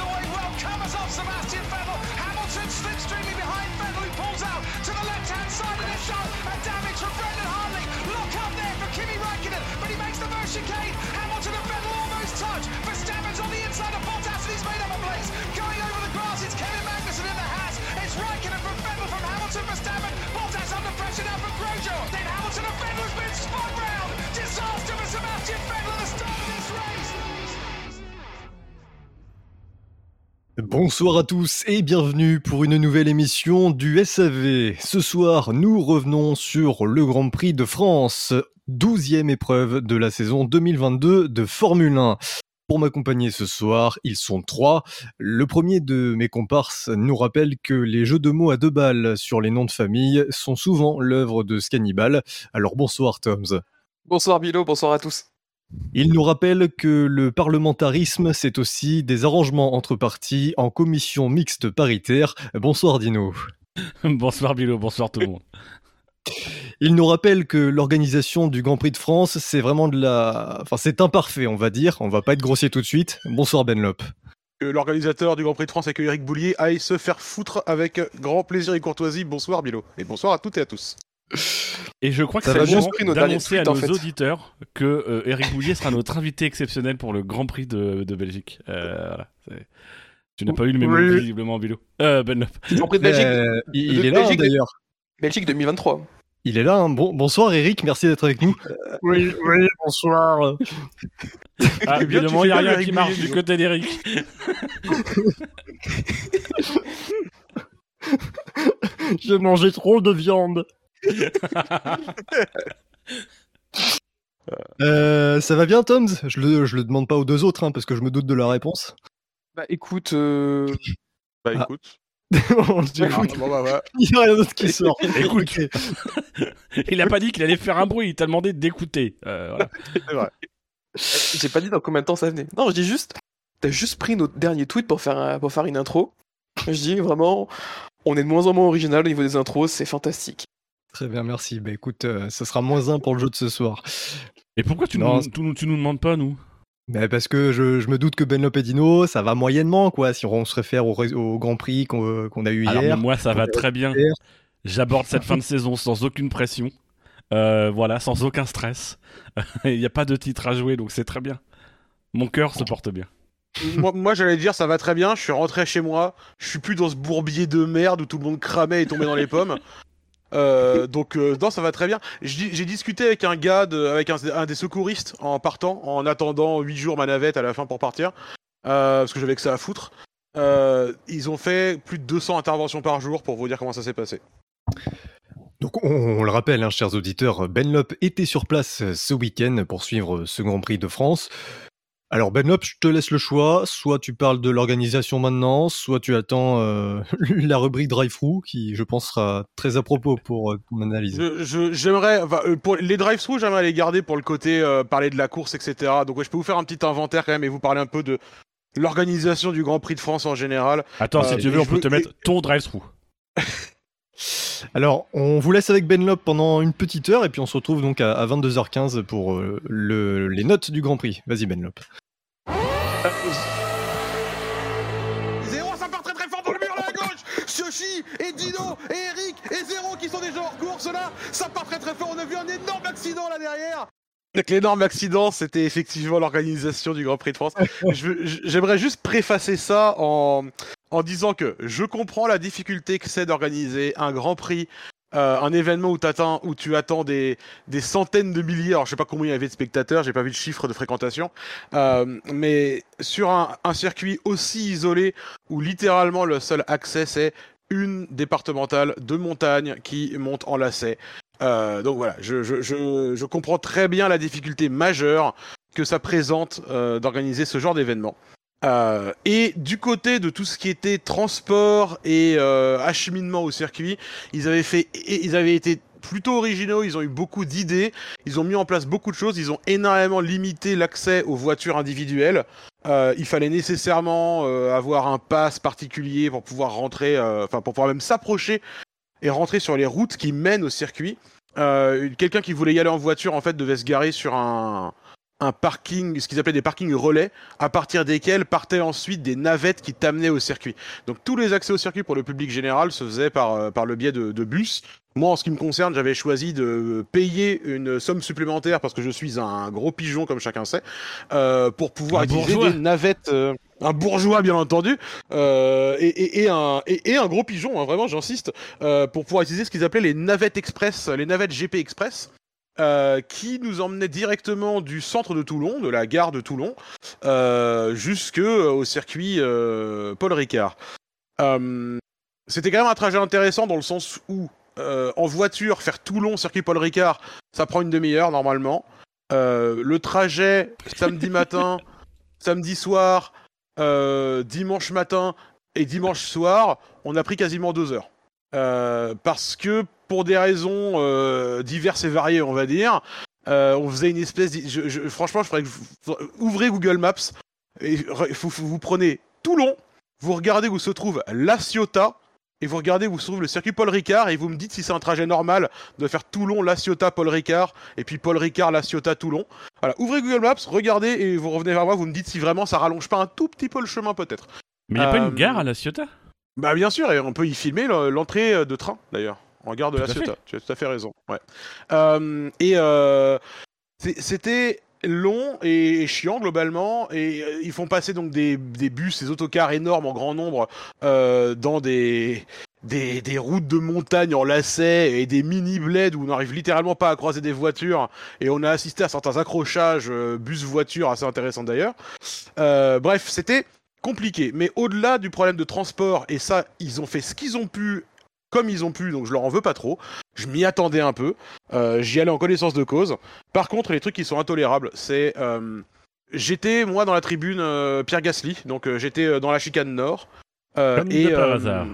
away well. Covers off Sebastian Vettel. Hamilton slipstreaming behind Vettel, who pulls out to the left-hand side of the shot. And damage from Brendan Hartley. Look up there for Kimi Raikkonen, but he makes the first chicane. Hamilton and Vettel almost touch. Verstappen's on the inside of Bottas, and he's made up a place. Going over the grass, it's Kevin Magnussen in the Haas. It's Raikkonen from Vettel from Hamilton, Verstappen. Bottas under pressure now from Grosjean. Then Hamilton and Vettel has been spun round. Disaster for Sebastian Vettel at the start Bonsoir à tous et bienvenue pour une nouvelle émission du SAV. Ce soir, nous revenons sur le Grand Prix de France, douzième épreuve de la saison 2022 de Formule 1. Pour m'accompagner ce soir, ils sont trois. Le premier de mes comparses nous rappelle que les jeux de mots à deux balles sur les noms de famille sont souvent l'œuvre de Scannibal. Alors bonsoir Toms. Bonsoir Bilo, bonsoir à tous. Il nous rappelle que le parlementarisme, c'est aussi des arrangements entre partis en commission mixte paritaire. Bonsoir Dino. bonsoir Bilo, bonsoir tout le monde. Il nous rappelle que l'organisation du Grand Prix de France, c'est vraiment de la... Enfin, c'est imparfait, on va dire. On va pas être grossier tout de suite. Bonsoir Benlop. Que l'organisateur du Grand Prix de France et que Eric Boulier aille se faire foutre avec grand plaisir et courtoisie. Bonsoir Bilo. Et bonsoir à toutes et à tous. Et je crois que Ça c'est va le moment d'annoncer à nos fait. auditeurs que euh, Eric Boulier sera notre invité exceptionnel pour le Grand Prix de, de Belgique. Euh, voilà, tu n'as pas eu le même Oui. visiblement, Bilo. Euh, Ben Lop. Grand Prix de Belgique, Euh, il, il de est là hein, Belgique, d'ailleurs. Belgique 2023. Il est là. hein. Bon, bonsoir Eric, merci d'être avec nous. Oui, oui, bonsoir. Ah, évidemment, il n'y a rien le qui marche Boulier, du côté d'Eric. J'ai mangé trop de viande. Euh, ça va bien, Toms? Je le, je le demande pas aux deux autres, hein, parce que je me doute de la réponse. Bah écoute, euh, Bah Ah. écoute. On s'écoute. Ah, bon, bah, voilà. Il n'y a rien d'autre qui sort. Écoute. Ok. il a pas dit qu'il allait faire un bruit, il t'a demandé d'écouter. Euh, voilà. C'est vrai. j'ai pas dit dans combien de temps ça venait. Non, je dis juste, t'as juste pris notre dernier tweet pour faire, un- pour faire une intro. Je dis vraiment, on est de moins en moins original au niveau des intros, c'est fantastique. Très bien, merci. Bah écoute, euh, ce sera moins un pour le jeu de ce soir. Et pourquoi tu, Non, nous, c'est- tu, nous- tu nous demandes pas, nous? Mais parce que je, je me doute que Benlop et Dino, ça va moyennement, quoi, si on se réfère au, Grand Prix qu'on qu'on a eu Alors hier. moi, ça va très bien. J'aborde cette fin de saison sans aucune pression. Euh, voilà, sans aucun stress. Il n'y a pas de titre à jouer, donc c'est très bien. Mon cœur se porte bien. moi, moi, j'allais dire ça va très bien. Je suis rentré chez moi. Je suis plus dans ce bourbier de merde où tout le monde cramait et tombait dans les pommes. Euh, donc euh, non, ça va très bien. J'ai discuté avec un gars, avec un, des secouristes en partant, en attendant 8 jours ma navette à la fin pour partir, euh, parce que j'avais que ça à foutre. Ils ont fait plus de 200 interventions par jour pour vous dire comment ça s'est passé. Donc on, le rappelle, hein, chers auditeurs, Benlop était sur place ce week-end pour suivre ce Grand Prix de France. Alors Benlop, je te laisse le choix. Soit tu parles de l'organisation maintenant, soit tu attends euh, la rubrique drive-through qui, je pense, sera très à propos pour euh, ton analyse. Je- je- J'aimerais, enfin, euh, pour les drive-through, j'aimerais les garder pour le côté euh, parler de la course, etc. Donc ouais, je peux vous faire un petit inventaire quand même et vous parler un peu de l'organisation du Grand Prix de France en général. Attends, si tu veux, on peut te mettre ton drive-through. Alors, on vous laisse avec Benlop pendant une petite heure et puis on se retrouve donc à, à 22h15 pour euh, le- les notes du Grand Prix. Vas-y Benlop. Zéro, ça part très très fort dans le mur là à gauche. Shoshi et Dino et Eric et Zéro qui sont déjà hors course là. Ça part très très fort. On a vu un énorme accident là derrière. Donc l'énorme accident, c'était effectivement l'organisation du Grand Prix de France. J'aimerais juste préfacer ça en, en disant que je comprends la difficulté que c'est d'organiser un Grand Prix, euh, un événement où, où tu attends des, des centaines de milliers, alors je sais pas combien il y avait de spectateurs, j'ai pas vu de chiffre de fréquentation, euh, mais sur un, un circuit aussi isolé où littéralement le seul accès c'est une départementale de montagne qui monte en lacet. Euh, donc voilà, je, je, je, je comprends très bien la difficulté majeure que ça présente euh, d'organiser ce genre d'événement. Euh, et du côté de tout ce qui était transport et euh, acheminement au circuit, ils avaient fait, ils avaient été plutôt originaux. Ils ont eu beaucoup d'idées. Ils ont mis en place beaucoup de choses. Ils ont énormément limité l'accès aux voitures individuelles. Euh, il fallait nécessairement euh, avoir un pass particulier pour pouvoir rentrer, euh, enfin pour pouvoir même s'approcher et rentrer sur les routes qui mènent au circuit. Euh, Quelqu'un qui voulait y aller en voiture en fait devait se garer sur un un parking, ce qu'ils appelaient des parkings relais, à partir desquels partaient ensuite des navettes qui t'amenaient au circuit. Donc tous les accès au circuit pour le public général se faisaient par, euh, par le biais de, de bus. Moi, en ce qui me concerne, j'avais choisi de payer une somme supplémentaire parce que je suis un gros pigeon, comme chacun sait, euh, pour pouvoir Un utiliser bourgeois. des navettes. euh, un bourgeois, bien entendu, euh, et, et, et un, et, et un gros pigeon, hein, vraiment, j'insiste, euh, pour pouvoir utiliser ce qu'ils appelaient les navettes express, les navettes GP Express. Euh, qui nous emmenaient directement du centre de Toulon, de la gare de Toulon, euh, jusque au circuit euh, Paul Ricard. Euh, C'était quand même un trajet intéressant dans le sens où euh, en voiture, faire Toulon, circuit Paul Ricard, ça prend une demi-heure normalement. Euh, le trajet samedi matin, samedi soir, euh, dimanche matin et dimanche soir, on a pris quasiment deux heures. Euh, parce que pour des raisons euh, diverses et variées, on va dire, euh, on faisait une espèce. de- je- je- franchement, je ferais que vous ouvrez Google Maps et vous, vous prenez Toulon, vous regardez où se trouve La Ciotat et vous regardez où se trouve le circuit Paul Ricard et vous me dites si c'est un trajet normal de faire Toulon, La Ciotat, Paul Ricard et puis Paul Ricard, La Ciotat, Toulon. Voilà, ouvrez Google Maps, regardez et vous revenez vers moi, vous me dites si vraiment ça rallonge pas un tout petit peu le chemin peut-être. Mais il n'y a pas Euh, une gare à La Ciotat? Bah bien sûr, et on peut y filmer le- l'entrée euh, de train d'ailleurs, en gare de Tout La. Ciotat. Tu as tout à fait raison. Ouais. Euh, et euh, c'était long et chiant globalement, et euh, ils font passer donc des, des bus, des autocars énormes en grand nombre euh, dans des, des des routes de montagne en lacets et des mini bleds où on n'arrive littéralement pas à croiser des voitures, et on a assisté à certains accrochages euh, bus-voitures assez intéressants d'ailleurs. Euh, bref, c'était compliqué. Mais au-delà du problème de transport, et ça, ils ont fait ce qu'ils ont pu, comme ils ont pu, donc je leur en veux pas trop. Je m'y attendais un peu. Euh, J'y allais en connaissance de cause. Par contre, les trucs qui sont intolérables, c'est. euh, j'étais, moi, dans la tribune euh, Pierre Gasly, donc j'étais dans la chicane nord. Comme de par hasard.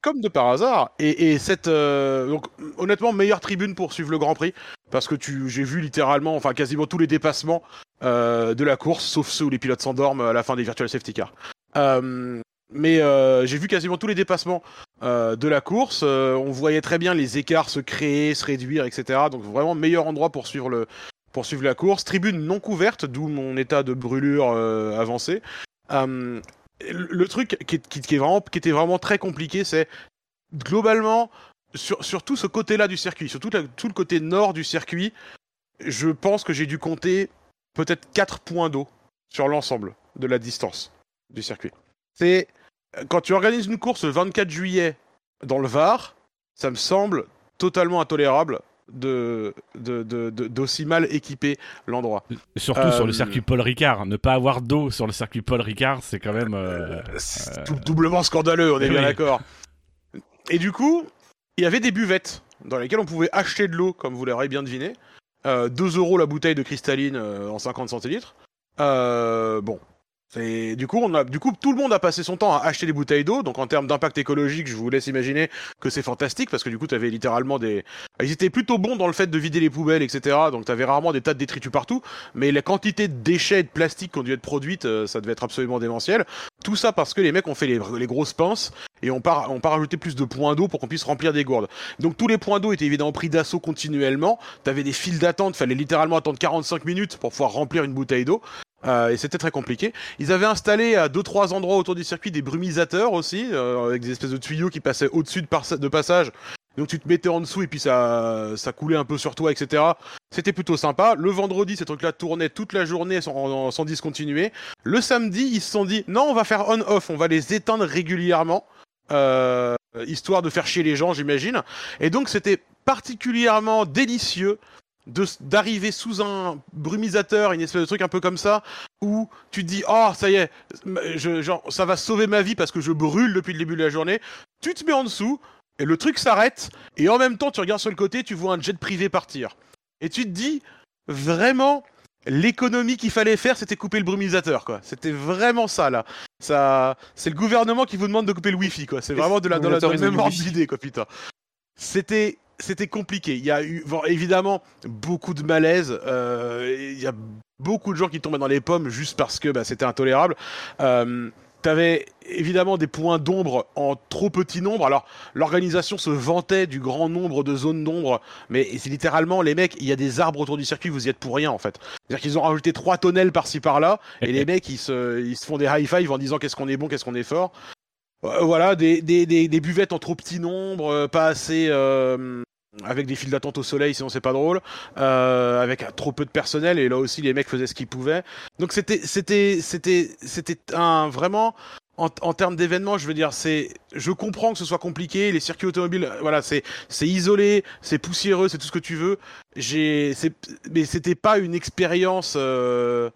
Comme de par hasard. Et, et cette. donc, honnêtement, meilleure tribune pour suivre le Grand Prix. Parce que tu, j'ai vu littéralement, enfin quasiment tous les dépassements de la course, sauf ceux où les pilotes s'endorment à la fin des virtual safety cars. Euh, mais euh, j'ai vu quasiment tous les dépassements euh, de la course. Euh, on voyait très bien les écarts se créer, se réduire, etc. Donc vraiment meilleur endroit pour suivre le pour suivre la course. Tribune non couverte, d'où mon état de brûlure euh, avancé. Euh, le truc qui, qui- qui est vraiment, qui était vraiment très compliqué, c'est globalement sur, sur tout ce côté-là du circuit, sur tout, la- tout le côté nord du circuit, je pense que j'ai dû compter peut-être 4 points d'eau sur l'ensemble de la distance du circuit. C'est quand tu organises une course le 24 juillet dans le Var, ça me semble totalement intolérable de de- de- de- d'aussi mal équiper l'endroit. Surtout euh, sur le circuit Paul Ricard. Ne pas avoir d'eau sur le circuit Paul Ricard, c'est quand même. euh, C'est tout doublement scandaleux, on est oui. bien d'accord. Et du coup, il y avait des buvettes dans lesquelles on pouvait acheter de l'eau, comme vous l'aurez bien deviné. Euh, 2 euros la bouteille de cristalline euh, en 50 centilitres. Euh, bon. C'est du coup on a du coup tout le monde a passé son temps à acheter des bouteilles d'eau donc en termes d'impact écologique je vous laisse imaginer que c'est fantastique parce que du coup t'avais littéralement des ils étaient plutôt bons dans le fait de vider les poubelles etc donc t'avais rarement des tas de détritus partout mais la quantité de déchets et de plastique qui ont dû être produites euh, ça devait être absolument démentiel tout ça parce que les mecs ont fait les, grosses pinces et on part, on part rajouter plus de points d'eau pour qu'on puisse remplir des gourdes. Donc tous les points d'eau étaient évidemment pris d'assaut continuellement. T'avais des files d'attente, fallait littéralement attendre 45 minutes pour pouvoir remplir une bouteille d'eau. Euh, et c'était très compliqué. Ils avaient installé à deux trois endroits autour du circuit des brumisateurs aussi, euh, avec des espèces de tuyaux qui passaient au-dessus de passage. Donc tu te mettais en dessous et puis ça, ça coulait un peu sur toi, etc. C'était plutôt sympa. Le vendredi, ces trucs-là tournaient toute la journée sans, sans discontinuer. Le samedi, ils se sont dit non, on va faire on-off, on va les éteindre régulièrement, euh, histoire de faire chier les gens, j'imagine. Et donc c'était particulièrement délicieux d'arriver sous un brumisateur, une espèce de truc un peu comme ça, où tu te dis oh ça y est, je, genre, ça va sauver ma vie parce que je brûle depuis le début de la journée. Tu te mets en dessous et le truc s'arrête et en même temps tu regardes sur le côté, tu vois un jet privé partir. Et tu te dis vraiment l'économie qu'il fallait faire, c'était couper le brumisateur, quoi. C'était vraiment ça, là. Ça, c'est le gouvernement qui vous demande de couper le wifi, quoi. C'est vraiment de la, dans la, le même ordre d'idée, quoi, putain. C'était, c'était compliqué. Il y a eu, bon, évidemment, beaucoup de malaise. euh, Il y a beaucoup de gens qui tombaient dans les pommes juste parce que bah, c'était intolérable. Euh, t'avais évidemment des points d'ombre en trop petit nombre. Alors, l'organisation se vantait du grand nombre de zones d'ombre, mais c'est littéralement, les mecs, il y a des arbres autour du circuit, vous y êtes pour rien, en fait. C'est-à-dire qu'ils ont rajouté trois tonnelles par-ci par-là, et les mecs, ils se, ils se font des high-five en disant qu'est-ce qu'on est bon, qu'est-ce qu'on est fort. Euh, voilà, des, des, des, des buvettes en trop petit nombre, euh, pas assez... euh, avec des files d'attente au soleil, sinon c'est pas drôle, euh, avec trop peu de personnel, et là aussi les mecs faisaient ce qu'ils pouvaient. Donc c'était, c'était, c'était, c'était un vraiment en, en termes d'événements, je veux dire, c'est, je comprends que ce soit compliqué, les circuits automobiles, voilà, c'est, c'est isolé, c'est poussiéreux, c'est tout ce que tu veux. J'ai, c'est, mais c'était pas une expérience. Euh,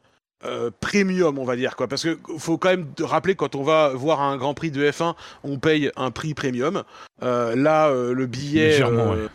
euh, premium, on va dire quoi, parce que faut quand même rappeler que quand on va voir un Grand Prix de F1, on paye un prix premium. Euh, là, euh, le billet, Légèrement, euh, pour-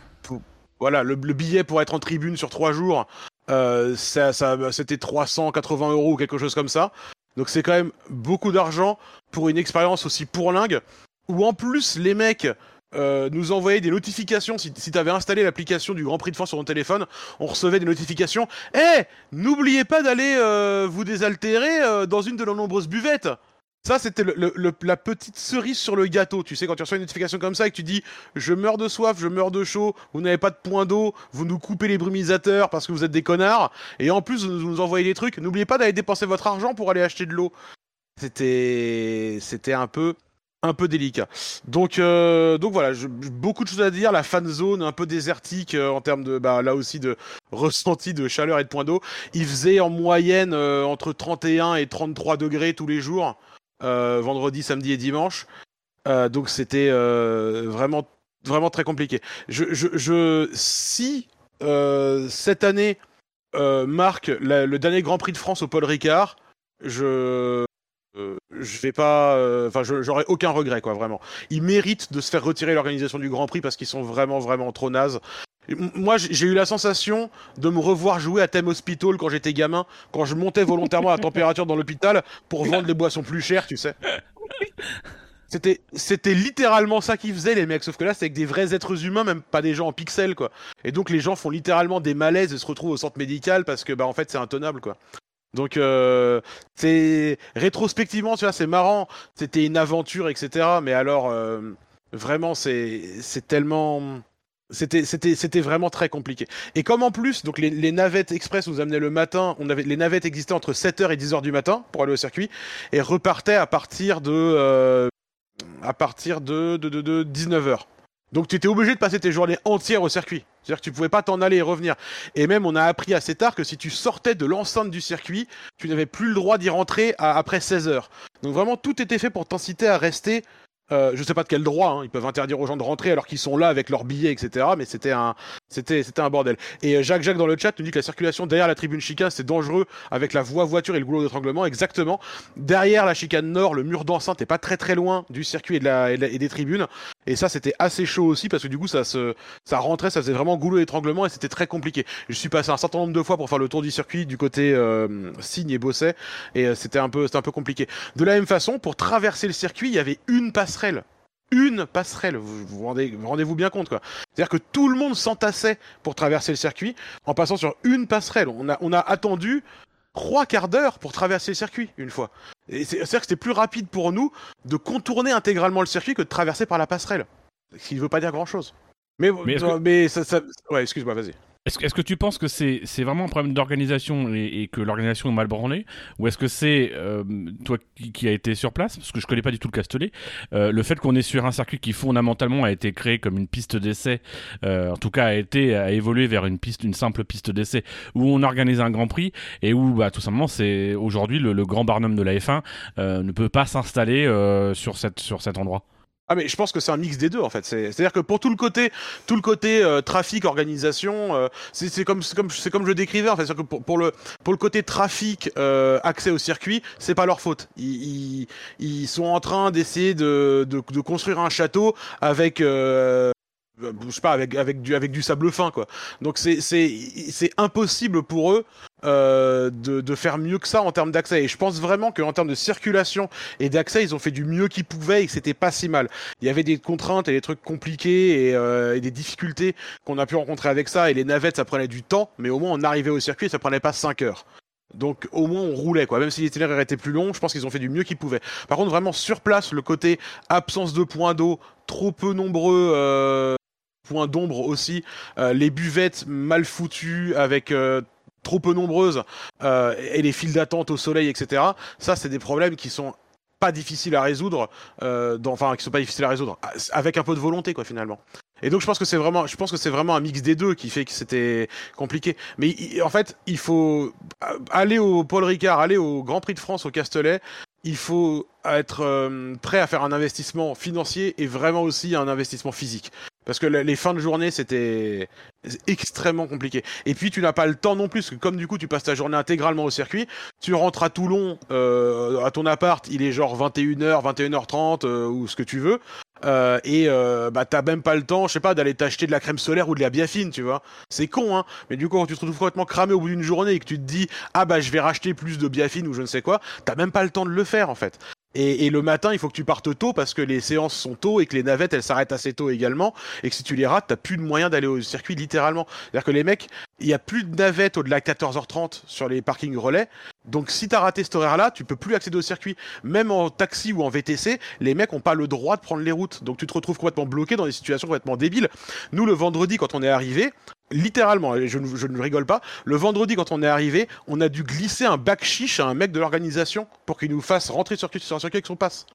voilà, le, le billet pour être en tribune sur trois jours, euh, ça, ça, c'était 380 euros ou quelque chose comme ça. Donc c'est quand même beaucoup d'argent pour une expérience aussi pourlingue, où en plus les mecs euh, nous envoyaient des notifications. Si, si tu avais installé l'application du Grand Prix de France sur ton téléphone, on recevait des notifications. Eh, n'oubliez pas d'aller euh, vous désaltérer euh, dans une de nos nombreuses buvettes. Ça, c'était le- le- le- la petite cerise sur le gâteau. Tu sais, quand tu reçois une notification comme ça et que tu dis Je meurs de soif, je meurs de chaud, vous n'avez pas de point d'eau, vous nous coupez les brumisateurs parce que vous êtes des connards, et en plus, vous nous envoyez des trucs. N'oubliez pas d'aller dépenser votre argent pour aller acheter de l'eau. C'était c'était un peu un peu délicat. Donc euh, donc voilà, je- beaucoup de choses à dire. La fan zone un peu désertique euh, en termes de bah là aussi de ressenti de chaleur et de points d'eau. Il faisait en moyenne euh, entre 31 et 33 degrés tous les jours, vendredi, samedi et dimanche. Euh, donc c'était euh, vraiment vraiment très compliqué. Je, si euh, cette année euh, marque le dernier Grand Prix de France au Paul Ricard, je euh, je vais pas, euh, enfin, j'aurais aucun regret, quoi, vraiment. Ils méritent de se faire retirer l'organisation du Grand Prix parce qu'ils sont vraiment, vraiment trop nazes. Moi, j'ai j'ai eu la sensation de me revoir jouer à Thème Hospital quand j'étais gamin, quand je montais volontairement la température dans l'hôpital pour vendre les boissons plus chères, tu sais. C'était, c'était littéralement ça qu'ils faisaient les mecs, sauf que là c'est avec des vrais êtres humains, même pas des gens en pixels quoi. Et donc les gens font littéralement des malaises et se retrouvent au centre médical parce que bah en fait c'est intenable quoi. Donc euh, c'est rétrospectivement tu vois c'est marrant, c'était une aventure etc. Mais alors euh, vraiment c'est c'est tellement c'était c'était c'était vraiment très compliqué. Et comme en plus donc les, les navettes express nous amenaient le matin, on avait les navettes existaient entre 7h et 10h du matin pour aller au circuit et repartaient à partir de euh, à partir de, de, de, de 19h. Donc tu étais obligé de passer tes journées entières au circuit. C'est-à-dire que tu pouvais pas t'en aller et revenir. Et même on a appris assez tard que si tu sortais de l'enceinte du circuit, tu n'avais plus le droit d'y rentrer à- après 16 heures. Donc vraiment tout était fait pour t'inciter à rester. Euh, je sais pas de quel droit, hein, ils peuvent interdire aux gens de rentrer alors qu'ils sont là avec leurs billets, etc. Mais c'était un, c'était, c'était un bordel. Et euh, Jacques Jacques dans le chat nous dit que la circulation derrière la tribune chicane c'est dangereux avec la voie voiture et le goulot d'étranglement. Exactement. Derrière la chicane nord, le mur d'enceinte est pas très très loin du circuit et, de la, et, et des tribunes. Et ça, c'était assez chaud aussi parce que du coup, ça se, ça rentrait, ça faisait vraiment goulot d'étranglement et c'était très compliqué. Je suis passé un certain nombre de fois pour faire le tour du circuit du côté euh, Signe et Bosset et euh, c'était un peu, c'était un peu compliqué. De la même façon, pour traverser le circuit, il y avait une passerelle. Une passerelle, vous vous rendez, vous rendez-vous bien compte quoi. C'est-à-dire que tout le monde s'entassait pour traverser le circuit en passant sur une passerelle. On a, on a attendu trois quarts d'heure pour traverser le circuit une fois. Et c'est- C'est-à-dire que c'était plus rapide pour nous de contourner intégralement le circuit que de traverser par la passerelle. Ce qui ne veut pas dire grand-chose. Mais, Mais ça- Ouais, excuse-moi, vas-y. Est-ce que, tu penses que c'est vraiment un problème d'organisation et, que l'organisation est mal branlée Ou est-ce que c'est, euh, toi qui, qui a été sur place, parce que je connais pas du tout le Castellet, euh, le fait qu'on est sur un circuit qui fondamentalement a été créé comme une piste d'essai, euh, en tout cas a été a évolué vers une simple piste d'essai, où on organise un Grand Prix et où bah, tout simplement c'est aujourd'hui le, grand barnum de la F1 euh, ne peut pas s'installer sur cet endroit? Ah mais je pense que c'est un mix des deux en fait. C'est- C'est-à-dire que pour tout le côté, tout le côté euh, trafic, organisation, euh, c'est comme c'est comme c'est comme je décrivais en fait. C'est-à-dire que pour, le pour le côté trafic, euh, accès au circuit, c'est pas leur faute. Ils, ils, ils sont en train d'essayer de, de de construire un château avec euh, je sais pas avec avec du avec du sable fin quoi. Donc c'est c'est c'est impossible pour eux euh, de de faire mieux que ça en termes d'accès. Et je pense vraiment qu'en termes de circulation et d'accès, ils ont fait du mieux qu'ils pouvaient et que c'était pas si mal. Il y avait des contraintes et des trucs compliqués et, euh, et des difficultés qu'on a pu rencontrer avec ça. Et les navettes, ça prenait du temps, mais au moins on arrivait au circuit et ça prenait pas 5 heures. Donc au moins on roulait quoi. Même si l'itinéraire était plus long, je pense qu'ils ont fait du mieux qu'ils pouvaient. Par contre vraiment sur place, le côté absence de points d'eau, trop peu nombreux euh, points d'ombre aussi, euh, les buvettes mal foutues avec euh, trop peu nombreuses euh, et les files d'attente au soleil, etc. Ça c'est des problèmes qui sont pas difficiles à résoudre, euh, enfin qui sont pas difficiles à résoudre, avec un peu de volonté quoi finalement. Et donc je pense que c'est vraiment, je pense que c'est vraiment un mix des deux qui fait que c'était compliqué. Mais en fait, il faut aller au Paul Ricard, aller au Grand Prix de France au Castellet. Il faut être euh, prêt à faire un investissement financier et vraiment aussi un investissement physique. Parce que les fins de journée, c'était extrêmement compliqué. Et puis, tu n'as pas le temps non plus, parce que comme du coup, tu passes ta journée intégralement au circuit, tu rentres à Toulon, euh, à ton appart, il est genre 21h, 21h30, euh, ou ce que tu veux. Euh, et euh, bah t'as même pas le temps, je sais pas, d'aller t'acheter de la crème solaire ou de la biafine, tu vois. C'est con, hein. Mais du coup, quand tu te retrouves complètement cramé au bout d'une journée et que tu te dis, ah bah je vais racheter plus de biafine ou je ne sais quoi, t'as même pas le temps de le faire en fait. Et, le matin, il faut que tu partes tôt parce que les séances sont tôt et que les navettes elles s'arrêtent assez tôt également. Et que si tu les rates, t'as plus de moyens d'aller au circuit littéralement. C'est-à-dire que les mecs, il y a plus de navettes au-delà de 14h30 sur les parkings relais. Donc si t'as raté cet horaire-là, tu peux plus accéder au circuit. Même en taxi ou en VTC, les mecs ont pas le droit de prendre les routes. Donc tu te retrouves complètement bloqué dans des situations complètement débiles. Nous, le vendredi, quand on est arrivé, littéralement, je, ne- je ne rigole pas, le vendredi, quand on est arrivé, on a dû glisser un bac chiche à un mec de l'organisation pour qu'il nous fasse rentrer sur, sur circuit avec son passe.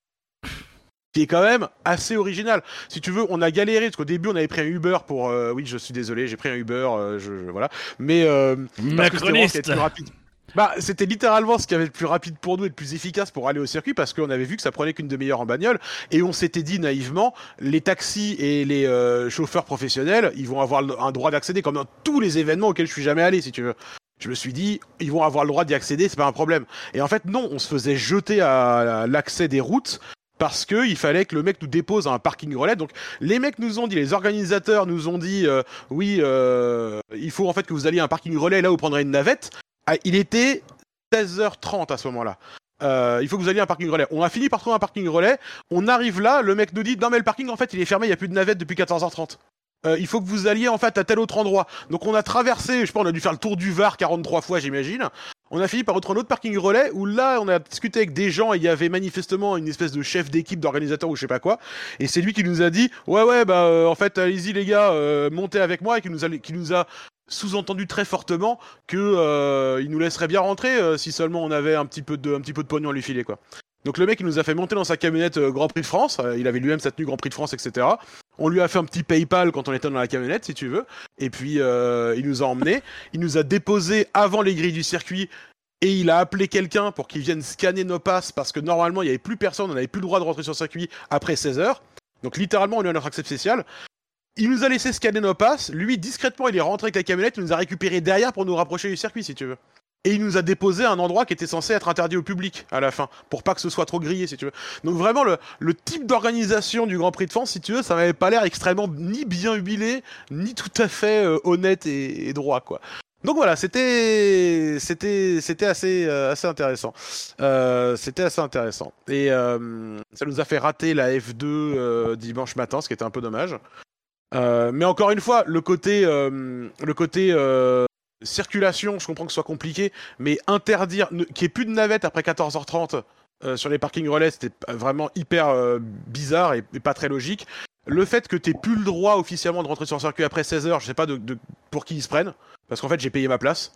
Qui est quand même assez original. Si tu veux, on a galéré parce qu'au début on avait pris un Uber pour. euh, oui, je suis désolé, j'ai pris un Uber, euh, je, je- voilà. Mais euh, parce que c'était rapide. Bah, c'était littéralement ce qui avait le plus rapide pour nous et le plus efficace pour aller au circuit parce qu'on avait vu que ça prenait qu'une demi-heure en bagnole et on s'était dit naïvement, les taxis et les euh, chauffeurs professionnels, ils vont avoir un droit d'accéder comme dans tous les événements auxquels je suis jamais allé, si tu veux. Je me suis dit, ils vont avoir le droit d'y accéder, c'est pas un problème. Et en fait, non, on se faisait jeter à l'accès des routes parce que il fallait que le mec nous dépose un parking relais. Donc les mecs nous ont dit, les organisateurs nous ont dit, euh, oui, euh, il faut en fait que vous alliez à un parking relais là où vous prendrez une navette. Ah, il était 16h30 à ce moment-là. Euh, il faut que vous alliez à un parking relais. On a fini par trouver un parking relais. On arrive là, le mec nous dit non mais le parking en fait il est fermé, il y a plus de navette depuis 14h30. Euh, il faut que vous alliez en fait à tel autre endroit. Donc on a traversé, je sais pas, on a dû faire le tour du Var 43 fois j'imagine. On a fini par retrouver un autre parking relais où là on a discuté avec des gens et il y avait manifestement une espèce de chef d'équipe d'organisateur ou je sais pas quoi. Et c'est lui qui nous a dit ouais ouais bah euh, en fait allez-y les gars, montez avec moi et qui nous a, qui nous a sous-entendu très fortement que euh, il nous laisserait bien rentrer euh, si seulement on avait un petit peu de un petit de pognon à lui filer quoi. Donc le mec il nous a fait monter dans sa camionnette euh, Grand Prix de France, Euh, il avait lui-même sa tenue Grand Prix de France etc. On lui a fait un petit PayPal quand on était dans la camionnette si tu veux, et puis il nous a emmené, il nous a déposé avant les grilles du circuit et il a appelé quelqu'un pour qu'il vienne scanner nos passes parce que normalement il y avait plus personne, on n'avait plus le droit de rentrer sur le circuit après 16 heures. Donc littéralement on lui a notre accès spécial. Il nous a laissé scanner nos passes. Lui, discrètement, il est rentré avec la camionnette. Il nous a récupéré derrière pour nous rapprocher du circuit, si tu veux. Et il nous a déposé à un endroit qui était censé être interdit au public à la fin, pour pas que ce soit trop grillé, si tu veux. Donc vraiment, le, le type d'organisation du Grand Prix de France, si tu veux, ça m'avait pas l'air extrêmement ni bien huilé, ni tout à fait euh, honnête et, et droit, quoi. Donc voilà, c'était c'était c'était assez euh, assez intéressant. Euh, c'était assez intéressant. Et euh, ça nous a fait rater la F2 euh, dimanche matin, ce qui était un peu dommage. Euh, mais encore une fois, le côté, euh, le côté euh, circulation, je comprends que ce soit compliqué, mais interdire qu'il n'y ait plus de navettes après 14h30 euh, sur les parkings relais, c'était vraiment hyper euh, bizarre et, pas très logique. Le fait que tu plus le droit officiellement de rentrer sur le circuit après 16h, je sais pas de, de- pour qui ils se prennent, parce qu'en fait j'ai payé ma place.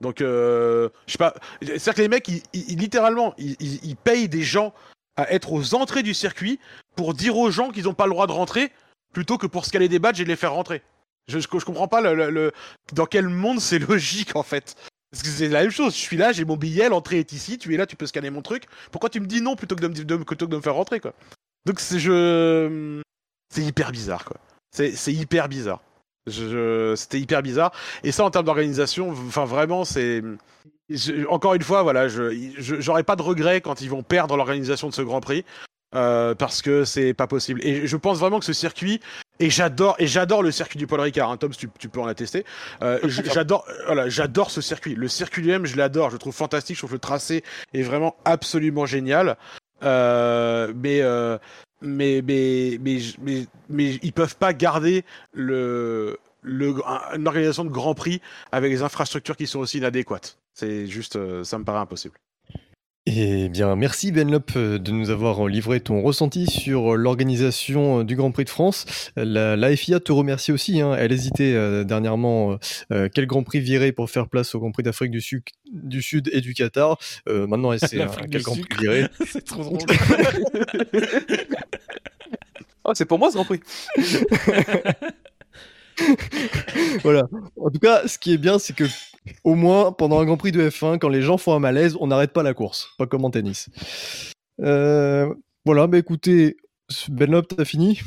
Donc, je sais pas. C'est-à-dire que les mecs, ils, ils- littéralement, ils- ils payent des gens à être aux entrées du circuit pour dire aux gens qu'ils n'ont pas le droit de rentrer plutôt que pour scaler des badges et les faire rentrer. Je, je, comprends pas le, le- dans quel monde c'est logique en fait. Parce que c'est la même chose, je suis là, j'ai mon billet, l'entrée est ici, tu es là, tu peux scanner mon truc. Pourquoi tu me dis non plutôt que de me, de- plutôt que de me faire rentrer quoi? Donc c'est je... c'est hyper bizarre quoi. C'est c'est hyper bizarre. Je, C'était hyper bizarre. Et ça en termes d'organisation, enfin vraiment c'est... encore une fois, voilà, je j'aurais pas de regret quand ils vont perdre l'organisation de ce Grand Prix. Euh, parce que c'est pas possible. Et je pense vraiment que ce circuit, et j'adore, et j'adore le circuit du Paul Ricard. Hein, Tom, tu, tu peux en attester. Euh, j'adore, voilà, j'adore ce circuit. Le circuit lui-même, je l'adore. Je le trouve fantastique. Je trouve le tracé est vraiment absolument génial. Euh, mais, euh, mais, mais, mais, mais, mais, ils peuvent pas garder le, le, un- une organisation de Grand Prix avec des infrastructures qui sont aussi inadéquates. C'est juste, euh, ça me paraît impossible. Eh bien, merci Benlop euh, de nous avoir livré ton ressenti sur l'organisation euh, du Grand Prix de France. La, la FIA te remercie aussi. hein. Elle hésitait euh, dernièrement euh, quel Grand Prix virer pour faire place au Grand Prix d'Afrique du, Sud- du Sud et du Qatar. Euh, maintenant, elle sait hein, quel Grand. Prix virer. c'est trop drôle. Oh, c'est pour moi ce Grand Prix. voilà. En tout cas, ce qui est bien, c'est que au moins pendant un Grand Prix de F1, quand les gens font un malaise, on n'arrête pas la course, pas comme en tennis. Euh, voilà, bah écoutez, Benlop, t'as fini?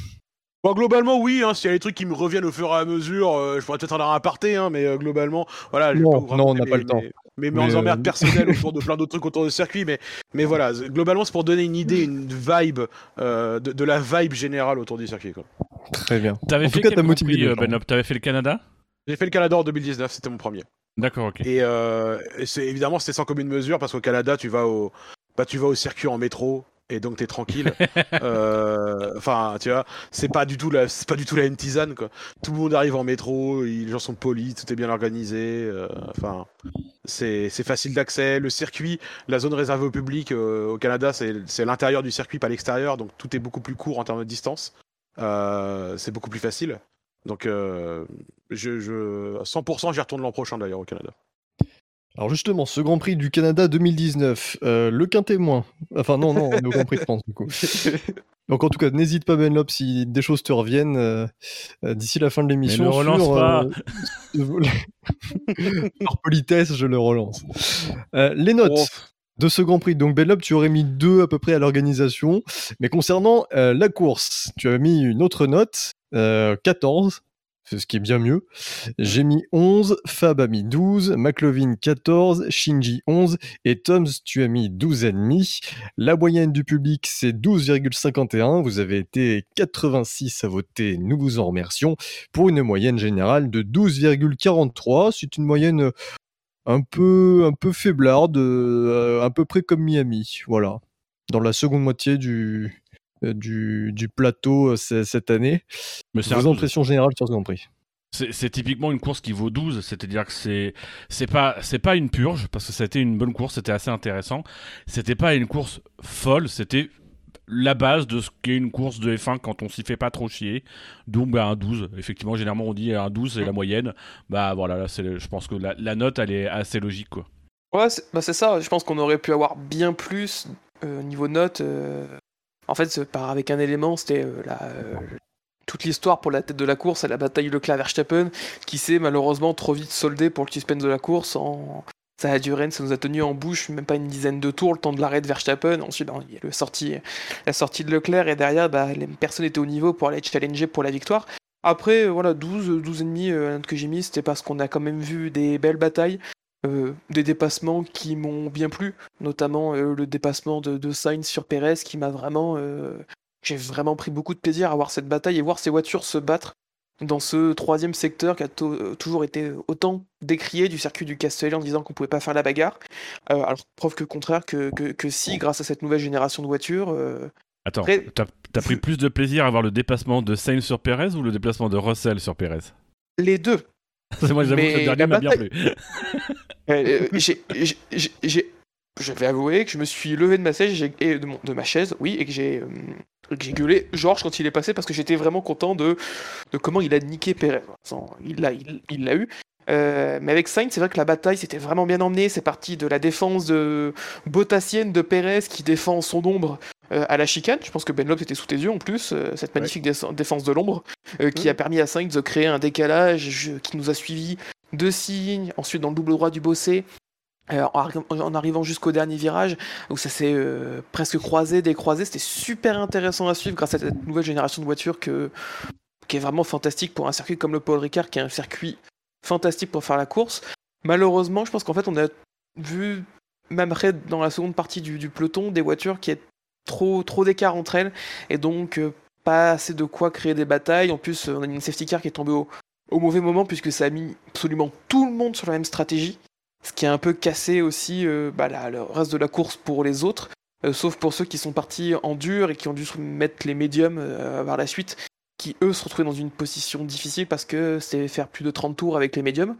Bon, globalement, oui, hein, s'il y a des trucs qui me reviennent au fur et à mesure, euh, je pourrais peut-être en avoir un aparté, hein, mais euh, globalement, voilà. Non, pas vous non, on n'a pas le temps. mes- Mes, Mais, mes emmerdes euh, personnelles autour de plein d'autres trucs autour du circuit, mais, mais voilà, globalement, c'est pour donner une idée, une vibe, euh, de, de la vibe générale autour du circuit. quoi. Très bien. T'avais En fait tout cas, quel t'as Grand motivé Prix, les gens. Benlop T'avais fait le Canada? J'ai fait le Canada en 2019, c'était mon premier. D'accord, ok. Et, euh, et c'est évidemment c'était sans commune mesure parce qu'au Canada tu vas au bah tu vas au circuit en métro et donc t'es tranquille. Euh, Enfin tu vois c'est pas du tout la c'est pas du tout la même tisane quoi. Tout le monde arrive en métro, les gens sont polis, tout est bien organisé. euh, Enfin c'est c'est facile d'accès. Le circuit, la zone réservée au public au Canada c'est c'est l'intérieur du circuit pas l'extérieur donc tout est beaucoup plus court en termes de distance. C'est beaucoup plus facile. Donc euh, je, je 100% j'y retourne l'an prochain d'ailleurs au Canada. Alors justement, ce Grand Prix du Canada 2019, euh, le témoin. Enfin non, non, on est au Grand Prix de France du coup. Donc en tout cas, n'hésite pas Benlop si des choses te reviennent euh, d'ici la fin de l'émission. ne relance sur, pas. euh, Par politesse, je le relance. Euh, les notes. Oh. De ce Grand Prix, donc Benlop, tu aurais mis deux à peu près à l'organisation, mais concernant euh, la course, tu as mis une autre note, euh, 14, c'est ce qui est bien mieux. J'ai mis 11, Fab a mis 12, McLovin 14, Shinji 11 et Toms, tu as mis 12,5. La moyenne du public, c'est 12,51. Vous avez été 86 à voter, nous vous en remercions, pour une moyenne générale de 12,43. C'est une moyenne euh, un peu, un peu faiblarde, euh, à peu près comme Miami. Voilà. Dans la seconde moitié du, euh, du, du plateau euh, cette année. Mais c'est un Vos 12. impressions générales sur ce Grand Prix? C'est c'est typiquement une course qui vaut 12, c'est-à-dire que c'est c'est pas c'est pas une purge parce que c'était une bonne course, c'était assez intéressant. C'était pas une course folle, c'était la base de ce qu'est une course de F1 quand on s'y fait pas trop chier. Donc bah, un 12. Effectivement, généralement on dit un 12 c'est la moyenne. Bah voilà, là, c'est je pense que la, la note elle est assez logique quoi. Ouais, c'est bah, c'est ça. Je pense qu'on aurait pu avoir bien plus euh, niveau note. euh. En fait, par avec un élément, c'était euh, la, euh, toute l'histoire pour la tête de la course, c'est la bataille Leclerc-Verstappen, qui s'est malheureusement trop vite soldée pour le suspense de la course. En... Ça a duré, ça nous a tenu en bouche même pas une dizaine de tours, le temps de l'arrêt de Verstappen. Ensuite, bah, il y a le la sortie de Leclerc, et derrière, les personnes étaient au niveau pour aller challenger pour la victoire. Après, euh, voilà, 12, 12 et demi, que j'ai mis, c'était parce qu'on a quand même vu des belles batailles. Euh, des dépassements qui m'ont bien plu, notamment euh, le dépassement de, de Sainz sur Perez qui m'a vraiment. euh, J'ai vraiment pris beaucoup de plaisir à voir cette bataille et voir ces voitures se battre dans ce troisième secteur qui a to- toujours été autant décrié du circuit du Castellet en disant qu'on pouvait pas faire la bagarre. Alors, preuve que contraire, que, que, que si, grâce à cette nouvelle génération de voitures. Attends, Après- t'as as pris plus de plaisir à voir le dépassement de Sainz sur Perez ou le déplacement de Russell sur Perez? Les deux. Moi j'avoue que Mais le dernier m'a bien plu. Euh, j'ai- je vais avouer que je me suis levé de ma chaise, et de, mon- de ma chaise, oui, et que j'ai euh, que j'ai gueulé Georges quand il est passé parce que j'étais vraiment content de, de comment il a niqué. Sans- Il l'a il, il l'a eu. Euh, mais avec Sainz, c'est vrai que la bataille c'était vraiment bien emmené. C'est parti de la défense de botassienne de Perez qui défend son ombre euh, à la chicane. Je pense que Ben Lopes était sous tes yeux en plus, euh, cette magnifique défense- défense de l'ombre qui a permis à Sainz de créer un décalage qui nous a suivi deux signes, ensuite dans le double droit du bossé, euh, en, arri- en arrivant jusqu'au dernier virage, où ça s'est euh, presque croisé, décroisé. C'était super intéressant à suivre grâce à cette nouvelle génération de voitures que, qui est vraiment fantastique pour un circuit comme le Paul Ricard, qui est un circuit fantastique pour faire la course. Malheureusement, je pense qu'en fait, on a vu, même après, dans la seconde partie du, du peloton, des voitures qui est trop, trop d'écart entre elles, et donc euh, pas assez de quoi créer des batailles. En plus, on a une safety car qui est tombée au, au mauvais moment puisque ça a mis absolument tout le monde sur la même stratégie, ce qui a un peu cassé aussi euh, bah, le reste de la course pour les autres, euh, sauf pour ceux qui sont partis en dur et qui ont dû mettre les médiums euh, par la suite, qui eux se retrouvaient dans une position difficile parce que c'est faire plus de 30 tours avec les médiums.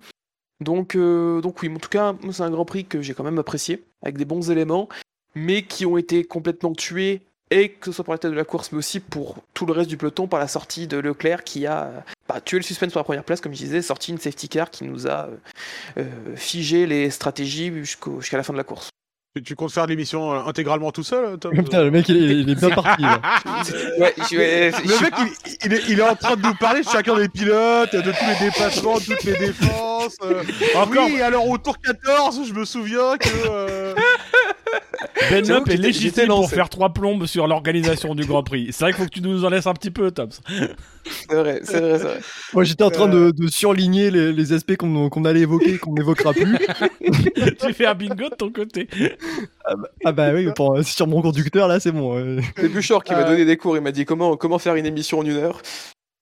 Donc, euh, oui, en tout cas, c'est un Grand Prix que j'ai quand même apprécié, avec des bons éléments, mais qui ont été complètement tués, et que ce soit pour la tête de la course, mais aussi pour tout le reste du peloton, par la sortie de Leclerc qui a bah, tué le suspense pour la première place, comme je disais, sorti une safety car qui nous a euh, figé les stratégies jusqu'à la fin de la course. Tu, comptes faire l'émission euh, intégralement tout seul, Tom Putain, le mec, il est, bien parti. Là. ouais, je, le mec, il, est, il, est, en train de nous parler de chacun des pilotes, de tous les dépassements, de toutes les défenses. Euh. Encore. Oui, alors au tour 14, je me souviens que. Euh... Ben Up est légitime pour faire trois plombes sur l'organisation du Grand Prix. C'est vrai qu'il faut que tu nous en laisses un petit peu, Tom. C'est vrai, c'est vrai, c'est vrai. Moi, j'étais en train de, de surligner les, les aspects qu'on allait évoquer, qu'on n'évoquera plus. tu fais un bingo de ton côté. Ah bah, ah bah oui, pour, sur mon conducteur, là, c'est bon. C'est Buchor qui m'a euh. donné des cours. Il m'a dit comment, comment faire une émission en une heure?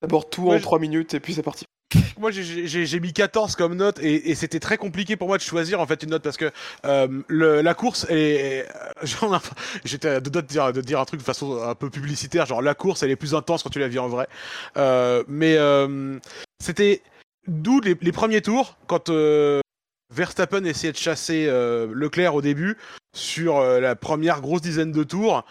D'abord tout en 3 minutes et puis c'est parti. Moi j'ai mis 14 comme note et, c'était très compliqué pour moi de choisir en fait une note parce que euh, le, la course est j'étais de, de, dire, de dire un truc de façon un peu publicitaire genre la course elle est plus intense quand tu la vis en vrai euh, mais euh, c'était d'où les, les, premiers tours quand euh, Verstappen essayait de chasser euh, Leclerc au début sur euh, la première grosse dizaine de tours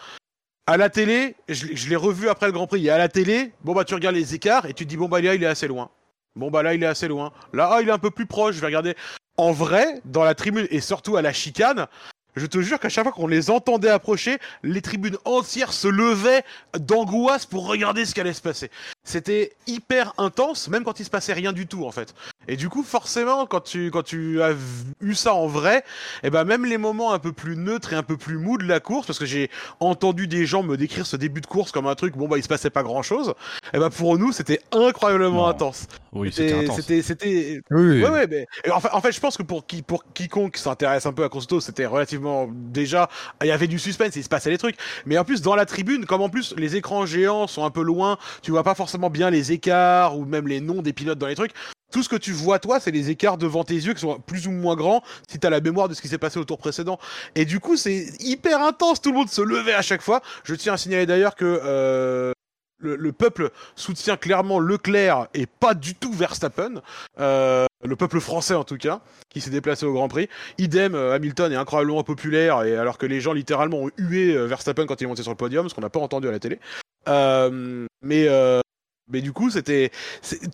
à la télé, je, l'ai revu après le Grand Prix. Et à la télé, bon bah tu regardes les écarts et tu dis bon bah là il est assez loin. Bon bah là il est assez loin. Là ah, il est un peu plus proche. Je vais regarder. En vrai, dans la tribune et surtout à la chicane, je te jure qu'à chaque fois qu'on les entendait approcher, les tribunes entières se levaient d'angoisse pour regarder ce qui allait se passer. C'était hyper intense, même quand il se passait rien du tout en fait. Et du coup, forcément, quand tu quand tu as eu ça en vrai, et eh ben même les moments un peu plus neutres et un peu plus mous de la course, parce que j'ai entendu des gens me décrire ce début de course comme un truc, bon bah il se passait pas grand chose. Et eh ben pour nous, c'était incroyablement intense. Oui, c'était c'était c'était. Oui. Ouais, ouais, mais en fait, en fait, je pense que pour qui pour quiconque s'intéresse un peu à Costo, c'était relativement déjà il y avait du suspense, il se passait des trucs. Mais en plus dans la tribune, comme en plus les écrans géants sont un peu loin, tu vois pas forcément bien les écarts ou même les noms des pilotes dans les trucs tout ce que tu vois toi, c'est les écarts devant tes yeux qui sont plus ou moins grands si t'as la mémoire de ce qui s'est passé au tour précédent. Et du coup, c'est hyper intense. Tout le monde se levait à chaque fois. Je tiens à signaler d'ailleurs que euh, le, peuple soutient clairement Leclerc et pas du tout Verstappen. Euh, le peuple français en tout cas, qui s'est déplacé au Grand Prix. Idem, euh, Hamilton est incroyablement populaire et alors que les gens littéralement ont hué Verstappen quand il est monté sur le podium, ce qu'on n'a pas entendu à la télé. mais mais du coup, c'était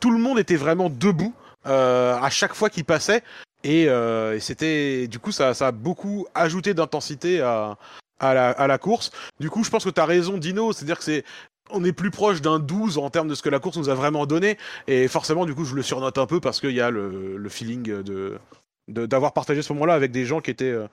tout le monde était vraiment debout euh, à chaque fois qu'il passait. Et, euh, c'était du coup ça, a beaucoup ajouté d'intensité à, à, la, à la course. Du coup, je pense que tu as raison, Dino. C'est-à-dire que c'est on est plus proche d'un 12 en termes de ce que la course nous a vraiment donné. Et forcément, du coup, je le surnote un peu parce qu'il y a le, le feeling de d'avoir partagé ce moment-là avec des gens qui étaient euh,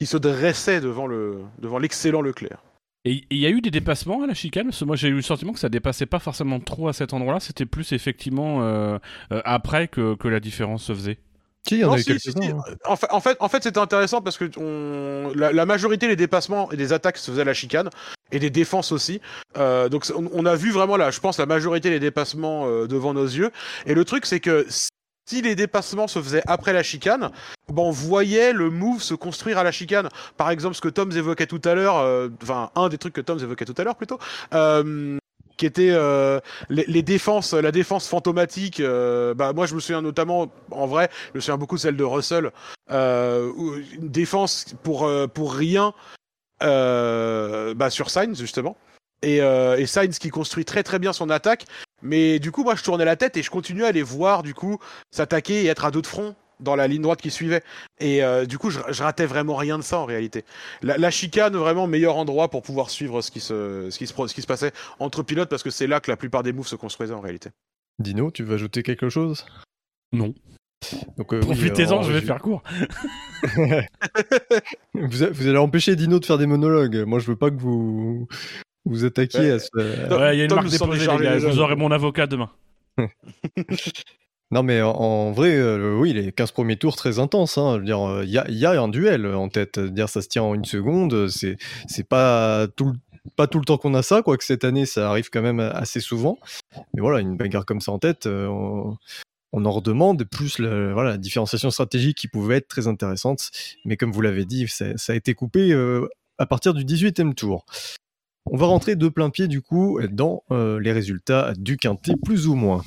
qui se dressaient devant le devant l'excellent Leclerc. Et il y a eu des dépassements à la chicane Parce que moi j'ai eu le sentiment que ça dépassait pas forcément trop à cet endroit-là, c'était plus effectivement euh, euh, après que, que, la différence se faisait. Si, hein. en, fait, en fait, en fait c'était intéressant parce que on, la, majorité des dépassements et des attaques se faisaient à la chicane et des défenses aussi. Euh, donc on, a vu vraiment là, je pense, la majorité des dépassements euh, devant nos yeux. Et le truc, c'est que si les dépassements se faisaient après la chicane, bon, on voyait le move se construire à la chicane. Par exemple, ce que Tom évoquait tout à l'heure, euh, enfin un des trucs que Tom évoquait tout à l'heure plutôt, euh, qui était euh, les, défenses, la défense fantomatique. bah moi, je me souviens notamment, en vrai, je me souviens beaucoup de celle de Russell, une défense pour pour rien bah, sur Sainz justement. Et, et Sainz qui construit très très bien son attaque mais du coup, moi, je tournais la tête et je continuais à les voir, du coup, s'attaquer et être à deux de front dans la ligne droite qui suivait. Et euh, du coup, je, ratais vraiment rien de ça en réalité. La, chicane, vraiment meilleur endroit pour pouvoir suivre ce qui se, ce qui se, ce qui se passait entre pilotes parce que c'est là que la plupart des moves se construisaient en réalité. Dino, tu veux ajouter quelque chose? Non. Donc, euh, Profitez-en, je vais faire court. vous, vous, allez empêcher Dino de faire des monologues. Moi, je veux pas que vous, vous attaquez à ce. Ouais, il y a une marque déposée, les gars. Vous aurez mon avocat demain. non, mais en, vrai, euh, oui, les 15 premiers tours très intenses. Hein. Il euh, y, a, y, a, un duel en tête. Dire ça se tient en une seconde, c'est pas tout le pas tout le temps qu'on a ça, quoique cette année ça arrive quand même assez souvent. Mais voilà, une bagarre comme ça en tête, euh, on, en redemande. Plus voilà, la différenciation stratégique qui pouvait être très intéressante. Mais comme vous l'avez dit, ça, a été coupé à partir du 18e tour. On va rentrer de plein pied du coup dans euh, les résultats du quintet plus ou moins.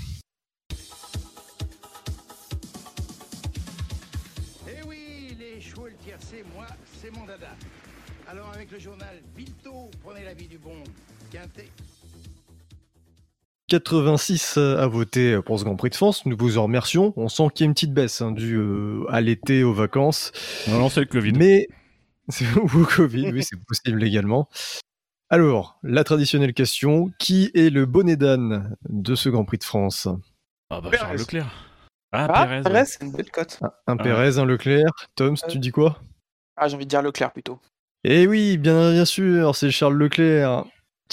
Avec le journal prenez la du bon 86 à voter pour ce Grand Prix de France. Nous vous en remercions. On sent qu'il y a une petite baisse hein, euh, à l'été, aux vacances. Non, non, le Covid. Mais ou Covid, oui, c'est possible également. Alors, la traditionnelle question qui est le bonnet d'âne de ce Grand Prix de France? Ah bah Pérez. Charles Leclerc. Ah, Ah, Pérez. Perez, c'est une belle cote. Un, un Pérez, un Leclerc. Tom, Euh. tu dis quoi? Ah, j'ai envie de dire Leclerc plutôt. Eh oui, bien, bien sûr, c'est Charles Leclerc.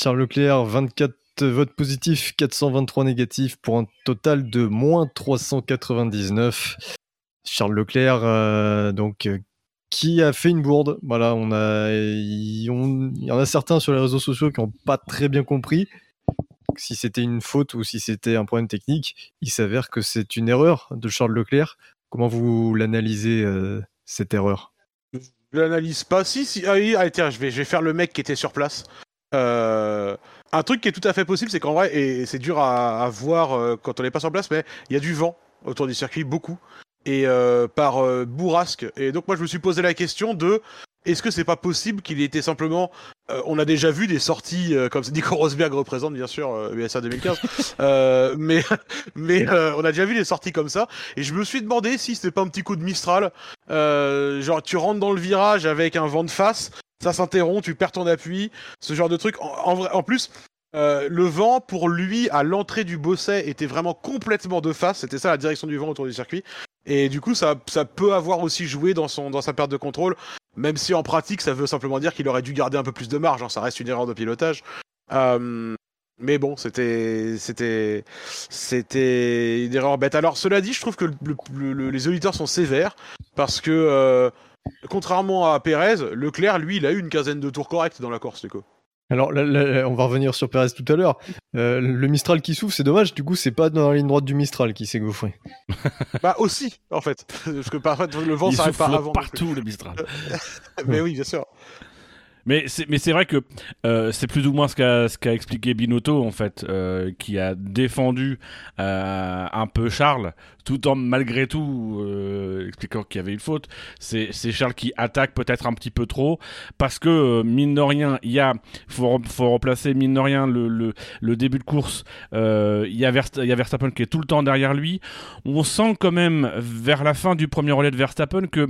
Charles Leclerc, 24 votes positifs, 423 négatifs pour un total de moins 399. Charles Leclerc, euh, donc, euh, qui a fait une bourde. Voilà, on a, il y en a certains sur les réseaux sociaux qui n'ont pas très bien compris si c'était une faute ou si c'était un problème technique. Il s'avère que c'est une erreur de Charles Leclerc. Comment vous l'analysez, euh, cette erreur? Je l'analyse pas. Si, si. Ah allez, tiens, je vais, faire le mec qui était sur place. Euh, un truc qui est tout à fait possible, c'est qu'en vrai, et c'est dur à, à voir euh, quand on n'est pas sur place, mais il y a du vent autour du circuit, beaucoup. Et euh, par euh, bourrasque. Et donc, moi, je me suis posé la question de est-ce que c'est pas possible qu'il ait été simplement. euh, on a déjà vu des sorties, euh, comme Nico Rosberg représente, bien sûr, euh, USA 2015. euh, mais mais on a déjà vu des sorties comme ça. Et je me suis demandé si c'était pas un petit coup de Mistral. Genre, tu rentres dans le virage avec un vent de face, ça s'interrompt, tu perds ton appui, ce genre de truc. En, en vrai, en plus, euh, le vent pour lui à l'entrée du bosset était vraiment complètement de face. C'était ça la direction du vent autour du circuit. Et du coup, ça, ça peut avoir aussi joué dans, son, dans sa perte de contrôle, même si en pratique, ça veut simplement dire qu'il aurait dû garder un peu plus de marge. hein. Ça reste une erreur de pilotage. Euh, mais bon, c'était, une erreur bête. Alors, cela dit, je trouve que le- le- le- les auditeurs sont sévères parce que, euh, contrairement à Pérez, Leclerc, lui, il a eu une quinzaine de tours corrects dans la course, Nico. Alors, là, là, on va revenir sur Perez tout à l'heure. Euh, le Mistral qui souffle, c'est dommage. Du coup, c'est pas dans la ligne droite du Mistral qui s'est gaufré. Bah aussi, en fait, parce que parfois le vent s'arrête pas avant. plus. partout, le Mistral. Mais oui, bien sûr. Mais c'est mais c'est vrai que euh, c'est plus ou moins ce qu'a ce qu'a expliqué Binotto en fait, euh, qui a défendu euh, un peu Charles, tout en malgré tout euh, expliquant qu'il y avait une faute. C'est Charles qui attaque peut-être un petit peu trop parce que euh, mine de rien, il y a faut faut remplacer mine de rien le le, le début de course. euh, Il y a Verst- il y a Verstappen qui est tout le temps derrière lui. On sent quand même vers la fin du premier relais de Verstappen que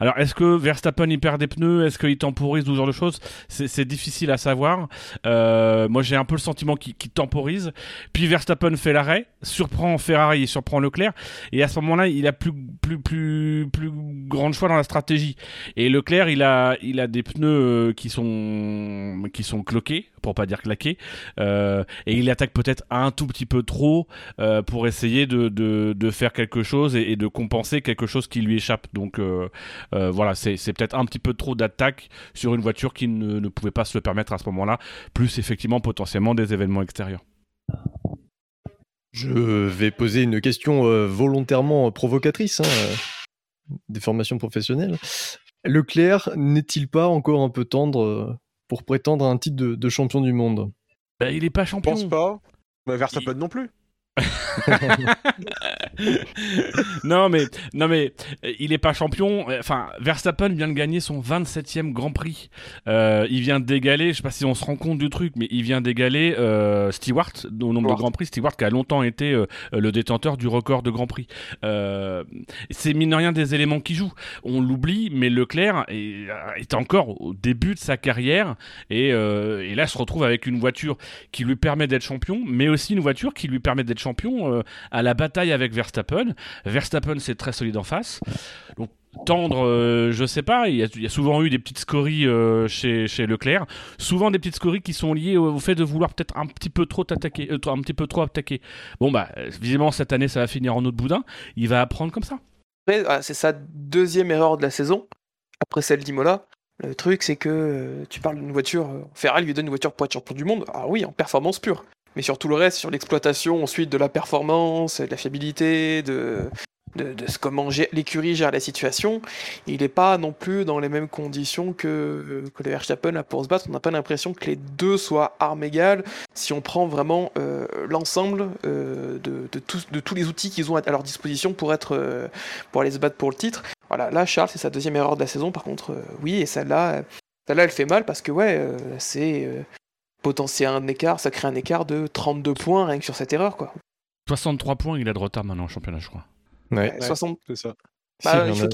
alors, est-ce que Verstappen il perd des pneus? Est-ce qu'il temporise ou ce genre de choses? C'est difficile à savoir. Euh, moi, j'ai un peu le sentiment qu'il temporise. Puis Verstappen fait l'arrêt, surprend Ferrari surprend Leclerc. Et à ce moment-là, il a plus plus plus plus grand choix dans la stratégie. Et Leclerc, il a il a des pneus euh, qui sont qui sont cloqués, pour pas dire claqués. Euh, et il attaque peut-être un tout petit peu trop euh, pour essayer de, de, de faire quelque chose et, de compenser quelque chose qui lui échappe. Donc euh, voilà, c'est peut-être un petit peu trop d'attaque sur une voiture qui ne, ne pouvait pas se le permettre à ce moment-là, plus effectivement potentiellement des événements extérieurs. Je vais poser une question euh, volontairement provocatrice, hein, euh, des formations professionnelles. Leclerc n'est-il pas encore un peu tendre euh, pour prétendre à un titre de, de champion du monde? Bah, il est pas Je champion. pense pas. Bah, Verstappen non plus. non mais non mais euh, il est pas champion. Enfin, Verstappen vient de gagner son 27e Grand Prix. Euh, il vient d'égaler, je sais pas si on se rend compte du truc, mais il vient d'égaler euh, Stewart au nombre de. Grands Prix. Stewart qui a longtemps été euh, le détenteur du record de Grand Prix. C'est mine de rien des éléments qui jouent. On l'oublie, mais Leclerc est, est encore au début de sa carrière et, et là se retrouve avec une voiture qui lui permet d'être champion, mais aussi une voiture qui lui permet d'être champion euh, à la bataille avec Verstappen. Verstappen, c'est très solide en face. Donc, tendre, euh, je sais pas, il y, a, souvent eu des petites scories euh, chez, chez Leclerc. Souvent des petites scories qui sont liées au, fait de vouloir peut-être un petit peu trop t'attaquer, euh, un petit peu trop attaquer. Bon, bah, visiblement, cette année, ça va finir en autre boudin. Il va apprendre comme ça. Ah, c'est sa deuxième erreur de la saison, après celle d'Imola. Le truc, c'est que tu parles d'une voiture. Ferrari lui donne une voiture pour être champion du monde. Ah oui, en performance pure. Mais sur tout le reste, sur l'exploitation ensuite de la performance, de la fiabilité, de, de, de comment l'écurie gère la situation, il n'est pas non plus dans les mêmes conditions que, que le Verstappen là pour se battre. On n'a pas l'impression que les deux soient armes égales si on prend vraiment euh, l'ensemble euh, de, de tous, de tous les outils qu'ils ont à leur disposition pour, être, euh, pour aller se battre pour le titre. Voilà, là, Charles, c'est sa deuxième erreur de la saison, par contre, euh, oui, et celle-là, euh, celle-là, elle fait mal parce que, ouais, euh, c'est potentiel un écart, ça crée un écart de 32 points rien que sur cette erreur, quoi. 63 points, il a de retard maintenant en championnat, je crois. Ouais. Euh, 60, C'est ça. Bah, Si, il faut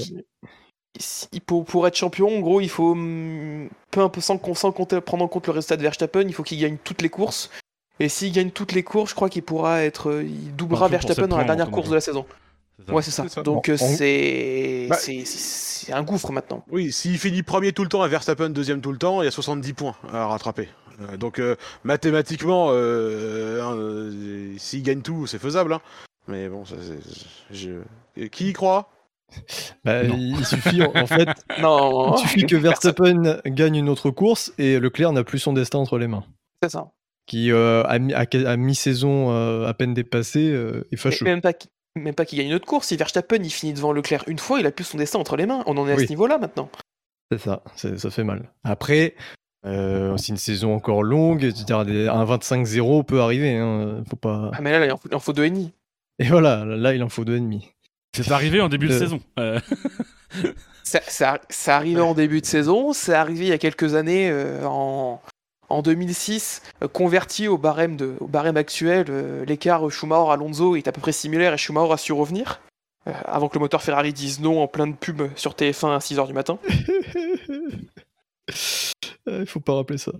il- pour, pour être champion, en gros, il faut, hum, peu un peu sans, sans compter, prendre en compte le résultat de Verstappen, il faut qu'il gagne toutes les courses. Et s'il gagne toutes les courses, je crois qu'il pourra être, euh, il doublera Verstappen dans la dernière course de la saison. Ça. Ouais, c'est ça. Donc c'est Bah- c'est c'est un gouffre maintenant. Oui, s'il finit premier tout le temps et Verstappen deuxième tout le temps, il y a 70 points à rattraper. Euh, donc euh, mathématiquement, euh, euh, s'il gagne tout, c'est faisable. hein. Mais bon, ça, c'est- je... Qui y croit? Bah, il suffit en, fait, Non, il suffit que Verstappen gagne une autre course et Leclerc n'a plus son destin entre les mains. c'est ça. Qui euh, à, mi- à- à mi-saison euh, à peine dépassée euh, est Mais fâcheux. même pas qu'il- même pas qu'il gagne une autre course. Si Verstappen il finit devant Leclerc une fois, il a plus son destin entre les mains. On en est à Oui. ce niveau-là maintenant. C'est ça, c'est- ça fait mal. Après, euh, c'est une saison encore longue, un 25-0 peut arriver. Hein, faut pas... Ah mais là, là, il en faut, il en faut deux et demi. Et voilà, là il en faut deux ennemis. C'est arrivé en début de Euh. saison. Euh, Ça, ça, ça arrivait en début de saison, c'est arrivé il y a quelques années euh, en, en 2006, euh, converti au barème, de, au barème actuel, euh, l'écart Schumacher-Alonso est à peu près similaire et Schumacher a su revenir. euh, avant que le moteur Ferrari dise non en plein de pubs sur TF1 à 6h du matin. Il faut pas rappeler ça.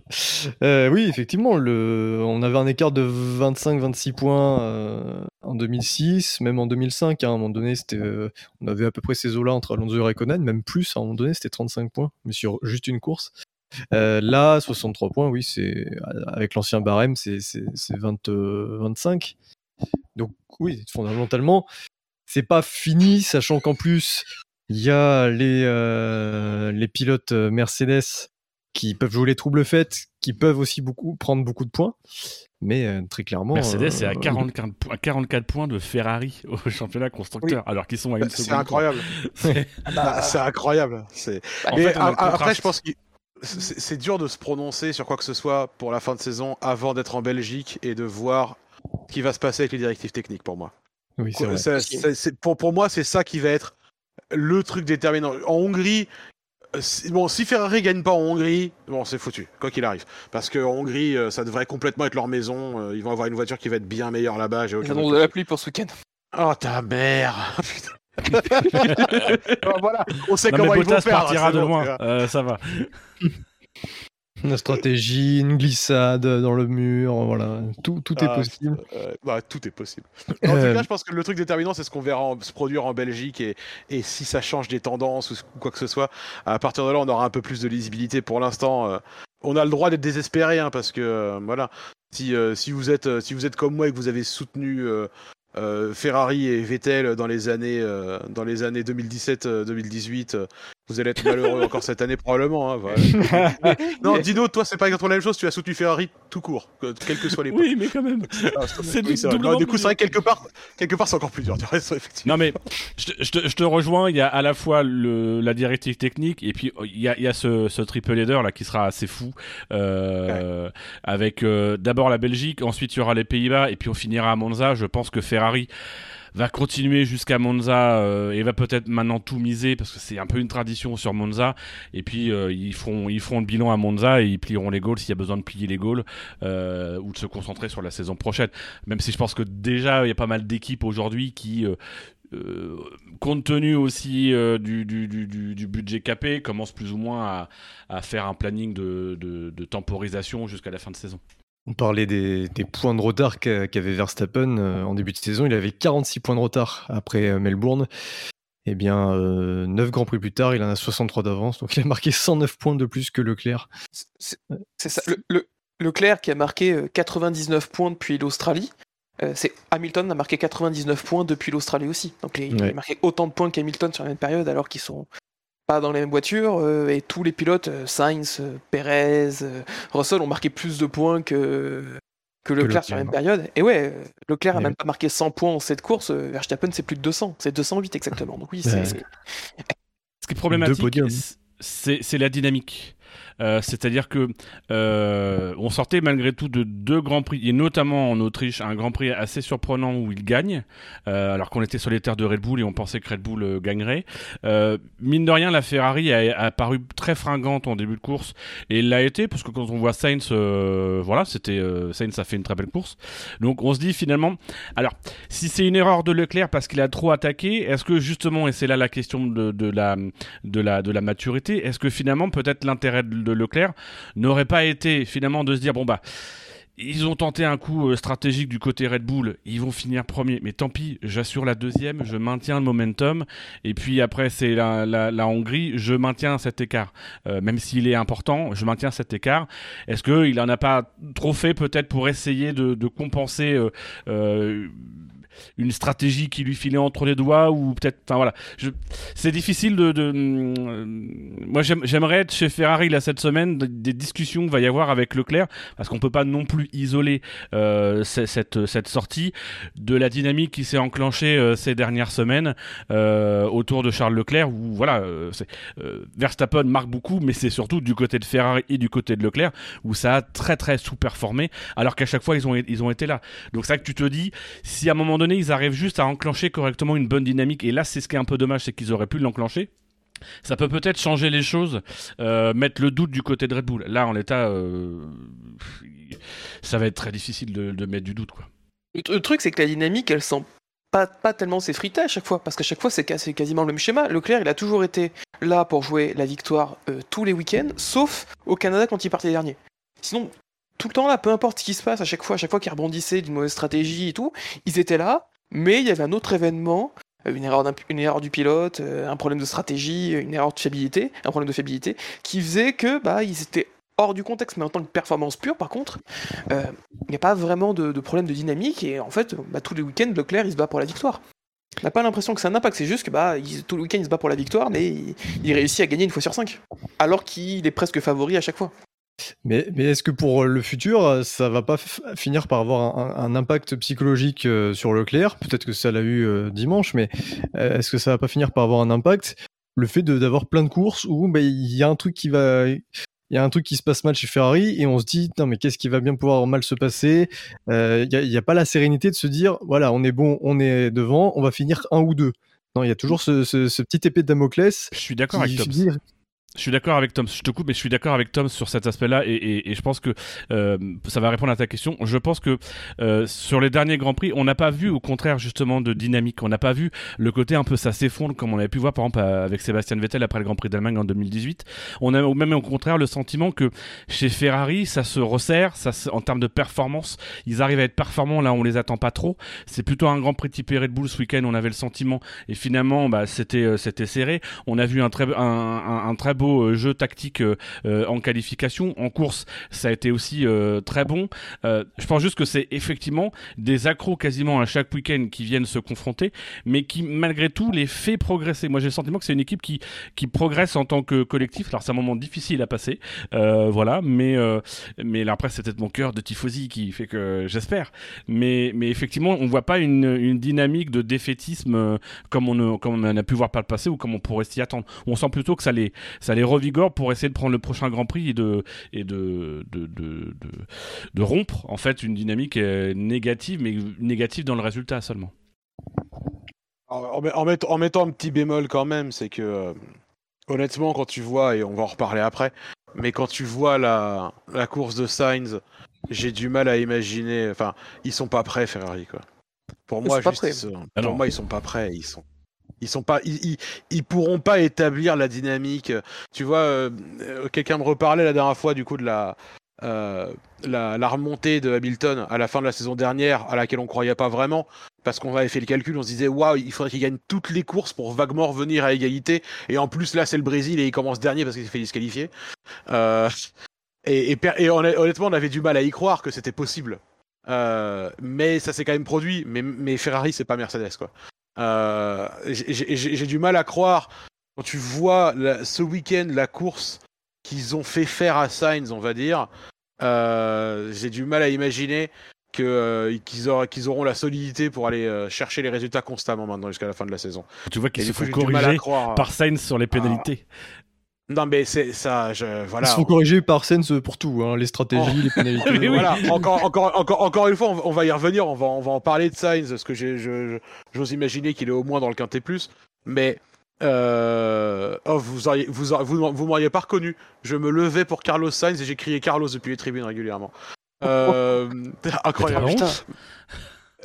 Euh, oui, effectivement, le... on avait un écart de 25-26 points euh, en 2006, même en 2005. hein, à un moment donné, c'était, euh, on avait à peu près ces eaux-là entre Alonso et Raikkonen, même plus. À un moment donné, c'était 35 points, mais sur juste une course. Euh, là, 63 points, oui, c'est avec l'ancien barème, c'est, c'est, c'est 20, euh, 25. Donc, oui, fondamentalement, c'est pas fini, sachant qu'en plus, il y a les, euh, les pilotes euh, Mercedes qui peuvent jouer les troubles faits, qui peuvent aussi beaucoup prendre beaucoup de points. Mais euh, très clairement. Mercedes est à euh, 44, po- à 44 points de Ferrari au championnat constructeur, alors qu'ils sont à une C'est seconde. incroyable. C'est- Ah, incroyable. C'est... En Mais fait, on a a- le a- après, je pense que c'est dur de se prononcer sur quoi que ce soit pour la fin de saison avant d'être en Belgique et de voir ce qui va se passer avec les directives techniques pour moi. Oui, c'est vrai. Pour, pour moi, c'est ça qui va être le truc déterminant. En Hongrie, si- bon, si Ferrari gagne pas en Hongrie, bon, c'est foutu, quoi qu'il arrive. Parce qu'en Hongrie, euh, ça devrait complètement être leur maison. euh, Ils vont avoir une voiture qui va être bien meilleure là-bas. J'ai Ils de la pluie pour ce week-end. Oh ta mère. Oh, voilà, on sait Non, comment mais ils vont Bottas faire. partira c'est de loin. Euh, ça va. Une stratégie, une glissade dans le mur, voilà. Tout, tout est Ah, possible. Euh, bah, tout est possible. En tout Euh, cas, je pense que le truc déterminant, c'est ce qu'on verra en- se produire en Belgique et, et si ça change des tendances ou quoi que ce soit, à partir de là, on aura un peu plus de lisibilité. Pour l'instant, euh, on a le droit d'être désespéré hein, parce que euh, voilà, si, si vous êtes si vous êtes comme moi et que vous avez soutenu euh, euh, Ferrari et Vettel dans les années euh, dans les années 2017-2018, vous allez être malheureux encore cette année probablement. hein, voilà. non, Dino, toi, c'est pas exactement la même chose. Tu as soutenu Ferrari tout court, que- quel que soit les Oui, mais quand même. ah, C'est oui, du coup, c'est vrai que quelque part, quelque part, c'est encore plus dur. Effectivement. Non mais je, te- je te, je te rejoins, il y a à la fois le, la directive technique et puis il y a, il y a ce, ce triple header là qui sera assez fou euh, avec euh, d'abord la Belgique, ensuite il y aura les Pays-Bas et puis on finira à Monza. Je pense que Ferrari va continuer jusqu'à Monza euh, et va peut-être maintenant tout miser parce que c'est un peu une tradition sur Monza et puis euh, ils feront ils le bilan à Monza et ils plieront les goals s'il y a besoin de plier les goals euh, ou de se concentrer sur la saison prochaine même si je pense que déjà il y a pas mal d'équipes aujourd'hui qui compte tenu aussi du, budget capé, commence plus ou moins à, faire un planning de temporisation jusqu'à la fin de saison. On parlait des, des points de retard qu'a- qu'avait Verstappen euh, en début de saison. Il avait 46 points de retard après euh, Melbourne. Eh bien, euh, 9 grands prix plus tard, il en a 63 d'avance. Donc il a marqué 109 points de plus que Leclerc. C'est ça. Le, le- Leclerc qui a marqué euh, 99 points depuis l'Australie. euh, c'est Hamilton a marqué 99 points depuis l'Australie aussi. Donc les- il Ouais. a marqué autant de points qu'Hamilton sur la même période alors qu'ils sont pas dans les mêmes voitures euh, et tous les pilotes euh, Sainz, euh, Perez, euh, Russell ont marqué plus de points que que Leclerc sur la même Leclerc. période. Et ouais, Leclerc a Et même pas marqué 100 points en cette course. Verstappen c'est plus de 200, c'est 208 exactement. Donc oui, c'est Ce qui est problématique, c'est la dynamique. Euh, c'est-à-dire que euh, on sortait malgré tout de deux grands prix, et notamment en Autriche, un grand prix assez surprenant où il gagne, euh, alors qu'on était sur les terres de Red Bull et on pensait que Red Bull gagnerait. mine de rien, la Ferrari a, paru très fringante en début de course et l'a été parce que quand on voit Sainz, voilà, c'était Sainz a fait une très belle course. Donc on se dit finalement, alors si c'est une erreur de Leclerc parce qu'il a trop attaqué, est-ce que justement, et c'est là la question de, de, la, de, la, de la maturité, est-ce que finalement peut-être l'intérêt de Leclerc n'aurait pas été finalement de se dire bon bah ils ont tenté un coup euh, stratégique du côté Red Bull, ils vont finir premier, mais tant pis, j'assure la deuxième, je maintiens le momentum, et puis après c'est la, la, Hongrie, je maintiens cet écart, euh, même s'il est important, je maintiens cet écart. Est-ce qu'il en a pas trop fait peut-être pour essayer de, de compenser euh, une stratégie qui lui filait entre les doigts ou peut-être enfin voilà c'est difficile de. Euh, moi j'aimerais être chez Ferrari là cette semaine des discussions qu'il va y avoir avec Leclerc parce qu'on peut pas non plus isoler euh, cette, cette sortie de la dynamique qui s'est enclenchée euh, ces dernières semaines autour de Charles Leclerc où voilà Verstappen marque beaucoup mais c'est surtout du côté de Ferrari et du côté de Leclerc où ça a très très sous-performé alors qu'à chaque fois ils ont, ils ont été là donc c'est ça que tu te dis si à un moment donné ils arrivent juste à enclencher correctement une bonne dynamique. Et là, c'est ce qui est un peu dommage, c'est qu'ils auraient pu l'enclencher. Ça peut peut-être changer les choses, euh, mettre le doute du côté de Red Bull. Là, en l'état, euh, ça va être très difficile de, mettre du doute. Quoi. Le truc, c'est que la dynamique, elle sent pas, pas tellement s'effriter à chaque fois, parce qu'à chaque fois, c'est quasiment le même schéma. Leclerc, il a toujours été là pour jouer la victoire euh, tous les week-ends, sauf au Canada quand il partait dernier. Sinon, tout le temps là, peu importe ce qui se passe, à chaque fois, à chaque fois qu'ils rebondissaient d'une mauvaise stratégie et tout, ils étaient là, mais il y avait un autre événement, euh, une erreur, du pilote, euh, un problème de stratégie, une erreur de fiabilité, un problème de fiabilité, qui faisait que bah ils étaient hors du contexte, mais en tant que performance pure, par contre, euh, il n'y a pas vraiment de, problème de dynamique, et en fait, bah, tous les week-ends, Leclerc, il se bat pour la victoire. On n'a pas l'impression que c'est un impact, c'est juste que bah, tout le week-end, il se bat pour la victoire, mais il réussit à gagner une fois sur cinq, alors qu'il est presque favori à chaque fois. Mais, mais est-ce que pour le futur, ça va pas finir par avoir un, impact psychologique euh, sur Leclerc? Peut-être que ça l'a eu euh, dimanche, mais euh, est-ce que ça va pas finir par avoir un impact? Le fait d'avoir plein de courses où bah, il y a un truc qui va. Il y a un truc qui se passe mal chez Ferrari et on se dit non mais qu'est-ce qui va bien pouvoir mal se passer? Il n'y a, pas la sérénité de se dire voilà on est bon on est devant on va finir un ou deux. Non il y a toujours ce, ce, petit épée de Damoclès je suis d'accord avec toi je suis d'accord avec Tom, je te coupe, mais je suis d'accord avec Tom sur cet aspect-là et, je pense que euh, ça va répondre à ta question. Je pense que euh, sur les derniers Grands Prix, on n'a pas vu au contraire justement de dynamique, on n'a pas vu le côté un peu ça s'effondre comme on avait pu voir par exemple avec Sébastien Vettel après le Grand Prix d'Allemagne en 2018. On a même au contraire le sentiment que chez Ferrari, ça se resserre, ça en termes de performance, ils arrivent à être performants là on les attend pas trop. C'est plutôt un Grand Prix type Red Bull ce week-end, on avait le sentiment et finalement bah, c'était euh, c'était serré. On a vu un très un, un très beau euh, jeu tactique euh, euh, en qualification. En course, ça a été aussi très bon. je pense juste que c'est effectivement des accros quasiment à chaque week-end qui viennent se confronter, mais qui malgré tout les fait progresser. Moi j'ai le sentiment que c'est une équipe qui, qui progresse en tant que collectif. Alors c'est un moment difficile à passer, voilà, mais, mais là, après c'est peut-être mon cœur de tifosi qui fait que j'espère. Mais, mais effectivement, on voit pas une, une dynamique de défaitisme comme on, comme on a pu voir par le passé ou comme on pourrait s'y attendre. On sent plutôt que ça les, ça les revigore pour essayer de prendre le prochain Grand Prix et de, et de, de, de, de, rompre en fait une dynamique euh, négative, mais négative dans le résultat seulement. En, en, mettant un petit bémol quand même, c'est que euh, honnêtement, quand tu vois, et on va en reparler après, mais quand tu vois la, la course de Sainz, j'ai du mal à imaginer. Enfin, ils sont pas prêts, Ferrari, quoi. Pour moi, juste, pour moi, ils sont pas prêts. Ils sont, ils sont pas, ils, ils, pourront pas établir la dynamique. Tu vois, euh, euh, quelqu'un me reparlait la dernière fois du coup de la, euh, la, la, remontée de Hamilton à la fin de la saison dernière, à laquelle on croyait pas vraiment, parce qu'on avait fait le calcul, on se disait waouh, il faudrait qu'il gagne toutes les courses pour vaguement revenir à égalité. Et en plus là, c'est le Brésil et il commence dernier parce qu'il s'est fait disqualifier. et, et, honnêtement, on avait du mal à y croire que c'était possible. mais ça s'est quand même produit. Mais, mais Ferrari, c'est pas Mercedes, quoi. Euh, j'ai du mal à croire quand tu vois ce week-end la course qu'ils ont fait faire à Sainz, on va dire. Euh, j'ai du mal à imaginer euh, qu'ils auront la solidité pour aller chercher les résultats constamment maintenant jusqu'à la fin de la saison. Tu vois qu'ils se font corriger par Sainz sur les pénalités. Non, mais c'est ça, je, voilà. Ils se font corriger par Sens pour tout, hein, les stratégies, Oh. les pénalités. Oui, oui. Voilà, encore, encore, encore, encore une fois, on va, on va y revenir, on va, on va en parler de Sainz, parce que j'ai- je- je- j'ose imaginer qu'il est au moins dans le quintet plus, mais euh, oh, vous, auriez, vous, auriez- vous, vous m'auriez pas reconnu. Je me levais pour Carlos Sainz et j'ai crié Carlos depuis les tribunes régulièrement. Euh, incroyable.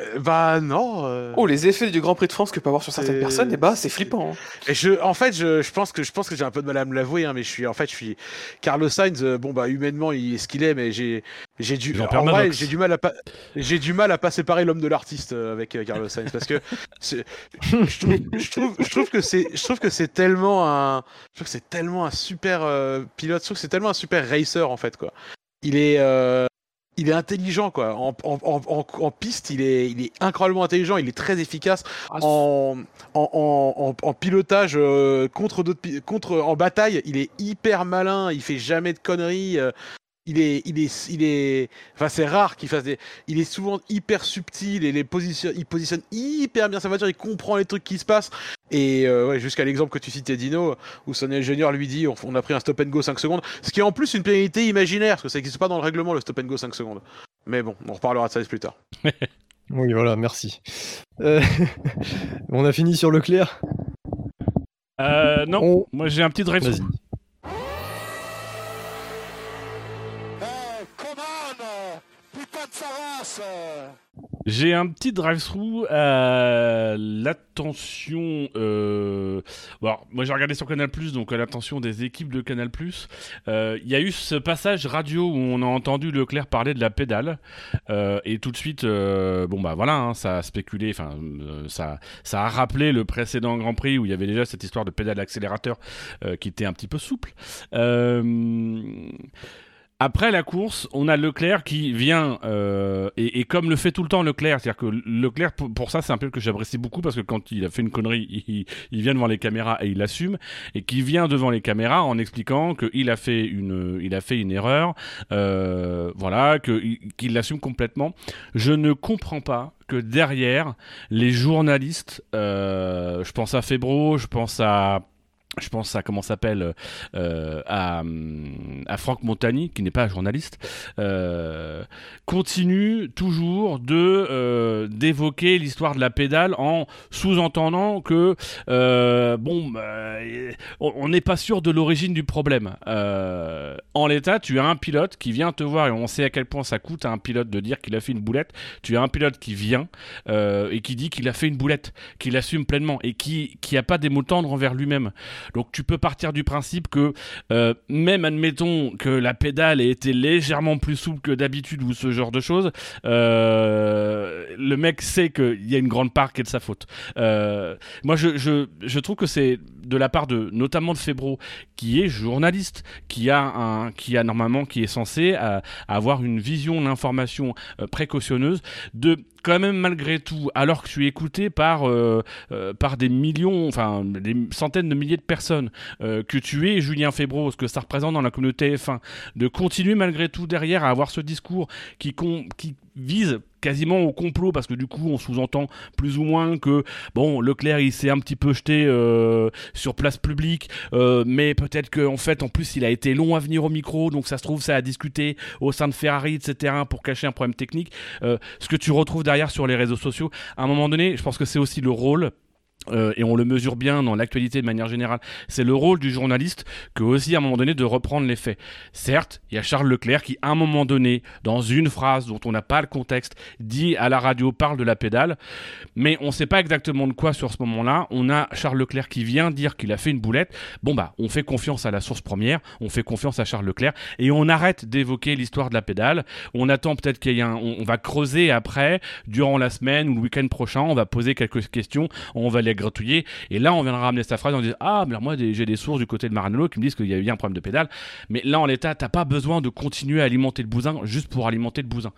Euh, Bah non. euh, Oh, les effets du Grand Prix de France que peut avoir sur certaines personnes, et bah, c'est flippant. hein. Et je, en fait, je, je pense que je pense que j'ai un peu de mal à me l'avouer, hein, mais je suis, en fait, je suis Carlos Sainz. euh, bon bah humainement, il est ce qu'il est, mais j'ai, j'ai du, en vrai, j'ai du mal à pas, j'ai du mal à pas séparer l'homme de l'artiste euh, avec euh, Carlos Sainz parce que je trouve, je trouve, je trouve que c'est, je trouve que c'est tellement un, je trouve que c'est tellement un super euh, pilote, je trouve que c'est tellement un super racer en fait quoi. Il est, euh, il est intelligent quoi. En, en, en, en, piste, il est, il est incroyablement intelligent. Il est très efficace Ah, en, en, en, en- en pilotage euh, contre d'autres contre en bataille. Il est hyper malin. Il fait jamais de conneries. euh, il est, il est, il est. Enfin, c'est rare qu'il fasse des. Il est souvent hyper subtil et les positions, il positionne hyper bien sa voiture. Il comprend les trucs qui se passent. Et euh, ouais, jusqu'à l'exemple que tu citais, Dino, où son ingénieur lui dit on, on a pris un stop and go 5 secondes. Ce qui est en plus une pénalité imaginaire, parce que ça n'existe pas dans le règlement le stop and go 5 secondes. Mais bon, on reparlera de ça plus tard. Oui, voilà, merci. Euh, on a fini sur Leclerc? Euh, non, On- moi j'ai un petit drive Savance J'ai un petit drive-through à l'attention. Euh... Bon, moi j'ai regardé sur Canal donc à l'attention des équipes de Canal Euh, Il y a eu ce passage radio où on a entendu Leclerc parler de la pédale. Euh, et tout de suite, euh, bon bah voilà, hein, ça a spéculé, enfin euh, ça, ça a rappelé le précédent Grand Prix où il y avait déjà cette histoire de pédale accélérateur euh, qui était un petit peu souple. Euh, après la course, on a Leclerc qui vient, euh, et, comme le fait tout le temps Leclerc, c'est-à-dire que Leclerc, pour, ça, c'est un peu que j'apprécie beaucoup parce que quand il a fait une connerie, il, vient devant les caméras et il l'assume, et qui vient devant les caméras en expliquant qu'il a fait une, a fait une erreur, euh, voilà, qu'il l'assume complètement. Je ne comprends pas que derrière, les journalistes, euh, je pense à Febro, je pense à je pense à comment s'appelle euh, à, hum, à Franck Montagny qui n'est pas journaliste euh, continue toujours de euh, d'évoquer l'histoire de la pédale en sous-entendant que bon on n'est pas sûr de l'origine du problème. En l'état tu as un pilote qui vient te voir et on sait à quel point ça coûte à un pilote de dire qu'il a fait une boulette. Tu as un pilote qui vient et qui dit qu'il a fait une boulette qu'il assume pleinement et qui qui pas des mots tendres envers lui-même donc tu peux partir du principe que euh, même admettons que la pédale ait été légèrement plus souple que d'habitude ou ce genre de choses, euh, le mec sait qu'il y a une grande part qui est de sa faute. Euh, moi, je, trouve que c'est de la part de notamment de Febro, qui est journaliste, qui a un, qui a normalement, qui est censé euh, avoir une vision d'information euh, précautionneuse, de quand même malgré tout, alors que je suis écouté par euh, par des millions, enfin des centaines de milliers de personnes, que tu es Julien Febro, ce que ça représente dans la communauté F1, de continuer malgré tout derrière à avoir ce discours qui, qui vise quasiment au complot parce que du coup on sous-entend plus ou moins que bon Leclerc il s'est un petit peu jeté euh, sur place publique euh, mais peut-être qu'en fait en plus il a été long à venir au micro donc ça se trouve ça a discuté au sein de Ferrari etc pour cacher un problème technique. Euh, ce que tu retrouves derrière sur les réseaux sociaux à un moment donné je pense que c'est aussi le rôle euh, et on le mesure bien dans l'actualité de manière générale, c'est le rôle du journaliste que aussi à un moment donné de reprendre les faits. Certes, il y a Charles Leclerc qui à un moment donné, dans une phrase dont on n'a pas le contexte, dit à la radio parle de la pédale, mais on ne sait pas exactement de quoi sur ce moment-là. On a Charles Leclerc qui vient dire qu'il a fait une boulette. Bon bah, on fait confiance à la source première, on fait confiance à Charles Leclerc et on arrête d'évoquer l'histoire de la pédale. On attend peut-être qu'il y ait un, on, va creuser après, durant la semaine ou le week-end prochain, on va poser quelques questions, on va les gratouiller et là on viendra ramener sa phrase en disant ah mais moi j'ai des sources du côté de Maranello qui me disent qu'il y a eu un problème de pédale. Mais là en l'état t'as pas besoin de continuer à alimenter le bousin juste pour alimenter le bousin.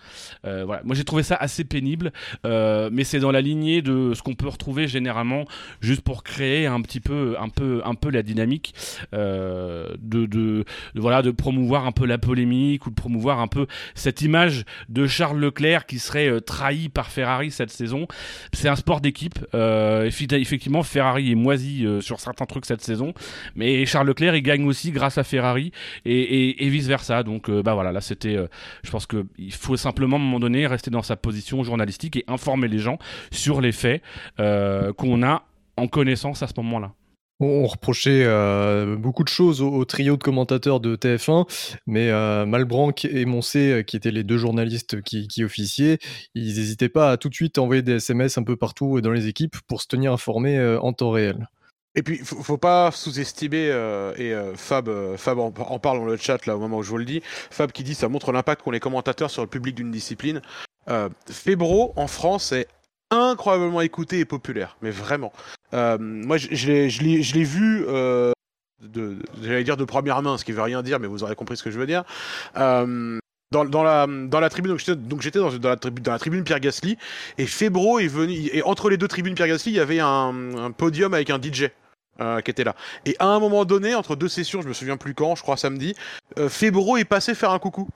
Euh, voilà. Moi j'ai trouvé ça assez pénible. Euh, mais c'est dans la lignée de ce qu'on peut retrouver généralement juste pour créer un petit peu un peu un peu la dynamique euh, de, de, voilà de promouvoir un peu la polémique ou de promouvoir un peu cette image de Charles Leclerc qui serait trahi par Ferrari cette saison. C'est un sport d'équipe euh, effectivement Ferrari est moisi sur certains trucs cette saison, mais Charles Leclerc il gagne aussi grâce à Ferrari et, vice versa. Donc bah voilà, là c'était, je pense que il faut simplement à un moment donné rester dans sa position journalistique et informer les gens sur les faits qu'on a en connaissance à ce moment-là. On reprochait euh, beaucoup de choses au, trio de commentateurs de TF1, mais euh, Malbranck et Moncé, euh, qui étaient les deux journalistes qui, officiaient, ils n'hésitaient pas à tout de suite envoyer des SMS un peu partout dans les équipes pour se tenir informés en temps réel. Et puis, faut, faut pas sous-estimer, et Fab, Fab en, parle dans le chat là au moment où je vous le dis, Fab qui dit ça montre l'impact qu'ont les commentateurs sur le public d'une discipline. Febro en France est incroyablement écouté et populaire, mais vraiment. Euh, moi, je, je l'ai vu, euh, j'allais dire de première main, ce qui veut rien dire, mais vous aurez compris ce que je veux dire. Euh, dans, dans, la, dans la tribune, donc j'étais la tribune, dans la tribune Pierre Gasly, et Febro est venu, et entre les deux tribunes Pierre Gasly, il y avait un, un podium avec un DJ. Euh, qui était là. Et à un moment donné, entre deux sessions, je me souviens plus quand, je crois samedi, euh, Febro est passé faire un coucou.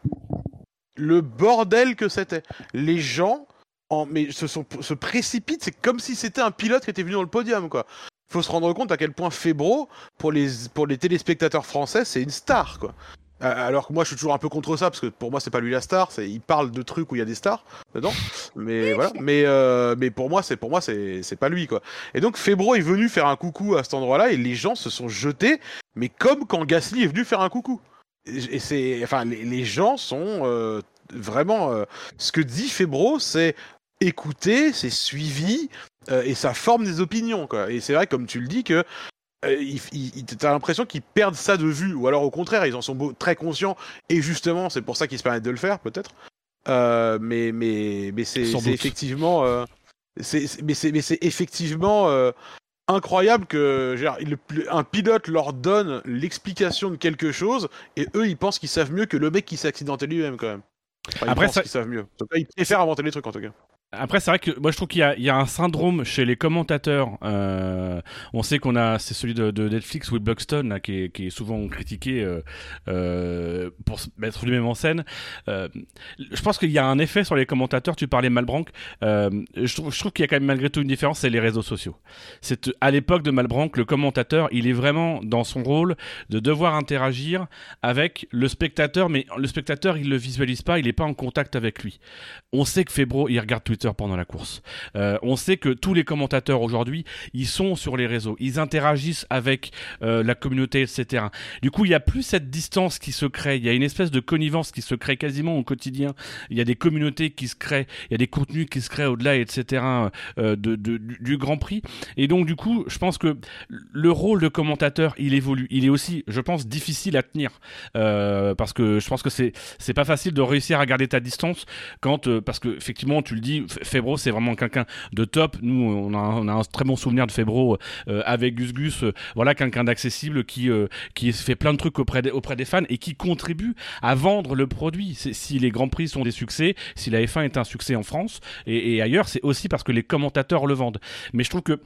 Le bordel que c'était. Les gens mais se, sont, se précipitent, c'est comme si c'était un pilote qui était venu dans le podium, quoi. Faut se rendre compte à quel point Febro, pour les, pour les téléspectateurs français, c'est une star, quoi. Alors que moi, je suis toujours un peu contre ça parce que pour moi, c'est pas lui la star. C'est il parle de trucs où il y a des stars dedans. Mais voilà. Mais euh, mais pour moi, c'est pour moi, c'est c'est pas lui quoi. Et donc Febro est venu faire un coucou à cet endroit-là et les gens se sont jetés, mais comme quand Gasly est venu faire un coucou. Et c'est enfin les, les gens sont euh, vraiment euh, ce que dit Febro, c'est écouté, c'est suivi, euh, et ça forme des opinions. Quoi. Et c'est vrai, comme tu le dis, que euh, t'as l'impression qu'ils perdent ça de vue, ou alors au contraire, ils en sont très conscients, et justement, c'est pour ça qu'ils se permettent de le faire, peut-être. Euh, mais mais mais c'est effectivement, euh, c'est mais c'est mais c'est effectivement incroyable que genre, un pilote leur donne l'explication de quelque chose, et eux, ils pensent qu'ils savent mieux que le mec qui s'est accidenté lui-même, quand même. Après, ça... ils savent mieux. ils préfèrent inventer les trucs en tout cas. Après, c'est vrai que moi je trouve qu'il y, a un syndrome chez les commentateurs. Euh, on sait qu'on a, c'est celui de, Netflix, Will Buxton, là, qui, est, qui, est, souvent critiqué euh, euh, pour se mettre lui-même en scène. Je pense qu'il y a un effet sur les commentateurs. Tu parlais Malbranck. Je trouve, je trouve qu'il y a quand même malgré tout une différence, c'est les réseaux sociaux. C'est à l'époque de Malbranck, le commentateur, il est vraiment dans son rôle de devoir interagir avec le spectateur, mais le spectateur, il le visualise pas, il n'est pas en contact avec lui. On sait que Febro, il regarde Twitter pendant la course. Euh, on sait que tous les commentateurs aujourd'hui, ils sont sur les réseaux, ils interagissent avec euh, la communauté, etc. Du coup, il n'y a plus cette distance qui se crée, il y a une espèce de connivence qui se crée quasiment au quotidien. Il y a des communautés qui se créent, il y a des contenus qui se créent au-delà, etc. Euh, du Grand Prix. Et donc, du coup, je pense que le rôle de commentateur, il évolue. Il est aussi, je pense, difficile à tenir parce que je pense que c'est c'est pas facile de réussir à garder ta distance quand parce que effectivement, tu le dis, Febro, c'est vraiment quelqu'un de top. Nous, on a, un très bon souvenir de Febro euh, avec Gus Gus. Euh, voilà, quelqu'un d'accessible qui, euh, qui fait plein de trucs auprès auprès des fans et qui contribue à vendre le produit. Si les Grands Prix sont des succès, si la F1 est un succès en France et, et ailleurs, c'est aussi parce que les commentateurs le vendent. Mais je trouve que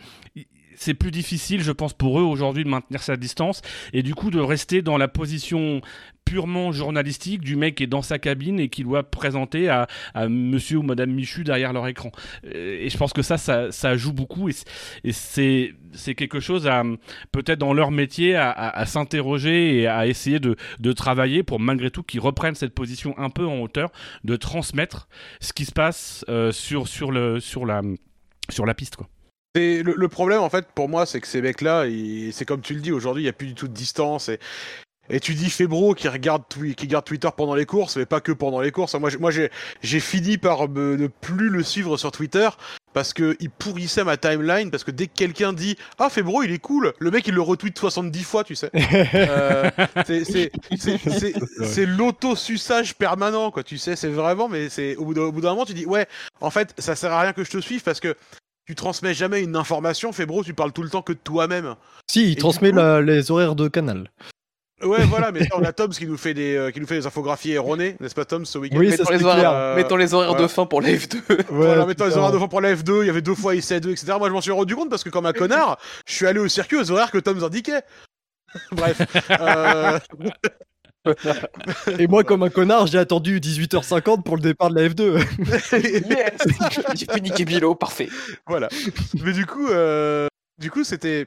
c'est plus difficile, je pense, pour eux aujourd'hui de maintenir sa distance et du coup de rester dans la position purement journalistique du mec qui est dans sa cabine et qui doit présenter à, monsieur ou madame Michu derrière leur écran. Euh, et je pense que ça, ça, joue beaucoup et c'est, quelque chose à, peut-être dans leur métier, à, s'interroger et à essayer de, travailler pour malgré tout qu'ils reprennent cette position un peu en hauteur, de transmettre ce qui se passe euh, sur, la, piste. Le, le, problème, en fait, pour moi, c'est que ces mecs-là, c'est comme tu le dis, aujourd'hui, il n'y a plus du tout de distance. Et, et tu dis Febro qui regarde, qui regarde Twitter pendant les courses, mais pas que pendant les courses. Moi, moi j'ai fini par ne plus le suivre sur Twitter parce que il pourrissait ma timeline parce que dès que quelqu'un dit ah Febro il est cool le mec il le retweet 70 fois tu sais euh, c'est l'auto-suçage permanent quoi tu sais c'est vraiment mais c'est au bout d'un moment tu dis ouais en fait ça sert à rien que je te suive parce que tu transmets jamais une information, Febro, tu parles tout le temps que de toi-même. Si, il transmet les horaires de canal. Ouais, voilà, mais on a Tom qui nous fait des, euh, qui nous fait des infographies erronées, n'est-ce pas, Tom, ce week-end? Oui, mettons, les horaires, euh, mettons les horaires de fin pour la F2. Ouais, voilà, mettons les horaires de fin pour la F2, il y avait deux fois IC2, etc. Moi, je m'en suis rendu compte parce que, comme un connard, je suis allé au circuit aux horaires que Tom nous indiquait. Bref. euh... Et moi, comme un connard, j'ai attendu 18h50 pour le départ de la F2. yes J'ai pu niquer Bilo, parfait. Voilà. Mais du coup, euh, du coup, c'était.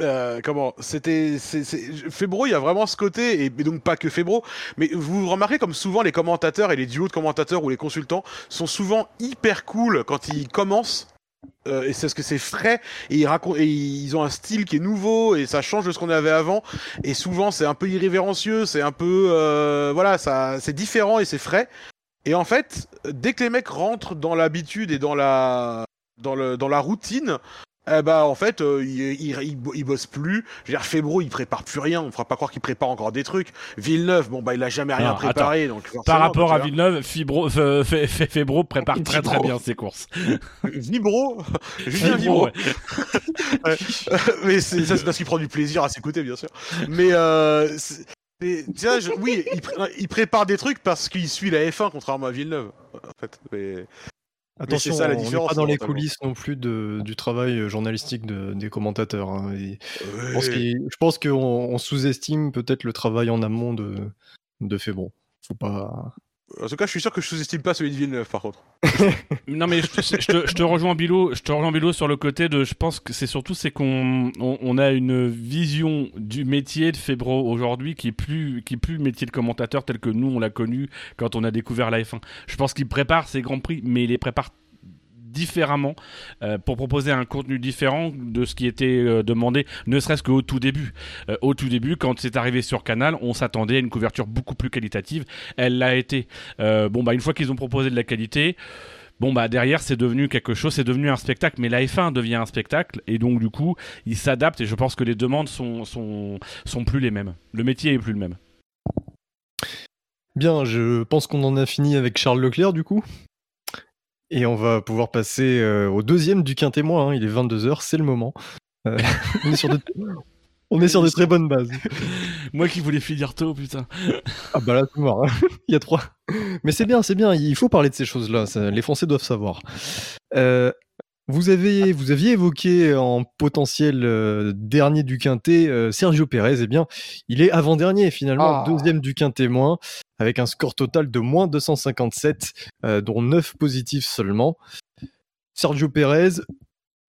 euh, comment C'était. Febro, il y a vraiment ce côté, et, et donc pas que Febro, mais vous remarquez comme souvent les commentateurs et les duos de commentateurs ou les consultants sont souvent hyper cool quand ils commencent. Euh, et c'est parce que c'est frais. Et ils racontent et ils ont un style qui est nouveau et ça change de ce qu'on avait avant. Et souvent c'est un peu irrévérencieux c'est un peu euh, voilà ça c'est différent et c'est frais. Et en fait dès que les mecs rentrent dans l'habitude et dans la dans le dans la routine eh ben en fait euh, ils, ils, ils, bo- ils bossent plus. Je veux dire Febro il prépare plus rien. On fera pas croire qu'il prépare encore des trucs. Villeneuve bon bah il a jamais rien Non, préparé donc Par rapport à. Villeneuve, Fibro, Fe- Fe- Fe- Febro prépare très très bien ses courses. Vibro Julien Vibro. ouais. mais ça c'est parce qu'il prend du plaisir à s'écouter bien sûr. Mais euh, je- oui il, pré- il prépare des trucs parce qu'il suit la F1 contrairement à Villeneuve en fait. Mais Attention, ça, la on n'est différence, pas dans les coulisses non plus de, du travail euh, journalistique de- des commentateurs. hein. Et Je pense Ouais. qu'il- je pense qu'on on sous-estime peut-être le travail en amont de, de Febron. Faut pas. En tout cas je suis sûr que je sous-estime pas celui de Villeneuve par contre Non mais je, te- rejoins Bilo, je te rejoins Bilo sur le côté de, je pense que c'est surtout c'est qu'on on, a une vision du métier de Febro aujourd'hui qui est plus qui est plus métier de commentateur tel que nous on l'a connu quand on a découvert la F1. Je pense qu'il prépare ses grands prix, mais il les prépare différemment euh, pour proposer un contenu différent de ce qui était euh, demandé, ne serait-ce qu'au tout début. Euh, au tout début, quand c'est arrivé sur Canal, on s'attendait à une couverture beaucoup plus qualitative. Elle l'a été. Bon bah une fois qu'ils ont proposé de la qualité, Bon bah derrière c'est devenu quelque chose, c'est devenu un spectacle, mais la F1 devient un spectacle et donc du coup ils s'adaptent et je pense que les demandes sont, sont, sont plus les mêmes. Le métier est plus le même. Bien, je pense qu'on en a fini avec Charles Leclerc du coup. Et on va pouvoir passer euh, au deuxième du quintet hein. Il est 22h, c'est le moment. Euh, on, est sur de... on est sur de très bonnes bases. Moi qui voulais finir tôt putain. Ah bah là, c'est mort. hein. Il y a trois. Mais c'est bien, c'est bien. Il faut parler de ces choses-là. ça- Les Français doivent savoir. Euh, vous, avez, vous aviez évoqué en potentiel euh, dernier du quintet euh, Sergio Pérez. Eh bien, il est avant-dernier finalement, Ah. deuxième du quintet moins, avec un score total de moins 257, euh, dont 9 positifs seulement. Sergio Pérez,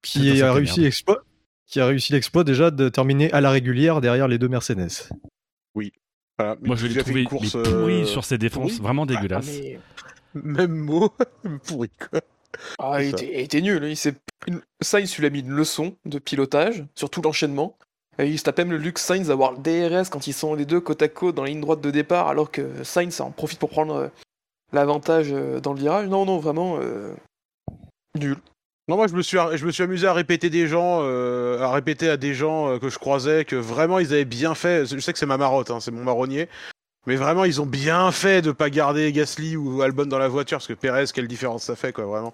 qui Putain, ça a fait réussi merde. l'exploit. Qui a réussi l'exploit déjà de terminer à la régulière derrière les deux Mercedes. Voilà. Moi je l'ai trouvé une course, pourri euh, sur ses défenses, pourri. vraiment Ah, dégueulasse. mais- même mot pourri quoi Ah, il était, il était nul. Il s'est... une- Sainz lui a mis une leçon de pilotage sur tout l'enchaînement. Et il se tape même le luxe Sainz d'avoir le DRS quand ils sont les deux côte à côte dans la ligne droite de départ, alors que Sainz en profite pour prendre euh, l'avantage euh, dans le virage. Non, non, vraiment euh, nul. Non, moi je me suis, je me suis amusé à répéter des gens, euh, à répéter à des gens euh, que je croisais que vraiment ils avaient bien fait. Je sais que c'est ma marotte, hein, c'est mon marronnier, mais vraiment ils ont bien fait de pas garder Gasly ou Albon dans la voiture parce que Perez, quelle différence ça fait quoi, vraiment.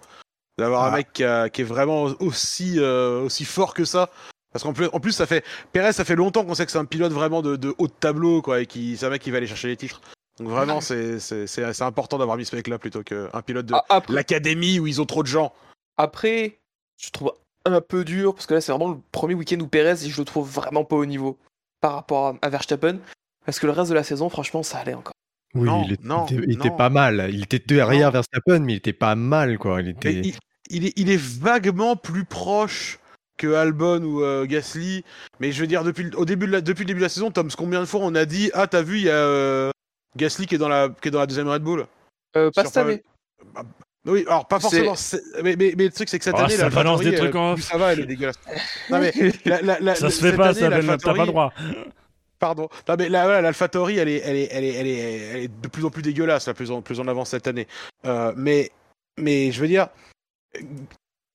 D'avoir un Ah. mec qui, a- qui est vraiment aussi euh, aussi fort que ça. Parce qu'en plus, en plus, ça fait Perez, ça fait longtemps qu'on sait que c'est un pilote vraiment de, de haut de tableau, quoi, et qui, c'est un mec qui va aller chercher les titres. Donc vraiment, c'est, c'est, c'est, c'est important d'avoir mis ce mec-là plutôt qu'un pilote de après, l'académie où ils ont trop de gens. après, je trouve un peu dur, parce que là c'est vraiment le premier week-end où Perez, je le trouve vraiment pas au niveau par rapport à, à Verstappen. Parce que le reste de la saison, franchement, ça allait encore. Oui, Non, il, est- non, il était, il était non. pas mal. Il était derrière. Verstappen, mais il était pas mal, quoi. Il était. il, il est, il est vaguement plus proche que Albon ou euh, Gasly. Mais je veux dire, depuis, le- au début de la, depuis le début de la saison, Tom, combien de fois on a dit Ah, t'as vu, il y a euh, Gasly qui est, dans la, qui est dans la deuxième Red Bull? Euh, pas cette pas- année. Bah, Oui, alors pas forcément. Mais, mais, mais le truc, c'est que cette Ah, année, ça la balance des trucs en off. ça va, elle est dégueulasse. non, mais la, la, la, Ça se fait pas, année, ça, t'as pas le droit. Pardon. Non mais là, voilà, l'Alphatori, elle est, elle est, elle est, elle est, elle est de plus en plus dégueulasse, là, plus en, plus en avant cette année. Euh, mais, mais je veux dire,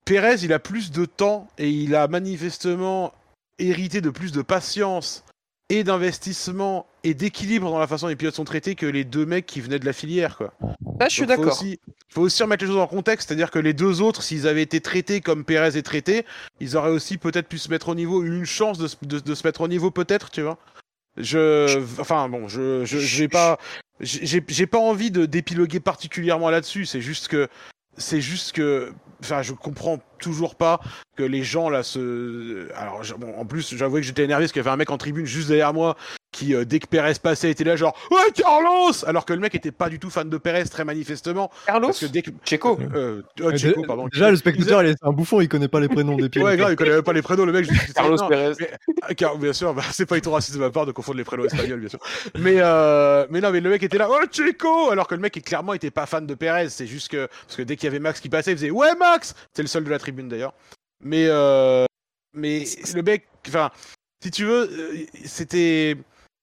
Pérez, il a plus de temps et il a manifestement hérité de plus de patience et d'investissement et d'équilibre dans la façon dont les pilotes sont traités que les deux mecs qui venaient de la filière, quoi. Là, je suis d'accord. aussi- faut aussi remettre les choses en contexte, c'est-à-dire que les deux autres, s'ils avaient été traités comme Pérez est traité, ils auraient aussi peut-être pu se mettre au niveau, une chance de, se- de- de se mettre au niveau, peut-être, tu vois. Je, enfin bon, je, je, j'ai pas, j'ai, j'ai pas envie de d'épiloguer particulièrement là-dessus. C'est juste que, c'est juste que, enfin, je comprends toujours pas que les gens là se, alors, bon, en plus, j'avoue que j'étais énervé parce qu'il y avait un mec en tribune juste derrière moi qui, euh, dès que Perez passait, était là genre Ouais, Carlos Alors que le mec était pas du tout fan de Perez, très manifestement. Carlos Parce que dès que. Checo. Euh, oh, Euh, Checo, pardon. Déjà, le spectateur, il est un bouffon, il connaît pas les prénoms des pilotes. Ouais, grave, il connaît même pas les prénoms, le mec. je- Carlos non, Perez. mais- ah, car, bien sûr, bah, c'est pas du tout raciste de ma part de confondre les prénoms espagnols, bien sûr. Mais, euh, mais non, mais le mec était là, oh Checo Alors que le mec, il, clairement, était pas fan de Perez. C'est juste que, parce que dès qu'il y avait Max qui passait, il faisait, ouais, Max C'est le seul de la tribune d'ailleurs. Mais, euh, mais le mec, enfin, si tu veux, euh, c'était.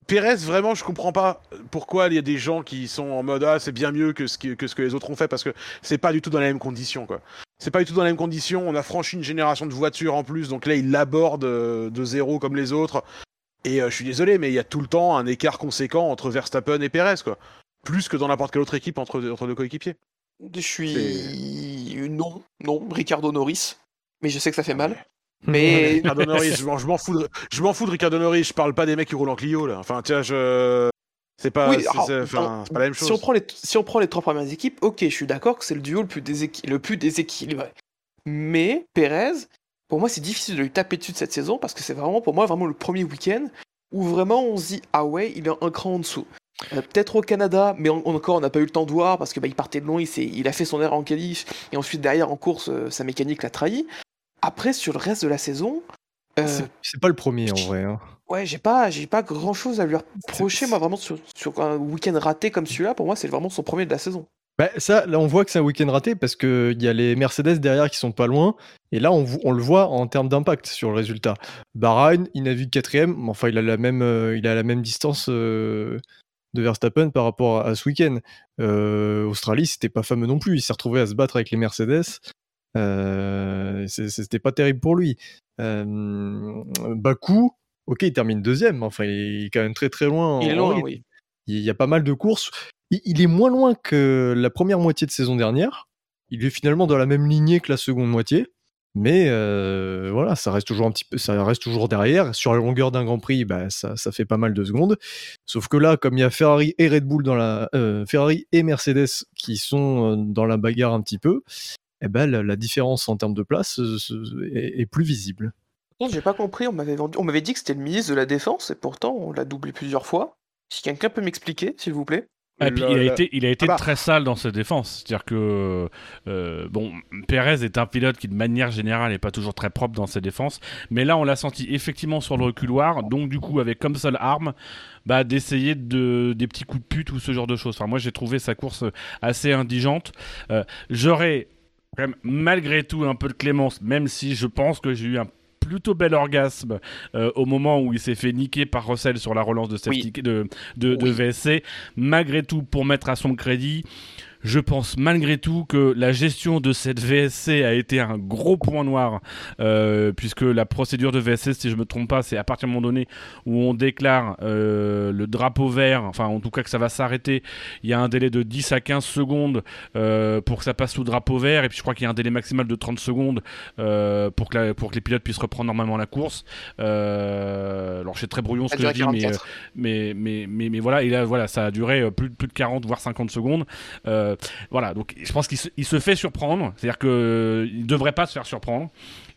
Perez, vraiment, je comprends pas pourquoi il y a des gens qui sont en mode ah c'est bien mieux que ce, qui- que ce que les autres ont fait parce que c'est pas du tout dans les mêmes conditions quoi. C'est pas du tout dans les mêmes conditions. On a franchi une génération de voitures en plus, donc là il l'aborde euh, de zéro comme les autres. Et euh, je suis désolé, mais il y a tout le temps un écart conséquent entre Verstappen et Perez quoi. Plus que dans n'importe quelle autre équipe entre, entre deux coéquipiers. Je suis. Non, non, Ricardo Norris. Mais je sais que ça fait mal. Mais. Ricardo Norris, je m'en- je m'en fous, de, je m'en fous de Ricardo Norris. Je parle pas des mecs qui roulent en Clio là. Enfin, tiens, je. C'est pas, Oui, c'est- alors, c'est- enfin, dans- c'est pas la même chose. Si on, prend les, si on prend les trois premières équipes, ok, je suis d'accord que c'est le duo le plus, déséqui- le plus déséquilibré. Mais Perez, pour moi, c'est difficile de lui taper dessus de cette saison parce que c'est vraiment, pour moi, vraiment le premier week-end où vraiment on se dit ah ouais, il est un cran en dessous. Euh, Peut-être au Canada, mais en- encore on n'a pas eu le temps de voir parce que bah, il partait de loin, il, s'est- il a fait son erreur en qualif et ensuite derrière en course, euh, sa mécanique l'a trahi. Après, sur le reste de la saison, euh, C'est- pas le premier en vrai. hein. Ouais, j'ai pas, j'ai pas grand chose à lui reprocher, moi, vraiment, sur, sur un week-end raté comme celui-là. Pour moi, c'est vraiment son premier de la saison. Bah, ça, là, on voit que c'est un week-end raté parce qu'il y a les Mercedes derrière qui sont pas loin. Et là, on, le voit en termes d'impact sur le résultat. Bahreïn, il navigue quatrième, mais enfin, il a la même, euh, il a la même distance euh, de Verstappen par rapport à, à ce week-end. Euh, Australie, c'était pas fameux non plus. Il s'est retrouvé à se battre avec les Mercedes. Euh, c'était pas terrible pour lui. Euh, Bakou, ok, il termine deuxième, mais enfin, il est quand même très très loin. Il est loin, oui. Il y a pas mal de courses. Il, il est moins loin que la première moitié de saison dernière. Il est finalement dans la même lignée que la seconde moitié. Mais euh, voilà, ça reste toujours un petit peu, ça reste toujours derrière. Sur la longueur d'un Grand Prix, bah, ça, ça fait pas mal de secondes. Sauf que là, comme il y a Ferrari et Red Bull dans la, euh, Ferrari et Mercedes qui sont dans la bagarre un petit peu, eh ben la, la différence en termes de place euh, est, est plus visible. J'ai pas compris. On m'avait vendu- on m'avait dit que c'était le ministre de la Défense, et pourtant, on l'a doublé plusieurs fois. Si quelqu'un peut m'expliquer, s'il vous plaît. Et puis, Le- il a le- été, il a été Ah bah. très sale dans ses défenses. C'est-à-dire que, euh, bon, Pérez est un pilote qui, de manière générale, n'est pas toujours très propre dans ses défenses. Mais là, on l'a senti effectivement sur le reculoir. Donc, du coup, avec comme seule arme, bah, d'essayer de, des petits coups de pute ou ce genre de choses. Enfin, moi, j'ai trouvé sa course assez indigente. Euh, J'aurais, quand même, malgré tout, un peu de clémence, même si je pense que j'ai eu un plutôt bel orgasme euh, au moment où il s'est fait niquer par Russell sur la relance de, safety, de, de, de Oui. VSC. Malgré tout, pour mettre à son crédit, je pense malgré tout que la gestion de cette VSC a été un gros point noir, euh, puisque la procédure de VSC, si je me trompe pas, c'est à partir du moment donné où on déclare euh, le drapeau vert, enfin en tout cas que ça va s'arrêter, il y a un délai de 10 à 15 secondes euh, pour que ça passe sous drapeau vert, et puis je crois qu'il y a un délai maximal de 30 secondes pour, que la- pour que les pilotes puissent reprendre normalement la course. Alors c'est très brouillon ce que je dis, mais, 44. mais, mais, mais, mais voilà, et là, voilà, ça a duré plus, de- plus de 40 voire 50 secondes. Euh, voilà, donc je pense qu'il se, fait surprendre, c'est-à-dire qu'il ne devrait pas se faire surprendre.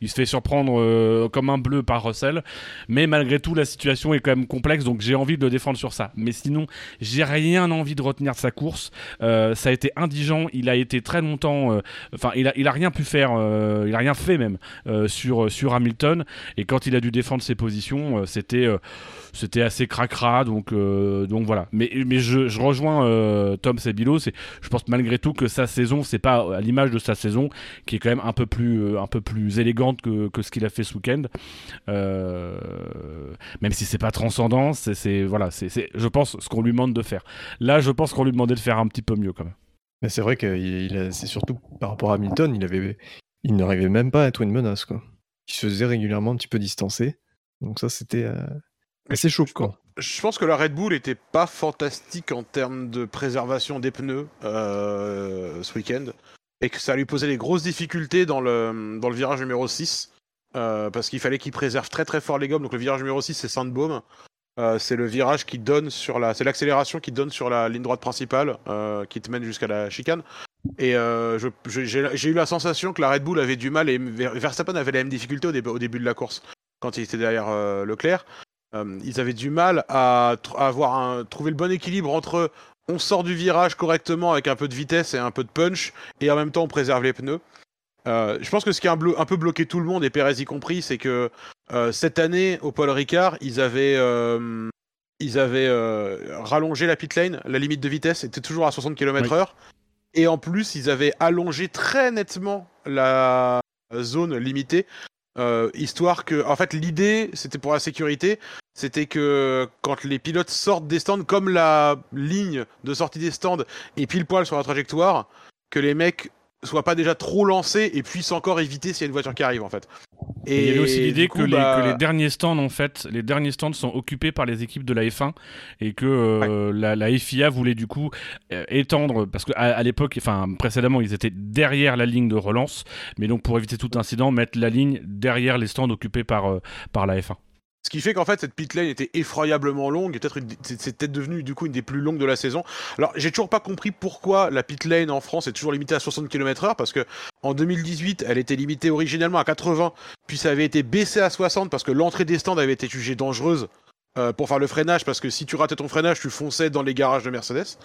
Il se fait surprendre euh, comme un bleu par Russell, mais malgré tout, la situation est quand même complexe, donc j'ai envie de le défendre sur ça. Mais sinon, j'ai rien envie de retenir de sa course. Euh, ça a été indigent, il a été très longtemps, euh, enfin, il, a, il a rien pu faire, euh, il a rien fait même euh, sur, Hamilton, et quand il a dû défendre ses positions, euh, c'était. C'était assez cracra donc euh, donc voilà mais mais je, rejoins euh, Tom Sebilo c'est je pense malgré tout que sa saison c'est pas à l'image de sa saison qui est quand même un peu plus euh, un peu plus élégante que, que ce qu'il a fait ce week-end même si c'est pas transcendant c'est voilà c'est c'est je pense ce qu'on lui demande de faire là je pense qu'on lui demandait de faire un petit peu mieux quand même Mais c'est vrai que c'est surtout par rapport à Hamilton, il avait, il n'arrivait même pas à être une menace quoi. Il se faisait régulièrement un petit peu distancer. Donc ça c'était assez choquant. Je pense que la Red Bull était pas fantastique en termes de préservation des pneus euh, ce week-end et que ça lui posait des grosses difficultés dans le, dans le virage numéro 6 euh, parce qu'il fallait qu'il préserve très très fort les gommes. Donc le virage numéro 6 c'est Sandbaum. Euh, c'est le virage qui donne sur la, c'est l'accélération qui donne sur la ligne droite principale euh, qui te mène jusqu'à la chicane. Et j'ai eu la sensation que la Red Bull avait du mal et Ver- Verstappen avait la même difficulté au, début- au début de la course quand il était derrière Leclerc. Euh, ils avaient du mal à, avoir un, trouver le bon équilibre entre on sort du virage correctement avec un peu de vitesse et un peu de punch, et en même temps on préserve les pneus. Euh, je pense que ce qui a un, blo- un peu bloqué tout le monde, et Perez y compris, c'est que euh, cette année, au Paul Ricard, ils avaient, euh, ils avaient rallongé la pit lane, la limite de vitesse était toujours à 60 km/h, et en plus, ils avaient allongé très nettement la zone limitée, euh, histoire que, en fait, l'idée, c'était pour la sécurité, c'était que quand les pilotes sortent des stands, comme la ligne de sortie des stands est pile poil sur la trajectoire, que les mecs soient pas déjà trop lancés et puissent encore éviter s'il y a une voiture qui arrive en fait. Et il y avait aussi l'idée que, bah, que les derniers stands, en fait, les derniers stands sont occupés par les équipes de la F1 et que euh, la, la FIA voulait du coup euh, étendre, parce qu'à à, l'époque, enfin précédemment, ils étaient derrière la ligne de relance, mais donc pour éviter tout incident, mettre la ligne derrière les stands occupés par, euh, par la F1. Ce qui fait qu'en fait cette pit lane était effroyablement longue, peut-être c'est peut-être devenu du coup une des plus longues de la saison. Alors j'ai toujours pas compris pourquoi la pit lane en France est toujours limitée à 60 km/h parce que en 2018 elle était limitée originellement à 80, puis ça avait été baissé à 60 parce que l'entrée des stands avait été jugée dangereuse euh, pour faire le freinage parce que si tu ratais ton freinage tu fonçais dans les garages de Mercedes.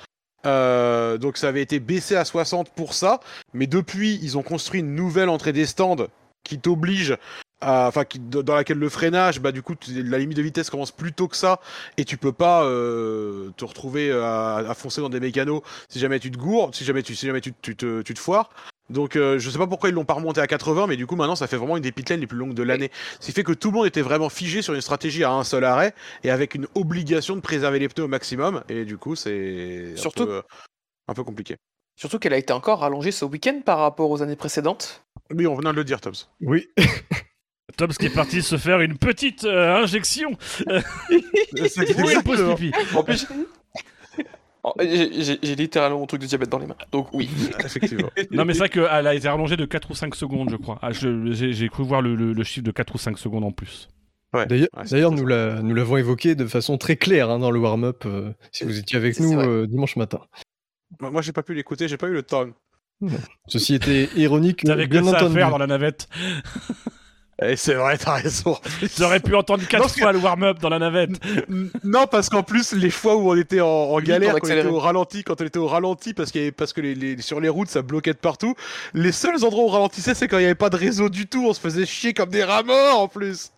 Euh, donc ça avait été baissé à 60 pour ça, mais depuis ils ont construit une nouvelle entrée des stands qui t'oblige enfin qui- dans laquelle le freinage bah du coup la limite de vitesse commence plus tôt que ça et tu peux pas euh, te retrouver à, à foncer dans des mécanos si jamais tu te gourdes si jamais tu si jamais tu, tu te, tu te foires donc euh, je sais pas pourquoi ils l'ont pas remonté à 80 mais du coup maintenant ça fait vraiment une des pit lanes les plus longues de l'année ce qui fait que tout le monde était vraiment figé sur une stratégie à un seul arrêt et avec une obligation de préserver les pneus au maximum et du coup c'est un Surtout- peu, euh, un peu compliqué Surtout qu'elle a été encore rallongée ce week-end par rapport aux années précédentes. oui on venait de le dire Toms Oui. Tom qui est parti se faire une petite euh, injection. C'est exactement. En plus, j'ai- littéralement mon truc de diabète dans les mains. Donc oui. effectivement Non mais c'est vrai qu'elle a été rallongée de 4 ou 5 secondes je crois. Ah, je- J'ai cru voir le, le- le chiffre de 4 ou 5 secondes en plus. Ouais. D'ailleurs, Ouais, nous la- nous l'avons évoqué de façon très claire hein, dans le warm-up, euh, si vous étiez avec nous euh, dimanche matin. moi moi, j'ai pas pu l'écouter j'ai pas eu le temps Ceci était ironique, T'avais que bien ça à entendu. faire dans la navette. Eh, c'est vrai, t'as raison. T'aurais pu entendre 4 Non, parce fois le warm-up dans la navette. non, parce qu'en plus, les fois où on était en, galère, on quand on était au ralenti, quand on était au ralenti, parce, qu'il y avait- parce que les, les- sur les routes, ça bloquait de partout, les seuls endroits où on ralentissait, c'est quand il n'y avait pas de réseau du tout. On se faisait chier comme des rats morts, en plus.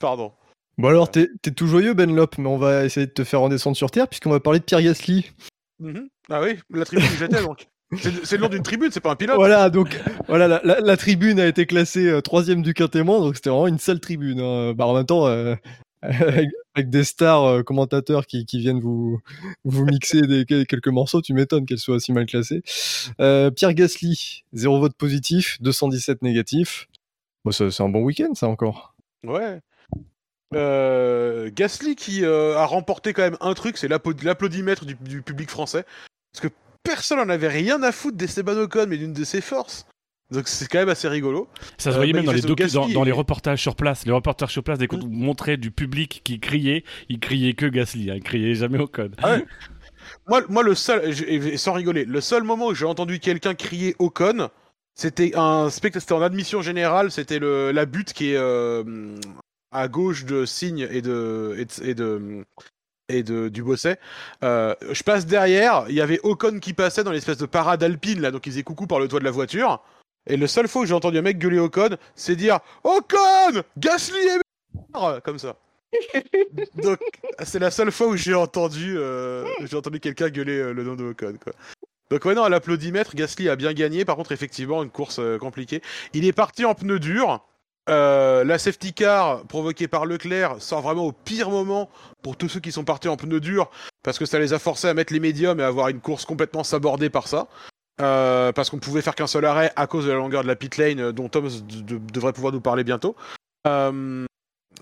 Pardon. Bon alors, t'es tout joyeux Ben Lop, mais on va essayer de te faire redescendre sur Terre puisqu'on va parler de Pierre Gasly. Mhm. Ah oui, la tribune où j'étais, donc. C'est le nom d'une tribune, c'est pas un pilote. Voilà, donc voilà, la, la- la tribune a été classée euh, troisième du quintémoin, donc c'était vraiment une sale tribune. hein. Bah, en même temps, euh, avec, avec des stars euh, commentateurs qui, qui viennent vous, vous mixer des, quel- quelques morceaux, tu m'étonnes qu'elle soit si mal classée. Euh, Pierre Gasly, 0 vote positif, 217 négatif. Bon, c'est un bon week-end, ça encore. Ouais. Euh, Gasly qui euh, a remporté quand même un truc, c'est l'applaudimètre du, du public français. Parce que personne n'en avait rien à foutre d'Esteban Ocon, mais d'une de ses forces. Donc c'est quand même assez rigolo. Ça se Euh, voyait même dans les, docu- dans, les reportages sur place. Les reportages sur place, dès qu'on montrait du public qui criait, ils criaient que Gasly, hein, ils criaient jamais au code. Moi, moi le seul, je- sans rigoler, le seul moment où j'ai entendu quelqu'un crier Ocon, c'était un spectacle, c'était en admission générale, c'était le la butte qui est euh, à gauche de Signe et de et de, et de, et de- du Bosset. Euh, je passe derrière, il y avait Ocon qui passait dans l'espèce de parade alpine là, donc il faisait coucou par le toit de la voiture. Et le seul fois où j'ai entendu un mec gueuler Ocon, c'est dire Ocon, Gasly est comme ça. Donc c'est la seule fois où j'ai entendu euh, j'ai entendu quelqu'un gueuler euh, le nom de Ocon quoi. Donc ouais non à l'applaudimètre Gasly a bien gagné par contre effectivement une course compliquée. Il est parti en pneu dur. Euh, la safety car provoquée par Leclerc sort vraiment au pire moment pour tous ceux qui sont partis en pneu dur parce que ça les a forcés à mettre les médiums et à avoir une course complètement sabordée par ça. Euh, parce qu'on pouvait faire qu'un seul arrêt à cause de la longueur de la pit lane euh, dont Tom de- de- devrait pouvoir nous parler bientôt. Euh,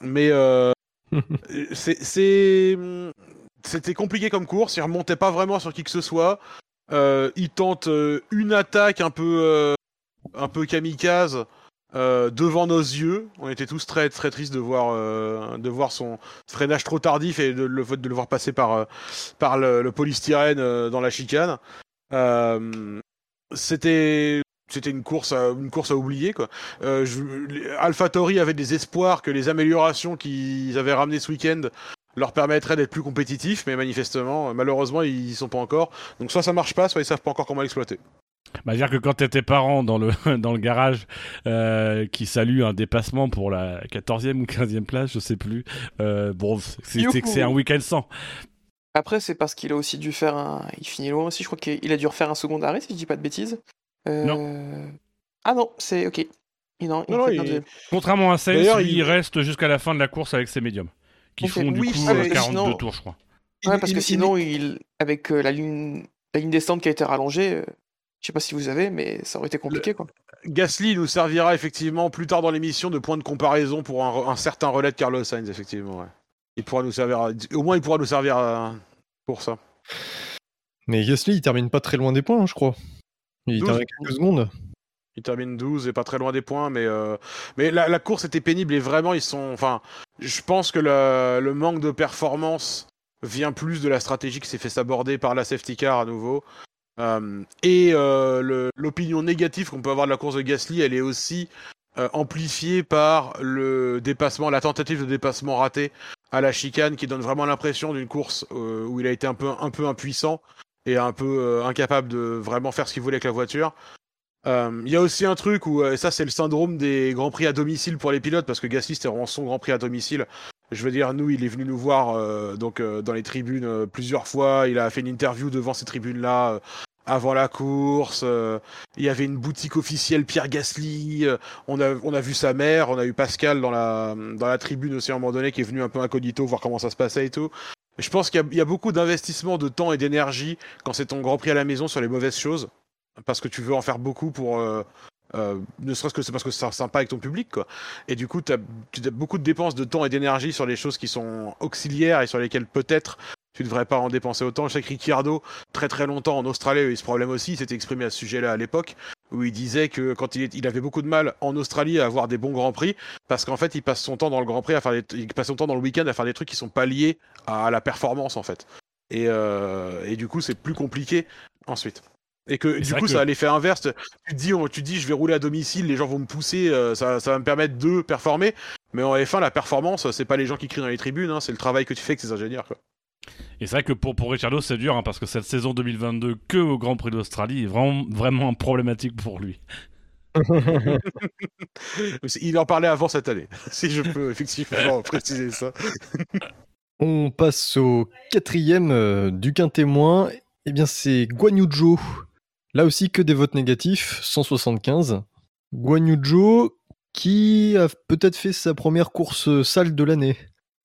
mais euh, c'est- c'est c'était compliqué comme course, il remontait pas vraiment sur qui que ce soit. Euh, il tente une attaque un peu euh, un peu kamikaze euh, devant nos yeux. On était tous très très tristes de voir euh, de voir son freinage trop tardif et de le voir passer par euh, par le, polystyrène dans la chicane. C'était c'était une course à, une course à oublier quoi. Je- avait des espoirs que les améliorations qu'ils avaient ramenées ce week-end leur permettraient d'être plus compétitifs, mais manifestement, malheureusement, ils y sont pas encore. Donc soit ça marche pas, soit ils savent pas encore comment l'exploiter. Bah, dire que quand t'es tes parents dans le, dans le garage euh, qui saluent un dépassement pour la 14e ou 15e place, je sais plus, euh, bon, c'est que c'est un week-end sans. Après, c'est parce qu'il a aussi dû faire un. Il finit loin aussi, je crois qu'il a dû refaire un second arrêt, si je dis pas de bêtises. Euh, Ah non, c'est ok. Non, il Non, non, il-. Contrairement à Sainz, il- il reste jusqu'à la fin de la course avec ses médiums, qui font du oui, coup ça, euh, mais 42 sinon- tours, je crois. Ouais, Il- parce que il- sinon, il... avec euh, la ligne la ligne descente qui a été rallongée, euh, je sais pas si vous avez, mais ça aurait été compliqué quoi. Gasly nous servira effectivement plus tard dans l'émission de point de comparaison pour un, certain relais de Carlos Sainz, effectivement. ouais. Il pourra nous servir, à- au moins il pourra nous servir à- pour ça. Mais Gasly, il termine pas très loin des points, hein, je crois. Il 12. termine quelques secondes. Il termine 12 et pas très loin des points, mais, euh, mais la, la course était pénible et vraiment ils sont. Enfin, je pense que le, le manque de performance vient plus de la stratégie qui s'est fait s'aborder par la safety car à nouveau. Euh, et euh, l'opinion négative qu'on peut avoir de la course de Gasly, elle est aussi euh, amplifiée par le dépassement, la tentative de dépassement raté à la chicane qui donne vraiment l'impression d'une course euh, où il a été un peu, un peu impuissant et un peu euh, incapable de vraiment faire ce qu'il voulait avec la voiture. Il y a aussi un truc où, et ça c'est le syndrome des grands prix à domicile pour les pilotes, parce que Gasly c'était vraiment son grand prix à domicile. Je veux dire, nous, il est venu nous voir donc dans les tribunes plusieurs fois. Il a fait une interview devant ces tribunes-là avant la course. euh, il y avait une boutique officielle Pierre Gasly. euh, on a on a vu sa mère. On a eu Pascal dans la dans la tribune aussi à un moment donné qui est venu un peu incognito voir comment ça se passait et tout. Je pense qu'il y y, a beaucoup d'investissement de temps et d'énergie quand c'est ton grand prix à la maison sur les mauvaises choses parce que tu veux en faire beaucoup pour euh, euh, ne serait-ce que c'est parce que c'est sympa avec ton public quoi et du coup tu as, beaucoup de dépenses de temps et d'énergie sur les choses qui sont auxiliaires et sur lesquelles peut-être tu devrais pas en dépenser autant. Je sais que Ricciardo très très longtemps en Australie a eu ce problème aussi. Il s'était exprimé à ce sujet là à l'époque où il disait que quand il, est- il avait beaucoup de mal en Australie à avoir des bons grands prix parce qu'en fait il passe son temps dans le grand prix à faire des, il passe son temps dans le week-end à faire des trucs qui sont pas liés à la performance en fait. Et, euh, et du coup c'est plus compliqué ensuite. Et que du coup que- ça a l'effet inverse. Tu te dis tu te dis je vais rouler à domicile les gens vont me pousser euh, ça, ça va me permettre de performer. Mais en F1 la performance c'est pas les gens qui crient dans les tribunes hein, c'est le travail que tu fais avec ces ingénieurs quoi. Et c'est vrai que pour, pour Ricciardo, c'est dur, hein, parce que cette saison 2022, que au Grand Prix d'Australie, est vraiment, vraiment problématique pour lui. il en parlait avant cette année si je peux effectivement préciser ça On passe au quatrième euh, du quintémoin. Eh bien, c'est Guan Yu Zhou. Là aussi, que des votes négatifs, 175. Guan Yu Zhou, qui a peut-être fait sa première course sale de l'année.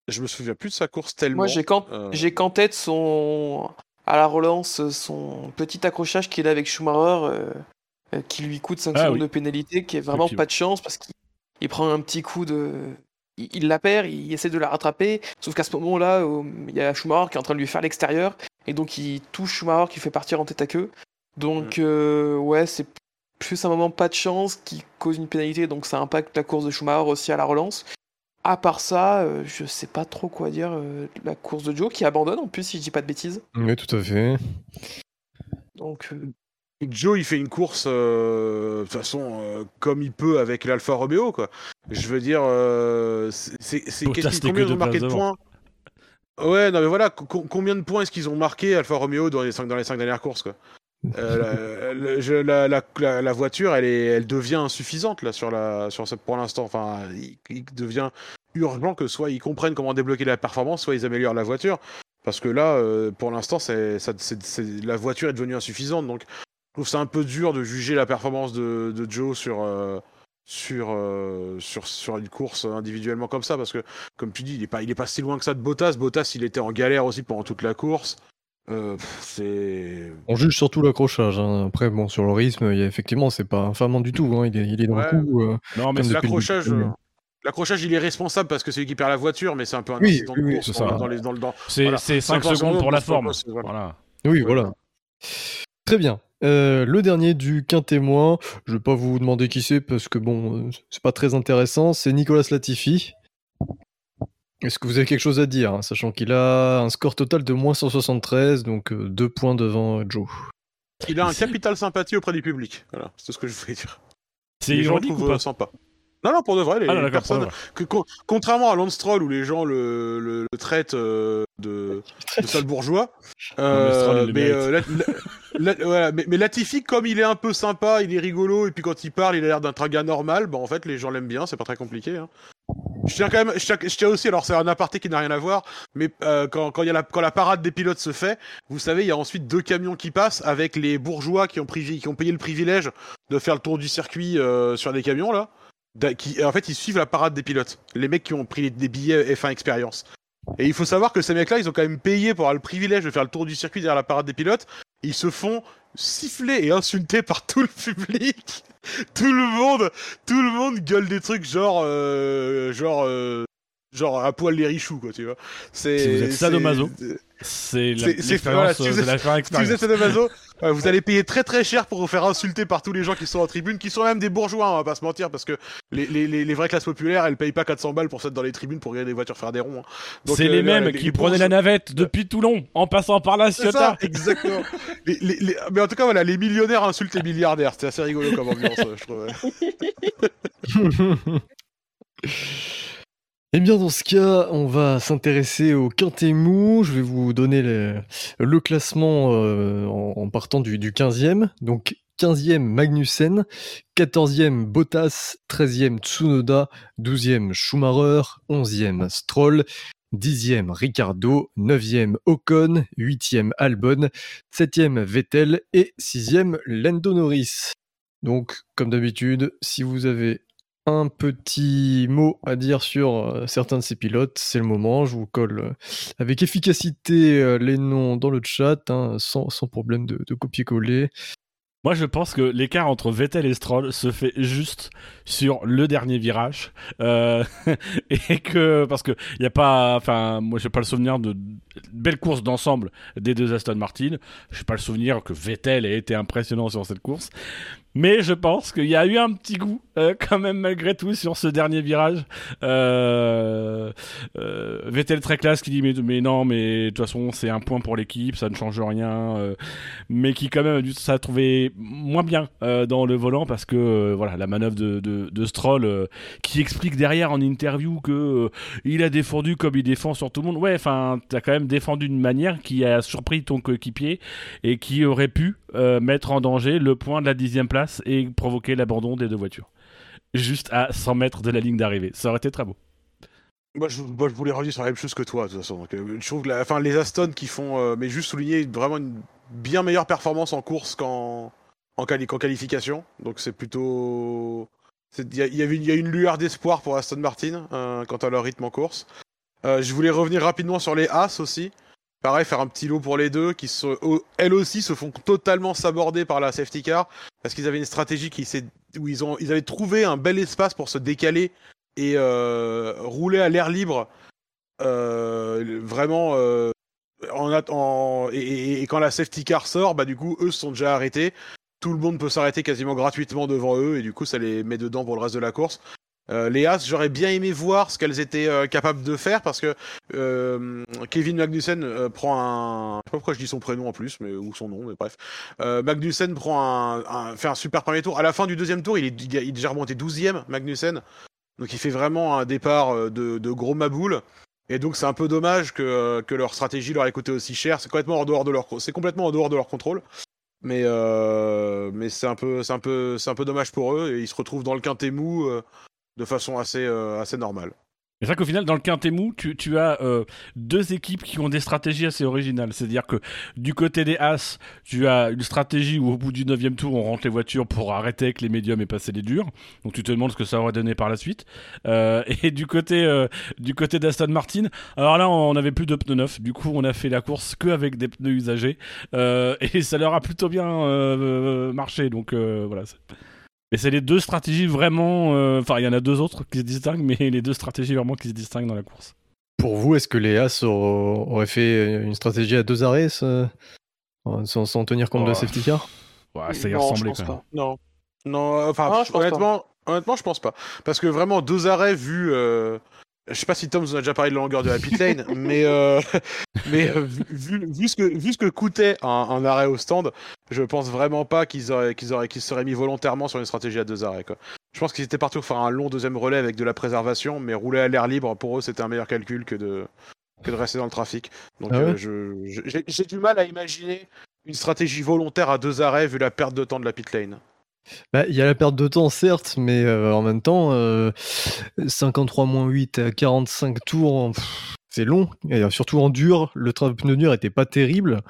Je me souviens plus de sa course tellement Moi, j'ai qu'en euh, j'ai qu'en tête son à la relance son petit accrochage qu'il a avec Schumacher euh, euh, qui lui coûte 5 Ah secondes oui. de pénalité, qui est vraiment pas de chance parce qu'il il prend un petit coup de il, il la perd, il essaie de la rattraper, sauf qu'à ce moment-là, il y a Schumacher qui est en train de lui faire l'extérieur et donc il touche Schumacher qui fait partir en tête à queue. Donc euh, ouais, c'est plus un moment pas de chance qui cause une pénalité, donc ça impacte la course de Schumacher aussi à la relance. À part ça, euh, je sais pas trop quoi dire. euh, la course de Joe qui abandonne en plus, si je dis pas de bêtises. Oui, tout à fait. Donc euh, Joe, il fait une course de toute façon euh, comme il peut avec l'Alfa Romeo, quoi. Je veux dire, euh, c'est qu'est-ce qu'ils ont marqué de points? Ouais, non mais voilà, co- co- combien de points est-ce qu'ils ont marqué Alfa Romeo dans les cinq dans les cinq dernières courses, quoi? Euh, je- la, la- la- voiture, elle est, elle devient insuffisante là sur la, sur cette pour l'instant. Enfin, il, il devient urgent que soit ils comprennent comment débloquer la performance, soit ils améliorent la voiture. Parce que là, euh, pour l'instant, c'est, la voiture est devenue insuffisante. Donc, je trouve ça un peu dur de juger la performance de, de Joe sur, euh, sur, euh, sur, sur une course individuellement comme ça. Parce que, comme tu dis, il est pas, pas si loin que ça de Bottas. Bottas, il était en galère aussi pendant toute la course. Euh, c'est. On juge surtout l'accrochage. hein. Après, bon, sur le rythme, il y a, effectivement, c'est pas infamant du tout. hein. Il, est, il est dans Ouais. le coup. euh, Non, mais le L'accrochage, euh, l'accrochage, il est responsable parce que c'est lui qui perd la voiture, mais c'est un peu un Oui, de course c'est dans, ça. dans les, dans le dans. c'est Voilà. 5 Cinq secondes secondes pour la forme. voilà. Voilà. Oui, Ouais. voilà. Très bien. Euh, le dernier du quintémoin, je vais pas vous demander qui c'est parce que bon, c'est pas très intéressant, c'est Nicolas Latifi. Est-ce que vous avez quelque chose à dire, hein, sachant qu'il a un score total de moins 173, donc euh, deux points devant euh, Joe Il a un capital sympathie auprès du public. Voilà, c'est tout ce que je voulais dire. C'est les gens le ironique ou trouvent pas euh, sympa. Non, non, pour de vrai, les, Ah, les d'accord, personnes. pour de vrai. que- con- contrairement à Lance Stroll où les gens le, le, le traitent euh, de, de sale bourgeois, mais euh, il le mais, mérite. euh, la- la- voilà, mais, mais Latifi, comme il est un peu sympa, il est rigolo, et puis quand il parle, il a l'air d'un un gars normal, bah en fait, les gens l'aiment bien, c'est pas très compliqué. Hein. Je tiens quand même, je tiens, je tiens aussi, alors c'est un aparté qui n'a rien à voir, mais euh, quand, quand, y a la, quand la parade des pilotes se fait, vous savez, il y a ensuite deux camions qui passent avec les bourgeois qui ont, qui ont payé le privilège de faire le tour du circuit euh, sur des camions là. Qui, en fait, ils suivent la parade des pilotes. Les mecs qui ont pris des billets F1 Experience. Et il faut savoir que ces mecs-là, ils ont quand même payé pour avoir le privilège de faire le tour du circuit derrière la parade des pilotes. Ils se font siffler et insulter par tout le public. Tout le monde, tout le monde gueule des trucs genre, euh, genre, euh, genre à poil les richoux quoi, tu vois. C'est. Si vous êtes c'est- sadomaso, c'est- l'expérience voilà, si euh, vous de êtes- la faire si vous expérience. êtes sadomaso, vous allez payer très très cher pour vous faire insulter par tous les gens qui sont en tribune, qui sont même des bourgeois, on va pas se mentir, parce que les, les, les, les vraies classes populaires, elles payent pas 400 balles pour s'être dans les tribunes pour regarder les voitures faire des ronds. hein. C'est euh, les mêmes les- qui les prenaient la navette depuis Toulon en passant par la Ciotat. exactement. Les- les- les- Mais en tout cas, voilà, les millionnaires insultent les milliardaires. C'est assez rigolo comme ambiance, euh, je trouve. Eh bien, dans ce cas, on va s'intéresser au quintet. Je vais vous donner le, classement euh, en, partant du, du 15e. Donc, 15e Magnussen, 14e Bottas, 13e Tsunoda, 12e Schumacher, 11e Stroll, 10e Ricardo, 9e Ocon, 8e Albon, 7e Vettel et 6e Lando Norris. Donc, comme d'habitude, si vous avez un petit mot à dire sur euh, certains de ces pilotes, c'est le moment. Je vous colle euh, avec efficacité euh, les noms dans le chat, hein, sans, problème de, copier-coller. Moi, je pense que l'écart entre Vettel et Stroll se fait juste sur le dernier virage, et que parce que il y a pas, enfin, moi, j'ai pas le souvenir de belles courses d'ensemble des deux Aston Martin. J'ai pas le souvenir que Vettel ait été impressionnant sur cette course, mais je pense qu'il y a eu un petit goût euh, quand même malgré tout sur ce dernier virage. Euh, euh, Vettel très classe qui dit mais, non, mais de toute façon c'est un point pour l'équipe, ça ne change rien. mais qui quand même a dû ça trouvé moins bien dans le volant parce que voilà la manœuvre de, de, de Stroll qui explique derrière en interview que il a défendu comme il défend sur tout le monde. Ouais, enfin t'as quand même défendu d'une manière qui a surpris ton coéquipier et qui aurait pu mettre en danger le point de la dixième place et provoquer l'abandon des deux voitures. Juste à 100 mètres de la ligne d'arrivée. Ça aurait été très beau. Moi je, voulais revenir sur la même chose que toi, de toute façon. Donc, euh, je trouve que la, enfin, les Aston qui font, euh, mais juste souligner vraiment une bien meilleure performance en course qu'en en qualification. Donc c'est plutôt. Il y, y a une lueur d'espoir pour Aston Martin euh, quant à leur rythme en course. Je voulais revenir rapidement sur les As aussi. Pareil, faire un petit lot pour les deux qui, se, elles aussi, se font totalement saborder par la safety car parce qu'ils avaient une stratégie qui s'est, où ils, ont, ils avaient trouvé un bel espace pour se décaler et euh, rouler à l'air libre euh, vraiment euh, en, et, et- quand la safety car sort bah du coup eux sont déjà arrêtés. Tout le monde peut s'arrêter quasiment gratuitement devant eux et du coup ça les met dedans pour le reste de la course euh, les As, j'aurais bien aimé voir ce qu'elles étaient euh, capables de faire parce que euh, Kevin Magnussen euh, prend un, je sais pas pourquoi je dis son prénom en plus, mais ou son nom, mais bref. Euh, Magnussen prend un, un- fait un super premier tour. À la fin du deuxième tour, il est, il est déjà remonté 12e, Magnussen. Donc il fait vraiment un départ euh, de, de gros maboule. Et donc c'est un peu dommage que, que leur stratégie leur ait coûté aussi cher. C'est complètement en dehors de leur, c'est complètement en dehors de leur contrôle. Mais mais c'est un peu c'est un peu c'est un peu dommage pour eux et ils se retrouvent dans le quintet mou de façon assez euh, assez normale. C'est vrai qu'au final, dans le quintet mou, tu, tu as euh, deux équipes qui ont des stratégies assez originales. C'est-à-dire que du côté des As, tu as une stratégie où au bout du 9 tour, on rentre les voitures pour arrêter avec les médiums et passer les durs. Donc tu te demandes ce que ça aurait donné par la suite. Euh, et du côté, du côté d'Aston Martin, alors là, on n'avait plus de pneus neufs. Du coup, on a fait la course que avec des pneus usagés. Et ça leur a plutôt bien marché. Donc voilà. Mais c'est les deux stratégies vraiment. euh, Enfin, il y en a deux autres qui se distinguent, mais les deux stratégies vraiment qui se distinguent dans la course. Pour vous, est-ce que les As aura- auraient fait une stratégie à deux arrêts ça- sans, sans tenir compte de la Oh. safety car? Ouais, ça y Non, ressemblait quand même. pas. Non. Non, enfin, Ah, je honnêtement, honnêtement, je pense pas. Parce que vraiment, deux arrêts vus, euh, je sais pas si Tom vous a déjà parlé de la longueur de la pit lane, mais, euh, mais euh, vu, vu, ce que, vu ce que coûtait un, un arrêt au stand, je pense vraiment pas qu'ils auraient, qu'ils auraient, qu'ils se seraient mis volontairement sur une stratégie à deux arrêts. Quoi. Je pense qu'ils étaient partis pour faire un long deuxième relais avec de la préservation, mais rouler à l'air libre, pour eux, c'était un meilleur calcul que de, que de rester dans le trafic. Donc Ah ouais euh, je, je- j'ai, j'ai du mal à imaginer une stratégie volontaire à deux arrêts vu la perte de temps de la pit lane. Bah, Il y a la perte de temps, certes, mais euh, en même temps, euh, 53 moins 8 à 45 tours, pff, c'est long. Et euh, surtout en dur, le train de pneu dur était pas terrible.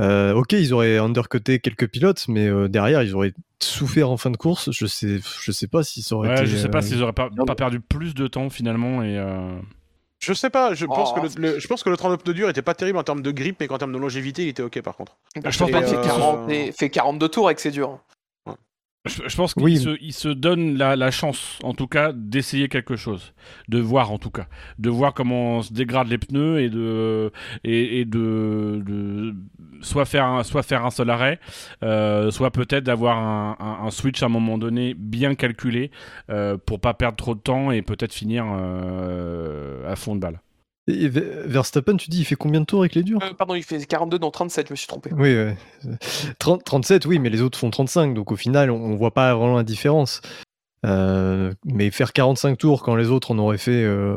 Euh, ok, ils auraient undercuté quelques pilotes, mais euh, derrière, ils auraient souffert en fin de course. Je sais, je sais pas si ça aurait Ouais, été. je sais pas euh, s'ils auraient pas, perdu plus de temps finalement et. euh, Je sais pas, je pense, Oh. que le, le- je pense que le train de pneu dur était pas terrible en termes de grip, mais qu'en termes de longévité, il était ok par contre. Je pense pas euh, 40 et- fait 42 tours avec ses durs. Je, je pense qu'il Oui. se, se donne la, la chance, en tout cas, d'essayer quelque chose, de voir en tout cas, de voir comment se dégradent les pneus et de et, et de, de soit faire un, soit faire un seul arrêt, euh, soit peut-être d'avoir un, un- un switch à un moment donné bien calculé euh, pour pas perdre trop de temps et peut-être finir euh, à fond de balle. Et Ver- Verstappen, tu dis, il fait combien de tours avec les durs Euh, pardon, il fait 42 dans 37, je me suis trompé. Oui, ouais. 30 37, oui, mais les autres font 35, donc au final, on, on voit pas vraiment la différence. Euh, mais faire 45 tours quand les autres en auraient fait, euh,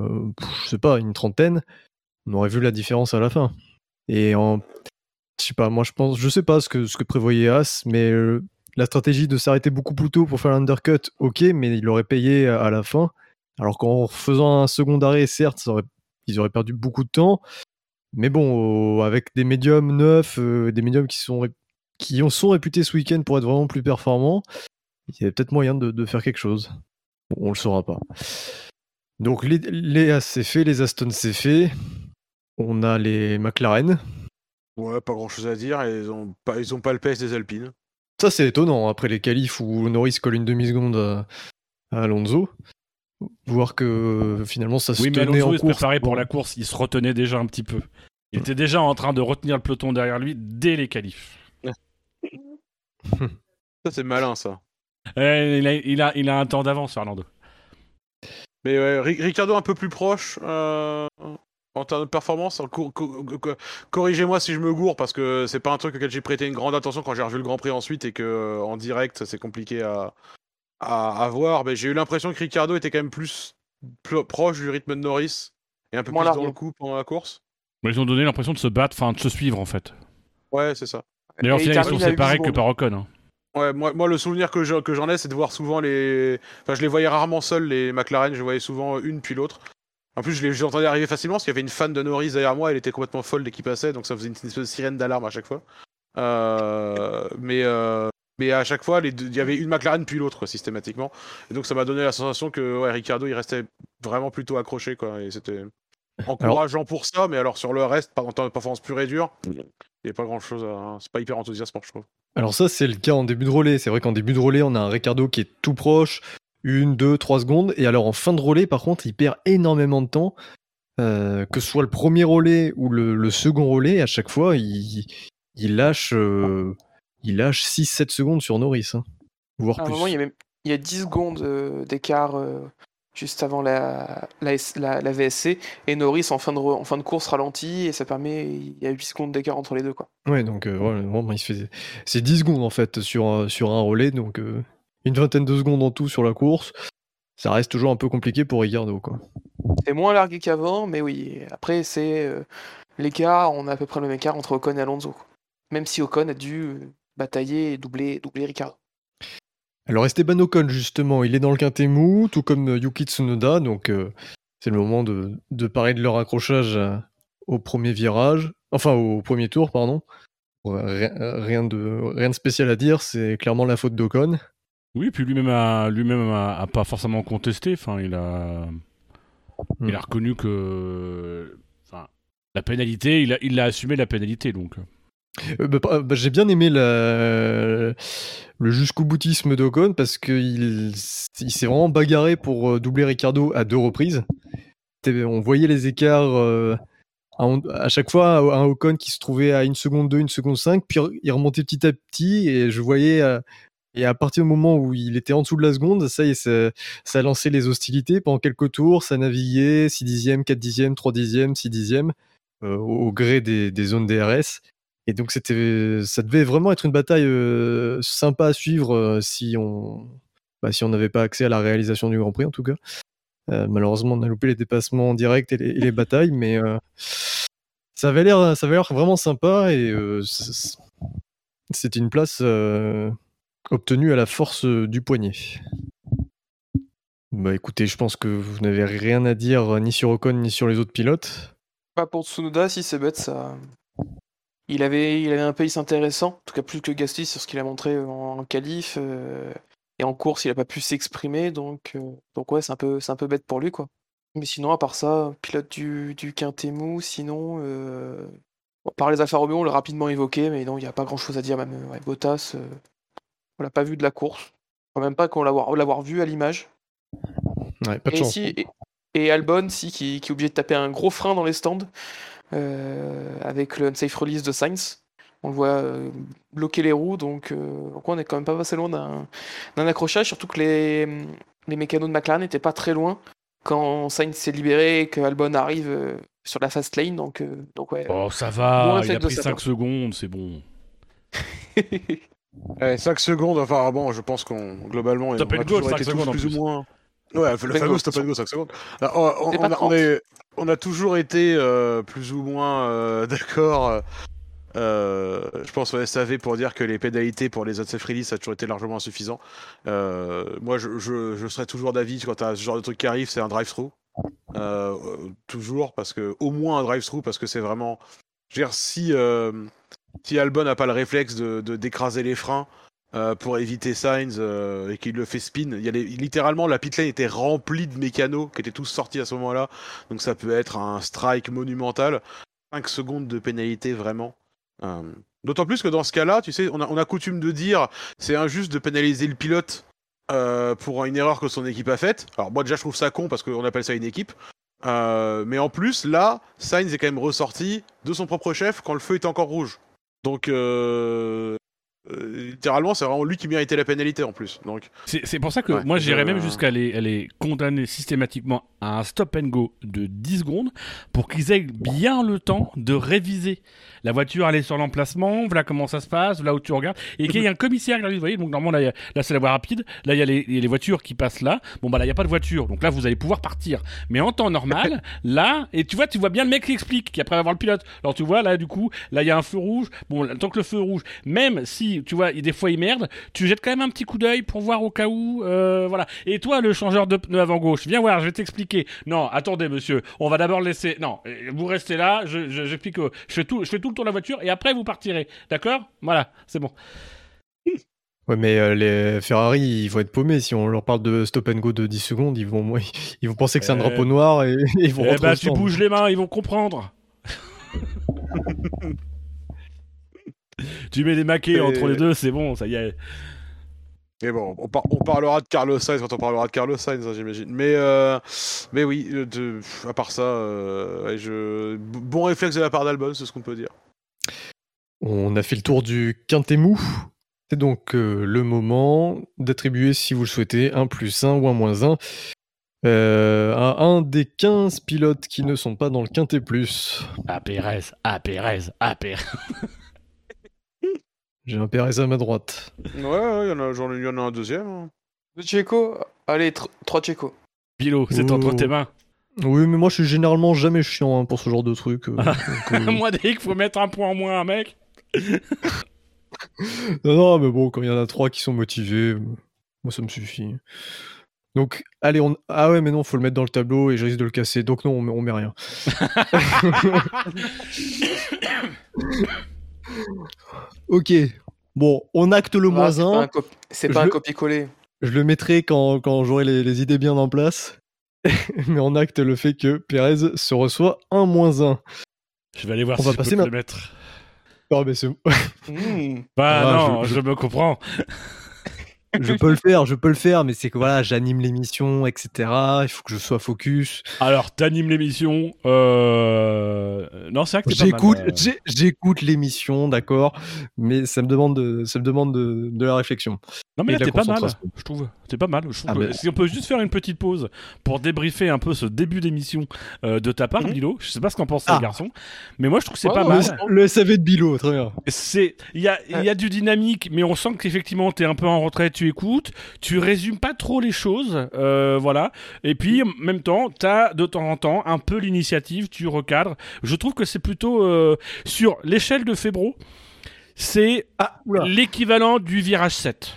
je sais pas, une trentaine, on aurait vu la différence à la fin. Et en, je sais pas, moi je pense, je sais pas ce que, ce que prévoyait As, mais euh, la stratégie de s'arrêter beaucoup plus tôt pour faire l'undercut, ok, mais il aurait payé à, à la fin. Alors qu'en faisant un second arrêt, certes, ça aurait- ils auraient perdu beaucoup de temps. Mais bon, avec des médiums neufs, euh, des médiums qui sont, qui ont- sont réputés ce week-end pour être vraiment plus performants, il y a peut-être moyen de, de faire quelque chose. Bon, on le saura pas. Donc les, les c'est fait, les Aston c'est fait. On a les McLaren. Ouais, pas grand chose à dire, ils ont pas, ils ont pas le pace des Alpines. Ça c'est étonnant après les qualifs où Norris colle une demi-seconde à, à Alonso. Voir que finalement ça se Oui, mais tenait Alonso en il se course. préparait pour la course, il se retenait déjà un petit peu. Il était déjà en train de retenir le peloton derrière lui dès les qualifs. Ça, c'est malin, ça. Eh, il, a, il, a, il a un temps d'avance, Fernando. Mais ouais, Ri- Ricardo un peu plus proche euh, en termes de performance. Alors, co- co- co- Corrigez-moi si je me gourre parce que c'est pas un truc auquel j'ai prêté une grande attention quand j'ai revu le Grand Prix ensuite et que euh, en direct c'est compliqué à, à, à voir. Mais j'ai eu l'impression que Ricardo était quand même plus, plus proche du rythme de Norris et un peu Moins plus largué. dans le coup pendant la course. Mais ils ont donné l'impression de se battre, enfin de se suivre en fait. Ouais, c'est ça. D'ailleurs, ils sont séparés que par Ocon. hein. Ouais, moi, moi le souvenir que je- que j'en ai, c'est de voir souvent les. Enfin, je les voyais rarement seuls, les McLaren, je les voyais souvent une puis l'autre. En plus, je les je entendais arriver facilement parce qu'il y avait une fan de Norris derrière moi, elle était complètement folle dès qu'il passait, donc ça faisait une, espèce de sirène d'alarme à chaque fois. Euh, mais, euh, mais à chaque fois, il y avait une McLaren puis l'autre, systématiquement. Et donc ça m'a donné la sensation que ouais, Ricardo, il restait vraiment plutôt accroché, quoi, et c'était encourageant pour ça, mais alors sur le reste, en de performance pure et dure, il n'y a pas grand chose à. C'est pas hyper enthousiasmant, je trouve. Alors ça, c'est le cas en début de relais. C'est vrai qu'en début de relais, on a un Ricardo qui est tout proche, une, deux, trois secondes. Et alors en fin de relais, par contre, il perd énormément de temps. Euh, que ce soit le premier relais ou le, le second relais, à chaque fois, il, il lâche, euh, il lâche 6-7 secondes sur Norris. hein. voire À un plus. moment, il y a, même, il y a 10 secondes euh, d'écart euh, juste avant la, la, S- la- la VSC. Et Norris, en fin, de, re- en fin de course, ralentit. Et ça permet. Il y a 8 secondes d'écart entre les deux. Quoi. Ouais, donc euh, ouais, vraiment, il se fait... c'est 10 secondes en fait sur, un- sur un relais, donc euh, une vingtaine de secondes en tout sur la course. Ça reste toujours un peu compliqué pour Ricardo. Quoi. C'est moins largué qu'avant. Mais oui, après, c'est euh, l'écart. On a à peu près le même écart entre Ocon et Alonso. quoi. Même si Ocon a dû batailler et doubler, doubler Ricardo. Alors Esteban Ocon, justement, il est dans le quintet mou, tout comme euh, Yuki Tsunoda, donc euh, c'est le moment de, de parler de leur accrochage euh, au premier virage, enfin au premier tour, pardon. Ouais, Rien, rien de, rien de spécial à dire, c'est clairement la faute d'Ocon. Oui, puis lui-même a, lui-même a, a pas forcément contesté. Enfin, il a, Hmm. il a reconnu que, enfin, la pénalité, il a, il a assumé la pénalité, donc. Euh, bah, bah, J'ai bien aimé le jusqu'au boutisme d'Ocon parce qu'il il s'est vraiment bagarré pour euh, doubler Ricardo à deux reprises. On voyait les écarts euh, à, à chaque fois, un Ocon qui se trouvait à une seconde 2, une seconde 5, puis il remontait petit à petit et je voyais, euh, Et à partir du moment où il était en dessous de la seconde, ça y est, ça, lancé les hostilités pendant quelques tours. Ça naviguait 6 dixièmes, 4 dixièmes, 3 dixièmes, 6 dixièmes, euh, au, gré des zones DRS. Et donc, c'était, ça devait vraiment être une bataille euh, sympa à suivre euh, si on bah, si on n'avait pas accès à la réalisation du Grand Prix, en tout cas. Euh, malheureusement, on a loupé les dépassements en direct et les, batailles, mais euh, ça avait l'air, ça avait l'air vraiment sympa et euh, c'était une place euh, obtenue à la force euh, du poignet. Bah écoutez, je pense que vous n'avez rien à dire euh, ni sur Ocon ni sur les autres pilotes. Pas pour Tsunoda, si c'est bête, ça. Il avait, il avait un pace intéressant, en tout cas plus que Gasly sur ce qu'il a montré en, en qualif. euh, et en course, il a pas pu s'exprimer, donc, euh, donc ouais, c'est un, peu, c'est un peu bête pour lui, quoi. Mais sinon, à part ça, pilote du, du Quintet mou, sinon. Euh... par les Alfa Romeo, on l'a rapidement évoqué, mais non, il n'y a pas grand chose à dire, même ouais, Bottas, on l'a pas vu de la course. Quand même pas qu'on l'avoir l'avoir vu à l'image. Ouais, pas de Et, chance. si, et, et Albon, si, qui, qui est obligé de taper un gros frein dans les stands avec le unsafe release de Sainz. On le voit euh, bloquer les roues, donc, euh, donc on est quand même pas passé loin d'un accrochage, surtout que les, les mécanos de McLaren n'étaient pas très loin quand Sainz s'est libéré et que Albon arrive euh, sur la fast lane. Donc, euh, donc ouais. Oh, ça Bon va, il a pris sa 5 part. secondes, c'est bon. 5 secondes, enfin bon, je pense qu'on globalement Stop on and a go, toujours cinq été tous secondes en plus plus. ou moins. Ouais, le fameux stop and go 5 secondes. On, a, on 30. est- on a toujours été euh, plus ou moins euh, d'accord. euh, je pense au SAV pour dire que les pénalités pour les unsafe release ça a toujours été largement insuffisant. Moi, je, je, je serais toujours d'avis quand t'as ce genre de truc qui arrive, c'est un drive-through. Toujours parce que au moins un drive-through parce que c'est vraiment. Je veux dire, si si Albon n'a pas le réflexe de- d'écraser les freins euh, pour éviter Sainz euh, et qu'il le fait spin, littéralement la pit lane était remplie de mécanos qui étaient tous sortis à ce moment-là, donc ça peut être un strike monumental. 5 secondes de pénalité vraiment. Euh, D'autant plus que dans ce cas-là, tu sais, on a, coutume de dire c'est injuste de pénaliser le pilote pour une erreur que son équipe a faite. Alors moi déjà je trouve ça con parce qu'on appelle ça une équipe. Mais en plus là, Sainz est quand même ressorti de son propre chef quand le feu était encore rouge. Donc euh, littéralement c'est vraiment lui qui méritait la pénalité en plus. Donc C'est pour ça que Ouais, moi j'irais même jusqu'à les, à les condamner systématiquement à un stop and go de 10 secondes pour qu'ils aient bien le temps de réviser. La voiture, elle est sur l'emplacement, voilà comment ça se passe, là où tu regardes, et qu'il y a un commissaire qui arrive, vous voyez, donc normalement là, là c'est la voie rapide, là il y, a les- il y a les voitures qui passent là, bon bah là il n'y a pas de voiture, donc là vous allez pouvoir partir. Mais en temps normal, là, et tu vois, tu vois bien le mec qui explique, qui après va voir le pilote. Alors tu vois, là du coup, là il y a un feu rouge, bon, là, tant que le feu rouge, même si, tu vois, des fois il merde, tu jettes quand même un petit coup d'œil pour voir au cas où, euh, voilà. Et toi, le changeur de pneu avant gauche, viens voir, je vais t'expliquer. Non, attendez, monsieur, on va d'abord laisser. Non, euh, vous restez là, je, je- j'explique. euh, Je fais tout, je fais tout le tour de la voiture et après vous partirez, d'accord? Voilà, c'est bon. Ouais, mais euh, les Ferrari, ils vont être paumés si on leur parle de stop and go de 10 secondes. Ils vont, ils vont penser que c'est un drapeau noir et, et ils vont Eh rentrer au tu bouges les mains, ils vont comprendre. tu mets des maquets Et- entre les deux, c'est bon, ça y est. Mais bon, on, par- on parlera de Carlos Sainz quand on parlera de Carlos Sainz, hein, j'imagine. Mais, euh, mais oui, euh, de- à part ça, euh, je... bon réflexe de la part d'Albon, c'est ce qu'on peut dire. On a fait le tour du quintet mou. C'est donc euh, le moment d'attribuer, si vous le souhaitez, un plus 1 ou un moins 1 euh, à un des 15 pilotes qui ne sont pas dans le quintet plus. Ah, Pérez, ah, Pérez, ah, Pérez. J'ai un Pérez à ma droite. Ouais, ouais, il y, en a- j'en ai- il y en a un deuxième. hein. Deux Checo Allez, tr- trois Checo. Bilo, c'est entre tes mains. Oui, mais moi je suis généralement jamais chiant hein, pour ce genre de truc. euh, donc, euh, Moi, dès qu'il faut mettre un point en moins, mec. non, non, mais bon, quand il y en a trois qui sont motivés, euh, moi ça me suffit. Donc, allez, on... ah ouais, mais non, faut le mettre dans le tableau et je risque de le casser. Donc non, on met, on met rien. ok. Bon, on acte le Ah, moins c'est pas 1. un C'est Je pas un le- copier-coller. Je le mettrai quand, quand j'aurai les, les idées bien en place. mais on acte le fait que Pérez se reçoit un moins 1. Je vais aller voir On si va je passer peux le mettre. Oh, mais c'est... Mmh. Bah Ah, non, je- je, me comprends. Je peux le faire, je peux le faire, mais c'est que voilà, j'anime l'émission, etc. Il faut que je sois focus. Alors, t'animes l'émission. Euh... Non, c'est vrai que t'es pas J'écoute, mal, euh. j'écoute l'émission, d'accord, mais ça me demande, de, ça me demande de, de la réflexion. Non mais là t'es pas mal, je trouve. T'es pas mal. Je trouve Ah que ben. si on peut juste faire une petite pause pour débriefer un peu ce début d'émission euh, de ta part, Mhm. Bilo. Je sais pas ce qu'en pensent Ah. les garçons, mais moi je trouve que c'est pas mal. Le, SAV de Bilo, très bien. C'est, il y a, il y a du dynamique, mais on sent qu'effectivement t'es un peu en retrait, tu écoutes, tu résumes pas trop les choses, euh, voilà. Et puis en même temps, t'as de temps en temps un peu l'initiative, tu recadres. Je trouve que c'est plutôt euh, sur l'échelle de Febro, c'est Ah, l'équivalent du virage 7.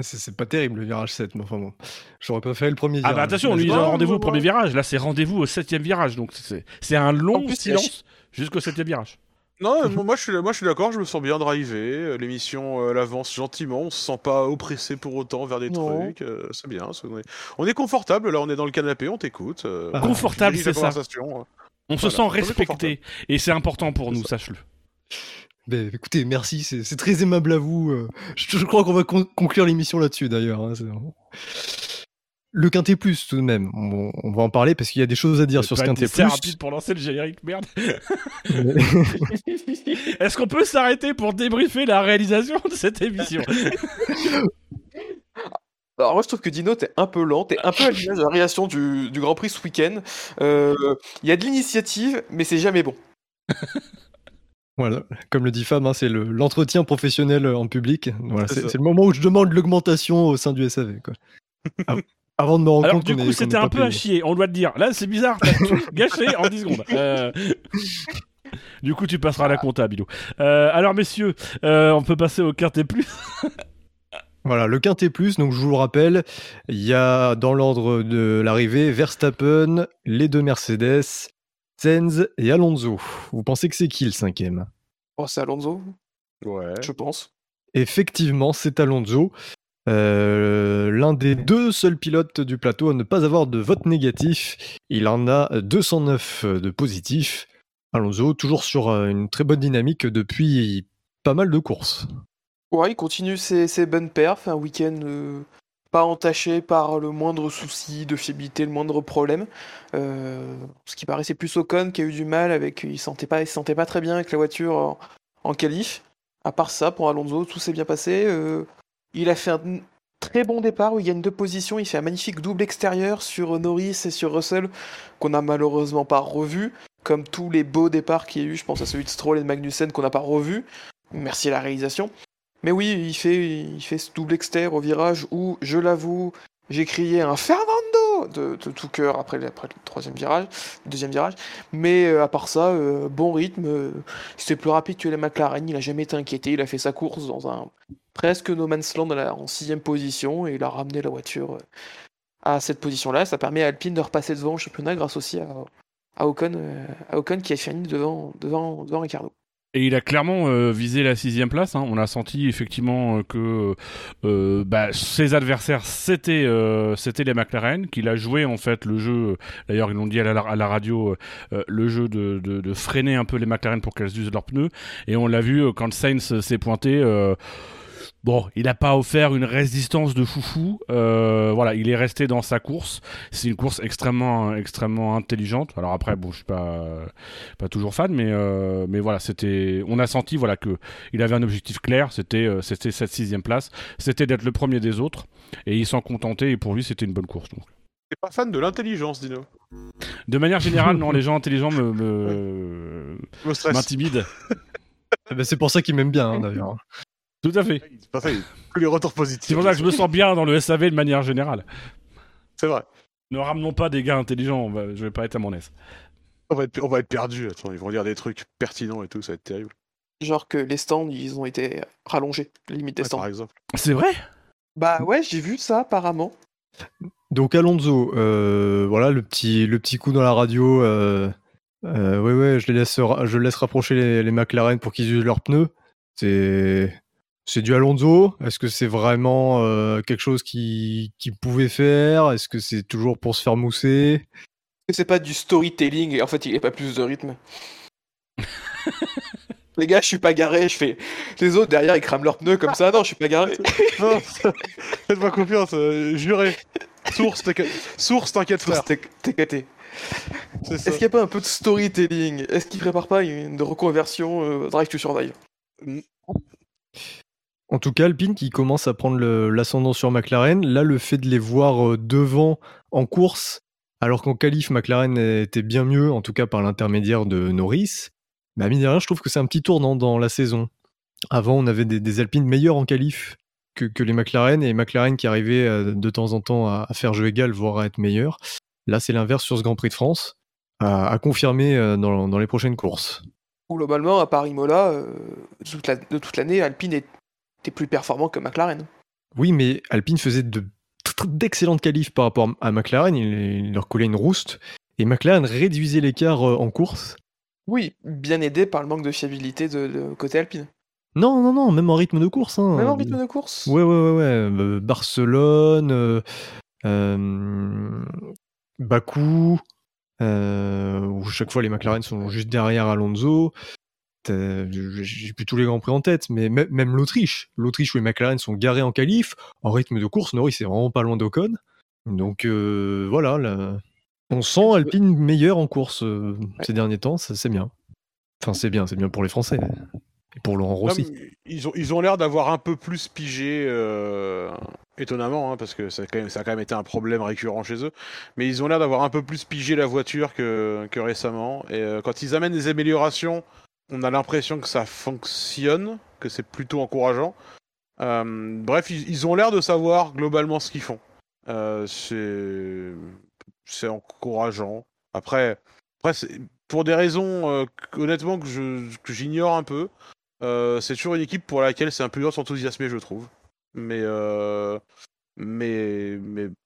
C'est c'est pas terrible le virage 7, mais enfin bon. J'aurais préféré le premier Ah virage. bah attention, lui il Non, a rendez-vous au premier virage, là c'est rendez-vous au septième virage, donc c'est un long plus, silence jusqu'au septième virage. Non, moi, moi, je suis, moi je suis d'accord, je me sens bien drivé. euh, L'émission euh, elle avance gentiment, on se sent pas oppressé pour autant vers des Non. trucs. euh, c'est bien, on est, on est confortable. Là, on est dans le canapé, on t'écoute. euh, Ah. Confortable, c'est ça. On se sent respecté, et c'est important pour nous, sache-le. Ben, écoutez, merci, c'est très aimable à vous. Je, je crois qu'on va con- conclure l'émission là-dessus d'ailleurs. hein, Le Quintet Plus, tout de même. On, on va en parler parce qu'il y a des choses à dire sur ce Quintet assez Plus. rapide pour lancer le générique, merde. Est-ce qu'on peut s'arrêter pour débriefer la réalisation de cette émission? Alors moi je trouve que Dino t'es un peu lent, t'es un peu à l'image de la réaction du, du Grand Prix ce week-end. Euh, Il y a de l'initiative, mais c'est jamais bon. Voilà, comme le dit Fab, hein, c'est le- l'entretien professionnel en public. Voilà, C'est le moment où je demande l'augmentation au sein du SAV. Quoi. Avant de me rendre Alors compte du coup c'était un peu à chier, on doit te dire. Là c'est bizarre, t'as tout gâché en 10 secondes. Euh, Du coup tu passeras à la compta, Bilou. Euh, alors messieurs, euh, on peut passer au quintet plus. Voilà, le Quintet Plus, donc je vous le rappelle, il y a dans l'ordre de l'arrivée Verstappen, les deux Mercedes, Sainz et Alonso. Vous pensez que c'est qui le cinquième? Oh c'est Alonso, Ouais. je pense. Effectivement, c'est Alonso. Euh, L'un des deux seuls pilotes du plateau à ne pas avoir de vote négatif. Il en a 209 de positifs. Alonso, toujours sur euh, une très bonne dynamique depuis pas mal de courses. Ouais, il continue ses, bonnes perfs, un week-end euh, pas entaché par le moindre souci de fiabilité, le moindre problème. Ce qui paraissait plus Ocon qui a eu du mal avec, il sentait pas, il se sentait pas très bien avec la voiture en, en qualif. À part ça, pour Alonso, tout s'est bien passé. Il a fait un très bon départ où il gagne deux positions. Il fait un magnifique double extérieur sur Norris et sur Russell qu'on n'a malheureusement pas revu. Comme tous les beaux départs qu'il y a eu, je pense à celui de Stroll et de Magnussen qu'on n'a pas revu. Merci à la réalisation. Mais oui, il fait, il ce double extérieur au virage où, je l'avoue, j'ai crié un Fernando de, tout cœur après, le- troisième virage, le deuxième virage. Mais euh, à part ça, euh, bon rythme. euh, C'était plus rapide que les McLaren. Il a jamais été inquiété. Il a fait sa course dans un presque no man's land en sixième position et il a ramené la voiture euh, à cette position-là. Ça permet à Alpine de repasser devant au championnat grâce aussi à, euh, à Ocon qui a fini devant, devant, devant Ricardo. Et il a clairement euh, visé la sixième place. hein. On a senti effectivement que bah, ses adversaires c'était c'était les McLaren, qu'il a joué en fait le jeu. D'ailleurs ils l'ont dit à la, radio, le jeu de, de- freiner un peu les McLaren pour qu'elles usent leurs pneus. Et on l'a vu quand Sainz s'est pointé. Bon, il n'a pas offert une résistance de foufou. Euh, voilà, il est resté dans sa course. C'est une course extrêmement, extrêmement intelligente. Alors après, bon, je suis pas, pas toujours fan, mais, euh, mais voilà, c'était, on a senti voilà que il avait un objectif clair. C'était, euh, c'était cette sixième place. C'était d'être le premier des autres, et il s'en contentait. Et pour lui, c'était une bonne course. Donc. T'es pas fan de l'intelligence, Dino? De manière générale, non, les gens intelligents me, me- m'intimident. Eh ben, c'est pour ça qu'il m'aime bien, hein, d'ailleurs. Tout à fait. C'est pas ça, il- que les retours positifs. C'est pour ça que je me sens bien dans le SAV de manière générale. C'est vrai. Ne ramenons pas des gars intelligents. on va- je vais pas être à mon aise. On va être, on va être perdu. Attends, ils vont dire des trucs pertinents et tout, ça va être terrible. Genre que les stands, ils ont été rallongés, la limite des Ouais, stands. par exemple. C'est vrai? Bah ouais, j'ai vu ça apparemment. Donc Alonso, euh, voilà le petit, le petit coup dans la radio. Euh, euh, ouais, ouais, je les laisse, je laisse rapprocher les, les McLaren pour qu'ils usent leurs pneus. C'est, c'est du Alonso? Est-ce que c'est vraiment euh, quelque chose qu'il qui pouvait faire? Est-ce que c'est toujours pour se faire mousser? Que c'est pas du storytelling et en fait il n'y a pas plus de rythme? Les gars, je suis pas garé. Je fais. Les autres derrière, ils crament leurs pneus comme ça. Non, je suis pas garé. Non, Faites-moi confiance, euh, juré. Source, t'inquiète, Source, t'inquiète, frère. Capté. C'est. Est-ce qu'il n'y a pas un peu de storytelling? Est-ce qu'ils préparent pas une reconversion euh, Drive to Survive? En tout cas, Alpine qui commence à prendre l'ascendant sur McLaren. Là, le fait de les voir euh, devant en course, alors qu'en qualif, McLaren était bien mieux, en tout cas par l'intermédiaire de Norris, bah, mine de rien, je trouve que c'est un petit tournant dans la saison. Avant, on avait des, Alpines meilleurs en qualif que, les McLaren, et McLaren qui arrivaient euh, de temps en temps à, faire jeu égal, voire à être meilleurs. Là, c'est l'inverse sur ce Grand Prix de France, à, confirmer euh, dans, les prochaines courses. Globalement, à Paris Mola, euh, de toute l'année, Alpine était plus performant que McLaren. Oui, mais Alpine faisait de d'excellentes qualifs par rapport à McLaren, il, il leur collait une rouste, et McLaren réduisait l'écart euh, en course. Oui, bien aidé par le manque de fiabilité de, de côté Alpine. Non, non, non, même en rythme de course. Hein. Même en rythme de course Ouais, ouais, ouais, ouais. euh, Barcelone, euh, euh, Bakou, où chaque fois les McLaren sont juste derrière Alonso. T'as- J'ai plus tous les grands prix en tête, mais même, l'Autriche. L'Autriche où les McLaren sont garés en qualif, en rythme de course, Norris c'est vraiment pas loin d'Ocon. Donc euh, voilà, là, on sent Alpine meilleur en course euh, ces derniers temps, c'est bien. Enfin, c'est bien, c'est bien pour les Français. Et pour Laurent Rossi. ils ont, ils ont l'air d'avoir un peu plus pigé, euh, étonnamment, hein, parce que ça a, quand même, ça a quand même été un problème récurrent chez eux. Mais ils ont l'air d'avoir un peu plus pigé la voiture que, que récemment. Et euh, quand ils amènent des améliorations, on a l'impression que ça fonctionne, que c'est plutôt encourageant. Euh, bref, ils, ont l'air de savoir globalement ce qu'ils font. Euh, c'est encourageant. Après, pour des raisons euh, honnêtement que j'ignore un peu. C'est toujours une équipe pour laquelle c'est un peu dur de s'enthousiasmer, je trouve. Mais, mais,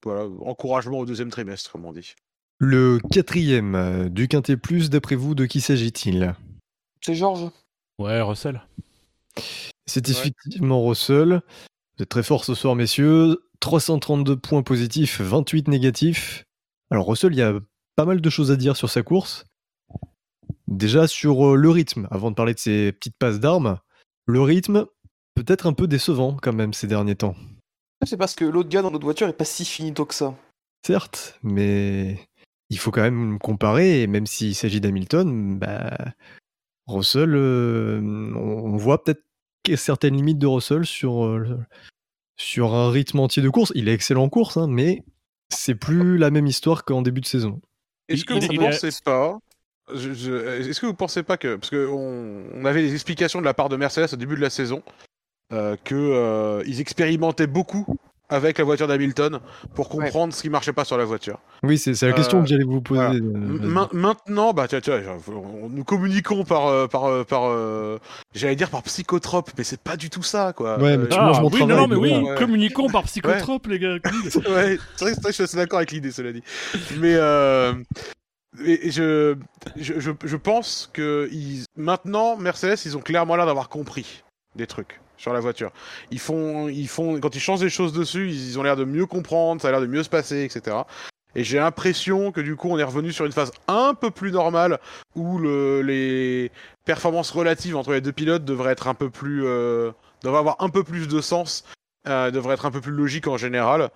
voilà, encouragement au deuxième trimestre, comme on dit. Le quatrième du Quintet Plus, d'après vous, de qui s'agit-il? C'est Georges. Ouais, Russell. C'est Ouais. effectivement Russell. Vous êtes très fort ce soir, messieurs. 332 points positifs, 28 négatifs. Alors Russell, il y a pas mal de choses à dire sur sa course. Déjà sur euh, le rythme, avant de parler de ses petites passes d'armes. Le rythme, peut-être un peu décevant quand même ces derniers temps. C'est parce que l'autre gars dans notre voiture est pas si finito que ça. Certes, mais il faut quand même comparer, et même s'il s'agit d'Hamilton, bah, Russell, euh, on on voit peut-être certaines limites de Russell sur, euh, sur un rythme entier de course. Il est excellent en course, hein, mais c'est plus la même histoire qu'en début de saison. Est-ce que vous il pensez pas je- je- Est-ce que vous pensez pas que parce que on, avait des explications de la part de Mercedes au début de la saison euh, que euh, ils expérimentaient beaucoup avec la voiture d'Hamilton pour comprendre ce qui marchait pas sur la voiture. Oui, c'est la question Euh, que j'allais vous poser. voilà. euh, maintenant, bah tiens, tiens, on- nous communiquons par euh, par par euh, j'allais dire par psychotrope, mais c'est pas du tout ça quoi. Ouais, mais tu manges mon oui, non, travail, non, mais oui, ouais. communiquons par psychotrope, les gars. ouais, c'est vrai, que je suis assez d'accord avec l'idée, cela dit. Mais euh, et je, je, je, je pense que ils, maintenant, Mercedes, ils ont clairement l'air d'avoir compris des trucs sur la voiture. Ils font, ils font, quand ils changent des choses dessus, ils, ont l'air de mieux comprendre, ça a l'air de mieux se passer, etc. Et j'ai l'impression que du coup, on est revenu sur une phase un peu plus normale où le, les performances relatives entre les deux pilotes devraient être un peu plus, euh, devraient avoir un peu plus de sens, euh, devraient être un peu plus logiques en général.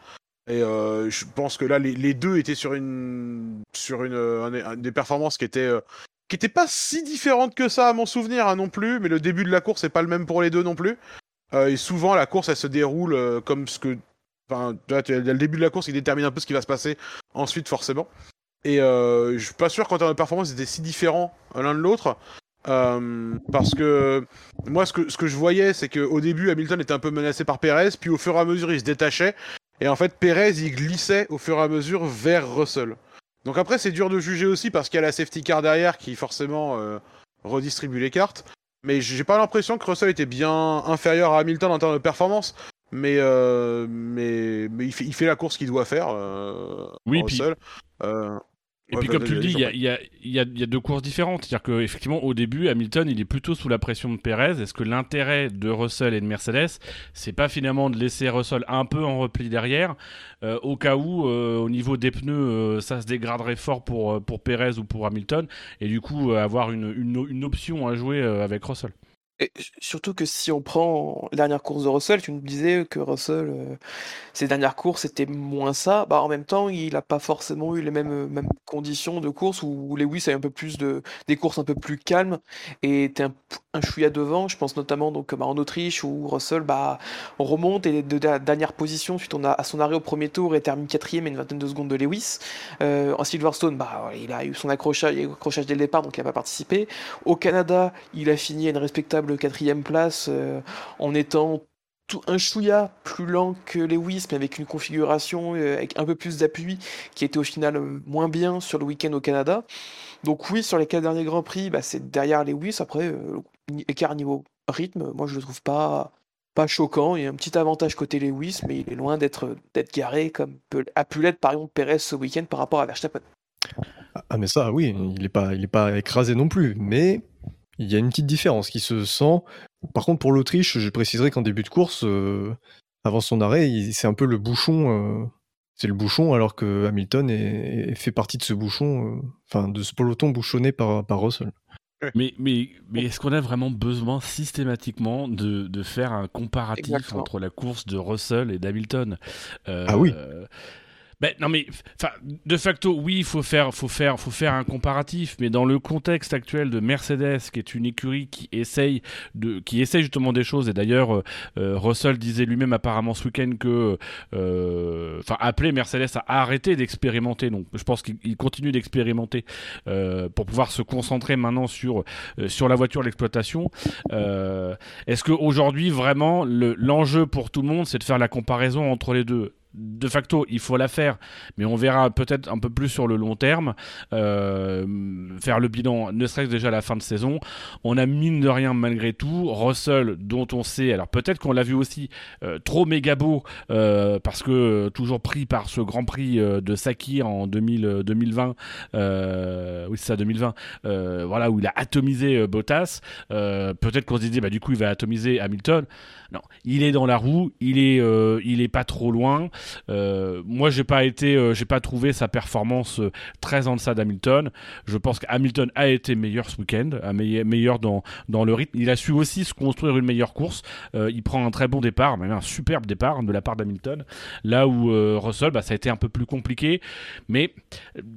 Et euh, je pense que là, les, les deux étaient sur une, sur une, euh, un- un- des performances qui étaient, euh, qui étaient pas si différentes que ça à mon souvenir hein, non plus. Mais le début de la course est pas le même pour les deux non plus. Euh, et souvent, la course, elle se déroule euh, comme ce que, enfin, le début de la course, il détermine un peu ce qui va se passer ensuite, forcément. Et euh, je suis pas sûr qu'en termes de performance, ils étaient si différents l'un de l'autre. Euh, parce que moi, ce que, ce que je voyais, c'est qu'au début, Hamilton était un peu menacé par Perez, puis au fur et à mesure, il se détachait. Et en fait, Perez, il glissait au fur et à mesure vers Russell. Donc après, c'est dur de juger aussi parce qu'il y a la safety car derrière qui forcément euh, redistribue les cartes. Mais j'ai pas l'impression que Russell était bien inférieur à Hamilton en termes de performance. Mais, euh, mais, mais il, fait, il fait la course qu'il doit faire, euh, Oui, puis- Russell. Euh, Et ouais, puis bah, comme tu le dis, il y a, y, a, il y, a, il y a deux courses différentes. C'est-à-dire qu'effectivement, au début, Hamilton, il est plutôt sous la pression de Perez. Est-ce que l'intérêt de Russell et de Mercedes, c'est pas finalement de laisser Russell un peu en repli derrière, euh, au cas où, euh, au niveau des pneus, euh, ça se dégraderait fort pour, pour Perez ou pour Hamilton, et du coup, avoir une, une, une option à jouer avec Russell? Surtout que si on prend la dernière course de Russell, tu nous disais que Russell, euh, ses dernières courses, c'était moins ça. Bah, en même temps, il n'a pas forcément eu les mêmes, mêmes conditions de course où Lewis a eu un peu plus de, des courses un peu plus calmes et était un, un chouïa devant. Je pense notamment donc, bah, en Autriche où Russell bah, remonte et de dernière position suite à son arrêt au premier tour et termine quatrième et une vingtaine de secondes de Lewis. Euh, en Silverstone, bah, il a eu son accrochage, accrochage dès le départ, donc il n'a pas participé. Au Canada, il a fini à une respectable quatrième place euh, en étant tout un chouïa plus lent que Lewis, mais avec une configuration euh, avec un peu plus d'appui qui était au final euh, moins bien sur le week-end au Canada. Donc oui, sur les quatre derniers Grands Prix, bah, c'est derrière Lewis. Après, euh, écart niveau rythme, moi je le trouve pas, pas choquant. Il y a un petit avantage côté Lewis, mais il est loin d'être garé comme a pu l'être par exemple Perez ce week-end par rapport à Verstappen. Ah mais ça, oui, il n'est pas, pas écrasé non plus, mais il y a une petite différence qui se sent. Par contre, pour l'Autriche, je préciserai qu'en début de course, euh, avant son arrêt, c'est un peu le bouchon. Euh, c'est le bouchon, alors que Hamilton est, fait partie de ce bouchon, euh, enfin de ce peloton bouchonné par, par Russell. Mais, mais, mais est-ce qu'on a vraiment besoin systématiquement de, de faire un comparatif entre la course de Russell et d'Hamilton? Ah oui ben, non mais, de facto, oui, il faut faire, faut faire, faut faire un comparatif, mais dans le contexte actuel de Mercedes, qui est une écurie qui essaye de, qui essaye justement des choses, et d'ailleurs, euh, euh, Russell disait lui-même apparemment ce week-end que, euh, enfin, appelait Mercedes à arrêter d'expérimenter. Donc, je pense qu'il continue d'expérimenter pour pouvoir se concentrer maintenant sur sur la voiture, l'exploitation. Est-ce qu'aujourd'hui vraiment l'enjeu pour tout le monde, c'est de faire la comparaison entre les deux? De facto, il faut la faire, mais on verra peut-être un peu plus sur le long terme. Euh, faire le bilan, ne serait-ce déjà à la fin de saison. On a mine de rien, malgré tout, Russell, dont on sait, alors peut-être qu'on l'a vu aussi euh, trop méga beau, euh, parce que toujours pris par ce Grand Prix de Sakir en 2000, 2020, oui c'est ça, 2020, voilà, où il a atomisé Bottas. peut-être qu'on se disait, bah, du coup, il va atomiser Hamilton. Non, il est dans la roue, il est, il est pas trop loin. Euh, moi, j'ai pas été, euh, j'ai pas trouvé sa performance euh, très en deçà d'Hamilton. Je pense qu'Hamilton a été meilleur ce week-end, meilleur dans, dans le rythme. Il a su aussi se construire une meilleure course. il prend un très bon départ, même un superbe départ de la part d'Hamilton. Là où Russell, bah, ça a été un peu plus compliqué. Mais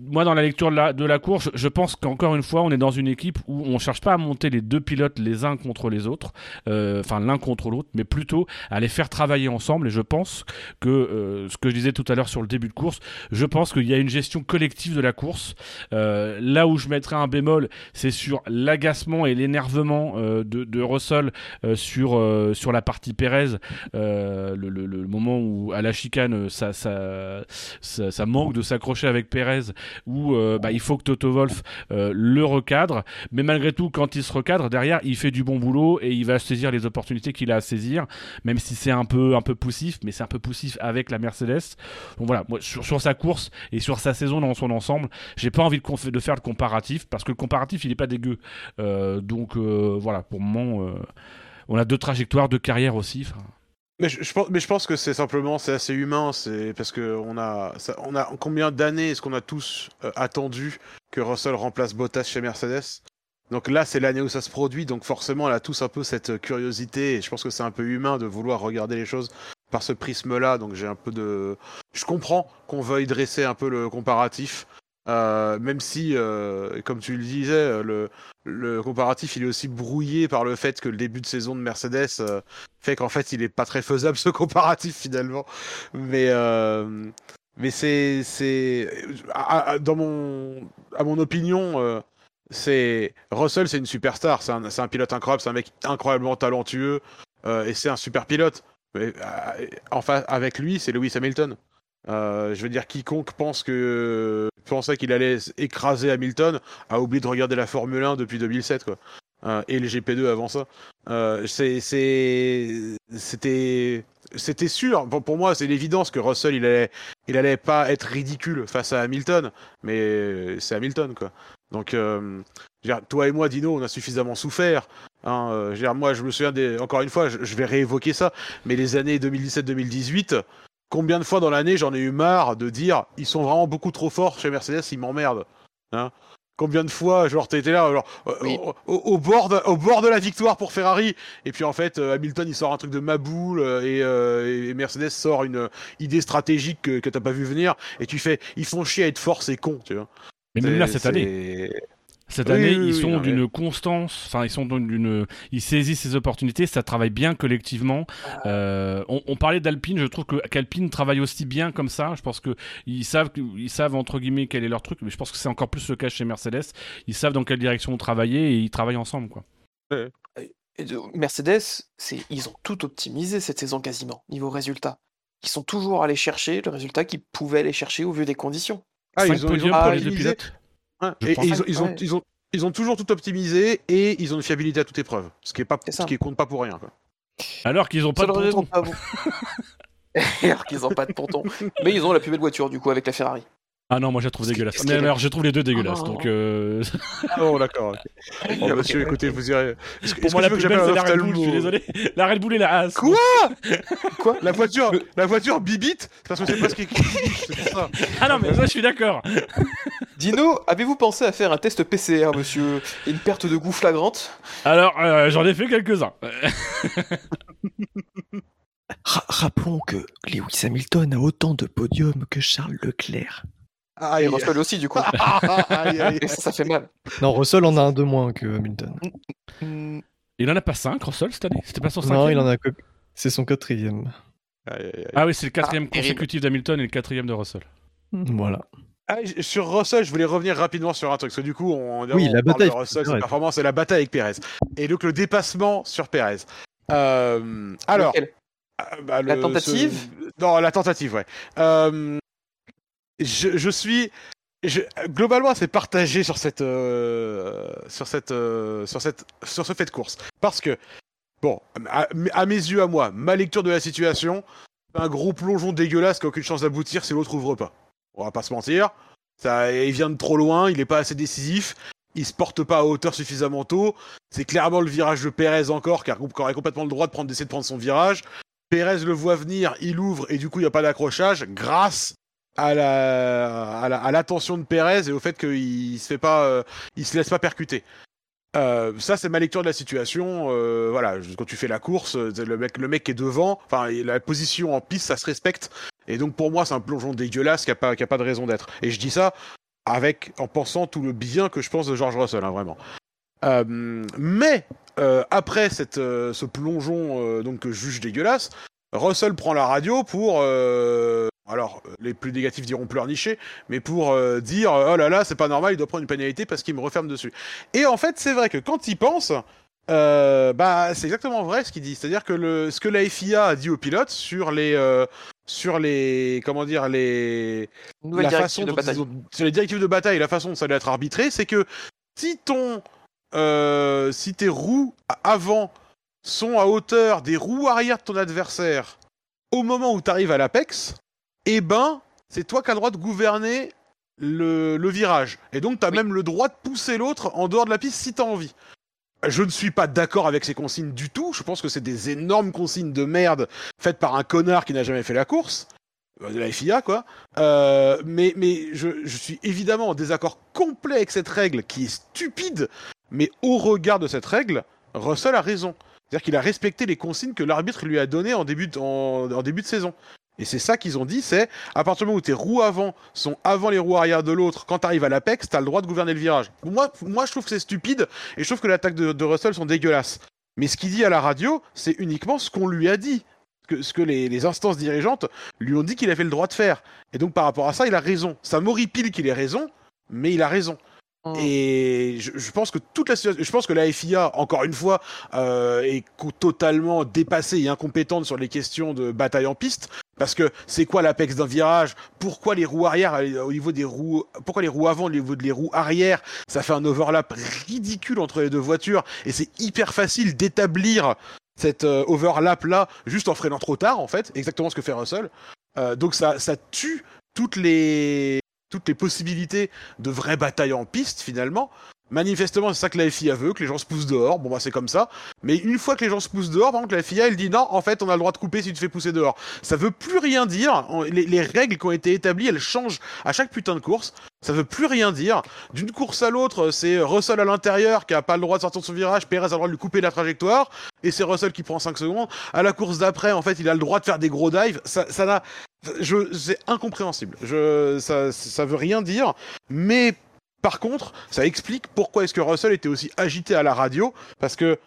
moi, dans la lecture de la course, je pense qu'encore une fois, on est dans une équipe où on cherche pas à monter les deux pilotes les uns contre les autres, enfin l'un contre l'autre, mais plutôt à les faire travailler ensemble. Et je pense que ce que je disais tout à l'heure sur le début de course, je pense qu'il y a une gestion collective de la course. Euh, là où je mettrais un bémol, c'est sur l'agacement et l'énervement euh, de, Russell euh, sur, sur la partie Pérez, le, moment où à la chicane ça, ça, ça, manque de s'accrocher avec Pérez, où bah, il faut que Toto Wolf le recadre, mais malgré tout, quand il se recadre, derrière, il fait du bon boulot et il va saisir les opportunités qu'il a à saisir, même si c'est un peu, un peu poussif, mais c'est un peu poussif avec la Mercedes. Donc voilà, sur, sa course et sur sa saison dans son ensemble, j'ai pas envie de, de, faire le comparatif parce que le comparatif il est pas dégueu. Euh, donc euh, voilà, pour le moment, euh, on a deux trajectoires, de carrière aussi. Mais je, pense, mais je pense que c'est simplement c'est assez humain, c'est parce que on a, on a combien d'années est-ce qu'on a tous attendu que Russell remplace Bottas chez Mercedes? Donc là, c'est l'année où ça se produit, donc forcément, on a tous un peu cette curiosité, et je pense que c'est un peu humain de vouloir regarder les choses par ce prisme-là, donc j'ai un peu de... Je comprends qu'on veuille dresser un peu le comparatif, euh, même si, euh, comme tu le disais, le, le, comparatif il est aussi brouillé par le fait que le début de saison de Mercedes euh, fait qu'en fait il est pas très faisable ce comparatif finalement. Mais mais c'est c'est dans mon à mon opinion c'est Russell c'est une superstar, c'est un, un pilote incroyable, c'est un mec incroyablement talentueux et c'est un super pilote. Euh, enfin, avec lui, c'est Lewis Hamilton. Euh, je veux dire, quiconque pense que pensait qu'il allait écraser Hamilton a oublié de regarder la Formule 1 depuis 2007, quoi. Euh, et le GP2 avant ça. c'était, c'était sûr. Pour, moi, c'est l'évidence que Russell, il allait, il allait pas être ridicule face à Hamilton, mais c'est Hamilton, quoi. Donc, toi et moi, Dino, on a suffisamment souffert. Hein, euh, moi, je me souviens, des... encore une fois, je, vais réévoquer ça, mais les années 2017-2018, combien de fois dans l'année j'en ai eu marre de dire ils sont vraiment beaucoup trop forts chez Mercedes, ils m'emmerdent. Hein Combien de fois, genre, t'étais là, genre, euh, Oui. au, au- au bord de, au bord de la victoire pour Ferrari, et puis en fait, euh, Hamilton il sort un truc de maboule, et, euh, et Mercedes sort une idée stratégique que, que t'as pas vu venir, et tu fais, ils font chier à être forts, c'est con, tu vois. Mais même là, C'est- cette année, cette Oui, année, oui, ils oui, sont d'une constance, enfin, ils sont d'une, ils saisissent ces opportunités, ça travaille bien collectivement. Euh, on, on parlait d'Alpine, je trouve que qu'Alpine travaille aussi bien comme ça. Je pense que ils savent, ils savent entre guillemets quel est leur truc, mais je pense que c'est encore plus le cas chez Mercedes. Ils savent dans quelle direction travailler et ils travaillent ensemble, quoi. Et de- Mercedes, ils ont tout optimisé cette saison quasiment, niveau résultat. Ils sont toujours allés chercher le résultat qu'ils pouvaient aller chercher au vu des conditions. Ah, ils ont, ils ont pour les deux pilotes. Et, ils, ont, ils, ont, Ouais. ils, ont, ils ont toujours tout optimisé, et ils ont une fiabilité à toute épreuve, ce qui est pas, ce qui compte pas pour rien, quoi. Alors qu'ils ont pas de ponton. Alors qu'ils ont pas de ponton. Mais ils ont la plus belle voiture du coup avec la Ferrari. Ah non, moi je la trouve dégueulasse. Mais alors je trouve les deux dégueulasses. Oh. Donc euh, Oh, d'accord, ok. Bon, Ok, monsieur, écoutez, vous irez. Est-ce que- pour est-ce moi que la plus que belle c'est j'appelle la Red Bull. Je suis ophtalmo désolé. La Red Bull et la Haas. Quoi? Quoi? La voiture, la voiture bibite? Parce que c'est pas ce qui est c'est pour ça. Ah non, mais ça je suis d'accord. Dino, avez-vous pensé à faire un test PCR, monsieur? Et Une perte de goût flagrante? Alors euh, j'en ai fait quelques-uns. Ra- rappelons que Lewis Hamilton a autant de podiums que Charles Leclerc. Et Aïe, Russell aussi du coup. aïe, aïe. Et ça, ça fait mal. Non, Russell en a un de moins que Hamilton. Hmm, Il en a pas 5 Russell cette année? C'était pas son Non, cinquième? il en a que. C'est son quatrième. Ah oui, c'est le quatrième Ah, consécutif d'Hamilton et le quatrième de Russell. Voilà. Ah, sur Russell, je voulais revenir rapidement sur un truc, parce que du coup, on, Oui, on la parle bataille de Russell, sa performance et la bataille avec Perez. Et donc le dépassement sur Perez. Euh, alors, euh, bah, La le- tentative? ce- Non, la tentative, ouais. Euh, je, je suis. globalement, c'est partagé sur cette, euh, sur cette, euh, sur cette, sur ce fait de course, parce que bon, à, mes yeux, à moi, ma lecture de la situation, un gros plongeon dégueulasse qui a aucune chance d'aboutir si l'autre ouvre pas. On va pas se mentir. Ça, il vient de trop loin, il est pas assez décisif, il se porte pas à hauteur suffisamment tôt. C'est clairement le virage de Pérez encore, car qui aurait complètement le droit de prendre, d'essayer de prendre son virage. Pérez le voit venir, il ouvre et du coup il n'y a pas d'accrochage grâce à la à la- à l'attention de Pérez et au fait qu'il se fait pas, euh, il se laisse pas percuter. Euh, ça c'est ma lecture de la situation. euh, voilà, quand tu fais la course, euh, le mec le mec est devant, enfin la position en piste, ça se respecte. Et donc pour moi c'est un plongeon dégueulasse qui a pas qui a pas de raison d'être. Et je dis ça avec en pensant tout le bien que je pense de George Russell, hein, vraiment. Euh, mais euh, après cette, euh, ce plongeon donc que je juge dégueulasse, Russell prend la radio pour alors les plus négatifs diront pleurnicher, mais pour euh, dire oh là là c'est pas normal, il doit prendre une pénalité parce qu'il me referme dessus. Et en fait c'est vrai que quand il pense, euh, bah c'est exactement vrai ce qu'il dit, c'est-à-dire que le, ce que la FIA a dit aux pilotes sur les euh, sur les comment dire les la façon de bataille. ont- sur les directives de bataille, la façon dont ça doit être arbitré, c'est que si ton euh, si tes roues avant sont à hauteur des roues arrière de ton adversaire au moment où tu arrives à l'apex, eh ben c'est toi qui as le droit de gouverner le, le virage. Et donc tu as Oui. même le droit de pousser l'autre en dehors de la piste si tu as envie. Je ne suis pas d'accord avec ces consignes du tout. Je pense que c'est des énormes consignes de merde faites par un connard qui n'a jamais fait la course. Euh, De la FIA, quoi. Euh, mais mais je, je suis évidemment en désaccord complet avec cette règle qui est stupide. Mais au regard de cette règle, Russell a raison. C'est-à-dire qu'il a respecté les consignes que l'arbitre lui a données en début de, en, en début de saison. Et c'est ça qu'ils ont dit, c'est à partir du moment où tes roues avant sont avant les roues arrière de l'autre, quand tu arrives à l'apex, tu as le droit de gouverner le virage. Moi, moi je trouve que c'est stupide et je trouve que l'attaque de, de Russell sont dégueulasses. Mais ce qu'il dit à la radio, c'est uniquement ce qu'on lui a dit. Ce que les, les instances dirigeantes lui ont dit qu'il avait le droit de faire. Et donc par rapport à ça, il a raison. Ça m'horripile qu'il ait raison, mais il a raison. Mm. Et je, je pense que toute la situation, je pense que la FIA, encore une fois, euh, est totalement dépassée et incompétente sur les questions de bataille en piste. Parce que c'est quoi l'apex d'un virage? Pourquoi les roues arrière euh, au niveau des roues Pourquoi les roues avant au niveau des roues arrière? Ça fait un overlap ridicule entre les deux voitures et c'est hyper facile d'établir cette euh, overlap là juste en freinant trop tard en fait, exactement ce que fait Russell. Euh, donc ça, ça tue toutes les toutes les possibilités de vraie bataille en piste finalement. Manifestement, c'est ça que la FIA veut, que les gens se poussent dehors. Bon, bah, c'est comme ça. Mais une fois que les gens se poussent dehors, par contre, la FIA, elle dit non, en fait, on a le droit de couper si tu te fais pousser dehors. Ça veut plus rien dire. Les, les règles qui ont été établies, elles changent à chaque putain de course. Ça veut plus rien dire. D'une course à l'autre, c'est Russell à l'intérieur qui a pas le droit de sortir de son virage. Perez a le droit de lui couper la trajectoire. Et c'est Russell qui prend 5 secondes. À la course d'après, en fait, il a le droit de faire des gros dives. Ça, ça je, c'est incompréhensible. Je, ça, ça veut rien dire. Mais par contre, ça explique pourquoi est-ce que Russell était aussi agité à la radio, parce que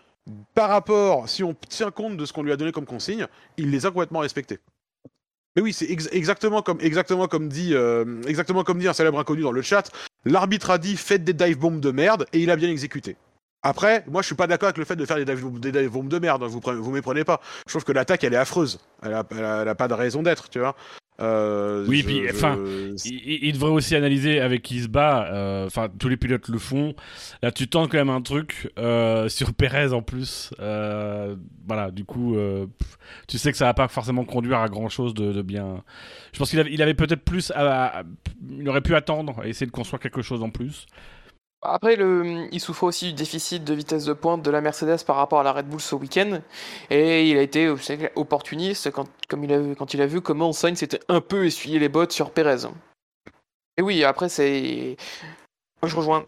par rapport, si on tient compte de ce qu'on lui a donné comme consigne, il les a complètement respectés. Mais oui, c'est euh, exactement comme dit un célèbre inconnu dans le chat. L'arbitre a dit faites des dive bombs de merde et il a bien exécuté. Après, moi je suis pas d'accord avec le fait de faire des dive, bombs- de merde. hein, Vous vous méprenez pas. Je trouve que l'attaque elle est affreuse. Elle a, elle a- elle a pas de raison d'être, tu vois. Euh, Oui, je- puis, enfin, Il, il- il devrait aussi analyser avec qui il se bat. euh, Enfin, tous les pilotes le font. Là, tu tentes quand même un truc euh, sur Perez en plus. Voilà, du coup, pff, tu sais que ça va pas forcément conduire à grand chose de, de bien. Je pense qu'il avait, peut-être plus. À, à- il aurait pu attendre et essayer de construire quelque chose en plus. Après, le, il souffre aussi du déficit de vitesse de pointe de la Mercedes par rapport à la Red Bull ce week-end. Et il a été opportuniste quand, comme il a, quand il a vu comment Sainz s'était un peu essuyé les bottes sur Perez. Et oui, après, c'est. Moi, je rejoins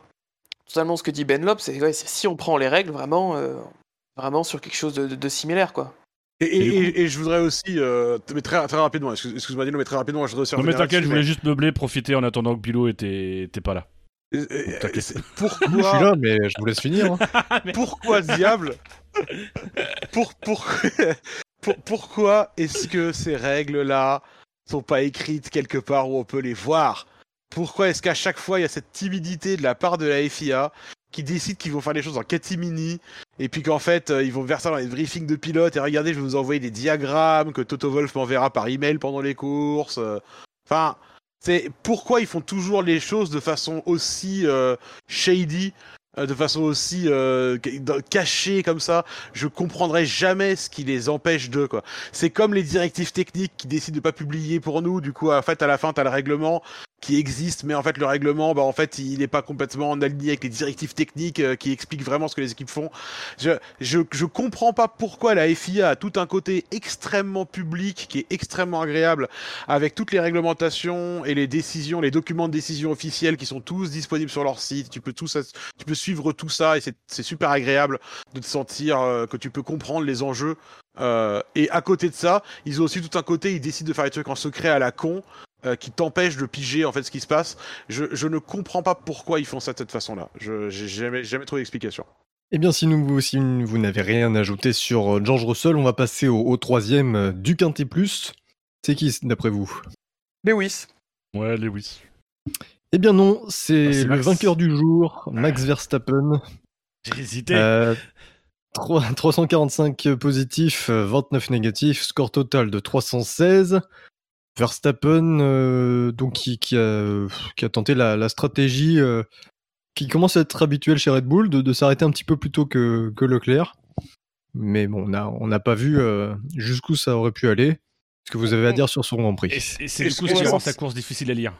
totalement ce que dit Ben Lop. C'est ouais, si on prend les règles vraiment, euh, vraiment sur quelque chose de, de- de similaire, quoi. Et, je voudrais aussi, euh, mais très, très rapidement, excuse- excuse-moi Dino, mais très rapidement, je voudrais aussi Non, mais t'inquiète, je voulais juste meubler, profiter en attendant que Bilo était, était pas là. Euh, euh, T'inquiète. c'est- Je suis Pourquoi, là, mais je vous laisse finir. hein. pourquoi diable pour, pour, pour- Pourquoi est-ce que ces règles-là sont pas écrites quelque part où on peut les voir? Pourquoi est-ce qu'à chaque fois il y a cette timidité de la part de la FIA qui décide qu'ils vont faire les choses en catimini et puis qu'en fait euh, ils vont faire ça dans les briefings de pilotes et regardez je vais vous envoyer des diagrammes que Toto Wolf m'enverra par email pendant les courses. euh. Enfin, c'est pourquoi ils font toujours les choses de façon aussi euh, shady, euh, de façon aussi euh, cachée comme ça. Je comprendrai jamais ce qui les empêche de quoi. C'est comme les directives techniques qui décident de pas publier pour nous. Du coup, en fait, à la fin, t'as le règlement qui existe, mais en fait, le règlement, bah en fait, il n'est pas complètement en aligné avec les directives techniques euh, qui expliquent vraiment ce que les équipes font. Je, je, je comprends pas pourquoi la FIA a tout un côté extrêmement public qui est extrêmement agréable avec toutes les réglementations et les décisions, les documents de décision officiels qui sont tous disponibles sur leur site. Tu peux tout ça, tu peux suivre tout ça et c'est super agréable de te sentir euh, que tu peux comprendre les enjeux. Euh, et à côté de ça, ils ont aussi tout un côté, ils décident de faire des trucs en secret à la con. Euh, qui t'empêchent de piger en fait ce qui se passe. Je, je ne comprends pas pourquoi ils font ça de cette façon-là. Je j'ai jamais jamais trouvé d'explication. Eh bien, si, nous, si vous n'avez rien ajouté sur euh, George Russell, on va passer au, au troisième euh, du Quintet Plus. C'est qui, d'après vous? Lewis. Ouais, Lewis. Eh bien non, Ah, c'est c'est le Max. vainqueur du jour, Max Verstappen. J'ai hésité. Euh, 3 345 positifs, euh, 29 négatifs, score total de 316. Verstappen, euh, donc qui, qui a, qui a tenté la, la stratégie euh, qui commence à être habituelle chez Red Bull, de, de s'arrêter un petit peu plus tôt que, que Leclerc. Mais bon, on n'a on pas vu euh, jusqu'où ça aurait pu aller. Ce que vous avez à dire sur son Grand Prix Et c'est du coup ce qui ouais, rend sa course difficile à lire.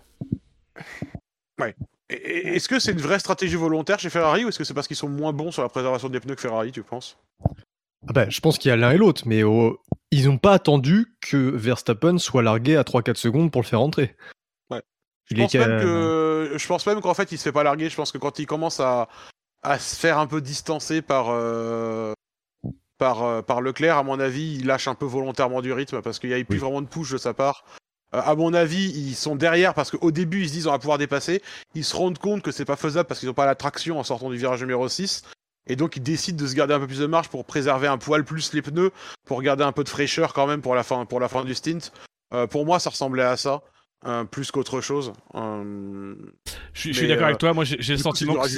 Et- Est-ce que c'est une vraie stratégie volontaire chez Ferrari ou est-ce que c'est parce qu'ils sont moins bons sur la préservation des pneus que Ferrari, tu penses? Ah bah, Je pense qu'il y a l'un et l'autre, mais oh, ils n'ont pas attendu que Verstappen soit largué à 3-4 secondes pour le faire entrer. Ouais. Je pense même que je pense même qu'en fait il se fait pas larguer. Je pense que quand il commence à, à se faire un peu distancer par euh, par euh, par Leclerc, à mon avis, il lâche un peu volontairement du rythme parce qu'il n'y a plus Oui. vraiment de push de sa part. Euh, à mon avis, ils sont derrière parce qu'au début ils se disent on va pouvoir dépasser. Ils se rendent compte que c'est pas faisable parce qu'ils n'ont pas la traction en sortant du virage numéro 6. Et donc ils décident de se garder un peu plus de marge pour préserver un poil plus les pneus, pour garder un peu de fraîcheur quand même pour la fin, pour la fin du stint. Euh, pour moi, ça ressemblait à ça, euh, plus qu'autre chose. Euh, Je suis, je suis Mais, d'accord euh, avec toi. Moi, j'ai le sentiment que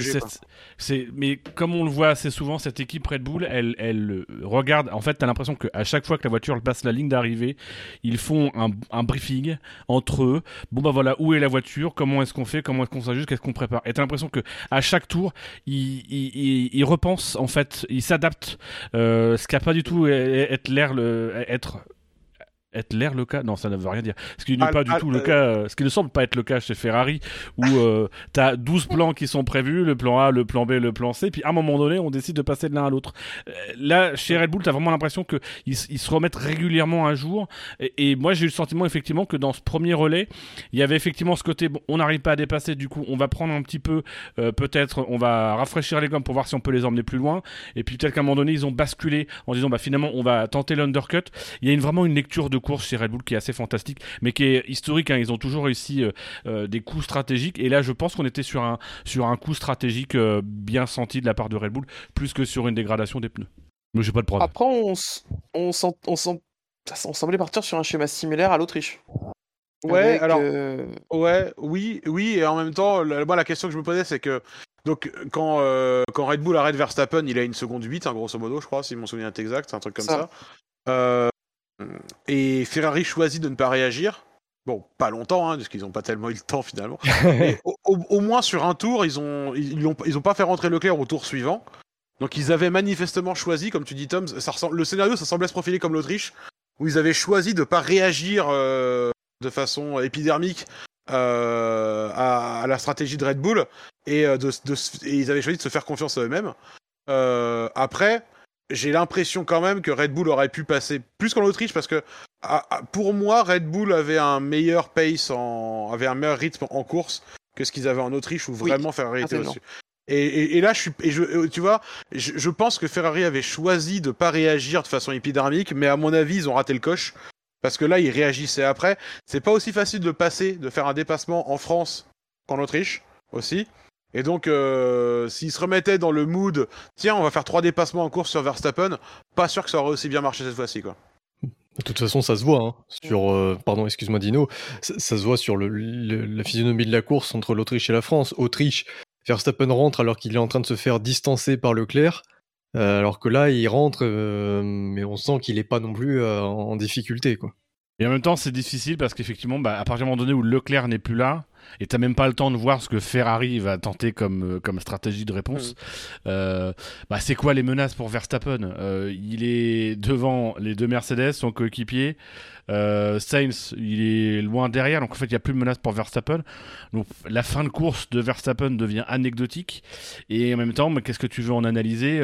c'est-. Mais comme on le voit assez souvent, cette équipe Red Bull, elle, elle euh, regarde. En fait, t'as l'impression qu'à chaque fois que la voiture passe la ligne d'arrivée, ils font un, un briefing entre eux. Bon bah voilà, où est la voiture? Comment est-ce qu'on fait? Comment est-ce qu'on s'ajuste? Qu'est-ce qu'on prépare? Et t'as l'impression que à chaque tour, ils, ils, ils- ils repensent en fait, ils s'adaptent. Euh, ce qui a pas du tout être l'air être être l'air le cas Non, ça ne veut rien dire. Ce qui n'est Ah, pas du ah, tout le euh, cas, euh, ce qui ne semble pas être le cas chez Ferrari, où euh, tu as 12 plans qui sont prévus, le plan A, le plan B, le plan C, puis à un moment donné, on décide de passer de l'un à l'autre. Euh, là, chez Red Bull, tu as vraiment l'impression qu'ils ils se remettent régulièrement à jour. Et, et moi, j'ai eu le sentiment effectivement que dans ce premier relais, il y avait effectivement ce côté, bon, on n'arrive pas à dépasser, du coup, on va prendre un petit peu, euh, peut-être, on va rafraîchir les gommes pour voir si on peut les emmener plus loin. Et puis peut-être qu'à un moment donné, ils ont basculé en disant, bah finalement, on va tenter l'undercut. Il y a une, vraiment une lecture de course chez Red Bull qui est assez fantastique, mais qui est historique. hein. Ils ont toujours réussi euh, euh, des coups stratégiques. Et là, je pense qu'on était sur un, sur un coup stratégique euh, bien senti de la part de Red Bull, plus que sur une dégradation des pneus. Mais j'ai pas de problème. Après, on, s- on, sent- on, sent- on semblait partir sur un schéma similaire à l'Autriche. Ouais, Avec, alors, euh, ouais, oui, oui, et en même temps, la, moi, la question que je me posais, c'est que, donc, quand, euh, quand Red Bull arrête Verstappen, il a une seconde 8, hein, grosso modo, je crois, si mon souvenir est exact, c'est un truc comme Ça. ça. Euh, et Ferrari choisit de ne pas réagir. Bon, pas longtemps, hein, parce qu'ils n'ont pas tellement eu le temps finalement. Mais au, au- au moins sur un tour, ils ont, ils, ils ont, ils ont pas fait rentrer Leclerc au tour suivant. Donc ils avaient manifestement choisi, comme tu dis Tom, ça ressemble- le scénario ça semblait se profiler comme l'Autriche, où ils avaient choisi de pas réagir euh, de façon épidermique euh, à, à la stratégie de Red Bull et, euh, de, de se- et ils avaient choisi de se faire confiance à eux-mêmes. Euh, après, j'ai l'impression quand même que Red Bull aurait pu passer plus qu'en Autriche parce que à- à- pour moi, Red Bull avait un meilleur pace, en, avait un meilleur rythme en course que ce qu'ils avaient en Autriche où Oui, vraiment Ferrari était au-dessus. Et, et- et là, je suis, et je, euh, tu vois, je, je pense que Ferrari avait choisi de pas réagir de façon épidermique, mais à mon avis, ils ont raté le coche parce que là, ils réagissaient après. C'est pas aussi facile de passer, de faire un dépassement en France qu'en Autriche aussi. Et donc, euh, s'ils se remettaient dans le mood, tiens, on va faire trois dépassements en course sur Verstappen, pas sûr que ça aurait aussi bien marché cette fois-ci, quoi. De toute façon, ça se voit. hein, sur, euh, pardon, excuse-moi Dino, ça, ça se voit sur le, le- la physionomie de la course entre l'Autriche et la France. Autriche, Verstappen rentre alors qu'il est en train de se faire distancer par Leclerc, euh, alors que là, il rentre, euh, mais on sent qu'il n'est pas non plus euh, en difficulté. Quoi. Et en même temps, c'est difficile parce qu'effectivement, bah, à partir du moment donné où Leclerc n'est plus là, et t'as même pas le temps de voir ce que Ferrari va tenter comme, euh, comme stratégie de réponse, euh, bah, c'est quoi les menaces pour Verstappen? Euh, Il est devant les deux Mercedes, son coéquipier. Euh, Sainz, il est loin derrière, donc en fait, il n'y a plus de menace pour Verstappen. Donc la fin de course de Verstappen devient anecdotique. Et en même temps, qu'est-ce que tu veux en analyser?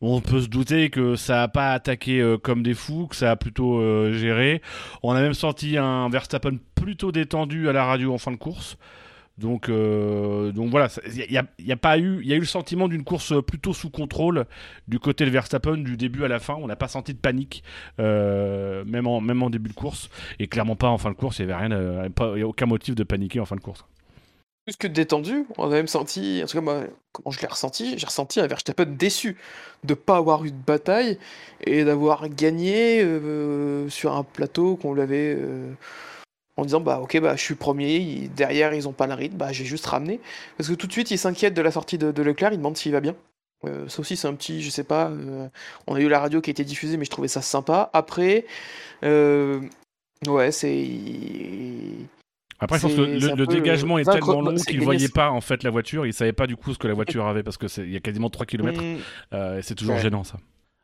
On peut se douter que ça n'a pas attaqué euh, comme des fous, que ça a plutôt euh, géré. On a même senti un Verstappen plutôt détendu à la radio en fin de course. Donc, euh, donc voilà, il a, y a eu, y a eu le sentiment d'une course plutôt sous contrôle du côté de Verstappen du début à la fin. On n'a pas senti de panique, même, en, début de course, et clairement pas en fin de course. Il n'y avait rien, a aucun motif de paniquer en fin de course. Plus que détendu, on a même senti, en tout cas moi, comment je l'ai ressenti, j'ai ressenti un Verstappen déçu de pas avoir eu de bataille et d'avoir gagné euh, sur un plateau qu'on l'avait euh, en disant bah ok bah je suis premier, derrière ils ont pas le rythme, bah j'ai juste ramené parce que tout de suite il s'inquiète de la sortie de, Leclerc, il demande s'il va bien. Euh, ça aussi c'est un petit, je sais pas, on a eu la radio qui a été diffusée mais je trouvais ça sympa. Après, ouais c'est Après, je pense que le, dégagement est tellement long qu'il gagner- voyait pas en fait la voiture. Il savait pas du coup ce que la voiture avait parce que c'est il y a quasiment 3 km. Hmm. Euh, c'est toujours Ouais. gênant ça.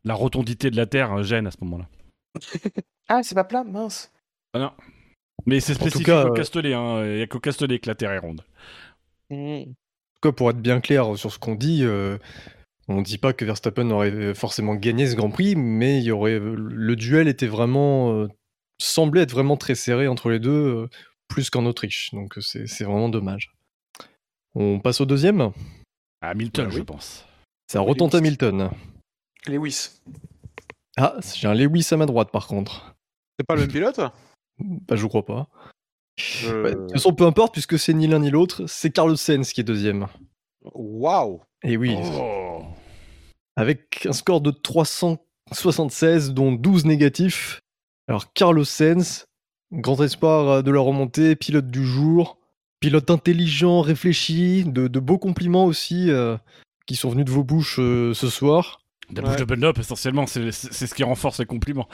La rotondité de la Terre euh, gêne à ce moment-là. Ah c'est pas plat, mince. Ah non. Mais c'est spécifique cas, au euh, Castellet. hein. Il y a qu'au Castellet que la Terre est ronde. Hmm. En tout cas, pour être bien clair sur ce qu'on dit, euh, on ne dit pas que Verstappen aurait forcément gagné ce Grand Prix, mais il y aurait le duel était vraiment euh, semblait être vraiment très serré entre les deux, euh, plus qu'en Autriche. Donc c'est c'est vraiment dommage. On passe au deuxième? À Hamilton, Bah oui. je pense. Ça retombe Hamilton. Lewis. Ah, j'ai un Lewis à ma droite par contre. C'est pas le même pilote? Bah, je crois pas. Je- Bah, de toute façon, peu importe, puisque c'est ni l'un ni l'autre, c'est Carlos Sainz qui est deuxième. Waouh Et oui, Oh. avec un score de 376, dont 12 négatifs. Alors, Carlos Sainz, grand espoir euh, de la remontée, pilote du jour, pilote intelligent, réfléchi, de, de beaux compliments aussi euh, qui sont venus de vos bouches euh, ce soir. La bouche de Bundop, essentiellement, c'est ce qui renforce les compliments.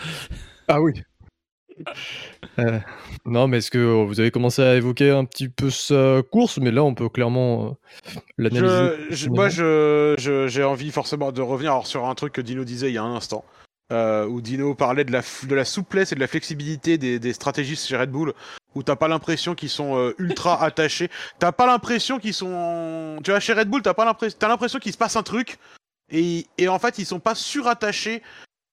Ah oui. Euh, non, mais est-ce que vous avez commencé à évoquer un petit peu sa course? Mais là, on peut clairement euh, l'analyser. Moi, je, je- j'ai envie forcément de revenir alors, sur un truc que Dino disait il y a un instant. Euh, où Dino parlait de la, de la souplesse et de la flexibilité des, des stratégistes chez Red Bull, où t'as pas l'impression qu'ils sont euh, ultra attachés. T'as pas l'impression qu'ils sont. Tu vois, chez Red Bull, t'as pas l'impression, t'as l'impression qu'il se passe un truc, et, et en fait, ils sont pas surattachés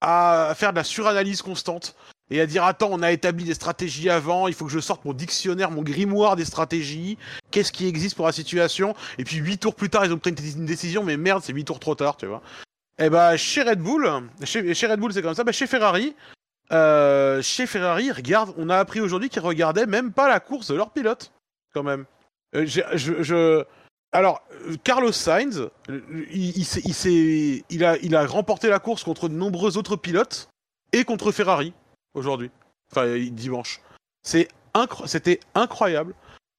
à faire de la suranalyse constante et à dire attends, on a établi des stratégies avant, il faut que je sorte mon dictionnaire, mon grimoire des stratégies, qu'est-ce qui existe pour la situation, et puis huit tours plus tard, ils ont pris une décision, mais merde, c'est huit tours trop tard, tu vois. Et bah chez Red Bull, chez, chez Red Bull c'est comme ça, bah chez Ferrari, euh, chez Ferrari, regarde, on a appris aujourd'hui qu'ils regardaient même pas la course de leur pilote, quand même. Euh, je, je, je, alors, Carlos Sainz, il, il, il, il, a, il a remporté la course contre de nombreux autres pilotes et contre Ferrari aujourd'hui, enfin dimanche. C'est incro c'était incroyable.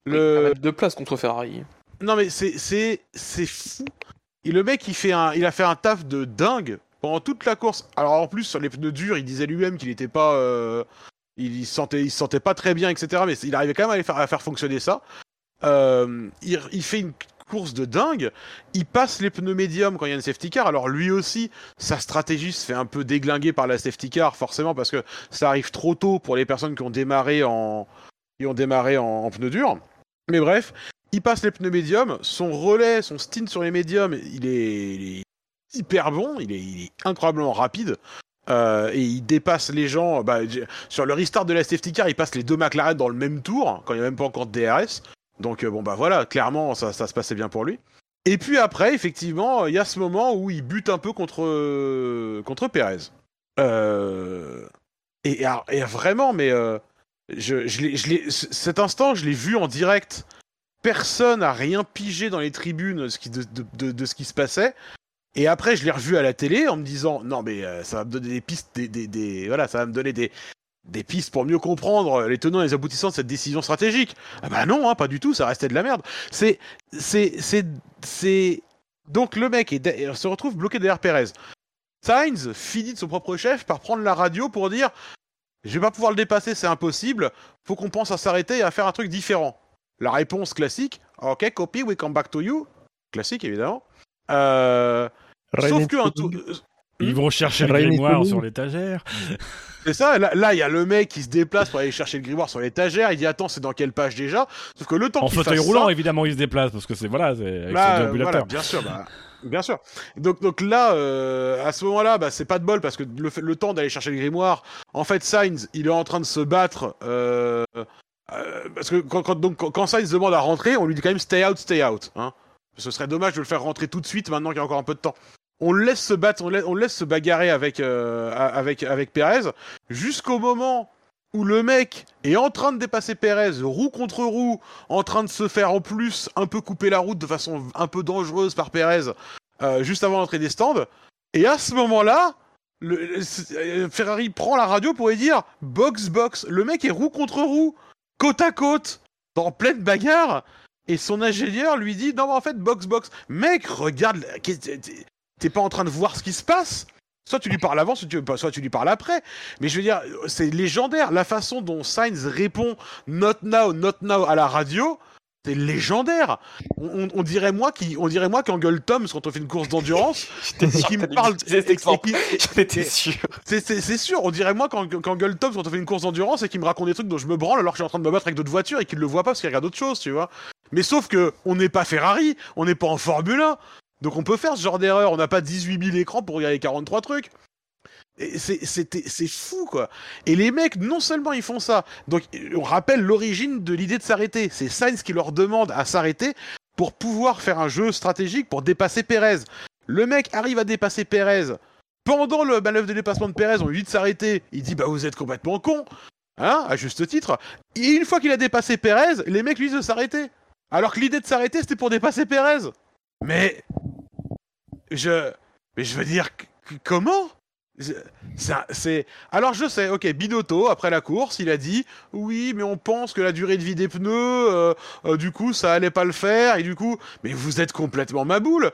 Le de place contre Ferrari. Non mais c'est c'est c'est fou. Et le mec il fait un il a fait un taf de dingue pendant toute la course. Alors en plus sur les pneus durs, il disait lui-même qu'il était pas euh, il, se sentait il se sentait pas très bien etc. Mais il arrivait quand même à, faire, à faire fonctionner ça. Euh, il, il fait une course de dingue. Il passe les pneus médiums quand il y a une safety car. Alors lui aussi, sa stratégie se fait un peu déglinguer par la safety car, forcément, parce que ça arrive trop tôt pour les personnes qui ont démarré en, qui ont démarré en, en pneus durs. Mais bref, il passe les pneus médiums. Son relais, son stint sur les médiums, il est, hyper bon. Il est, incroyablement rapide. Euh, et il dépasse les gens. Bah, sur le restart de la safety car, il passe les deux McLaren dans le même tour, quand il n'y a même pas encore de DRS. Donc euh, bon bah voilà, clairement ça, se passait bien pour lui. Et puis après, effectivement, il y a ce moment où il bute un peu contre contre Pérez. Euh, et, et, vraiment, mais je, je cet instant, je l'ai vu en direct. Personne n'a rien pigé dans les tribunes de, ce qui se passait. Et après, je l'ai revu à la télé en me disant non mais euh, ça va me donner des pistes, des, voilà, ça va me donner des, pistes pour mieux comprendre les tenants et les aboutissants de cette décision stratégique. Ah bah non, hein, pas du tout, ça restait de la merde. C'est, c'est, c'est, c'est. Donc le mec est se retrouve bloqué derrière Perez. Sainz finit de son propre chef par prendre la radio pour dire Je vais pas pouvoir le dépasser, c'est impossible, faut qu'on pense à s'arrêter et à faire un truc différent. La réponse classique Ok, copy, we come back to you. Classique évidemment. Euh, sauf que un tour. Ils vont chercher le grimoire sur l'étagère. C'est ça, là, il y a le mec qui se déplace pour aller chercher le grimoire sur l'étagère, il dit attends, c'est dans quelle page déjà? Sauf que le temps En fauteuil roulant, ça... évidemment, il se déplace, parce que c'est voilà, c'est avec bah, son voilà, bien sûr, bah, bien sûr. Donc, donc là, euh, à ce moment-là, bah, c'est pas de bol, parce que le, le temps d'aller chercher le grimoire, en fait, Sainz, il est en train de se battre. Euh, euh, parce que quand, quand, donc, quand Sainz demande à rentrer, on lui dit quand même stay out, stay out. Hein. Ce serait dommage de le faire rentrer tout de suite maintenant qu'il y a encore un peu de temps on le laisse se battre, on, la on le laisse se bagarrer avec, euh, avec, avec Perez, jusqu'au moment où le mec est en train de dépasser Perez, roue contre roue, en train de se faire en plus un peu couper la route de façon un peu dangereuse par Perez, euh, juste avant l'entrée des stands. Et à ce moment-là, le, Ferrari prend la radio pour lui dire box box. Le mec est roue contre roue, côte à côte, dans pleine bagarre. Et son ingénieur lui dit non mais en fait box box. Mec, regarde, t'es pas en train de voir ce qui se passe. Soit tu lui parles avant, soit tu, soit tu lui parles après. Mais je veux dire, c'est légendaire. La façon dont Sainz répond not now, not now à la radio, légendaire. On, on, on, dirait moi qui, on dirait moi qui engueule Tom quand on fait une course d'endurance qui me parle. J'étais sûr. C'est sûr. On dirait moi quand, quand engueule Tom quand on fait une course d'endurance et qui me raconte des trucs dont je me branle alors que je suis en train de me battre avec d'autres voitures et qu'il le voit pas parce qu'il regarde autre chose, tu vois. Mais sauf que on n'est pas Ferrari, on n'est pas en Formule 1. Donc on peut faire ce genre d'erreur, on n'a pas 18 000 écrans pour regarder 43 trucs. C'est fou quoi. Et les mecs, non seulement ils font ça, donc on rappelle l'origine de l'idée de s'arrêter. C'est Sainz qui leur demande à s'arrêter pour pouvoir faire un jeu stratégique pour dépasser Perez. Le mec arrive à dépasser Perez. Pendant le manœuvre de dépassement de Perez, on lui dit de s'arrêter. Il dit bah vous êtes complètement con. Hein, à juste titre. Et une fois qu'il a dépassé Perez, les mecs lui disent de s'arrêter. Alors que l'idée de s'arrêter c'était pour dépasser Perez. Mais je, mais je veux dire, comment? C'est alors je sais, ok, Binotto après la course, il a dit oui, mais on pense que la durée de vie des pneus, euh, euh, du coup, ça allait pas le faire et du coup, mais vous êtes complètement ma boule.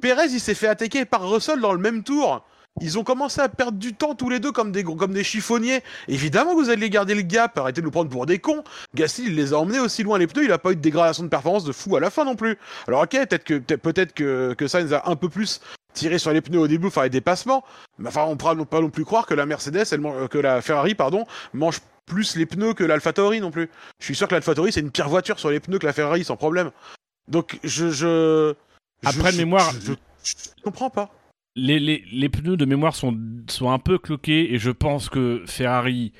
Pérez, il s'est fait attaquer par Russell dans le même tour. Ils ont commencé à perdre du temps tous les deux comme des, comme des chiffonniers. Évidemment vous allez garder le gap, arrêtez de nous prendre pour des cons. Gasly, il les a emmenés aussi loin les pneus, il a pas eu de dégradation de performance de fou à la fin non plus. Alors ok, peut-être que, peut-être que, que Sainz a un peu plus tirer sur les pneus au début, faire les dépassements. Mais enfin, on ne peut pas non plus croire que la Mercedes, elle, euh, que la Ferrari, pardon, mange plus les pneus que l'AlphaTauri non plus. Je suis sûr que l'AlphaTauri, c'est une pire voiture sur les pneus que la Ferrari, sans problème. Donc, je. je Après, je, de mémoire- Je, je- je comprends pas. les, les, les pneus de mémoire sont, sont un peu cloqués et je pense que Ferrari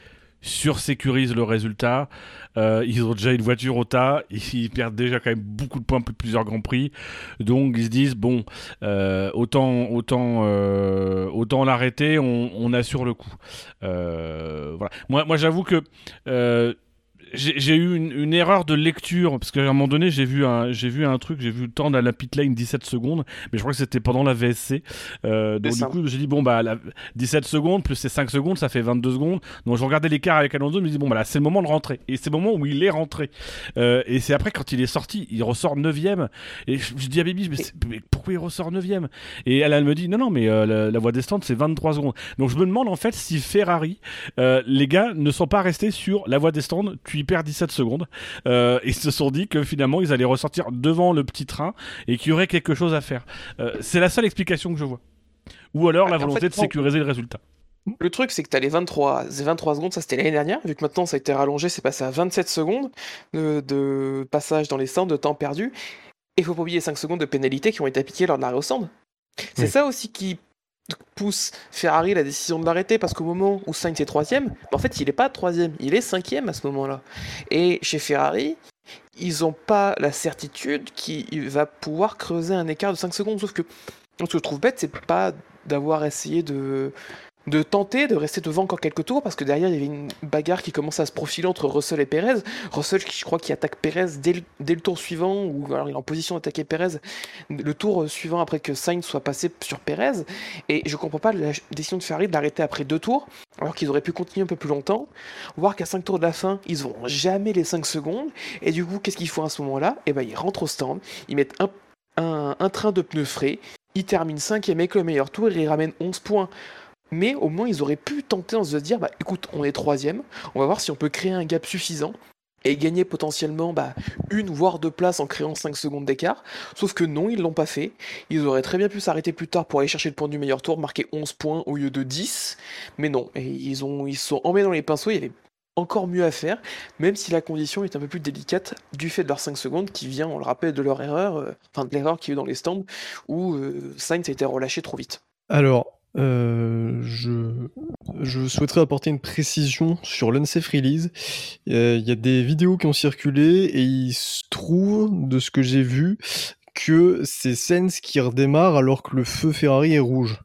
sursécurise le résultat. Euh, ils ont déjà une voiture au tas, ils perdent déjà quand même beaucoup de points pour plusieurs grands prix. Donc ils se disent bon, euh, autant autant euh, autant l'arrêter, on, assure le coup. Moi, j'avoue que j'ai eu une, une erreur de lecture parce qu'à un moment donné j'ai vu un j'ai vu un truc j'ai vu le temps de la pit lane 17 secondes mais je crois que c'était pendant la VSC euh, donc du coup j'ai dit bon bah la- 17 secondes plus ces 5 secondes ça fait 22 secondes. Donc je regardais l'écart avec Alonso je me dis bon bah là c'est le moment de rentrer. Et c'est le moment où il est rentré. Euh, et c'est après quand il est sorti il ressort 9 et je, je dis à Bibi mais, pourquoi il ressort 9 et elle, elle me dit non non mais euh, la, la voie des stands c'est 23 secondes. Donc je me demande en fait si Ferrari les gars ne sont pas restés sur la voie des stands, tu y perds 17 secondes. Euh, et se sont dit que finalement ils allaient ressortir devant le petit train et qu'il y aurait quelque chose à faire. Euh, c'est la seule explication que je vois. Ou alors la Ah, en volonté fait, de sécuriser le résultat. Le truc, c'est que t'as les 23, les 23 secondes, ça c'était l'année dernière, vu que maintenant ça a été rallongé, c'est passé à 27 secondes de, de passage dans les stands, de temps perdu. Et faut pas oublier les 5 secondes de pénalité qui ont été appliquées lors de l'arrêt au stand. C'est Oui. ça aussi qui pousse Ferrari la décision de l'arrêter, parce qu'au moment où Sainz est troisième, bah, en fait il est pas troisième, il est cinquième à ce moment-là. Et chez Ferrari, ils ont pas la certitude qu'il va pouvoir creuser un écart de 5 secondes, sauf que ce que je trouve bête, c'est pas d'avoir essayé de de tenter de rester devant encore quelques tours parce que derrière il y avait une bagarre qui commence à se profiler entre Russell et Perez. Russell qui je crois qui attaque Perez dès le, tour suivant ou alors il est en position d'attaquer Perez le tour suivant après que Sainz soit passé sur Perez. Et je comprends pas la décision de Ferrari de l'arrêter après deux tours alors qu'ils auraient pu continuer un peu plus longtemps voir qu'à 5 tours de la fin ils ont jamais les 5 secondes. Et du coup qu'est-ce qu'ils font à ce moment-là? Et ben ils rentrent au stand ils mettent un, train de pneus frais ils terminent 5 avec le meilleur tour et ils ramènent 11 points mais au moins ils auraient pu tenter en se dire bah écoute on est troisième on va voir si on peut créer un gap suffisant et gagner potentiellement bah, une voire deux places en créant 5 secondes d'écart. Sauf que non, ils l'ont pas fait. Ils auraient très bien pu s'arrêter plus tard pour aller chercher le point du meilleur tour, marquer 11 points au lieu de 10. Mais non, et ils, ont, ils se sont emmêlés dans les pinceaux, il y avait encore mieux à faire, même si la condition est un peu plus délicate du fait de leurs 5 secondes qui vient, on le rappelle, de leur erreur, euh, enfin de l'erreur qu'il y a eu dans les stands, où euh, Sainz a été relâché trop vite. Alors, euh, je, je souhaiterais apporter une précision sur l'unsafe release. Euh, Il y a des vidéos qui ont circulé et il se trouve, de ce que j'ai vu, que c'est Sens qui redémarre alors que le feu Ferrari est rouge.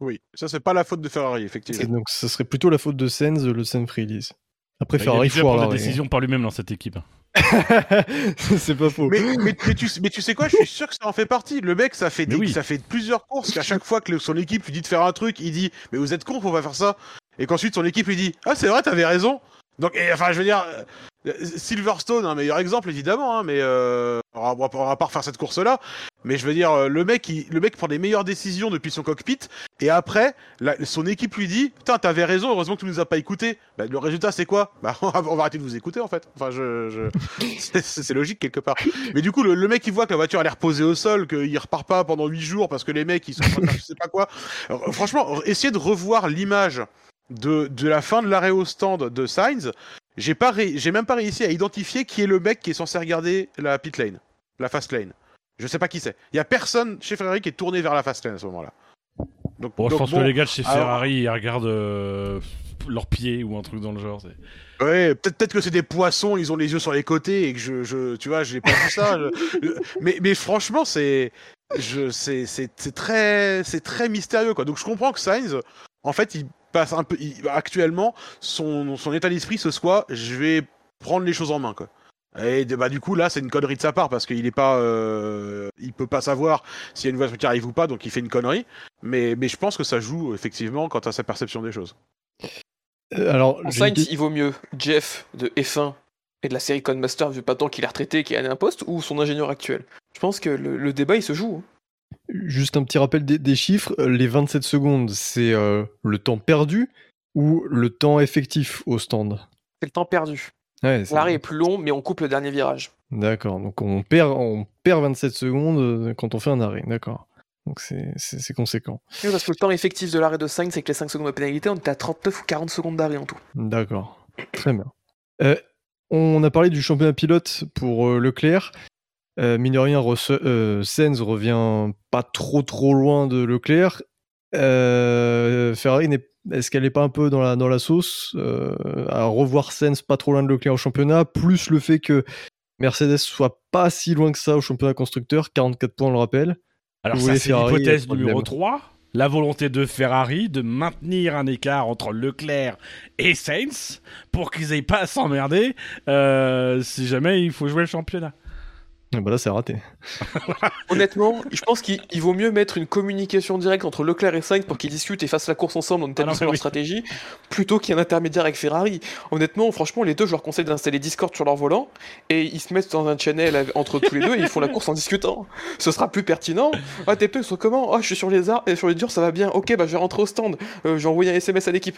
Oui, ça, c'est pas la faute de Ferrari, Et effectivement. donc, ce serait plutôt la faute de Sens, le safe release. Après, Bah, il a Ferrari déjà foire des décisions par lui-même dans cette équipe. c'est pas faux. Mais, mais, mais tu, mais tu sais quoi, je suis sûr que ça en fait partie. Le mec, ça fait, Mais des- oui. ça fait plusieurs courses qu'à chaque fois que son équipe lui dit de faire un truc, il dit Mais vous êtes con, on va faire ça. Et qu'ensuite son équipe lui dit Ah, c'est vrai, t'avais raison. Donc, et, enfin, je veux dire, euh, Silverstone, un meilleur exemple évidemment, hein, mais euh, on va pas refaire cette course-là. Mais je veux dire, euh, le mec, il, le mec prend les meilleures décisions depuis son cockpit, et après, son équipe lui dit Putain, t'avais raison, heureusement que tu nous as pas écouté. Bah, le résultat, c'est quoi? Bah, on va, arrêter de vous écouter en fait. Enfin, je, je... c'est- logique quelque part. Mais du coup, le, le mec, il voit que la voiture a l'air posée au sol, qu'il repart pas pendant 8 jours parce que les mecs, ils sont je sais pas quoi. Alors, franchement, essayez de revoir l'image de, de la fin de l'arrêt au stand de Sainz. J'ai ré- j'ai même pas réussi à identifier qui est le mec qui est censé regarder la pit lane, la fast lane. Je sais pas qui c'est. Il y a personne chez Ferrari qui est tourné vers la fast lane à ce moment-là. Donc, Bon, je pense bon, que les gars de chez alors- Ferrari, ils regardent euh, leurs pieds ou un truc dans le genre. Ouais, peut-être que c'est des poissons, ils ont les yeux sur les côtés et que je, je tu vois, j'ai pas vu ça. je- mais, mais franchement, c'est, je, c'est, c'est, c'est très, c'est très mystérieux quoi. Donc je comprends que Sainz, en fait, il passe un peu, il- actuellement, son, son état d'esprit ce soit, je vais prendre les choses en main quoi. Et bah du coup là, c'est une connerie de sa part parce qu'il est pas, euh, il peut pas savoir s'il y a une voiture qui arrive ou pas, donc il fait une connerie. Mais, mais je pense que ça joue effectivement quant à sa perception des choses. Euh, Alors, En une Sainz, il vaut mieux Jeff de F1 et de la série Codemaster, vu pas tant qu'il est retraité et qu'il a un poste, ou son ingénieur actuel. Je pense que le, le débat, il se joue. hein. Juste un petit rappel des, des chiffres. Euh, Les 27 secondes, c'est euh, le temps perdu ou le temps effectif au stand? C'est le temps perdu. Ouais, L'arrêt est plus long, mais on coupe le dernier virage. D'accord, donc on perd, on perd 27 secondes euh, quand on fait un arrêt, d'accord. Donc c'est- conséquent. Oui, parce que le temps effectif de l'arrêt de 5, c'est que les 5 secondes de pénalité, on était à 39 ou 40 secondes d'arrêt en tout. D'accord. Très bien. Euh, on a parlé du championnat pilote pour euh, Leclerc. Euh, mine de rien, Rosse- Sainz revient pas trop trop loin de Leclerc. Euh, Ferrari, n'est- est-ce qu'elle n'est pas un peu dans la, dans la sauce euh, à revoir Sainz pas trop loin de Leclerc au championnat, plus le fait que Mercedes soit pas si loin que ça au championnat constructeur, 44 points on le rappelle. Alors Vous ça voulez c'est l'hypothèse numéro problème. 3, la volonté de Ferrari de maintenir un écart entre Leclerc et Sainz pour qu'ils aient pas à s'emmerder euh, si jamais il faut jouer le championnat. Ah bah là, c'est raté. Honnêtement, je pense qu'il il vaut mieux mettre une communication directe entre Leclerc et Sainz pour qu'ils discutent et fassent la course ensemble en établissant mais leur oui. stratégie, plutôt qu'il y ait un intermédiaire avec Ferrari. Honnêtement, franchement, les deux, je leur conseille d'installer Discord sur leur volant et ils se mettent dans un channel entre tous les deux et ils font la course en discutant. Ce sera plus pertinent. Ah, tes pneus ils sont comment? Ah, je suis sur les arbres et sur les durs, ça va bien. Ok, bah je vais rentrer au stand. Euh, J'ai envoyé un SMS à l'équipe.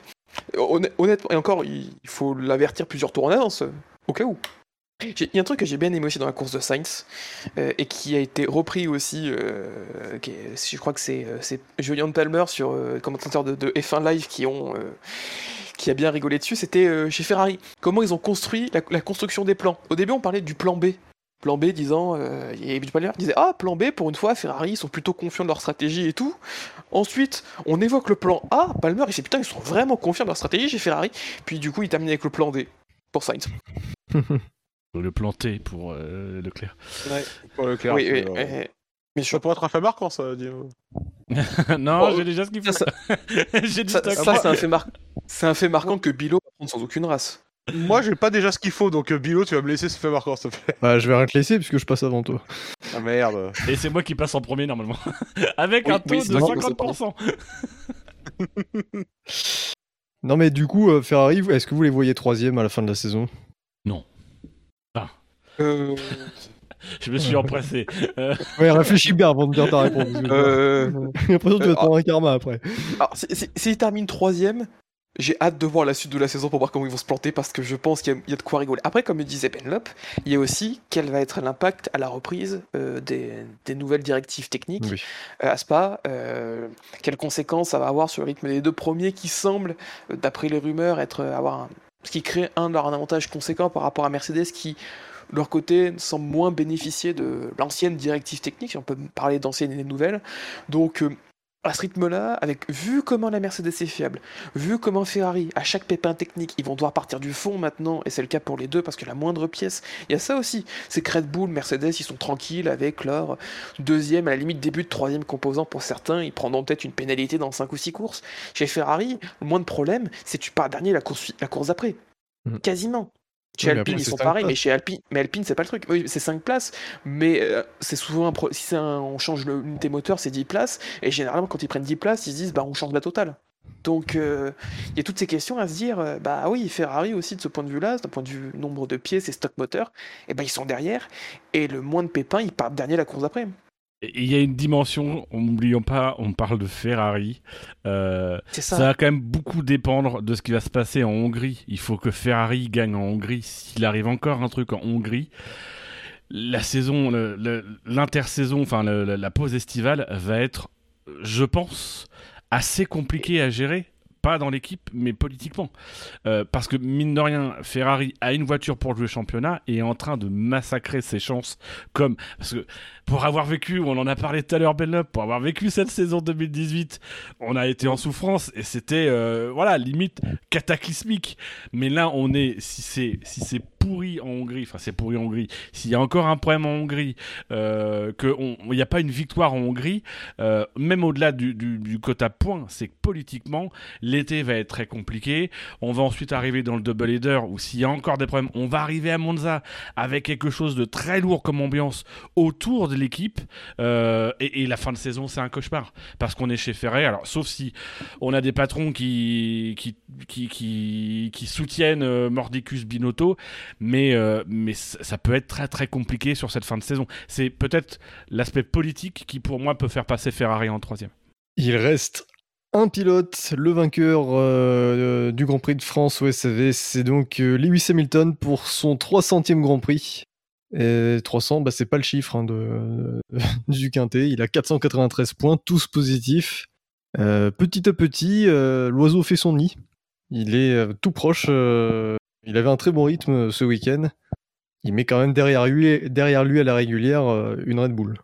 Honn- Honnêtement, et encore, il faut l'avertir plusieurs tours en avance, au cas où. Il y a un truc que j'ai bien aimé aussi dans la course de Sainz, euh, et qui a été repris aussi, euh, je crois que c'est euh, c'est Julian Palmer sur euh, commentateur de, de F1 Live qui a bien rigolé dessus, c'était chez Ferrari. Comment ils ont construit la, construction des plans? Au début, on parlait du plan B. Plan B disant, et Palmer disait ah plan B pour une fois Ferrari ils sont plutôt confiants de leur stratégie et tout. Ensuite on évoque le plan A, Palmer il fait putain ils sont vraiment confiants de leur stratégie chez Ferrari. Puis du coup il termine avec le plan D pour Sainz. Le planter pour euh, Leclerc. Pour Leclerc, oui oui. euh. Mais je Ça pourrait être un fait marquant, ça, Dino. non, Oh, j'ai déjà ce qu'il faut. ça- Ça, stock. ça, c'est un fait mar- c'est un fait marquant que Bilo va prendre sans aucune race. Moi, j'ai pas déjà ce qu'il faut, donc euh, Bilo, tu vas me laisser ce fait marquant, s'il te plaît. Bah, je vais rien te laisser puisque je passe avant toi. Ah merde. Et c'est moi qui passe en premier normalement. Avec Oui, un taux oui, de toi qui passe 50%. Non, mais du coup, euh, Ferrari, est-ce que vous les voyez troisième à la fin de la saison? Euh, Je me suis empressé. Euh, Ouais, réfléchis bien avant de dire ta réponse. euh, J'ai l'impression que tu vas te prendre un karma après. alors, si- si- s'ils terminent troisième, j'ai hâte de voir la suite de la saison pour voir comment ils vont se planter parce que je pense qu'il y, a- il y a de quoi rigoler. Après, comme le disait Penlop, il y a aussi quel va être l'impact à la reprise euh, des, des nouvelles directives techniques Oui. euh, à Spa, euh, quelles conséquences ça va avoir sur le rythme des deux premiers qui semblent, d'après les rumeurs, être avoir un, ce qui crée un de leurs avantages conséquents par rapport à Mercedes qui, de leur côté, semble moins bénéficier de l'ancienne directive technique, si on peut parler d'ancienne et de nouvelle. Donc, euh, à ce rythme-là, avec vu comment la Mercedes est fiable, vu comment Ferrari, à chaque pépin technique, ils vont devoir partir du fond maintenant, et c'est le cas pour les deux parce que la moindre pièce, il y a ça aussi. C'est que Red Bull, Mercedes, ils sont tranquilles avec leur deuxième, à la limite début de troisième composant pour certains, ils prendront peut-être une pénalité dans 5 ou 6 courses. Chez Ferrari, le moins de problème, c'est que tu pars dernier la course, la course d'après. Mhm. Quasiment. Chez Oui, Alpine, après, ils c'est sont pareils, mais chez Alpine, mais Alpine, c'est pas le truc. Oui, c'est 5 places, mais euh, c'est souvent un pro- si c'est un- on change le- l'unité moteur, c'est 10 places, et généralement, quand ils prennent 10 places, ils se disent, bah, on change la totale. Donc, euh, il y a toutes ces questions à se dire, euh, bah oui, Ferrari aussi, de ce point de vue-là, d'un point de vue nombre de pièces et stock moteur, et ben ils sont derrière, et le moins de pépins, ils partent dernier la course d'après. Et Il y a une dimension, n'oublions pas, on parle de Ferrari. Euh, ça. ça. va quand même beaucoup dépendre de ce qui va se passer en Hongrie. Il faut que Ferrari gagne en Hongrie. S'il arrive encore un truc en Hongrie, la saison, l'intersaison, enfin le- la pause estivale va être, je pense, assez compliquée à gérer. Pas dans l'équipe, mais politiquement. Euh, parce que, mine de rien, Ferrari a une voiture pour jouer championnat et est en train de massacrer ses chances. Comme. Parce que, pour avoir vécu, on en a parlé tout à l'heure, Belleup, pour avoir vécu cette saison 2018, on a été en souffrance et c'était, euh, voilà, limite cataclysmique. Mais là, on est, si c'est si c'est pourri en Hongrie, enfin, c'est pourri en Hongrie, s'il y a encore un problème en Hongrie, euh, qu'il n'y a pas une victoire en Hongrie, euh, même au-delà du, du, du quota point, c'est que politiquement, l'été va être très compliqué. On va ensuite arriver dans le double header où s'il y a encore des problèmes, on va arriver à Monza avec quelque chose de très lourd comme ambiance autour de l'équipe. Euh, et, la fin de saison, c'est un cauchemar parce qu'on est chez Ferrari. Alors, sauf si on a des patrons qui, qui, qui, qui, soutiennent euh, Mordicus Binotto, mais, euh, mais ça peut être très très compliqué sur cette fin de saison. C'est peut-être l'aspect politique qui, pour moi, peut faire passer Ferrari en troisième. Il reste un pilote, le vainqueur euh, du Grand Prix de France au SAV, c'est donc euh, Lewis Hamilton pour son 300e Grand Prix. Et 300, bah, c'est pas le chiffre hein, du quintet. Il a 493 points, tous positifs. Euh, petit à petit, euh, l'oiseau fait son nid. Il est euh, tout proche. euh, il avait un très bon rythme euh, ce week-end. Il met quand même derrière lui, à la régulière euh, une Red Bull.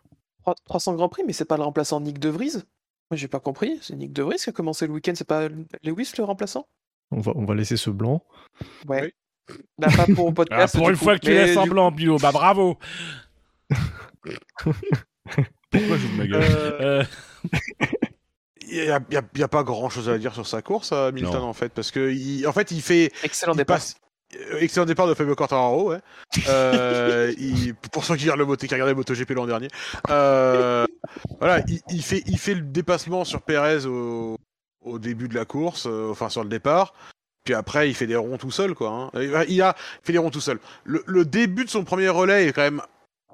3- 300 Grand Prix, mais c'est pas le remplaçant Nick De Vries? J'ai pas compris. C'est Nick De Vries qui a commencé le week-end, c'est pas Lewis le remplaçant? On va, on va laisser ce blanc. Ouais. Bah, pas pour le Ah, podcast. pour une coup. fois que tu laisses coup- blanc, Bilo, bah bravo Pourquoi je vous ma gueule? Euh, Euh, Il n'y a, pas grand chose à dire sur sa course, à Hamilton, Non. en fait, parce que il, en fait, il fait. Excellent il départ. Euh, excellent départ de Fabio Quartararo, ouais. Euh, pour ceux qui regardent le moto, qui regardaient MotoGP l'an dernier. Euh, voilà, il, il fait, il fait le dépassement sur Perez au, au début de la course, euh, enfin sur le départ. Puis après, il fait des ronds tout seul, quoi. hein. Il a fait des ronds tout seul. Le, le début de son premier relais est quand même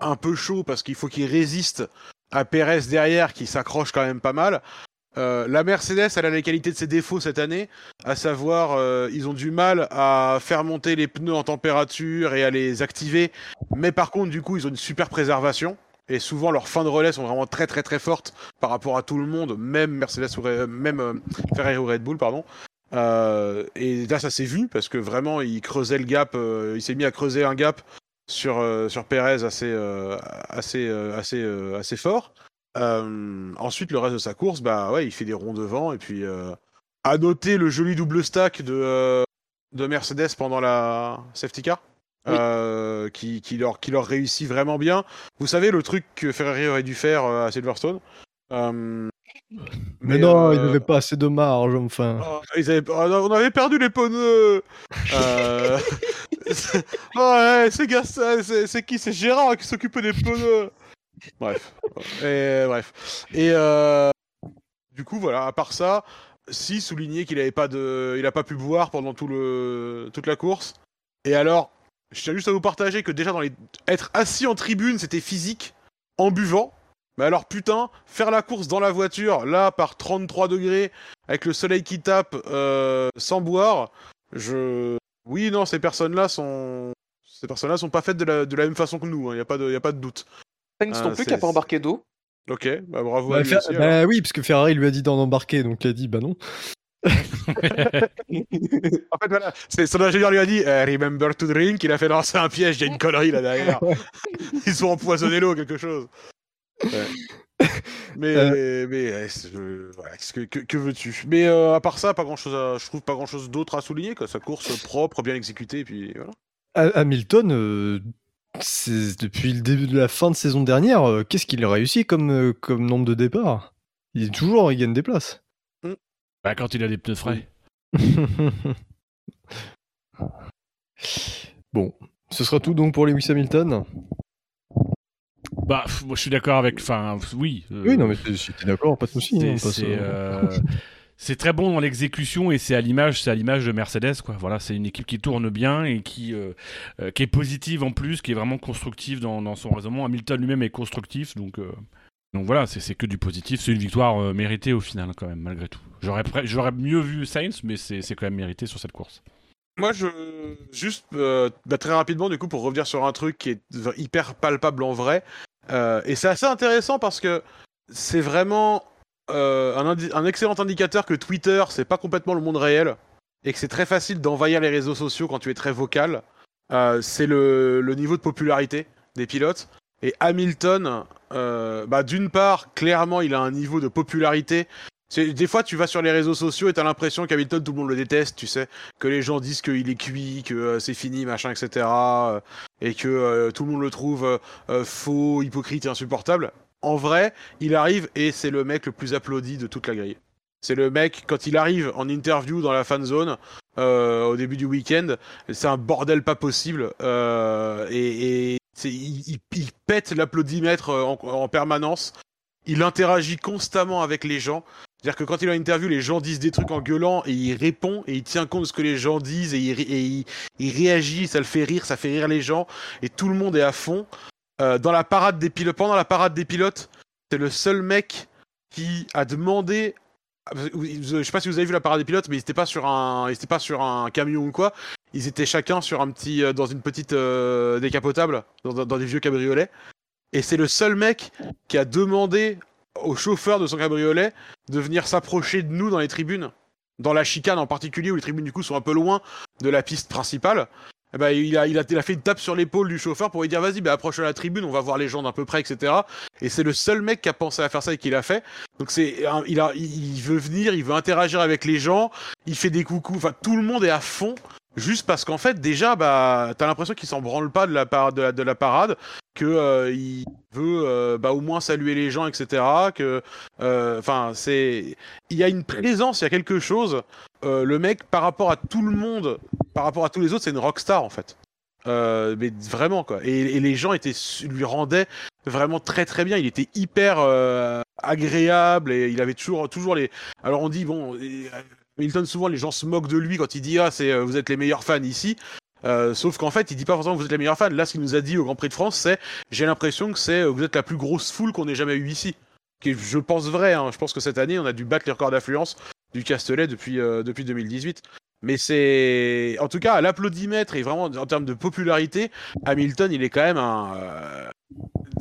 un peu chaud parce qu'il faut qu'il résiste à Perez derrière qui s'accroche quand même pas mal. Euh, la Mercedes, elle a les qualités de ses défauts cette année, à savoir, euh, ils ont du mal à faire monter les pneus en température et à les activer, mais par contre, du coup, ils ont une super préservation. Et souvent, leurs fins de relais sont vraiment très très très fortes par rapport à tout le monde, même Mercedes ou même euh, Ferrari ou Red Bull, pardon. Euh, et là, ça s'est vu parce que vraiment, il creusait le gap, il s'est mis à creuser un gap sur sur Perez assez assez assez assez fort. Euh, ensuite, le reste de sa course, bah ouais, il fait des ronds devant et puis euh, à noter le joli double stack de euh, de Mercedes pendant la safety car. Oui. euh, qui, qui, leur, qui leur réussit vraiment bien. Vous savez, le truc que Ferrari aurait dû faire euh, à Silverstone. Euh, Mais, non, euh, il n'avait pas assez de marge, enfin. Oh, ils avaient- oh, on avait perdu les pneus. Euh... c'est- ouais, c'est Gaston, c'est c'est qui? C'est Gérard qui s'occupait des pneus. Bref, et bref. Et euh... du coup, voilà. À part ça, si souligner qu'il avait pas de, il a pas pu boire pendant tout le toute la course. Et alors, je tiens juste à vous partager que déjà dans les être assis en tribune, c'était physique en buvant. Mais alors putain, faire la course dans la voiture, là par 33 degrés, avec le soleil qui tape, euh, sans boire, je... Oui, non, ces personnes-là sont... Ces personnes-là sont pas faites de la, de la même façon que nous, il n'y a, y a pas de doute. Sainz Ah, non plus qui a pas embarqué d'eau. Ok, bah bravo à Bah, lui Fer- aussi, alors. bah oui, parce que Ferrari lui a dit d'en embarquer, donc il a dit bah non. En fait, voilà, son ingénieur lui a dit eh, Remember to drink », il a fait « Non, c'est un piège, il y a une connerie là derrière. Ils sont empoisonnés l'eau, quelque chose. Ouais. Mais, Euh. mais euh, voilà, que, que, que veux-tu? Mais euh, à part ça, pas grand-chose à- je trouve pas grand-chose d'autre à souligner. Quoi. Sa course propre, bien exécutée, et puis voilà. Ha- Hamilton, euh, c'est- depuis le début de la fin de saison dernière, euh, qu'est-ce qu'il a réussi comme, euh, comme nombre de départs? Il est toujours, il gagne des places. bah, quand il a des pneus frais. bon, ce sera tout donc pour Lewis Hamilton? Bah, moi je suis d'accord avec. Enfin, oui. euh, Oui, non, mais t'es si t'es d'accord, pas de souci. c'est- hein, euh, c'est très bon dans l'exécution et c'est à l'image, c'est à l'image de Mercedes quoi. Voilà, c'est une équipe qui tourne bien et qui euh, euh, qui est positive en plus, qui est vraiment constructive dans, son raisonnement. Hamilton lui-même est constructif, donc euh, donc voilà, c'est que du positif. C'est une victoire méritée au final quand même, malgré tout. J'aurais j'aurais mieux vu Sainz, mais c'est quand même mérité sur cette course. Moi, je. Juste bah, très rapidement, du coup, pour revenir sur un truc qui est hyper palpable en vrai. et c'est assez intéressant parce que c'est vraiment euh, un, un excellent indicateur que Twitter, c'est pas complètement le monde réel. Et que c'est très facile d'envahir les réseaux sociaux quand tu es très vocal. Euh, c'est le, le niveau de popularité des pilotes. Et Hamilton, euh, bah, d'une part, clairement, il a un niveau de popularité. Des fois, tu vas sur les réseaux sociaux et t'as l'impression qu'Hamilton, tout le monde le déteste, tu sais que les gens disent qu'il est cuit, que euh, c'est fini, machin, etc. euh, et que tout le monde le trouve faux, hypocrite et insupportable. En vrai, il arrive et c'est le mec le plus applaudi de toute la grille. C'est le mec, quand il arrive en interview dans la fan zone euh, au début du week-end, c'est un bordel pas possible. euh, et et il, il- il pète l'applaudimètre euh, en, en permanence. Il interagit constamment avec les gens. C'est-à-dire que quand il est en interview, les gens disent des trucs en gueulant et il répond et il tient compte de ce que les gens disent et il, et il réagit, ça le fait rire, ça fait rire les gens et tout le monde est à fond. Euh, dans la parade des pilotes, pendant la parade des pilotes, c'est le seul mec qui a demandé. Je sais pas si vous avez vu la parade des pilotes, mais il était pas sur un, il était pas sur un camion ou quoi. ils étaient chacun sur un petit, euh, dans une petite euh, décapotable, dans des vieux cabriolets. Et c'est le seul mec qui a demandé au chauffeur de son cabriolet de venir s'approcher de nous dans les tribunes, dans la chicane en particulier, où les tribunes du coup sont un peu loin de la piste principale. Eh ben, il, a, il, a, il a fait une tape sur l'épaule du chauffeur pour lui dire vas-y, bah, approche la tribune, on va voir les gens d'un peu près, etc. Et c'est le seul mec qui a pensé à faire ça et qui l'a fait. Donc c'est, il, a, il veut venir, il veut interagir avec les gens, il fait des coucous, enfin tout le monde est à fond. Juste parce qu'en fait, déjà, bah, t'as l'impression qu'il s'en branle pas de la, par de la, de la parade, que euh, il veut euh, bah, au moins saluer les gens, etc. Que, enfin, c'est, il y a une présence, il y a quelque chose. Euh, le mec, par rapport à tout le monde, par rapport à tous les autres, c'est une rockstar en fait. Euh, mais vraiment quoi. Et, les gens étaient lui rendaient vraiment très très bien. Il était hyper euh, agréable et il avait toujours toujours les. Alors on dit bon, Milton souvent les gens se moquent de lui quand il dit ah c'est vous êtes les meilleurs fans ici. Euh, sauf qu'en fait, il dit pas forcément que vous êtes les meilleurs fans. Là, ce qu'il nous a dit au Grand Prix de France, c'est j'ai l'impression que c'est vous êtes la plus grosse foule qu'on ait jamais eu ici. Qui je pense vrai. Hein. Je pense que cette année, on a dû battre les records d'affluence du Castellet depuis, euh, depuis 2018. Mais c'est. En tout cas, l'applaudimètre et vraiment en termes de popularité, Hamilton, il est quand même un, euh,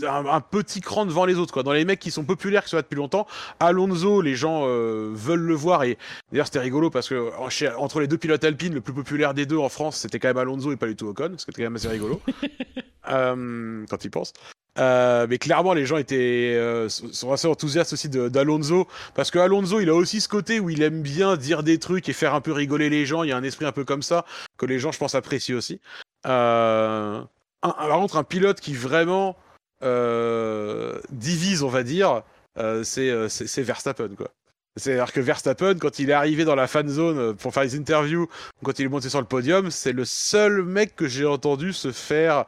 un, un, petit cran devant les autres. Quoi. Dans les mecs qui sont populaires, qui sont là depuis longtemps, Alonso, les gens euh, veulent le voir. Et d'ailleurs, c'était rigolo parce que chez, entre les deux pilotes alpines, le plus populaire des deux en France, c'était quand même Alonso et pas du tout Ocon, ce qui était quand même assez rigolo. euh, quand il pense. Euh, mais clairement, les gens étaient euh, sont assez enthousiastes aussi d'Alonso parce que Alonso, il a aussi ce côté où il aime bien dire des trucs et faire un peu rigoler les gens. Il y a un esprit un peu comme ça que les gens, je pense, apprécient aussi. Euh, un, par contre, un pilote qui vraiment euh, divise, on va dire, euh, c'est Verstappen, quoi. C'est-à-dire que Verstappen, quand il est arrivé dans la fan zone pour faire les interviews, quand il est monté sur le podium, c'est le seul mec que j'ai entendu se faire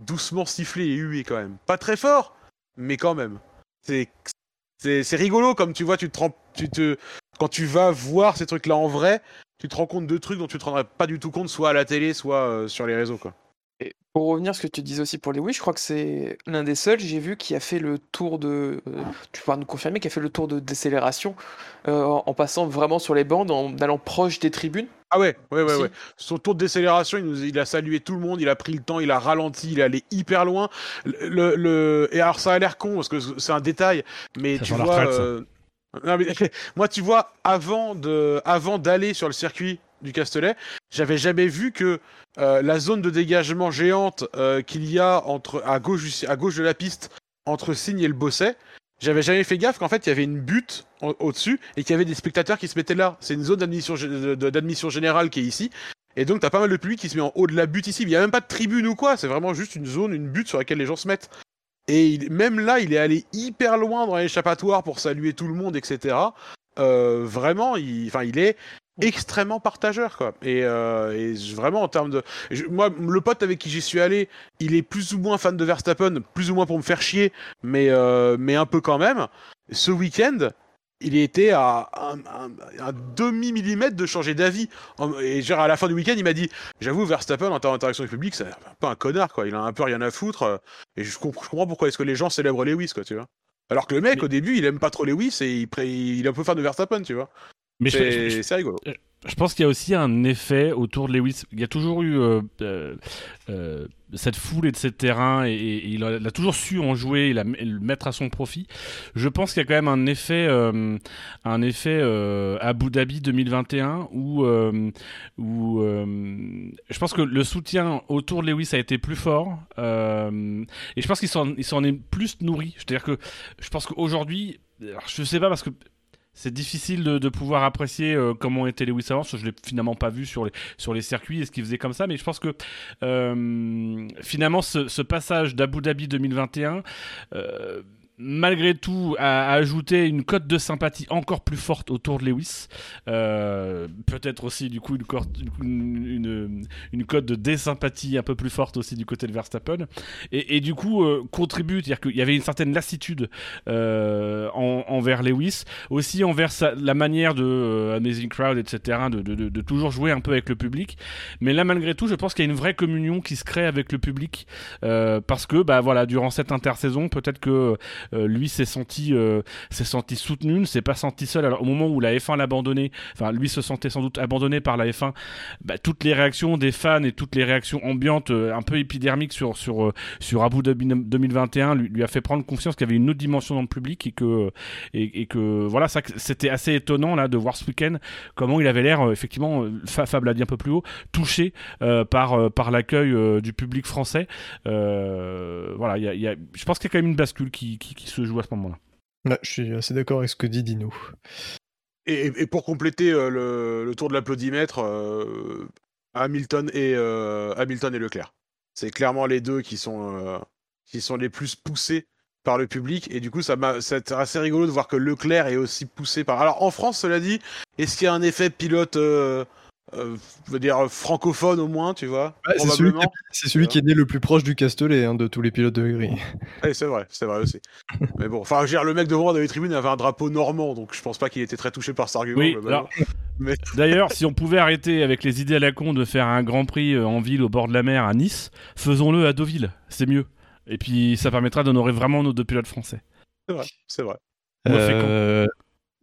doucement sifflé et hué quand même. Pas très fort, mais quand même. C'est rigolo comme tu vois, tu te, tu te quand tu vas voir ces trucs-là en vrai, tu te rends compte de trucs dont tu te rendrais pas du tout compte, soit à la télé, soit euh, sur les réseaux, quoi. Et pour revenir à ce que tu disais aussi pour Lewis, je crois que c'est l'un des seuls, j'ai vu, qui a fait le tour de. Euh, tu pourras nous confirmer, qui a fait le tour de décélération euh, en passant vraiment sur les bandes, en allant proche des tribunes. Ah ouais, ouais, ouais, si. ouais. Son tour de décélération, il, nous, il, a salué tout le monde, il a pris le temps, il a ralenti, il est allé hyper loin. Le, le... Et alors ça a l'air con parce que c'est un détail, mais ça tu vois. Retraite, euh... non, mais, moi, tu vois, avant de, avant d'aller sur le circuit du Castellet, j'avais jamais vu que euh, la zone de dégagement géante euh, qu'il y a entre à gauche, à gauche de la piste entre Signe et le Bosset, j'avais jamais fait gaffe qu'en fait il y avait une butte au-dessus et qu'il y avait des spectateurs qui se mettaient là. C'est une zone d'admission, générale qui est ici. Et donc t'as pas mal de public qui se met en haut de la butte ici. Il y a même pas de tribune ou quoi. C'est vraiment juste une zone, une butte sur laquelle les gens se mettent. Et il, même là, il est allé hyper loin dans l'échappatoire pour saluer tout le monde, etc. Euh, vraiment, il, enfin, il est extrêmement partageur quoi. Et, euh, et vraiment en termes de je, moi le pote avec qui j'y suis allé il est plus ou moins fan de Verstappen plus ou moins pour me faire chier mais euh, mais un peu quand même. Ce week-end il était à un, un, un demi millimètre de changer d'avis. Et genre à la fin du week-end il m'a dit j'avoue Verstappen en termes d'interaction avec le public c'est un peu un connard quoi. Il a un peu rien à foutre. Et je comprends, pourquoi est-ce que les gens célèbrent Lewis quoi tu vois. Alors que le mec mais... au début il aime pas trop Lewis et il, il est un peu fan de Verstappen tu vois mais c'est rigolo. Je pense qu'il y a aussi un effet autour de Lewis. Il y a toujours eu euh, euh, cette foule et de ces terrains et, et, il, a, il, a, toujours su en jouer et, la, et, le mettre à son profit. Je pense qu'il y a quand même un effet, euh, un effet euh, Abu Dhabi 2021 où, euh, où je pense que le soutien autour de Lewis a été plus fort et je pense qu'il s'en est plus nourri. C'est-à-dire que je pense qu'aujourd'hui, je sais pas parce que c'est difficile de, pouvoir apprécier euh, comment était Lewis avant. Je l'ai finalement pas vu sur les, sur les circuits et ce qu'il faisait comme ça, mais je pense que euh, finalement ce, passage d'Abu Dhabi 2021 euh, malgré tout, a, ajouté une cote de sympathie encore plus forte autour de Lewis. Euh, Peut-être aussi, du coup, une, cote de désympathie un peu plus forte aussi du côté de Verstappen. Et, du coup, euh, contribue, c'est-à-dire qu'il y avait une certaine lassitude euh, en, envers Lewis, aussi envers la manière de Amazing Crowd, etc., de, de, toujours jouer un peu avec le public. Mais là, malgré tout, je pense qu'il y a une vraie communion qui se crée avec le public. Parce que, bah voilà, durant cette intersaison, peut-être que lui s'est senti, euh, s'est senti soutenu, ne s'est pas senti seul. Alors au moment où la F1 l'a abandonné, enfin lui se sentait sans doute abandonné par la F1, bah, toutes les réactions des fans et toutes les réactions ambiantes, euh, un peu épidermiques sur sur euh, sur Abu Dhabi 2021 lui, a fait prendre confiance qu'il y avait une autre dimension dans le public et que et, que voilà ça c'était assez étonnant là de voir ce week-end comment il avait l'air euh, effectivement euh, Fa- Fab l'a dit un peu plus haut touché euh, par euh, par l'accueil euh, du public français Euh, voilà il y a, je pense qu'il y a quand même une bascule qui, qui se joue à ce moment-là Ouais, je suis assez d'accord avec ce que dit Dino. Et, pour compléter euh, le, le tour de l'applaudimètre, euh, Hamilton et euh, Hamilton et Leclerc. C'est clairement les deux qui sont euh, qui sont les plus poussés par le public et du coup ça m'a c'est assez rigolo de voir que Leclerc est aussi poussé par. Alors en France, cela dit, est-ce qu'il y a un effet pilote, euh, je veux dire francophone au moins, tu vois, Ouais, c'est celui, qui, probablement. c'est celui qui est né le plus proche du Castellet hein, de tous les pilotes de grille. Ouais, c'est vrai, c'est vrai aussi. Mais bon, enfin, je veux dire, le mec devant dans les tribunes avait un drapeau normand, donc je pense pas qu'il était très touché par cet argument. oui alors, Mais- d'ailleurs si on pouvait arrêter avec les idées à la con de faire un Grand Prix euh, en ville au bord de la mer à Nice faisons-le à Deauville c'est mieux et puis ça permettra d'honorer vraiment nos deux pilotes français C'est vrai, c'est vrai. Euh,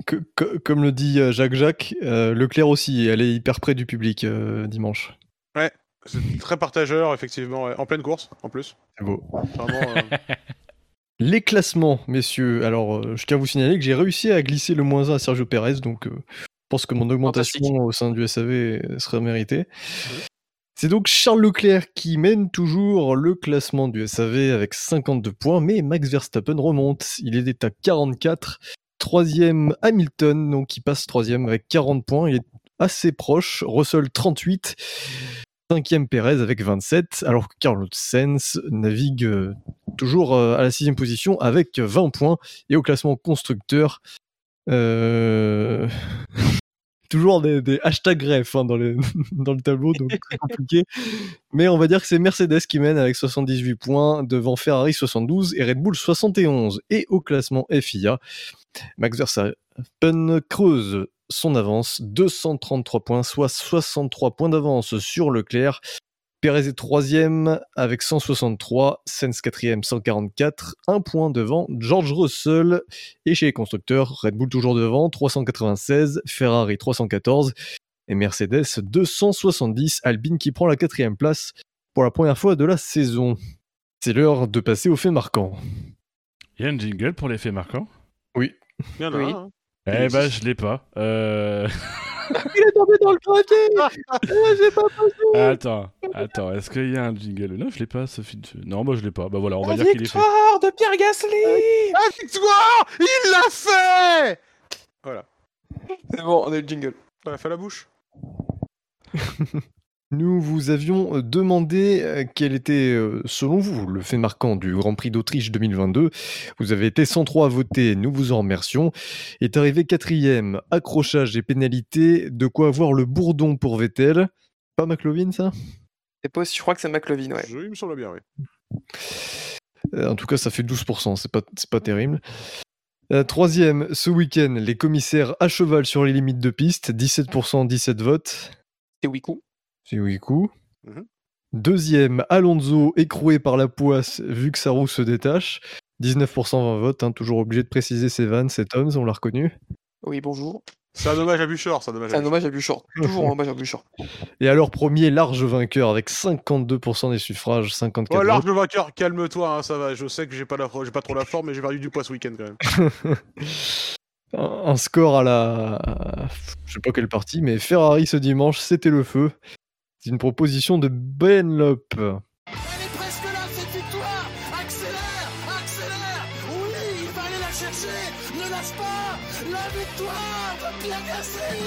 que- que- comme le dit euh, Jacques Jacques, euh, Leclerc aussi, elle est hyper près du public euh, dimanche. C'est très partageur, effectivement, ouais. en pleine course, en plus. C'est beau. Vraiment, euh, Les classements, messieurs. Alors, euh, je tiens à vous signaler que j'ai réussi à glisser le moins 1 à Sergio Perez, donc euh, je pense que mon augmentation au sein du SAV serait méritée. C'est donc Charles Leclerc qui mène toujours le classement du SAV avec 52 points, mais Max Verstappen remonte. Il est à 44. Troisième Hamilton, donc qui passe troisième avec 40 points. Il est assez proche. Russell 38. Cinquième Perez avec 27, alors que Carlos Sainz navigue euh, toujours euh, à la sixième position avec 20 points. Et au classement constructeur, euh, toujours des, hashtags grefs hein, dans, le, dans le tableau, donc c'est compliqué. Mais on va dire que c'est Mercedes qui mène avec 78 points, devant Ferrari 72 et Red Bull 71. Et au classement FIA, Max Verstappen creuse son avance, 233 points, soit 63 points d'avance sur Leclerc. Perez est troisième avec 163, Sainz quatrième 144, un point devant George Russell. Et chez les constructeurs, Red Bull toujours devant, 396, Ferrari 314 et Mercedes 270. Albine qui prend la quatrième place pour la première fois de la saison. C'est l'heure de passer au fait marquant. il y a un jingle pour l'effet marquant il y en a Oui. un, hein. eh ben je l'ai pas euh... Il est tombé dans le gravier J'ai pas passé Attends, attends, est-ce qu'il y a un jingle? Non, je l'ai pas, Sophie. Non, moi je l'ai pas. Bah voilà, on va dire qu'il est fait. victoire de Pierre Gasly La victoire Il l'a fait C'est bon, on a le jingle. On a fait la bouche. Nous vous avions euh, demandé euh, quel était, euh, selon vous, le fait marquant du Grand Prix d'Autriche 2022. Vous avez été 103 à voter, nous vous en remercions. Est arrivé quatrième, accrochage et pénalité, de quoi avoir le bourdon pour Vettel. Pas McLovin, ça? C'est pas, je crois que c'est McLovin, ouais. Je- il me semble bien, oui. En tout cas, ça fait 12%, c'est pas, c'est pas terrible. Euh, troisième, ce week-end, les commissaires à cheval sur les limites de piste, 17%, 17 votes. C'est Wiku. C'est Wiku. Mhm. Deuxième, Alonso écroué par la poisse vu que sa roue se détache. 19% 20 votes, hein, toujours obligé de préciser ses vannes, c'est Tom, on l'a reconnu. Oui, bonjour. C'est un hommage à Buchor, c'est un hommage C'est à un hommage à Buchor. Toujours un hommage à Buchor. Et alors premier large vainqueur avec 52% des suffrages, 54 Oh, large votes. vainqueur, calme-toi, hein, ça va. Je sais que j'ai pas, la... j'ai pas trop la forme, mais j'ai perdu du poids ce week-end quand même. Un un score à la... Je sais pas quelle partie, mais Ferrari ce dimanche, c'était le feu. C'est une proposition de Benlop. Elle est presque là, cette victoire Accélère Accélère Oui, il va aller la chercher Ne lâche pas La victoire de Pierre Gasly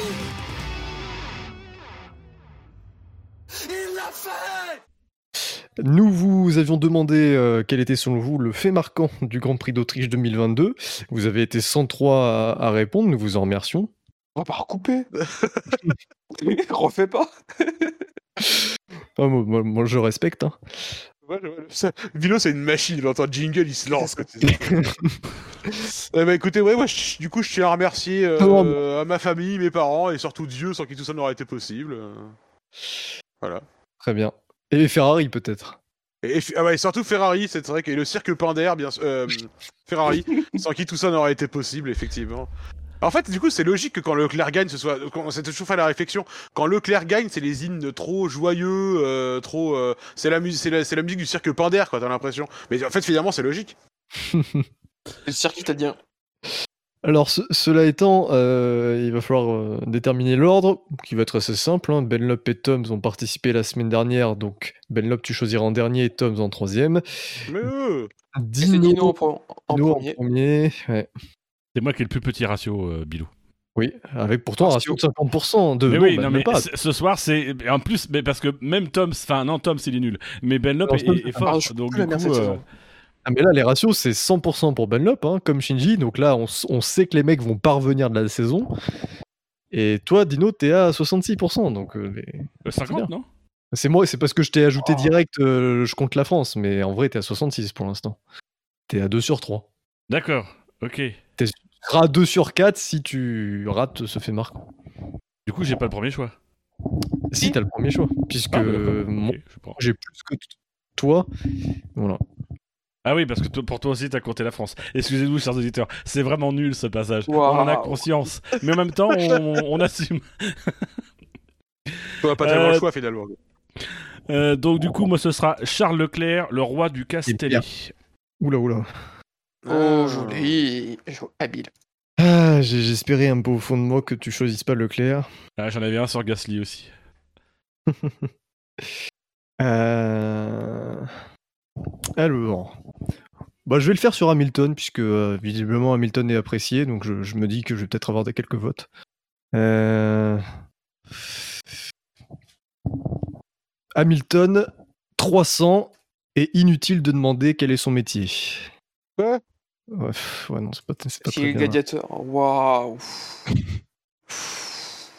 Il l'a fait Nous vous avions demandé euh, quel était selon vous le fait marquant du Grand Prix d'Autriche 2022. Vous avez été 103 à, à répondre, nous vous en remercions. On va pas recouper. Refais pas. Ah, moi, je respecte. hein. Ouais, ouais, ça- Vilo, c'est une machine, il entend jingle, il se lance. quoi. Eh ben, écoutez, ouais, moi, je- du coup, je tiens à remercier euh, à ma famille, mes parents et surtout Dieu, sans qui tout ça n'aurait été possible. euh. Voilà. Très bien. Et Ferrari peut-être. Et, et- ah ouais, et surtout Ferrari, c'est vrai que et le cirque Pinder, bien sûr, euh, Ferrari, sans qui tout ça n'aurait été possible, effectivement. En fait, du coup, c'est logique que quand Leclerc gagne, ce soit. s'est toujours fait la réflexion. Quand Leclerc gagne, c'est les hymnes trop joyeux, euh, trop. euh, c'est la musique, c'est la, c'est la musique du cirque Pinder, quoi. T'as l'impression. Mais en fait, finalement, c'est logique. Le circuit italien. Alors, ce- cela étant, euh, il va falloir euh, déterminer l'ordre, qui va être assez simple. Hein. Benlop et Toms ont participé la semaine dernière, donc Benlop tu choisiras en dernier et Toms en troisième. Mais euh, C'est Dino, Dino en, en Dino premier. premier, ouais. C'est moi qui ai le plus petit ratio, euh, Bilou. Oui, avec pourtant un ratio de 50%. De, Mais non, oui, non, mais pas. ce soir, c'est. En plus, mais parce que même Tom, enfin, non, Tom, c'est il est nul. Mais Benlop est, est- est fort. Ah, donc, du coup, euh, saison. Ah, mais là, les ratios, c'est 100% pour Benlop, hein, comme Shinji. Donc là, on, on sait que les mecs vont pas revenir de la saison. Et toi, Dino, t'es à 66%. Donc, euh, les- euh, 50, non? C'est moi, c'est parce que je t'ai ajouté Oh. direct, euh, je compte la France. Mais en vrai, t'es à 66 pour l'instant. T'es à 2 sur 3. D'accord, ok. Tu seras à 2 sur 4 si tu rates ce fait marquant. Du coup, j'ai pas le premier choix. Si t'as le premier choix. Puisque Ah, bah, moi, j'ai plus que toi. Voilà. Ah oui, parce que toi- pour toi aussi, t'as compté la France. Excusez-nous, chers auditeurs, c'est vraiment nul ce passage. On en a conscience. Mais en même temps, on, on assume. a pas tellement Euh, le choix, finalement. Euh, donc, du coup, moi, ce sera Charles Leclerc, le roi du Castellet. Oula, oula. Oh, joli. Jo- Habile. Ah, j'ai- j'espérais un peu au fond de moi que tu choisisses pas Leclerc. Ah, J'en avais un sur Gasly aussi. Euh... Alors. Bah, je vais le faire sur Hamilton, puisque euh, visiblement Hamilton est apprécié, donc je, je me dis que je vais peut-être avoir des quelques votes. Euh... Hamilton, 300, et inutile de demander quel est son métier. Ouais. Ouais, pff, ouais, non, c'est pas, c'est pas Qui très est bien. gladiateur. Waouh.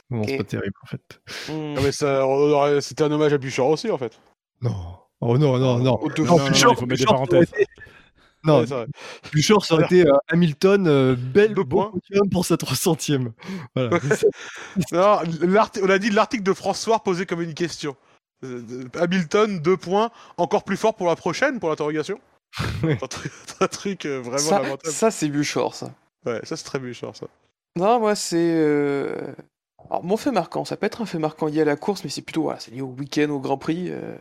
Non, c'est pas terrible, en fait. Ah, mais ça, on aurait- c'était un hommage à Bouchard aussi, en fait. Non. Oh non, non, non. Oh, de Non, non, Bouchard- il faut mettre des Bouchard, ça aurait parenthèses. été- Non, Ouais, c'est vrai. Bouchard, ça aurait été euh, Hamilton, euh, belle Deux podium pour sa 300ème. Voilà. Non, l'arti- on a dit l'article de François posé comme une question. Euh, de- Hamilton, deux points, encore plus fort pour la prochaine, pour l'interrogation? Un, truc, un truc, euh, vraiment ça, lamentable. ça c'est Buchor, ça. Ouais, ça c'est très Bouchard, ça. Non, moi, c'est. euh, Alors, mon fait marquant, ça peut être un fait marquant lié à la course, mais c'est plutôt. Voilà, c'est lié au week-end, au Grand Prix. euh,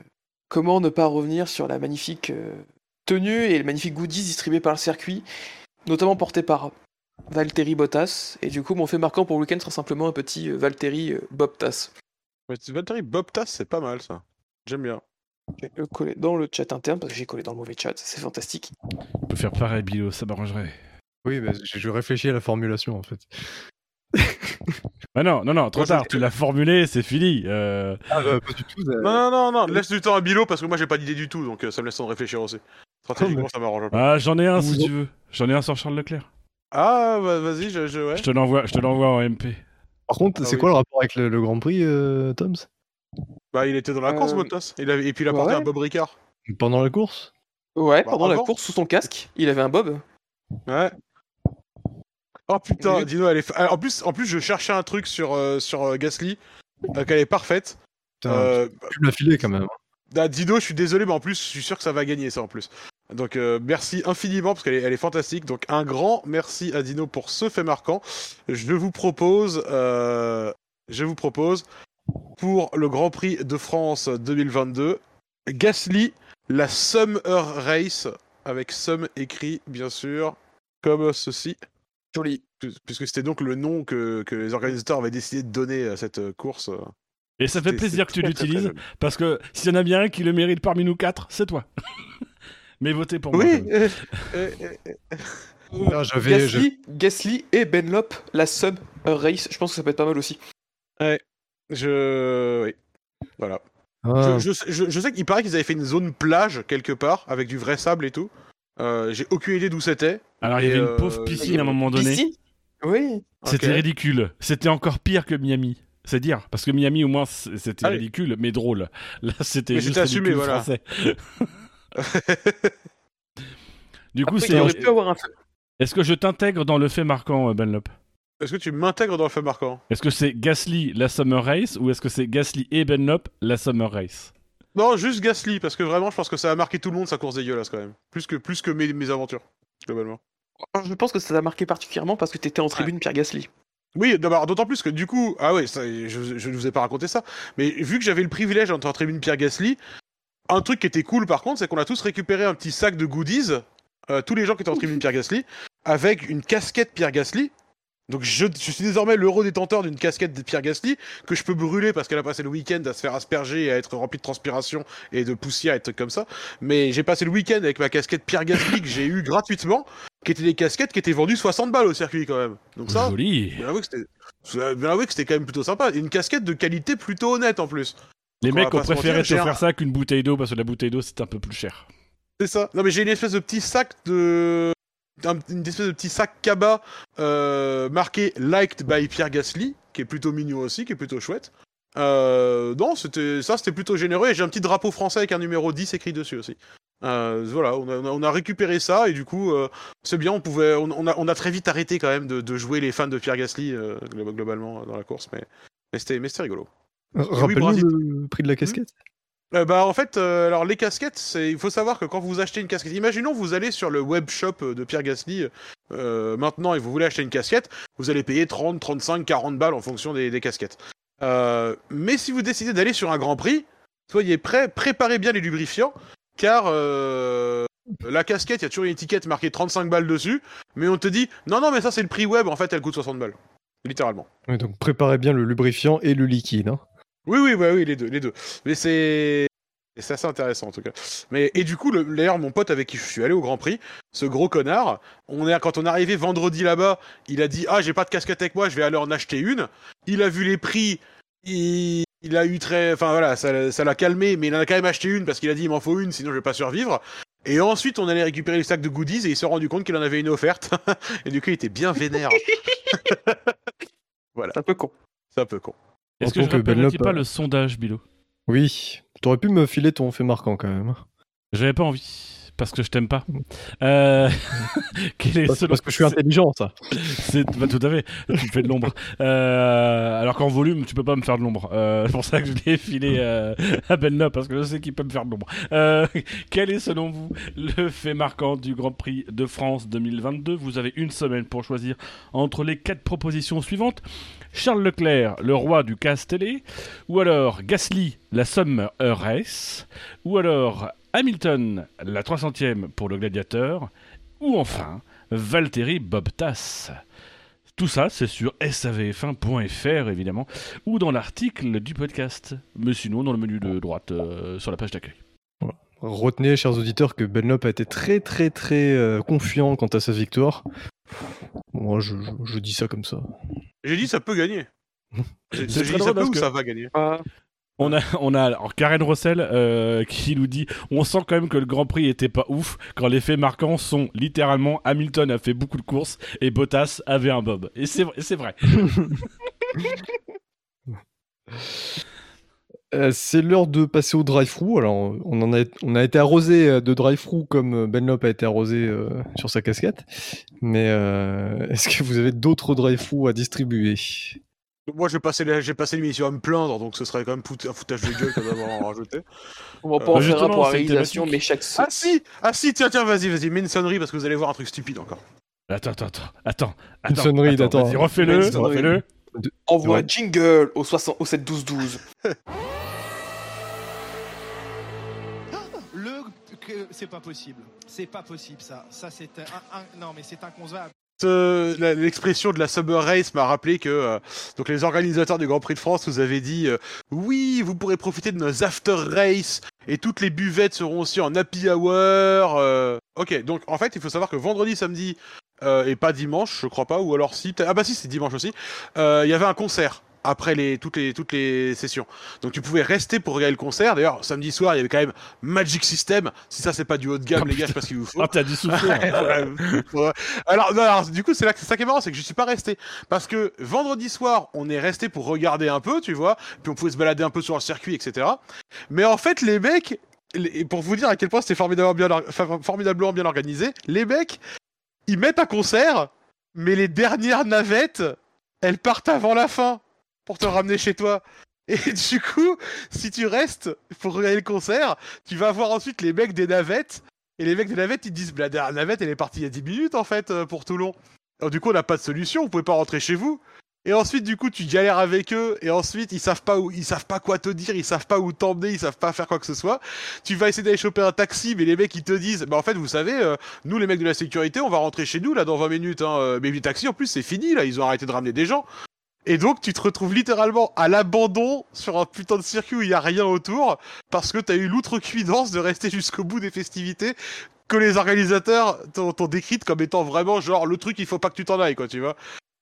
Comment ne pas revenir sur la magnifique euh, tenue et le magnifique goodies distribués par le circuit, notamment porté par Valtteri Bottas. Et du coup, mon fait marquant pour le week-end sera simplement un petit Valtteri Bottas. Ouais, Valtteri Bobtas, c'est pas mal ça. J'aime bien. Je vais le coller dans le chat interne parce que j'ai collé dans le mauvais chat, c'est fantastique. On peut faire pareil, Bilo, ça m'arrangerait. Oui, bah, je, je réfléchis à la formulation en fait. Bah non, non, non, trop tard, tu l'as formulé, c'est fini. Euh, Ah, bah, pas du tout. euh, Non, non, non, non, laisse du temps à Bilo parce que moi j'ai pas d'idée du tout, donc euh, ça me laisse temps de réfléchir aussi. Stratégiquement, ça m'arrange un peu. Ah, j'en ai un si tu veux. J'en ai un sur Charles Leclerc. Ah, bah, vas-y, je, je- ouais. Je te l'envoie, je te l'envoie en MP. Par contre, Ah c'est oui. quoi le rapport avec le, le Grand Prix, euh, Toms? Bah, il était dans la course, Euh, Bottas. Il avait... Et puis il a porté ouais. un Bob Ricard. Pendant la course Ouais, Bah, pendant la avant. course, sous son casque, il avait un bob. Ouais. Oh putain, Oui. Dino, elle est. fa- ah, En plus, en plus, je cherchais un truc sur, euh, sur euh, Gasly, euh, qu'elle est parfaite. Putain, Euh, tu me l'as filé quand même. Ah, Dino, je suis désolé, mais en plus, je suis sûr que ça va gagner ça en plus. Donc, euh, merci infiniment parce qu'elle est, elle est fantastique. Donc, un grand merci à Dino pour ce fait marquant. Je vous propose, euh, je vous propose pour le Grand Prix de France 2022, Gasly, la Summer Race avec Sum écrit bien sûr comme ceci. Joli. Pu- Puisque c'était donc le nom que, que les organisateurs avaient décidé de donner à cette course. Et ça fait plaisir que tu l'utilises, parce que s'il y en a bien un qui le mérite parmi nous quatre, c'est toi. Mais votez pour moi. Oui. euh, euh, euh, je- Gasly, Gasly et Benlop, la sub race, je pense que ça peut être pas mal aussi. Je. Oui. Voilà. Ah, Je, je sais- je- je sais qu'il paraît qu'ils avaient fait une zone plage quelque part avec du vrai sable et tout. Euh, J'ai aucune idée d'où c'était. Alors il y avait une euh, pauvre piscine à un moment donné. Piscine? Oui. C'était ridicule. C'était encore pire que Miami. C'est dire, parce que Miami au moins c'était Ah ridicule, mais drôle. Là c'était Mais juste c'était assumé, ridicule voilà. français. Du coup, c'est. Est-ce que je t'intègre dans le fait marquant, euh, Benlop? Est-ce que tu m'intègres dans le fait marquant? Est-ce que c'est Gasly la Summer Race ou est-ce que c'est Gasly et Benlop la Summer Race? Non, juste Gasly, parce que vraiment, je pense que ça a marqué tout le monde sa course dégueulasse quand même. Plus que, plus que mes, mes aventures, globalement. Je pense que ça t'a marqué particulièrement parce que t'étais en tribune Pierre Gasly. Oui, d'abord, d'autant plus que du coup, ah ouais, ça, je, je ne vous ai pas raconté ça, mais vu que j'avais le privilège d'entrer en tribune Pierre Gasly, un truc qui était cool par contre, c'est qu'on a tous récupéré un petit sac de goodies, euh, tous les gens qui étaient en tribune Pierre Gasly, avec une casquette Pierre Gasly. Donc je, je suis désormais l'euro détenteur d'une casquette de Pierre Gasly que je peux brûler parce qu'elle a passé le week-end à se faire asperger et à être remplie de transpiration et de poussière et de trucs comme ça. Mais j'ai passé le week-end avec ma casquette Pierre Gasly que j'ai eu gratuitement, qui étaient des casquettes qui étaient vendues 60 balles au circuit quand même. Donc ça, Joli. bien avoué que c'était, quand même plutôt sympa. Une casquette de qualité plutôt honnête en plus. Les mecs ont préféré te faire ça qu'une bouteille d'eau parce que la bouteille d'eau c'est un peu plus cher. C'est ça. Non mais j'ai une espèce de petit sac de un- une espèce de petit sac cabas euh, marqué liked by Pierre Gasly qui est plutôt mignon aussi, qui est plutôt chouette. Euh, non, c'était ça, c'était plutôt généreux. Et j'ai un petit drapeau français avec un numéro 10 écrit dessus aussi. Euh, voilà, on a, on récupéré ça et du coup, euh, c'est bien. On pouvait, on, on a, on a très vite arrêté quand même de, de jouer les fans de Pierre Gasly glo- globalement dans la course, mais, mais c'était, rigolo. Rappelle-nous Brasil. le prix de la casquette. Euh, bah en fait, euh, alors les casquettes, c'est il faut savoir que quand vous achetez une casquette, imaginons vous allez sur le web shop de Pierre Gasly euh, maintenant et vous voulez acheter une casquette, vous allez payer 30, 35, 40 balles en fonction des, casquettes. Euh, mais si vous décidez d'aller sur un Grand Prix, soyez prêts, préparez bien les lubrifiants, car euh, la casquette, il y a toujours une étiquette marquée 35 balles dessus, mais on te dit non non mais ça c'est le prix web, en fait elle coûte 60 balles, littéralement. Ouais, donc préparez bien le lubrifiant et le liquide. hein. Oui, oui, bah oui, les deux, les deux. Mais c'est. C'est assez intéressant en tout cas. Mais et du coup, le- d'ailleurs, mon pote avec qui je suis allé au Grand Prix, ce gros connard, on est quand on est arrivé vendredi là-bas, il a dit ah j'ai pas de casquette avec moi, je vais aller en acheter une. Il a vu les prix, il, il a eu très, enfin voilà, ça l'a- ça l'a calmé, mais il en a quand même acheté une parce qu'il a dit il m'en faut une, sinon je vais pas survivre. Et ensuite, on allait récupérer le sac de goodies et il s'est rendu compte qu'il en avait une offerte. et du coup, il était bien vénère. voilà, C'est un peu con. c'est un peu con. Est-ce que je rappellerai Benlop, pas euh, le sondage, Bilo? Oui, t'aurais pu me filer ton fait marquant quand même. J'avais pas envie. Parce que je t'aime pas. Euh... quel est Parce, parce que je suis intelligent, ça. C'est bah, tout à fait. Tu me fais de l'ombre. Euh, alors qu'en volume, tu peux pas me faire de l'ombre. Euh, c'est pour ça que je l'ai filé euh, à Benno parce que je sais qu'il peut me faire de l'ombre. Euh, quel est selon vous le fait marquant du Grand Prix de France 2022 Vous avez une semaine pour choisir entre les quatre propositions suivantes. Charles Leclerc, le roi du casse télé, ou alors Gasly, la Summer Race, ou alors Hamilton, la 300e pour le gladiateur, ou enfin Valtteri Bottas. Tout ça, c'est sur savf1.fr évidemment, ou dans l'article du podcast, mais sinon dans le menu de droite euh, sur la page d'accueil. Retenez, chers auditeurs, que Benlop a été très très très euh, confiant quant à sa victoire. Moi, je, je- je dis ça comme ça. J'ai dit ça peut gagner. J'ai dit ça peut ou que- ça va gagner? On a, alors Karen Rossel euh, qui nous dit on sent quand même que le Grand Prix était pas ouf quand les faits marquants sont littéralement Hamilton a fait beaucoup de courses et Bottas avait un bob. Et c'est vrai-. Euh, c'est l'heure de passer au drive-thru. Alors, on, a, été arrosé euh, de drive-thru comme euh, Benlop a été arrosé sur sa casquette. Mais est-ce que vous avez d'autres drive-thru à distribuer? Moi, j'ai passé j'ai passé l'émission à me plaindre, donc ce serait quand même fout- un foutage de gueule que d'avoir en rajouté. On va pas Euh, en faire un pour la réalisation, mais chaque. Ah si Ah si, tiens, tiens, vas-y, vas-y, mets une sonnerie parce que vous allez voir un truc stupide encore. Attends, attends, attends, attends. Une sonnerie, attends. Vas-y, refais-le, refais-le. Envoie un jingle au, 60, au 7 12 12. Le que c'est pas possible. C'est pas possible ça. Ça c'est un, un- non mais c'est inconcevable. La- L'expression de la Summer Race m'a rappelé que euh, donc les organisateurs du Grand Prix de France nous avaient dit euh, oui, vous pourrez profiter de nos after race et toutes les buvettes seront aussi en happy hour. euh. Ok, donc en fait, il faut savoir que vendredi, samedi euh, et pas dimanche, je crois pas, ou alors si, ah bah si, c'est dimanche aussi. euh, Il y avait un concert après les toutes les toutes les sessions. Donc tu pouvais rester pour regarder le concert. D'ailleurs, samedi soir, il y avait quand même Magic System. Si ça c'est pas du haut de gamme, Oh, les gars, je sais pas ce qu'il vous faut. Ah, t'as dû souffler. hein. Alors, non, alors, du coup, c'est là que c'est ça qui est marrant, c'est que je suis pas resté. Parce que vendredi soir, on est resté pour regarder un peu, tu vois, puis on pouvait se balader un peu sur le circuit, etc. Mais en fait, les mecs, les- pour vous dire à quel point c'était formidablement bien, formidablement bien organisé, les mecs, ils mettent un concert, mais les dernières navettes, elles partent avant la fin pour te ramener chez toi. Et du coup, si tu restes pour regarder le concert, tu vas voir ensuite les mecs des navettes. Et les mecs des navettes, ils disent, bah, la navette, elle est partie il y a 10 minutes en fait euh, pour Toulon. Alors, du coup, on n'a pas de solution, vous pouvez pas rentrer chez vous. Et ensuite, du coup, tu galères avec eux, et ensuite, ils savent pas où, ils savent pas quoi te dire, ils savent pas où t'emmener, ils savent pas faire quoi que ce soit. Tu vas essayer d'aller choper un taxi, mais les mecs, ils te disent, bah, en fait, vous savez, euh, nous, les mecs de la sécurité, on va rentrer chez nous, là, dans 20 minutes, hein. euh, Mais les taxis, en plus, c'est fini, là, ils ont arrêté de ramener des gens. Et donc, tu te retrouves littéralement à l'abandon sur un putain de circuit où il y a rien autour, parce que t'as eu l'outrecuidance de rester jusqu'au bout des festivités que les organisateurs t'ont t'ont décrite comme étant vraiment genre le truc il faut pas que tu t'en ailles quoi tu vois.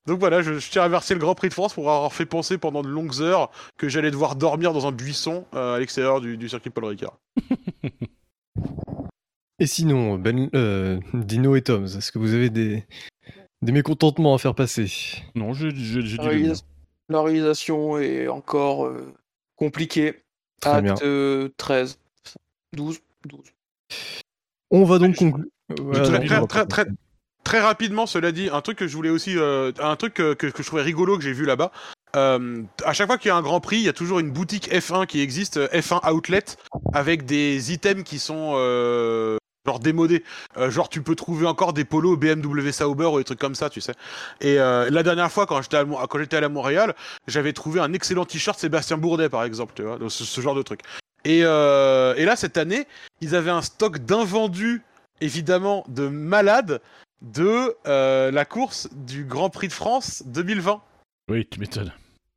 Donc voilà je, je tiens à remercier le Grand Prix de France pour avoir fait penser pendant de longues heures que j'allais devoir dormir dans un buisson euh, à l'extérieur du, du circuit Paul Ricard. Et sinon, ben, euh, Dino et Tom, est-ce que vous avez des, des mécontentements à faire passer Non, je, je, je dis La réalisation est encore euh, compliquée. Très bien. Acte euh, 13. 12. 12. On va donc conclure. Voilà, très- rapidement, cela dit, un truc que je voulais aussi, euh, un truc que, que, que je trouvais rigolo que j'ai vu là-bas. Euh, à chaque fois qu'il y a un Grand Prix, il y a toujours une boutique F1 qui existe, euh, F1 Outlet, avec des items qui sont euh, genre démodés. Euh, genre tu peux trouver encore des polos BMW Sauber ou des trucs comme ça, tu sais. Et euh, la dernière fois, quand j'étais à, quand j'étais à Montréal, j'avais trouvé un excellent t-shirt Sébastien Bourdet, par exemple, tu vois, ce, ce genre de truc. Et, euh, et là, cette année, ils avaient un stock d'invendus, évidemment, de malades de la course du Grand Prix de France 2020. Oui, tu m'étonnes.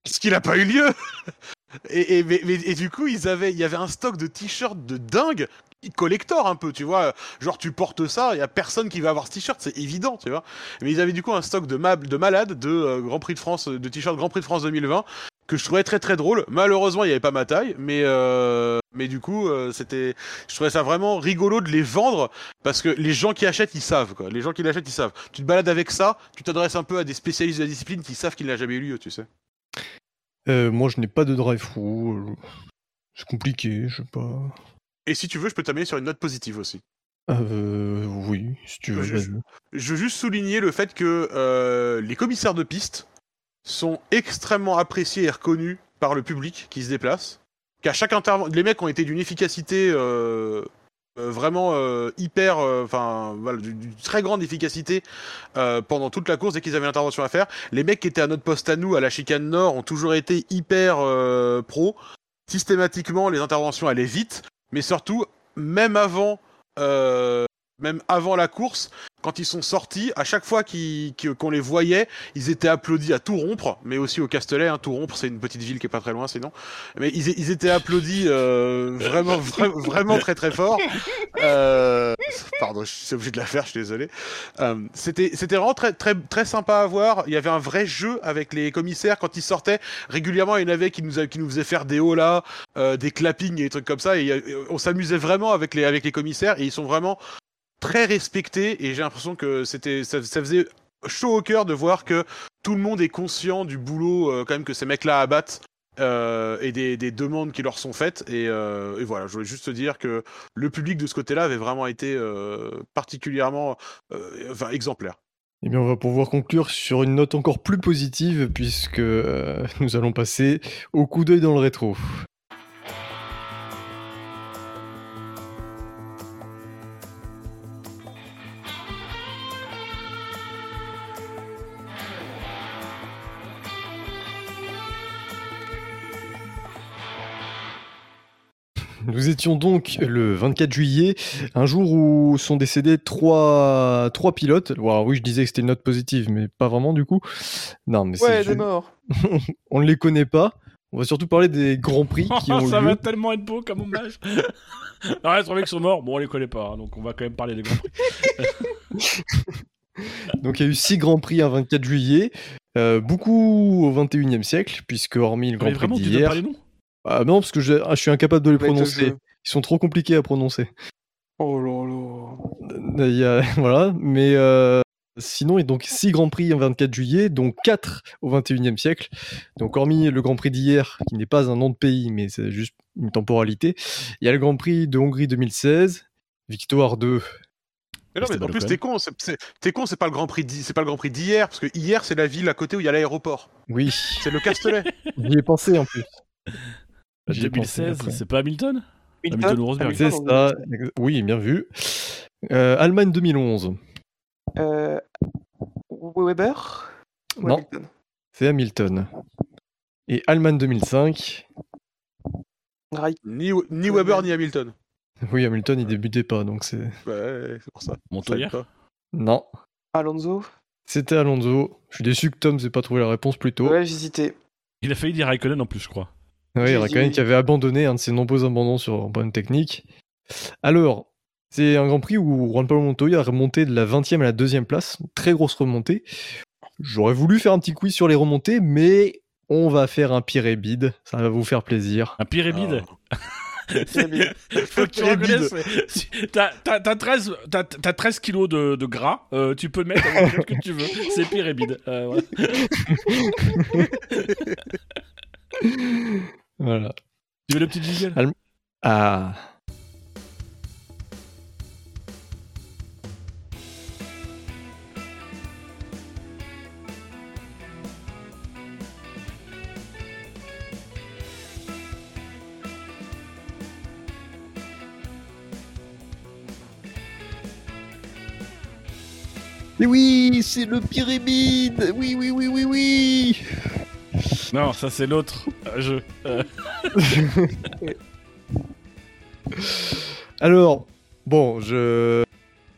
Ce qui n'a pas eu lieu. et, et, mais- mais- et du coup, ils avaient, il y avait un stock de t-shirts de dingue, collector un peu, tu vois. Genre, tu portes ça, il y a personne qui va avoir ce t-shirt, c'est évident, tu vois. Mais ils avaient du coup un stock de, de malades de euh, Grand Prix de France, de t-shirts Grand Prix de France 2020 que je trouvais très très drôle. Malheureusement, il n'y avait pas ma taille, mais euh, mais du coup, euh, c'était, je trouvais ça vraiment rigolo de les vendre parce que les gens qui achètent, ils savent quoi. Les gens qui l'achètent, ils savent. Tu te balades avec ça, tu t'adresses un peu à des spécialistes de la discipline qui savent qu'il n'a jamais eu lieu, tu sais. Euh, moi, je n'ai pas de drive-through. C'est compliqué, je sais pas. Et si tu veux, je peux t'amener sur une note positive aussi. Euh, oui, si tu veux. Je- veux juste souligner le fait que euh, les commissaires de piste sont extrêmement appréciés et reconnus par le public qui se déplace. Qu'à chaque intervention, les mecs ont été d'une efficacité euh, euh, vraiment euh, hyper, euh, enfin voilà, d'une très grande efficacité euh, pendant toute la course dès qu'ils avaient une intervention à faire. Les mecs qui étaient à notre poste à nous, à la chicane nord, ont toujours été hyper euh, pro. Systématiquement, les interventions allaient vite, mais surtout, même avant, euh, même avant la course, quand ils sont sortis, à chaque fois qu'on les voyait, ils étaient applaudis à tout rompre, mais aussi au Castellet. Hein, tout rompre, c'est une petite ville qui est pas très loin, sinon. Mais ils, étaient applaudis euh, vraiment, vra- vraiment très très fort. Euh, pardon, je suis obligé de la faire, je suis désolé. Euh, c'était, vraiment très, très, très sympa à voir. Il y avait un vrai jeu avec les commissaires quand ils sortaient. Régulièrement, il y en avait qui nous, qui nous faisaient faire des holas, euh, des clappings et des trucs comme ça. Et on s'amusait vraiment avec les, avec les commissaires et ils sont vraiment très respectés. Et j'ai l'impression que c'était, ça, faisait chaud au cœur de voir que tout le monde est conscient du boulot euh, quand même que ces mecs-là abattent. euh, et des, des demandes qui leur sont faites et, euh, et voilà je voulais juste te dire que le public de ce côté-là avait vraiment été euh, particulièrement euh, enfin, exemplaire Eh bien, on va pouvoir conclure sur une note encore plus positive, puisque nous allons passer au coup d'œil dans le rétro. Nous étions donc le 24 juillet, un jour où sont décédés trois, trois pilotes. Alors oui, je disais que c'était une note positive, mais pas vraiment du coup. Non, mais Ouais, des morts. on ne les connaît pas. On va surtout parler des grands prix qui ont ça lieu. va tellement être beau comme hommage. Arrête, les mecs sont morts. Bon, on les connaît pas, hein, donc on va quand même parler des grands prix. Donc il y a eu six grands prix un 24 juillet, euh, beaucoup au 21e siècle, puisque hormis le Mais Grand Prix d'hier. Ah non, parce que je, ah, je suis incapable de les de prononcer. jeu. Ils sont trop compliqués à prononcer. Oh là là. Euh, il y a- voilà, mais euh, sinon, il y a donc 6 Grands Prix un 24 juillet, dont 4 au 21e siècle. Donc, hormis le Grand Prix d'hier, qui n'est pas un nom de pays, mais c'est juste une temporalité, il y a le Grand Prix de Hongrie 2016, Victoire 2. mais non, mais en plus t'es con t'es con c'est pas le grand prix c'est pas le grand prix d'hier parce que hier c'est la ville à côté où il y a l'aéroport Oui, c'est le Castellet j'y ai pensé en plus. J'y ai pensé 2016, après. c'est pas Hamilton? Hamilton, Hamilton ou Rosberg. Hamilton, C'est ça. Oui, bien vu. Euh, Allemagne 2011. Euh, Weber? Ou Non. C'est Hamilton. Et Allemagne 2005. Raik- Ni, ni Weber ni Hamilton. Oui, Hamilton, il débutait pas, donc c'est. Ouais, c'est pour ça. Montoya? Non. Alonso? C'était Alonso. Je suis déçu que Tom n'ait pas trouvé la réponse plus tôt. Ouais, j'hésitais. Il a failli dire Raikkonen en plus, je crois. Oui, J'ai Raikkonen dit- qui avait abandonné un de ses nombreux abandons sur un problème technique. Alors, c'est un Grand Prix où Juan Pablo Montoya a remonté de la 20e à la 2e place. Très grosse remontée. J'aurais voulu faire un petit quiz sur les remontées, mais on va faire un pire et bide. Ça va vous faire plaisir. Un pyramide Ah. Pyramide. Faut que tu reconnaisses. T'as t'as- t'as 13, t'as- t'as 13 kilos de, de gras, euh, tu peux le mettre avec lequel que tu veux. C'est pyramide. Euh, voilà. Voilà. Tu veux le petit jingle? Ah. Ah. Mais oui, c'est le pyramide. Oui, oui, oui, oui, oui. Non, ça c'est l'autre jeu. Alors, bon, je,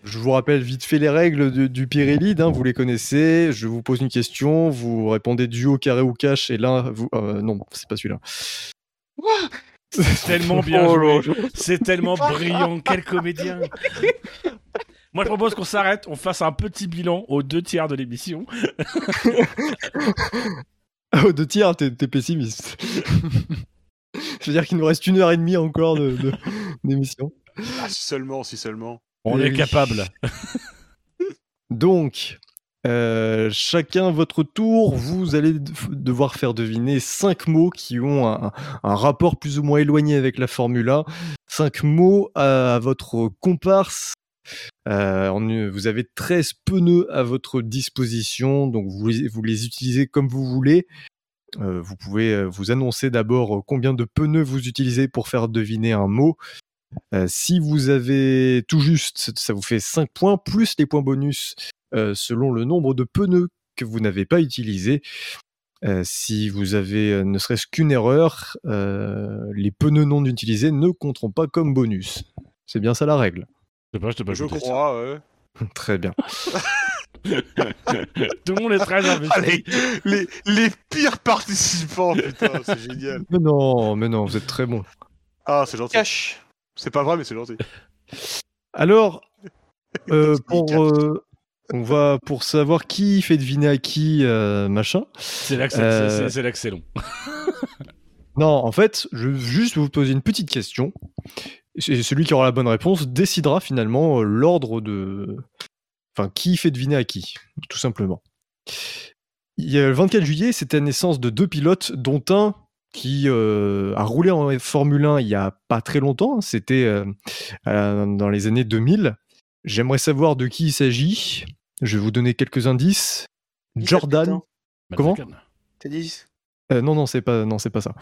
je vous rappelle vite fait les règles du, du Pirelli, hein, vous les connaissez. Je vous pose une question, vous répondez duo, carré ou cash, et là, vous. euh, non, c'est pas celui-là. tellement bien Oh là. C'est tellement brillant. Quel comédien. Moi, je propose qu'on s'arrête, on fasse un petit bilan aux deux tiers de l'émission. Ah, de tiers, t'es t'es pessimiste. je veux dire qu'il nous reste une heure et demie encore de- de- d'émission. Ah, si seulement, si seulement. On est oui. capable. Donc, euh, chacun votre tour, vous allez de- devoir faire deviner cinq mots qui ont un, un rapport plus ou moins éloigné avec la Formule 1. Cinq mots à, à votre comparse. Euh, vous avez 13 pneus à votre disposition, donc vous, les- utilisez comme vous voulez. Euh, vous pouvez euh, vous annoncer d'abord combien de pneus vous utilisez pour faire deviner un mot. Si vous avez tout juste, ça vous fait 5 points, plus les points bonus selon le nombre de pneus que vous n'avez pas utilisés. Si vous avez ne serait-ce qu'une erreur, les pneus non utilisés ne compteront pas comme bonus. C'est bien ça la règle. Je sais pas, je t'ai pas Je écouté. crois, ouais. Très bien. Tout le monde est très investi. Allez, les, les pires participants, putain, c'est génial. Mais non, mais non, vous êtes très bon. Ah, c'est gentil. Cash. C'est pas vrai, mais c'est gentil. Alors, euh, pour, euh, on va pour savoir qui fait deviner à qui euh, machin. C'est là que c'est- Euh, c'est- c'est là que c'est long. Non, en fait, je veux juste vous poser une petite question. Et celui qui aura la bonne réponse décidera finalement euh, l'ordre de. Enfin, qui fait deviner à qui, tout simplement. Il y a le 24 juillet, c'était la naissance de deux pilotes, dont un qui euh, a roulé en Formule 1 il y a pas très longtemps. C'était euh, dans les années 2000. J'aimerais savoir de qui il s'agit. Je vais vous donner quelques indices. Jordan. Comment? T'as dit Euh, non, non, c'est pas, non, c'est pas ça.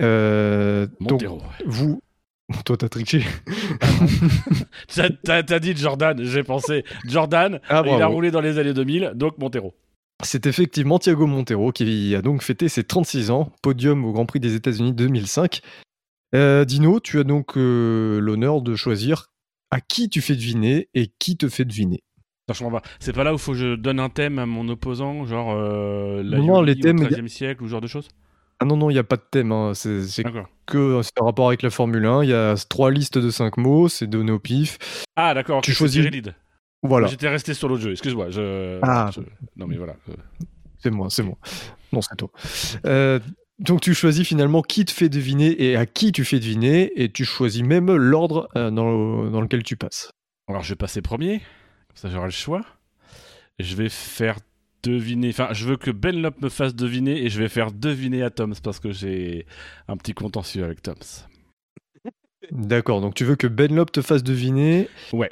Euh, donc, vous, toi, t'as triché. T'as- T'as dit Jordan, j'ai pensé. Jordan, Ah, il a roulé dans les années 2000, donc Montero. C'est effectivement Thiago Montero qui a donc fêté ses 36 ans, podium au Grand Prix des États-Unis 2005. Euh, Dino, tu as donc euh, l'honneur de choisir à qui tu fais deviner et qui te fait deviner. Pas. C'est pas là où faut que je donne un thème à mon opposant, genre euh, la Non, les thèmes, au il y a- 13e siècle ou ce genre de choses Ah non, non, il n'y a pas de thème. hein. C'est que c'est un rapport avec la Formule 1. Il y a trois listes de cinq mots, c'est donné au pif. Ah, d'accord. Tu choisis- Lead. Voilà, J'étais resté sur l'autre jeu, excuse-moi. Je... Ah. je- Non, mais voilà. euh, c'est moi, c'est moi. Non, c'est toi. Euh, donc tu choisis finalement qui te fait deviner et à qui tu fais deviner, et tu choisis même l'ordre euh, dans, le- dans lequel tu passes. Alors, je vais passer premier, comme ça j'aurai le choix. Je vais faire deviner. Enfin, je veux que Ben Lop me fasse deviner et je vais faire deviner à Toms parce que j'ai un petit contentieux avec Toms. D'accord, donc tu veux que Benlop te fasse deviner. Ouais.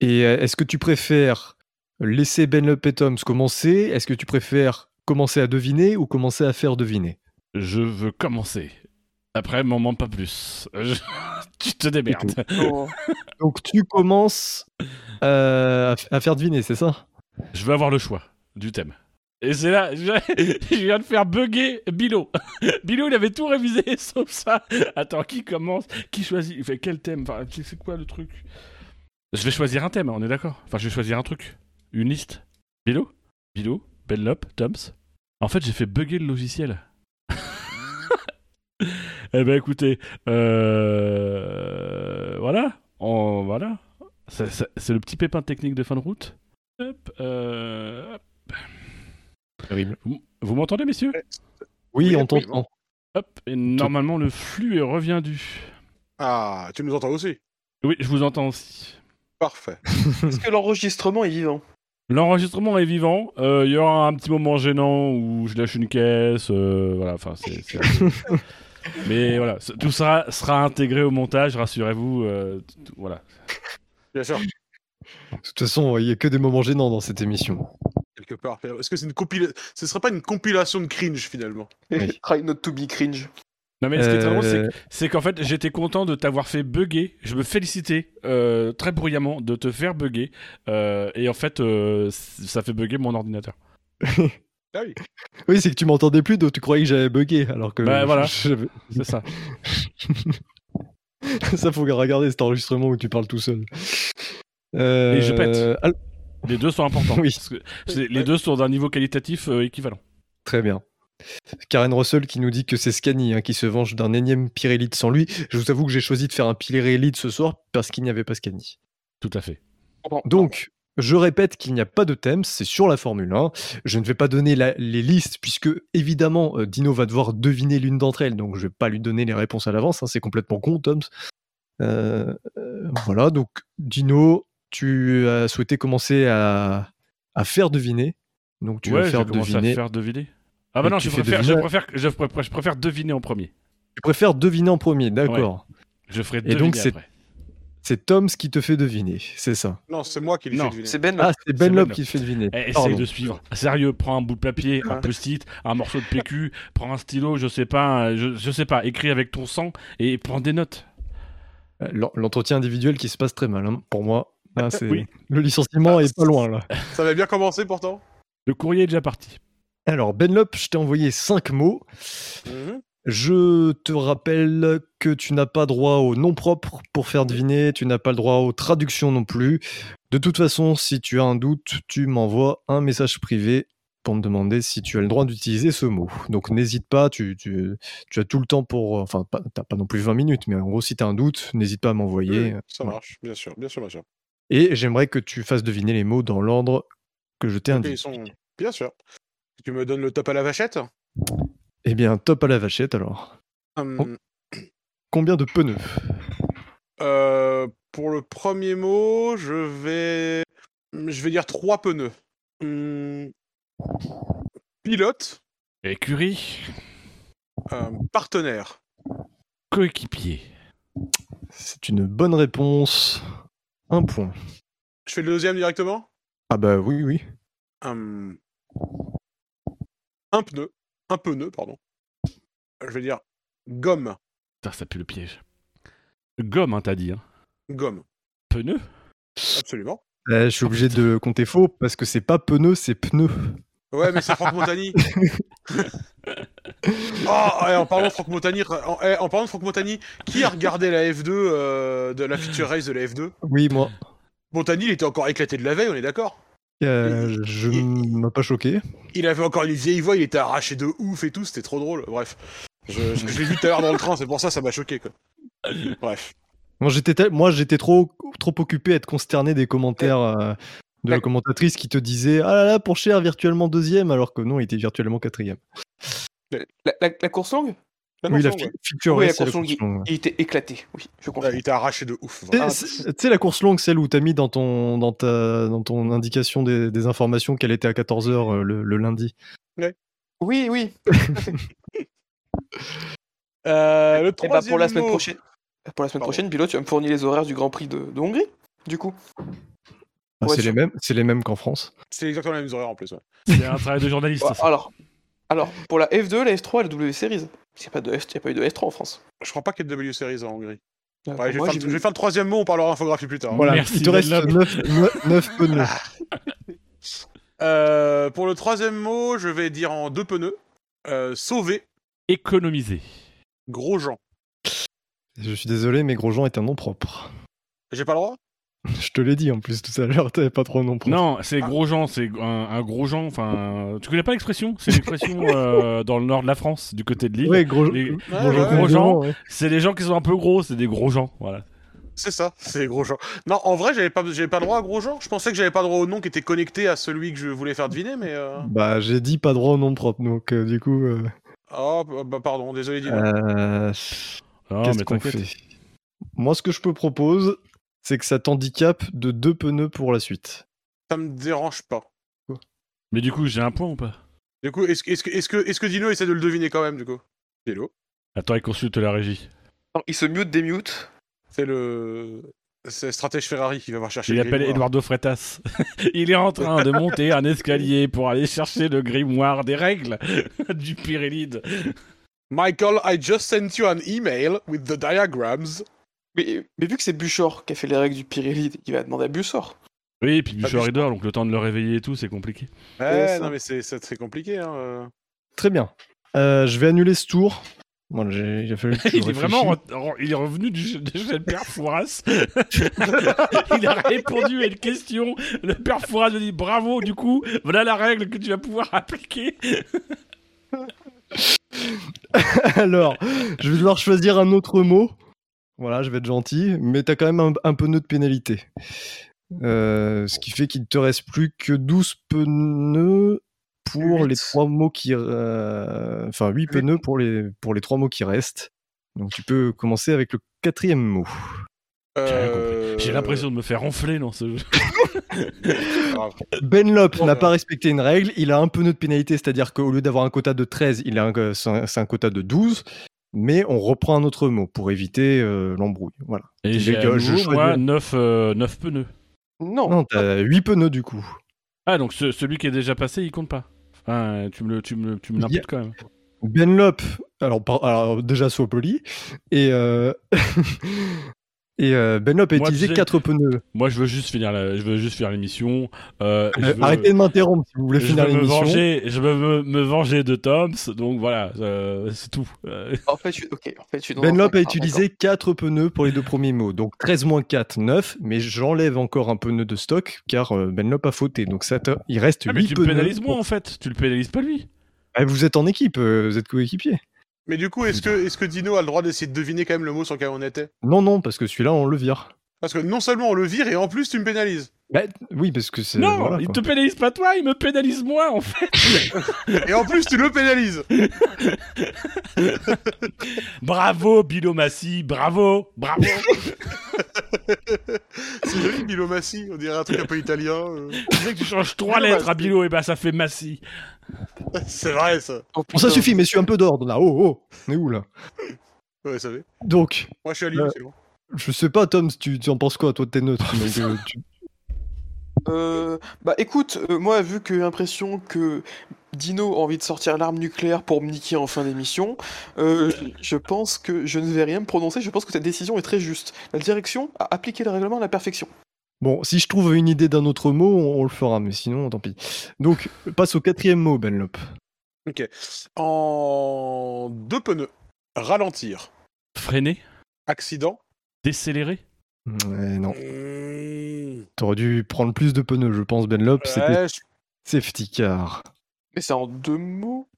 Et euh, est-ce que tu préfères laisser Benlop et Toms commencer? Est-ce que tu préfères commencer à deviner ou commencer à faire deviner? Je veux commencer. Après, m'en demande pas plus. Je- tu te démerdes. Oh. Donc tu commences euh, à faire deviner, c'est ça? Je veux avoir le choix du thème. Et c'est là, je, viens de faire bugger Bilo. Bilo, il avait tout révisé sauf ça. Attends, qui commence? Qui choisit? Il fait quel thème? Enfin, c'est quoi le truc? Je vais choisir un thème, on est d'accord? Enfin, je vais choisir un truc. Une liste. Bilo? Bilo? Bellop Toms? En fait, j'ai fait bugger le logiciel. eh ben écoutez, euh, voilà, voilà. C'est le petit pépin technique de fin de route. Hop, euh, hop. Terrible. Vous, vous m'entendez, messieurs? Oui, Oui, on t'entend. Hop, et normalement le flux est revenu. Ah, tu nous entends aussi? Oui, je vous entends aussi. Parfait. Est-ce que l'enregistrement est vivant? L'enregistrement est vivant. euh, Il y aura un petit moment gênant où je lâche une caisse. euh, voilà, enfin, c'est. Mais voilà, tout ça sera intégré au montage, rassurez-vous. euh, voilà. Bien sûr. De toute façon, il n'y a que des moments gênants dans cette émission. Quelque part. Est-ce que c'est une compilation Ce serait pas une compilation de cringe finalement? Oui. Try not to be cringe. Non, mais ce qui est très drôle, c'est Euh, C'est qu'en fait, j'étais content de t'avoir fait bugger. Je me félicitais euh, très bruyamment de te faire bugger. euh, et en fait, euh, ça fait bugger mon ordinateur. Ah oui. Oui, c'est que tu m'entendais plus, donc tu croyais que j'avais bugué, alors que. Bah, voilà. C'est ça. ça, faut regarder cet enregistrement où tu parles tout seul. Euh, Et je pète. al- Les deux sont importants. Oui. parce que c'est- les deux sont d'un niveau qualitatif euh, équivalent. Très bien. Karen Russell qui nous dit que c'est Scani hein, qui se venge d'un énième Pirelli sans lui. Je vous avoue que j'ai choisi de faire un Pirelli ce soir parce qu'il n'y avait pas Scani. Tout à fait. Donc, je répète qu'il n'y a pas de thème, c'est sur la Formule 1. Je ne vais pas donner la- les listes puisque, évidemment, euh, Dino va devoir deviner l'une d'entre elles. Donc, je vais pas lui donner les réponses à l'avance. hein, c'est complètement con. Euh, euh, voilà, donc, Dino, tu as souhaité commencer à, à faire deviner. Donc, tu ouais, vas faire deviner. à faire deviner. Ah bah Et non, je fais préfère, je, deviner- préfère, je, préfère, je préfère deviner en premier. Tu préfères deviner en premier, d'accord. Je ferai Et deviner donc, c'est- après. C'est Toms qui te fait deviner, c'est ça. Non, c'est moi qui Non. fait deviner. C'est Ben. Ah, c'est Ben Ben Lop qui te fait deviner. Eh, essaye de suivre. Sérieux, prends un bout de papier, un Ouais. post-it, un morceau de PQ, prends un stylo, je sais pas, je, je sais pas, écris avec ton sang et prends des notes. Euh, l'en- L'entretien individuel qui se passe très mal, hein, pour moi. Oui. Le licenciement est pas loin, là. Ça avait bien commencé pourtant. Le courrier est déjà parti. Alors, Ben Lop, je t'ai envoyé cinq mots. Mhm. Je te rappelle que tu n'as pas droit au nom propre pour faire deviner, tu n'as pas le droit aux traductions non plus. De toute façon, si tu as un doute, tu m'envoies un message privé pour me demander si tu as le droit d'utiliser ce mot. Donc n'hésite pas, tu, tu- tu as tout le temps pour... Enfin, pas- t'as pas non plus 20 minutes, mais en gros, si tu as un doute, n'hésite pas à m'envoyer. Oui, ça Voilà. marche, bien sûr, bien sûr, bien sûr. Et j'aimerais que tu fasses deviner les mots dans l'ordre que je t'ai indiqué. ils sont... Bien sûr. Tu me donnes le top à la vachette Eh bien, top à la vachette alors. Hum, Oh. Combien de pneus? Euh, Pour le premier mot, je vais... Je vais dire trois pneus. Hum, Pilote, Écurie, euh, partenaire. coéquipier. C'est une bonne réponse. Un point. Je fais le deuxième directement? Ah bah oui, oui. Hum, Un pneu. Un pneu, pardon. Je vais dire gomme. Putain, ça pue le piège. Gomme, hein, t'as dit. Hein. Gomme. Pneu? Absolument. Euh, je suis obligé de compter faux parce que c'est pas pneu, c'est pneu. Ouais, mais c'est Franck Montagny. oh, en parlant de Franck Montagny, en, eh, en parlant de Franck Montagny, qui a regardé la F2 euh, de la feature race de la F2 Oui, moi. Montagny, il était encore éclaté de la veille, on est d'accord? Euh, je Il- m'a pas choqué. Il avait encore une vieille voix, il était arraché de ouf et tout, c'était trop drôle. Bref, je, je- je l'ai vu tout à l'heure dans le train, c'est pour ça ça m'a choqué quoi. Bref. Moi, j'étais tel- moi, j'étais trop, trop occupé à être consterné des commentaires euh, de la commentatrice qui te disait Ah là là, pour cher, virtuellement deuxième, alors que non, il était virtuellement quatrième. La, la- la course longue? Oui, la fi- feature Oui, la course longue. Il était éclaté, oui, je comprends. Il était arraché de ouf. Tu sais, tu la course longue, celle où t'as mis dans ton, dans ta, dans ton indication des, des informations qu'elle était à 14h le, le lundi. Oui, oui. Euh, le Et bah, troisième pour la semaine mot. prochaine, pour la semaine Pardon. prochaine, Bilo, tu vas me fournir les horaires du Grand Prix de, de Hongrie, du coup. Ah, c'est les mêmes, c'est les mêmes qu'en France. C'est exactement les mêmes horaires en plus. ouais. C'est un travail de journaliste. Ouais, ça. alors, alors, pour la F2, la F3 et la W Series. Il n'y a, pas de F- y a pas eu de S3 en France. Je crois pas qu'il y ait de W Series en Hongrie. Ouais, je, vais moi, faire, je vais faire le troisième mot, on parlera infographie plus tard. Voilà, Merci, il te reste Dunlop. 9, pneus. Euh, pour le troisième mot, je vais dire en deux pneus. Euh, sauver, Économiser. Grosjean. Je suis désolé, mais Grosjean est un nom propre. J'ai pas le droit? Je te l'ai dit en plus tout à l'heure, t'avais pas trop nom propre. Non, c'est Ah. gros Jean, c'est un, un gros Jean. Enfin, tu connais pas l'expression? C'est l'expression euh, dans le nord de la France, du côté de l'île. Ouais, Gros... Les- Grosjean, ouais, gros gens. ouais. C'est des gens qui sont un peu gros, c'est des gros gens. Voilà. C'est ça, c'est Grosjean. Non, en vrai, j'avais pas, j'avais pas droit à Grosjean. Je pensais que j'avais pas droit au nom qui était connecté à celui que je voulais faire deviner, mais. Euh... Bah, j'ai dit pas droit au nom propre, donc euh, du coup. euh, Oh, bah, bah, pardon, désolé, dis euh, Non, Qu'est-ce qu'on fait? Moi, ce que je peux propose, c'est que ça t'handicape de deux pneus pour la suite. Ça me dérange pas. Mais du coup, j'ai un point ou pas? Du coup, est-ce que, est-ce que, est-ce que, est-ce que Dino essaie de le deviner quand même, du coup? Dino Attends, il consulte la régie. Non, il se mute, démute. C'est le. C'est le stratège Ferrari qui va voir chercher Il le appelle grimoire. Eduardo Freitas. il est en train de monter un escalier pour aller chercher le grimoire des règles du Pyrélides. Michael, I just sent you an email with the diagrams. Mais, mais vu que c'est Buchor qui a fait les règles du Pirelli, il va demander à Buchor. Oui, et puis Ah, il dort, donc le temps de le réveiller et tout, c'est compliqué. Ouais, non, mais c'est très compliqué, hein. euh. Très bien. Euh, je vais annuler ce tour. Il fallu est vraiment réfléchisse. re- re- il est revenu du jeu de père Fouras. il a répondu à une question. Le père Fouras lui dit bravo, du coup, voilà la règle que tu vas pouvoir appliquer. Alors, je vais devoir choisir un autre mot. Voilà, je vais être gentil, mais t'as quand même un, un pneu de pénalité. Euh, ce qui fait qu'il te reste plus que 12 pneus pour les trois mots qui... euh, Enfin, 8 Huit. pneus pour les, pour les trois mots qui restent. Donc tu peux commencer avec le quatrième mot. J'ai rien Euh, compris. J'ai l'impression de me faire enfler dans ce jeu. Benlop Bon, n'a ben. pas respecté une règle, il a un pneu de pénalité, c'est-à-dire qu'au lieu d'avoir un quota de 13, il a un, c'est un- c'est un quota de 12, mais on reprend un autre mot pour éviter euh, l'embrouille. Voilà. Et j'ai je nouveau, moi, choisis. 9, pneus. Non. Non, t'as 8 pneus du coup. Ah, donc ce- celui qui est déjà passé, il compte pas. Enfin, tu me le- tu me, tu me Il y a- l'imputes quand même. Benlop, alors, par- alors déjà sois poli, et, euh, et euh, Benlop a Moi, utilisé tu sais- 4 pneus. Moi, je veux juste finir, la- je veux juste faire l'émission. Euh, Euh, veux- Arrêtez de m'interrompre si vous voulez je finir veux me l'émission. venger, je veux me, me venger de Toms, donc voilà, euh, c'est tout. Euh, En fait, je suis, ok, en fait, je suis dans Benlop a ah, utilisé 4 pneus pour les deux premiers mots. Donc 13 moins 4, 9. Mais j'enlève encore un pneu de stock car euh, Benlop a fauté. Donc ça il reste 8 Ah, mais tu pneus. me pénalises moi pour- en fait, tu le pénalises pas lui. Ah, vous êtes en équipe, vous êtes coéquipier. Mais du coup, est-ce que, est que Dino a le droit d'essayer de deviner quand même le mot sur lequel on était? Non, non, parce que celui-là, on le vire. Parce que non seulement on le vire, et en plus tu me pénalises. Bah, oui, parce que c'est. Non, voilà, il te pénalise pas toi, il me pénalise moi en fait. Et en plus tu le pénalises bravo Bilomassi, bravo, bravo. C'est joli, Bilomassi, on dirait un truc un peu italien. euh. tu sais que tu changes trois lettres à Bilo et bah ça fait Massi. C'est vrai ça. Oh, Bon, ça suffit, messieurs, un peu d'ordre là. Oh, oh, on est où là? Ouais, ça fait. Donc, Moi je suis à Lille, Euh, c'est bon. je sais pas, Tom, si tu, tu en penses quoi Toi, t'es neutre. mais, euh, tu- Euh, bah écoute, euh, moi vu que j'ai l'impression que Dino a envie de sortir l'arme nucléaire pour me niquer en fin d'émission, euh, je pense que je ne vais rien me prononcer, je pense que cette décision est très juste. La direction a appliqué le règlement à la perfection. Bon, si je trouve une idée d'un autre mot, on, on le fera, mais sinon, tant pis. Donc, passe au quatrième mot, Benlop. Ok. En deux pneus. Ralentir. Freiner, Accident. décélérer. Ouais, non. Mmh. T'aurais dû prendre plus de pneus, je pense, Benlop. C'était Ouais, je- safety car. Mais c'est en deux mots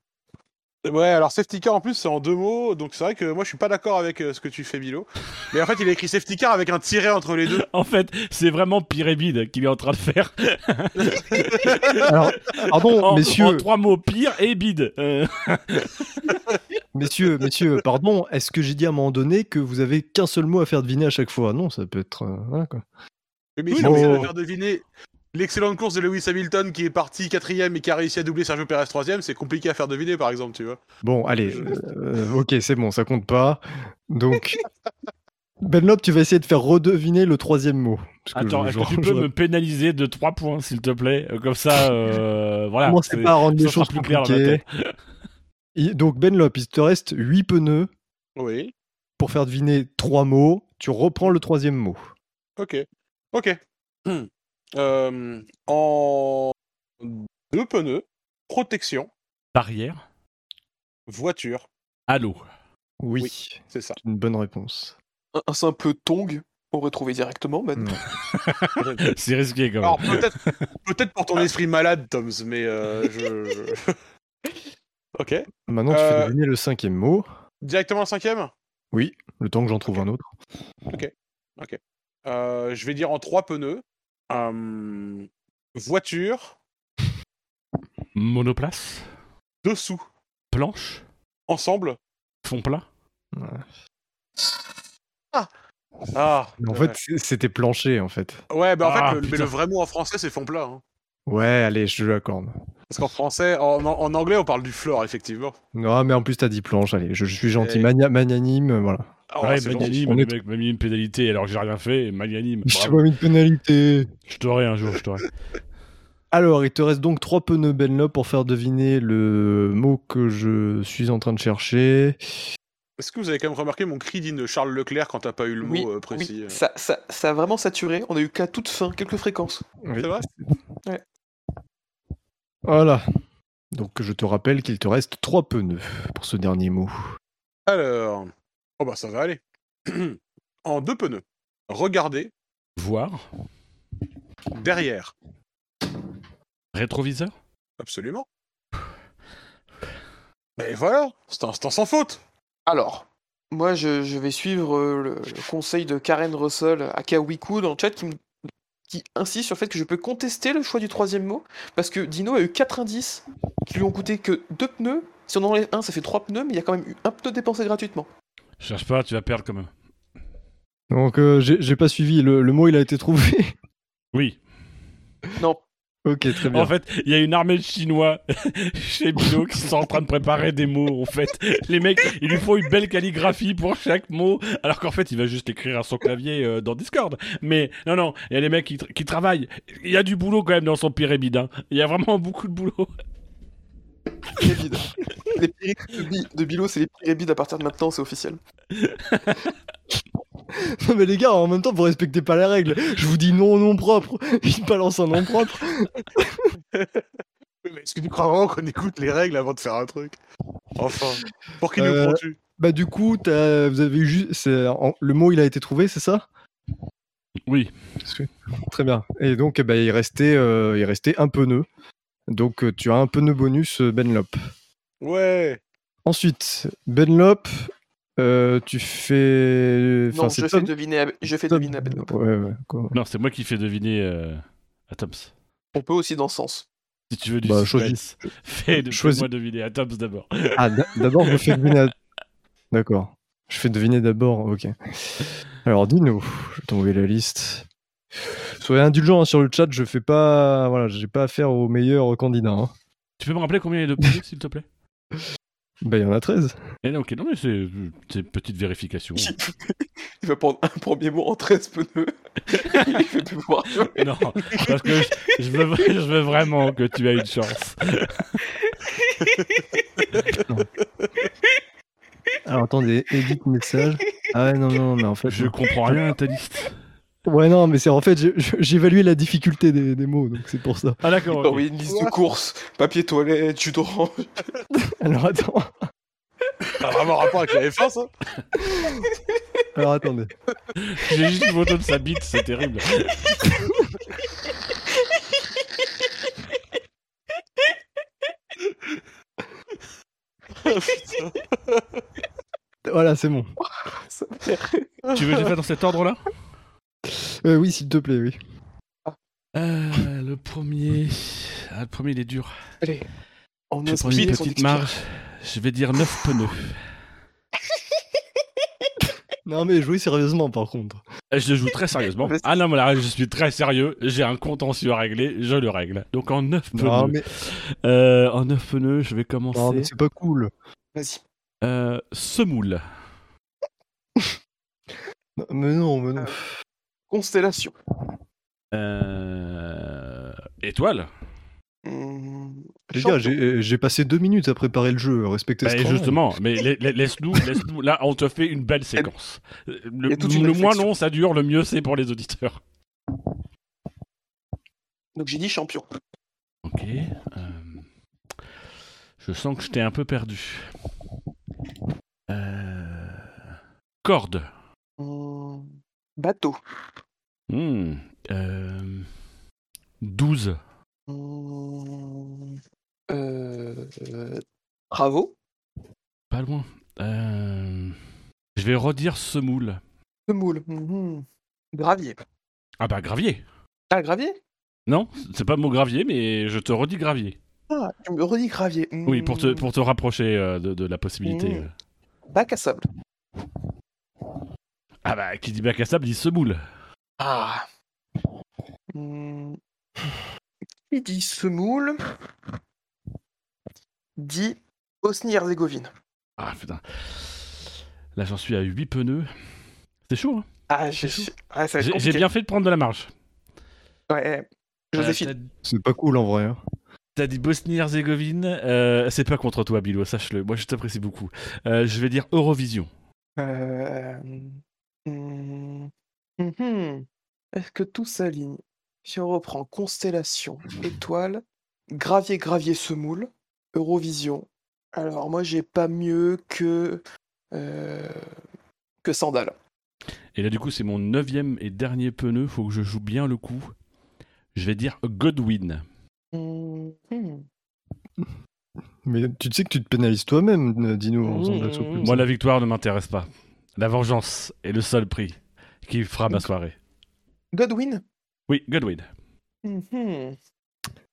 Ouais, alors safety car en plus c'est en deux mots, donc c'est vrai que moi je suis pas d'accord avec euh, ce que tu fais Bilo. Mais en fait il a écrit safety car avec un tiret entre les deux. En fait, c'est vraiment Pyrémide qu'il est en train de faire. Alors, pardon, en, messieurs, en trois mots, pire et bide. Euh, messieurs, messieurs, pardon, est-ce que j'ai dit à un moment donné que vous avez qu'un seul mot à faire deviner à chaque fois? Non, ça peut être. euh, voilà, quoi. Mais Oui, de faire deviner l'excellente course de Lewis Hamilton qui est parti quatrième et qui a réussi à doubler Sergio Perez troisième, c'est compliqué à faire deviner par exemple, tu vois. Bon, allez, euh, ok, c'est bon, ça compte pas. Donc, Benlop, tu vas essayer de faire redeviner le troisième mot. Parce Attends, est-ce que tu je- peux me pénaliser de 3 points, s'il te plaît? Euh, Comme ça, euh, voilà. Commencez c'est- pas à rendre les choses plus clair dans ma compliquées. tête. Il- Donc Benlop, il te reste 8 pneus Oui. pour faire deviner trois mots. Tu reprends le troisième mot. Ok. Ok. Hmm. Euh, en deux pneus, protection, Barrière. voiture. Allô. Oui, Oui. C'est ça. c'est une bonne réponse. Un, un simple tong, on aurait trouvé directement. Non. C'est risqué quand même. Alors peut-être pour ton esprit malade, Toms, mais euh, je. ok. Maintenant, tu Euh, fais deviner le cinquième mot. Directement le cinquième? Oui, le temps que j'en trouve un autre. Euh, Je vais dire en trois pneus. Euh, voiture, Monoplace. dessous, Planche. ensemble. Fond plat. Ah. En ouais. fait, c'était plancher, en fait. Ouais, bah en Ah, fait, le, mais le vrai mot en français, c'est fond plat. hein. Ouais, allez, je l'accorde. Parce qu'en français, en, en- en anglais, on parle du floor, effectivement. Non, mais en plus, t'as dit planche. Allez, je, je suis gentil. Magna- magnanime, voilà. Oh, ouais, magnanime, est- m'a mis une pénalité alors que j'ai rien fait. Magnanime. Je t'ai pas mis de pénalité. Je t'aurai un jour, je t'aurai. Alors, il te reste donc trois pneus Benlop pour faire deviner le mot que je suis en train de chercher. Est-ce que vous avez quand même remarqué mon cri digne de Charles Leclerc quand t'as pas eu le Oui, mot euh, oui. précis euh Ça, ça, ça a vraiment saturé. On a eu qu'à toute fin quelques fréquences. Oui. C'est vrai Voilà. Donc, je te rappelle qu'il te reste trois pneus pour ce dernier mot. Alors. Oh bah ça va aller. en deux pneus. Regardez, Voir. derrière. Rétroviseur? Absolument. Et voilà, c'est un, c'est un sans faute. Alors, moi, je, je vais suivre euh, le, le conseil de Karen Russell à Kawiku dans le chat qui, me- qui insiste sur le fait que je peux contester le choix du troisième mot parce que Dino a eu 4 indices qui lui ont coûté que deux pneus. Si on en enlève un, ça fait trois pneus, mais il y a quand même eu un pneu dépensé gratuitement. Cherche pas, tu vas perdre quand même. Donc, euh, j'ai pas suivi. Le, le mot, il a été trouvé. Oui. Non, ok, très bien. En fait, il y a une armée de Chinois chez Bilo qui sont en train de préparer des mots. En fait, les mecs, il lui faut une belle calligraphie pour chaque mot, alors qu'en fait, il va juste écrire à son clavier euh, dans Discord. Mais non, non, il y a des mecs qui, tra- qui travaillent. Il y a du boulot quand même dans son pyramide. hein. Il y a vraiment beaucoup de boulot. Pyramide. les pyramides de, Bi- de Bilo, c'est les pyramides à partir de maintenant, c'est officiel. Non, mais les gars, en même temps, vous respectez pas les règles. Je vous dis non, nom propre. Il balance un nom propre. Oui, mais Est-ce que tu crois vraiment qu'on écoute les règles avant de faire un truc? Enfin, pour qui nous Euh, prends-tu Bah, du coup, t'as- vous avez eu juste. c'est- en- Le mot, il a été trouvé, c'est ça? Oui. Très bien. Et donc, eh ben, il, restait, euh, il restait un pneu. Donc, euh, tu as un pneu bonus euh, Benlop. Ouais. Ensuite, Benlop, euh, tu fais. Non, Enfin, je c'est fais deviner à, je fais Tom- deviner à Ben. Ouais, ouais. quoi. Non, c'est moi qui fais deviner euh, à Toms. On peut aussi dans ce sens. Si tu veux du Bah, suspense, fais de, choisis. fais-moi deviner à Toms d'abord. Ah, d'abord, je fais deviner. à- D'accord. Je fais deviner d'abord, ok. Alors, Dino, je vais t'envoyer la liste. Soyez indulgents hein, sur le chat, je fais pas. Voilà, j'ai pas affaire aux meilleurs candidats. hein. Tu peux me rappeler combien il y a de pneus, s'il te plaît? Bah, il y en a 13. Eh, Ok, non, mais c'est une petite vérification. Il va prendre un premier mot en 13 pneus. Il fait plus pouvoir jouer. non, parce que je, je veux, je veux vraiment que tu aies une chance. Alors, attendez, edit message. Ah ouais, non, non, mais en fait. Je non. comprends rien à ta liste. Ouais, non, mais c'est en fait, évalué la difficulté des, des mots, donc c'est pour ça. Ah d'accord, Oh ok. oui, une liste de courses, papier toilette, jus d'orange. Alors, attends. T'as vraiment rapport avec la F1, ça? Alors, attendez. J'ai juste une photo de sa bite, c'est terrible. Voilà, c'est bon. Tu veux que je fasse dans cet ordre-là? Euh, oui, s'il te plaît, oui. Euh, Le premier... Ah, le premier, il est dur. Allez, on Je une son petite marge. Je vais dire 9 pneus. Non, mais jouez sérieusement, par contre. Euh, Je joue très sérieusement. Ah non, mais là, je suis très sérieux. J'ai un contentieux à régler, je le règle. Donc en 9 pneus. Non, mais, Euh, en 9 pneus, je vais commencer. non, mais c'est pas cool. Vas-y. Euh, semoule. Mais non, mais non. Constellation. Euh... Étoile. Les champion. gars, j'ai passé deux minutes à préparer le jeu, respectez Bah, ce justement, mais la- la- laisse-nous, laisse-nous. Là, on te fait une belle séquence. Le, moins long ça dure, le mieux c'est pour les auditeurs. Donc j'ai dit champion. Ok. euh, Je sens que je t'ai un peu perdu. Euh, Corde. Bateau. Hmm, euh, 12. Hum, euh, travaux. Pas loin. Euh, Je vais redire semoule. Semoule. Mhm. Gravier. Ah bah gravier. Ah, gravier? Non, c'est pas le mot gravier, mais je te redis gravier. Ah, tu me redis gravier. Oui, pour te, pour te rapprocher euh, de, de la possibilité. Bac à sable. Ah bah, qui dit bac à sable dit semoule. Ah. Qui dit semoule dit Bosnie-Herzégovine. Ah putain. Là, j'en suis à 8 pneus. C'est chaud, hein? Ah, j'ai ah, J'ai bien fait de prendre de la marge. Ouais. Joséphine. Euh, C'est pas cool en vrai. hein. T'as dit Bosnie-Herzégovine. euh, c'est pas contre toi, Bilo, sache-le. Moi, je t'apprécie beaucoup. Euh, je vais dire Eurovision. Euh, hum, mhm. Est-ce que tout s'aligne Si on reprend constellation, étoile, gravier, gravier, semoule, Eurovision. Alors moi j'ai pas mieux que euh, que sandales. Et là, du coup, c'est mon neuvième et dernier pneu. Faut que je joue bien le coup. Je vais dire Godwin. Mais tu sais que tu te pénalises toi-même, euh, dis-nous. en faisant de la soupe Mmh. comme Moi, ça. la victoire ne m'intéresse pas. La vengeance est le seul prix qui fera ma soirée. Godwin? Oui, Godwin. Mhm.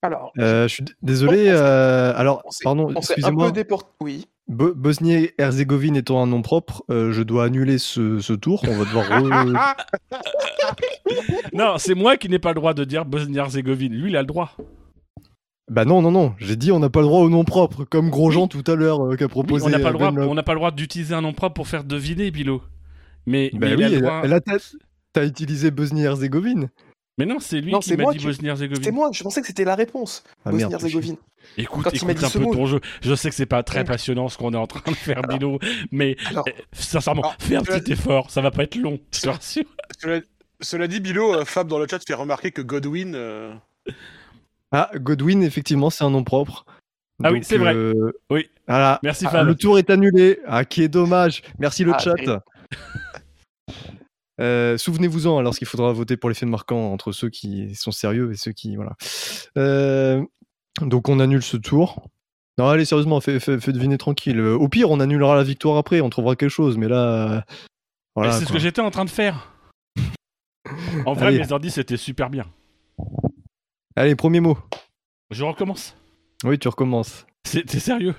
Alors, Euh, je suis désolé. Euh, alors, on pardon, excusez-moi. peu déporté. Oui. Bo- Bosnie-Herzégovine étant un nom propre, euh, je dois annuler ce, ce tour. On va devoir. re- Non, c'est moi qui n'ai pas le droit de dire Bosnie-Herzégovine. Lui, il a le droit. Bah non, non, non. J'ai dit on n'a pas le droit au nom propre, comme Grosjean tout à l'heure euh, qu'a Oui, proposé. on n'a pas, euh, le droit- Lop. on n'a pas le droit d'utiliser un nom propre pour faire deviner, Bilo. Mais, Bah mais il oui, a droit- là, là, t'as utilisé Bosnie-Herzégovine. Mais non, c'est lui Non, qui c'est m'a moi dit qui- Bosnie-Herzégovine. C'est moi, je pensais que c'était la réponse. Ah. Bosnie-Herzégovine. Écoute, Quand écoute un peu ton jeu. Je sais que c'est pas très Ouais. passionnant ce qu'on est en train de faire, Bilo, mais Alors, euh, sincèrement, Alors, fais un petit effort. Ça va pas être long, je te rassure. Cela, cela dit, Bilo, euh, Fab dans le chat fait remarquer que Godwin. Ah, Godwin, effectivement, c'est un nom propre. Ah oui, c'est vrai. euh, Oui. Voilà. Merci, Ah, Fab. le tour est annulé. Ah, qui est dommage. Merci le Ah, chat. Euh, Souvenez-vous-en, alors qu'il faudra voter pour les faits marquants entre ceux qui sont sérieux et ceux qui. Voilà. Euh, donc on annule ce tour. Non, allez, sérieusement, fais, fais- fais deviner tranquille. Au pire, on annulera la victoire après, on trouvera quelque chose, mais là. euh, Voilà, c'est ce que j'étais en train de faire. En vrai, Allez. mes indices c'était super bien. Allez, premier mot. Je recommence. Oui, tu recommences. C'est t'es sérieux?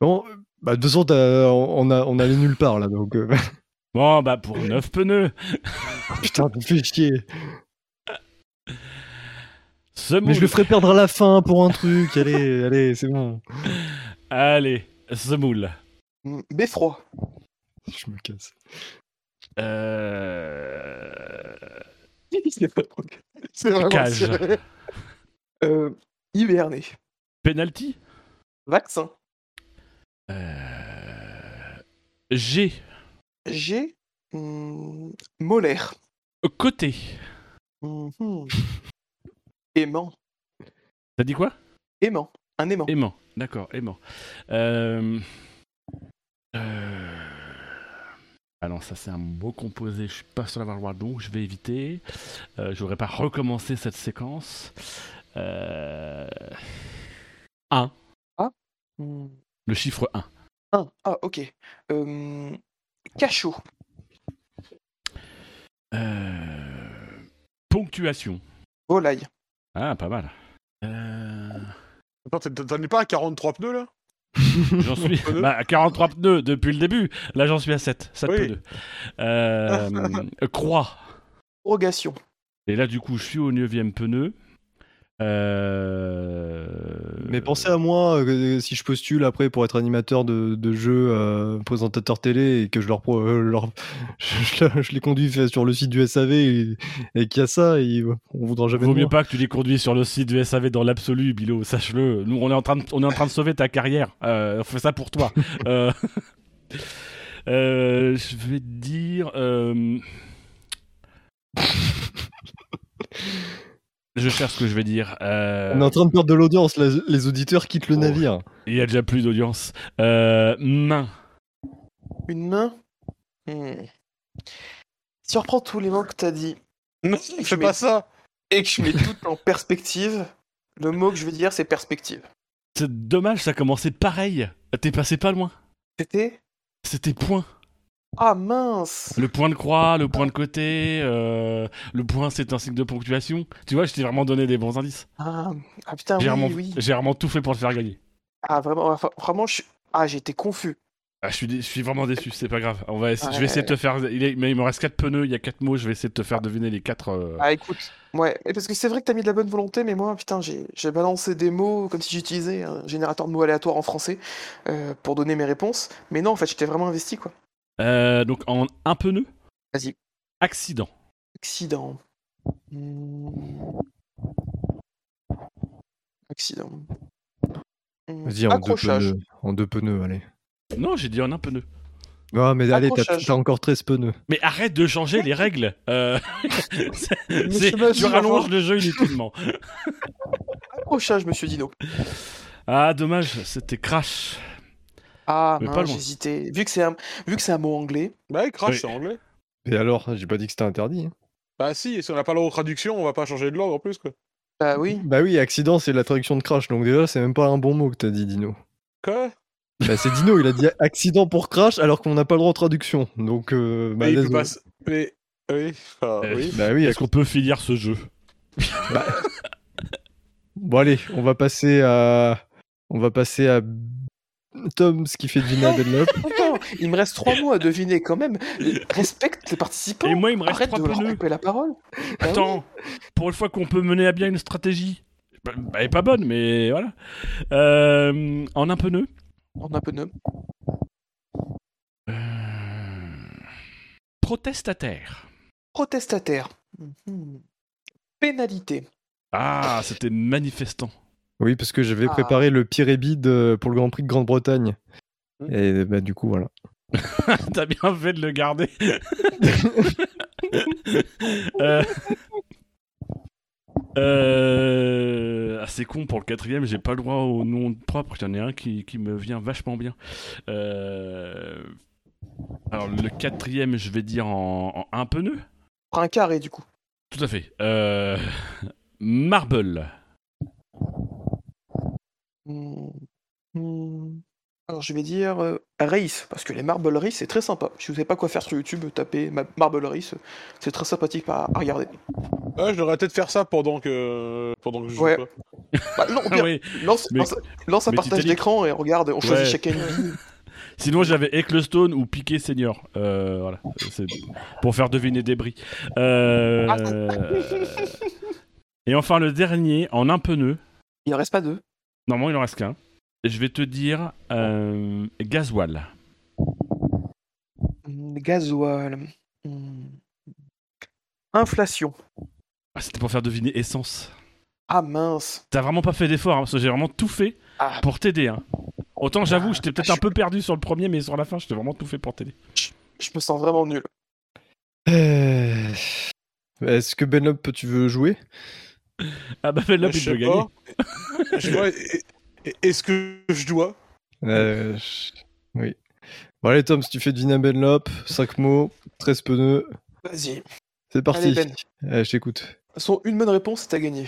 Bon, bah, de toute façon, on a, on allait nulle part là, donc. euh, Bon, bah pour 9 pneus. Putain, tu me fais chier. Semoule. Mais je le ferai perdre à la fin pour un truc. Allez, allez, c'est bon. Allez, semoule. hum, beffroi. Je me casse. Euh... C'est pas- c'est vraiment Cage. serré. Euh, hiberné. Penalty? Vaccin. euh... G. G. hum, molaire. Côté. Mhm. Aimant. T'as dit quoi? Aimant. Un aimant. Aimant. D'accord, aimant. Euh... euh, Ah non, ça c'est un mot composé, je suis pas sûr d'avoir le droit, donc je vais éviter. Euh, je voudrais pas recommencer cette séquence. Euh... 1. Hum, Le chiffre 1. un. Ah, ok. Hum, cachot. Euh... Ponctuation. Volaille. Ah, pas mal. Euh... Attends, t'en- t'en es pas à 43 pneus là? J'en suis bah, à 43 pneus depuis le début. Là, j'en suis à 7. 7 Oui. pneus. Euh, croix. Rogation. Et là, du coup, je suis au 9 pneu. Euh... Mais pensez à moi euh, si je postule après pour être animateur de, de jeux, euh, présentateur télé et que je leur, euh, je, je les conduis sur le site du SAV et, et qu'il y a ça, et on voudra jamais Vaut mieux moi. pas que tu les conduis sur le site du SAV dans l'absolu, Bilo, sache-le. Nous, on est, en train de, on est en train de sauver ta carrière. Euh, on fait ça pour toi. Euh, euh, je vais te dire. Je cherche ce que je vais dire. Euh, On est en train de perdre de l'audience, les auditeurs quittent le Oh. navire. Il y a déjà plus d'audience. Euh, main. Une main Hmm. Si on reprend tous les mots que t'as dit Non, Je fais pas ça. et que je mets tout en perspective, le mot que je veux dire, c'est perspective. C'est dommage, ça a commencé pareil. T'es passé pas loin. C'était? C'était point. Ah mince Le point de croix, le point de côté, euh, le point c'est un signe de ponctuation. Tu vois, je t'ai vraiment donné des bons indices. Ah, ah, putain, J'ai oui, vraiment, oui. j'ai vraiment tout fait pour le faire gagner. Ah vraiment, vraiment, je. Ah, été confus. Ah, je, suis je suis vraiment déçu, c'est pas grave. On va essa- Je vais Ouais. essayer de te faire. Il, est- mais il me reste 4 pneus, il y a 4 mots, je vais essayer de te faire deviner les 4. Ah écoute, ouais, mais parce que c'est vrai que t'as mis de la bonne volonté, mais moi, putain, j'ai j'ai balancé des mots comme si j'utilisais un générateur de mots aléatoires en français euh, pour donner mes réponses. Mais non, en fait, j'étais vraiment investi, quoi. Euh, donc en un pneu, Vas-y. accident. Accident. Hmm. Accident. Hmm. Vas-y, en deux, en deux pneus, allez. Non, j'ai dit en un pneu. Ah, mais allez, t'as encore 13 pneus. Mais arrête de changer les règles. Euh, tu rallonges enfin- le jeu inutilement. Accrochage, monsieur Dino. Ah, dommage, c'était crash. Ah, j'hésitais. Vu que c'est un... vu que c'est un mot anglais. Bah, crash, Oui. c'est anglais. Et alors, j'ai pas dit que c'était interdit. hein. Bah, si, si on n'a pas la traduction, on va pas changer de langue en plus, quoi. Bah oui. Bah oui, accident, c'est la traduction de crash, donc déjà, c'est même pas un bon mot que t'as dit, Dino. Quoi? Bah, c'est Dino, il a dit accident pour crash alors qu'on n'a pas le droit de traduction. Donc, euh, bah, Mais il peut pas. Mais. Oui, enfin, Euh, oui. Bah oui, Est-ce qu'on peut finir ce jeu? Bon allez, on va passer à on va passer à Tom ce qui fait deviner à Benlop. Attends, il me reste trois mots à deviner quand même. Respecte les participants. Et moi, il me reste Arrête trois de leur couper la parole. Bah oui. Attends, pour une fois qu'on peut mener à bien une stratégie. Bah, Elle est pas bonne, mais voilà. Euh, en un pneu. On a un peu de... Euh, Protestataire. Protestataire. Mhm. Pénalité. Ah, c'était manifestant. Oui, parce que j'avais Ah. préparé le pire ébide euh, pour le Grand Prix de Grande-Bretagne. Hmm. Et bah du coup voilà. T'as bien fait de le garder. Euh, euh, Ah, c'est con, pour le quatrième, j'ai pas le droit au nom propre. Il y en a un qui, qui me vient vachement bien. Euh, Alors, le quatrième, je vais dire en, en un pneu. Prends un carré du coup. Tout à fait. Euh... Marble. Hmm. Hmm. Alors je vais dire euh, race, parce que les marble race c'est très sympa. Si vous savez pas quoi faire sur YouTube, tapez ma- marble race, c'est très sympathique à, à regarder. Ouais, je devrais peut-être faire ça pendant que. Pendant que je joue Ouais. pas. Bah, non, Ah bien, oui. lance, Mais- lance, lance un partage Titanic. d'écran et regarde, on choisit Ouais. chacun une vie. Sinon, j'avais Ecclestone ou Piqué Senior. Euh, voilà. C'est pour faire deviner des bris. Euh, Et enfin, le dernier, en un pneu. Il en reste pas deux. Normalement, il en reste qu'un. Je vais te dire euh, gasoil. Gasoil. Hmm. Inflation. Ah, C'était pour faire deviner essence. Ah mince. T'as vraiment pas fait d'effort, hein, parce que j'ai vraiment tout fait Ah, pour t'aider. hein. Autant j'avoue, Ah, j'étais peut-être je un peu perdu sur le premier, mais sur la fin, j'étais vraiment tout fait pour t'aider. je me sens vraiment nul. Euh, Est-ce que Benlop tu veux jouer? Ah bah, Benlop, Je il peut gagner. pas. Est-ce que je dois? Euh, je- Oui. Bon allez Tom, si tu fais deviner à Benlop, 5 mots, 13 pneus, Vas-y. c'est parti. Allez, Ben. Euh, je t'écoute. De toute façon, une bonne réponse, à gagner.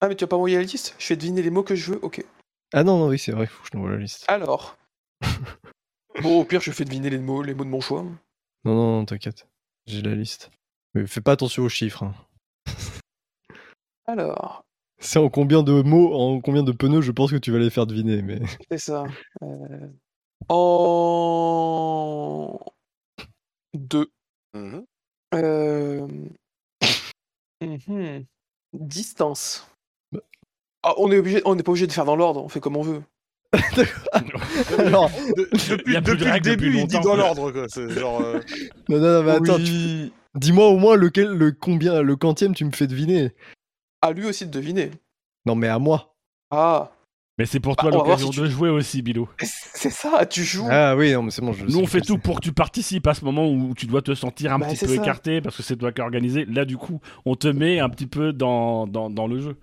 Ah, mais tu vas pas envoyer la liste? Je fais deviner les mots que je veux Ok. Ah non, non, oui, c'est vrai, faut que je t'envoie la liste. Alors. bon, au pire, je fais deviner les mots, les mots de mon choix. Non, non, non, t'inquiète. J'ai la liste. Mais fais pas attention aux chiffres. hein. Alors, C'est en combien de mots, en combien de pneus, je pense que tu vas les faire deviner. Mais c'est ça. Euh, En. Deux. Mhm. Euh... mhm. Distance. Ah, on est obligé, on n'est pas obligé de faire dans l'ordre, on fait comme on veut. Alors, De- depuis depuis le règles depuis début, il dit dans l'ordre, quoi. C'est genre. euh, non, non, non, mais attends, tu- dis-moi au moins lequel, le combien, le quantième tu me fais deviner. À lui aussi de deviner. Non, mais à moi. Ah, Mais c'est pour Bah, toi l'occasion si de jouer aussi, Bilo. c'est ça, tu joues. Ah oui, non, mais c'est bon. Je Nous, on fait tout pour que tu participes à ce moment où tu dois te sentir un Bah, petit peu ça. écarté parce que c'est toi qui as organisé. Là, du coup, on te met un petit peu dans, dans, dans le jeu.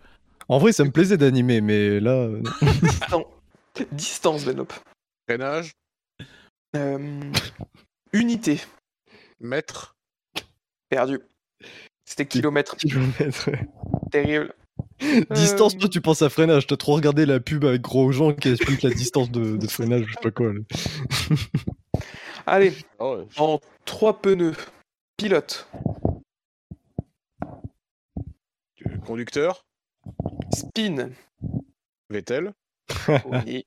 En vrai, ça me plaisait d'animer, mais là. euh, non. Distance, Benlop. Freinage, Euh, unité, mètre. perdu. C'était kilomètre, kilomètres. terrible. Distance, Euh, toi, tu penses à freinage. T'as trop regardé la pub avec gros gens qui expliquent la distance de, de freinage, je sais pas quoi. Allez, Ah ouais. en trois pneus. Pilote, Conducteur, spin. Vettel? Oui.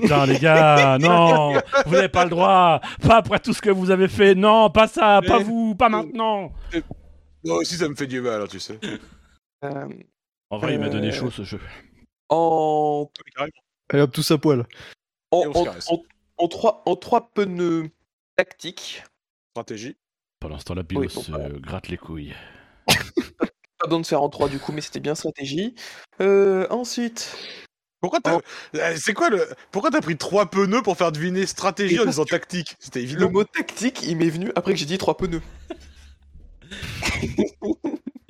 Putain, les gars, non, vous n'avez pas le droit. Pas après tout ce que vous avez fait. Non, pas ça, pas Mais- vous, pas maintenant. Moi aussi, ça me fait du mal, hein, tu sais. Euh, En vrai, il m'a donné Euh, chaud ce jeu. en, Allez hop, tous à poil. en, Et trois, en trois pneus tactiques. Stratégie. Pendant ce temps-là, Bilo Oui, voilà. gratte les couilles. Pas besoin de faire en trois du coup, mais c'était bien stratégie. Euh, ensuite, Pourquoi t'as. Oh. Euh, C'est quoi le. Pourquoi t'as pris trois pneus pour faire deviner stratégie Et en disant tactique? C'était le évident. mot tactique, il m'est venu après que j'ai dit trois pneus.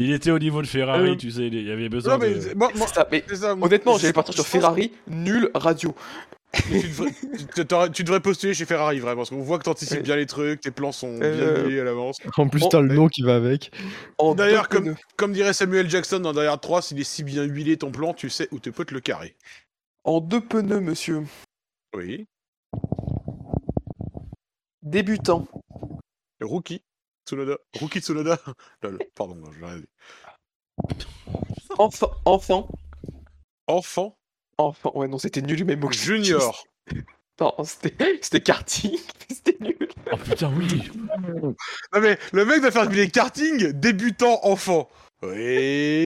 Il était au niveau de Ferrari, Euh, tu sais, il y avait besoin Non, mais de... moi, moi- C'est ça, mais c'est ça, moi- honnêtement, je- j'allais partir sur Ferrari, nul, radio. Tu, devrais, tu- postuler chez Ferrari, vraiment, parce qu'on voit que t'anticipes Ouais. bien les trucs, tes plans sont bien Euh, huilés à l'avance. En plus, Oh, t'as le nom qui va avec. En D'ailleurs, comme, comme dirait Samuel Jackson dans Derrière 3, s'il est si bien huilé ton plan, tu sais où te peut te le carrer. En deux pneus, monsieur. Oui. Débutant. Rookie. Tsunoda. Rookie Tsunoda. Lol, pardon, je l'ai rien dit. Enfant. Enfant. Enfant. Enfant. Ouais, non, c'était nul, même mot Junior. Non, c'était c'était karting. C'était nul. Oh putain, oui. Non mais le mec doit faire deviner karting, débutant, enfant. Oui.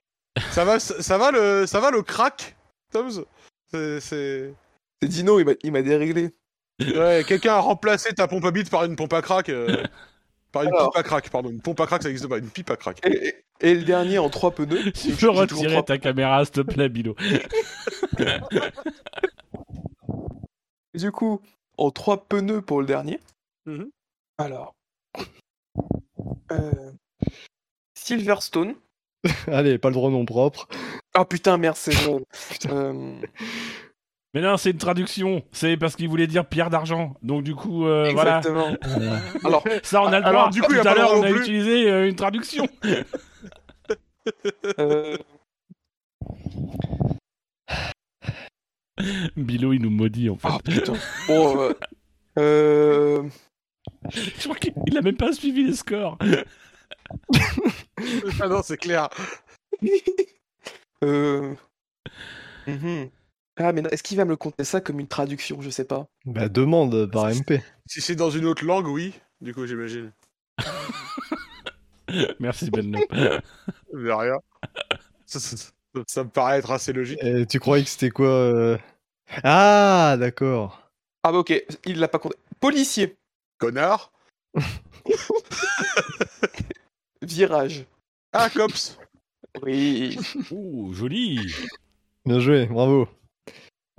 Ça va, ça, ça va le, ça va le crack, Toms? C'est, c'est- C'est Dino, il m'a- il m'a déréglé. Ouais, quelqu'un a remplacé ta pompe à bite par une pompe à crack. euh, Par une Alors. pipe à crack, pardon. Une pompe à crack, ça existe pas. Une pipe à crack. Et, et- et le dernier en trois pneus. Tu peux retirer trois- ta caméra, s'il te plaît, Bilo. Du coup, en trois pneus pour le dernier. Mhm. Alors. Euh, Silverstone. Allez, pas le droit nom propre. Ah putain, merde, c'est. Euh, Mais non, c'est une traduction. C'est parce qu'il voulait dire pierre d'argent. Donc du coup, euh, voilà. exactement. Alors, Ça, on a le droit. Alors, du coup, Tout à l'heure, on a plus. utilisé euh, une traduction. euh, Bilo, il nous maudit, en fait. ah putain. Bon, euh, euh, Je crois qu'il il a même pas suivi les scores. ah non, c'est clair. euh, mhm. Ah, mais non, est-ce qu'il va me le compter ça comme une traduction Je sais pas. Bah, demande par MP. Si c'est dans une autre langue, oui. Du coup, j'imagine. Merci, Ben. De rien. Ça, ça- ça- ça me paraît être assez logique. Et tu croyais que c'était quoi euh? Ah, d'accord. Ah bah ok, il l'a pas compté. Policier. Connard. Virage. Ah, cops. Oui. Ouh, joli. Bien joué, bravo.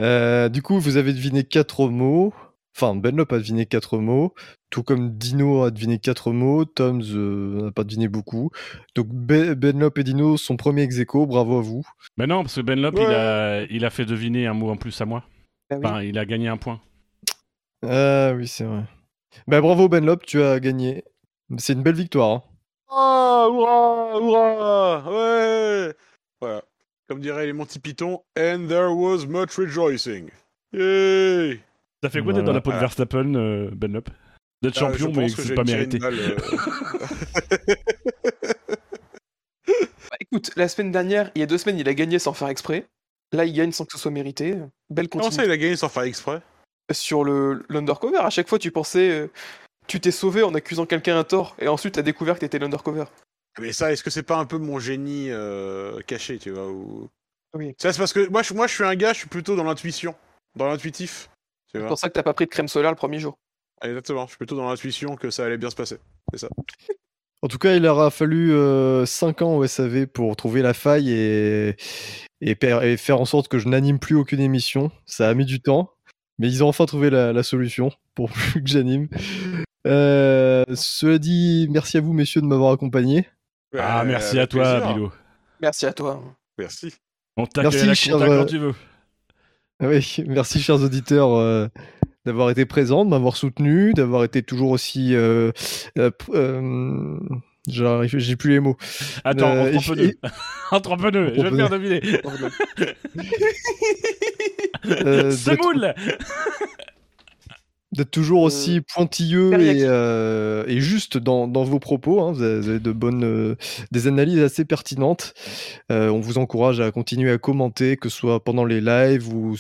Euh, du coup, vous avez deviné quatre mots. Enfin, Benlop a deviné quatre mots. Tout comme Dino a deviné quatre mots. Toms euh, n'a pas deviné beaucoup. Donc, Be- Benlop et Dino sont premiers ex aequo, Bravo à vous. Mais non, parce que Ben Lop, Ouais. il, a, il a fait deviner un mot en plus à moi. Ah oui. Enfin, il a gagné un point. Ah oui, c'est vrai. Bah, bravo Benlop, tu as gagné. C'est une belle victoire. hein. Ah, hurrah, hurrah, ouais. Voilà. Comme diraient les Monty Python, and there was much rejoicing. Yay. Ça fait quoi d'être dans la peau de. Verstappen, euh, Ben Lop? D'être Ah, champion, je mais que c'est pas mérité. euh, Bah, écoute, la semaine dernière, il y a deux semaines, il a gagné sans faire exprès. Là, il gagne sans que ce soit mérité. Belle Comment ça, continuité il a gagné sans faire exprès? Sur le l'undercover. À chaque fois, tu pensais, euh, tu t'es sauvé en accusant quelqu'un à tort, et ensuite, t'as découvert que t'étais l'undercover. Mais ça, est-ce que c'est pas un peu mon génie euh, caché, tu vois ou... Oui. Ça, c'est parce que moi je, moi, je suis un gars, je suis plutôt dans l'intuition, dans l'intuitif. Tu C'est pour ça que t'as pas pris de crème solaire le premier jour. Exactement, je suis plutôt dans l'intuition que ça allait bien se passer. C'est ça. En tout cas, il aura fallu 5 ans au SAV pour trouver la faille et, et, per- et faire en sorte que je n'anime plus aucune émission. Ça a mis du temps, mais ils ont enfin trouvé la, la solution pour que j'anime. Euh, cela dit, merci à vous, messieurs, de m'avoir accompagné. Ah, merci à toi, plaisir. Bilo. Merci à toi. Merci. On t'accueille Merci, la cher, euh, quand tu veux. Oui, merci, chers auditeurs, euh, d'avoir été présents, de m'avoir soutenu, d'avoir été toujours aussi. Euh, euh, euh, J'ai plus les mots. Attends, euh, entre un peu et- deux. Entre un peu deux, je vais te faire deviner. Euh, Semoule d'être toujours aussi pointilleux et, euh, et juste dans, dans vos propos. hein. Vous, avez, de bonnes, euh, des analyses assez pertinentes. Euh, on vous encourage à continuer à commenter, que ce soit pendant les lives ou,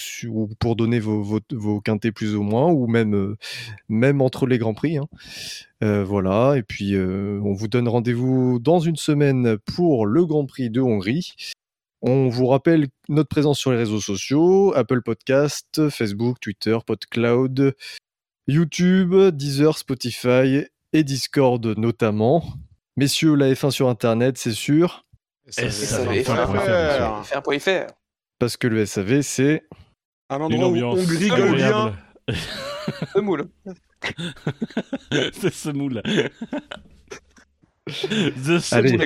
pour donner vos, vos, vos quintés plus ou moins, ou même, même entre les grands prix. hein. Euh, voilà. Et puis, euh, on vous donne rendez-vous dans une semaine pour le Grand Prix de Hongrie. On vous rappelle notre présence sur les réseaux sociaux, Apple Podcast, Facebook, Twitter, PodCloud, YouTube, Deezer, Spotify et Discord notamment. Messieurs, la F1 sur Internet, c'est sûr, Et ça va va faire faire un faire. Faire un point FR. parce que le SAV, c'est... Un endroit où on rigole bien. agréable. Semoule. C'est Semoule. The Allez.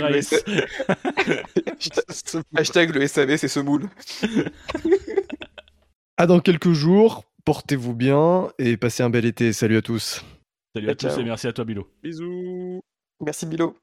Hashtag le SAV, c'est semoule. À dans quelques jours, portez-vous bien et passez un bel été. Salut à tous. Salut à tous Ciao. et merci à toi, Bilo. Bisous. Merci Bilo.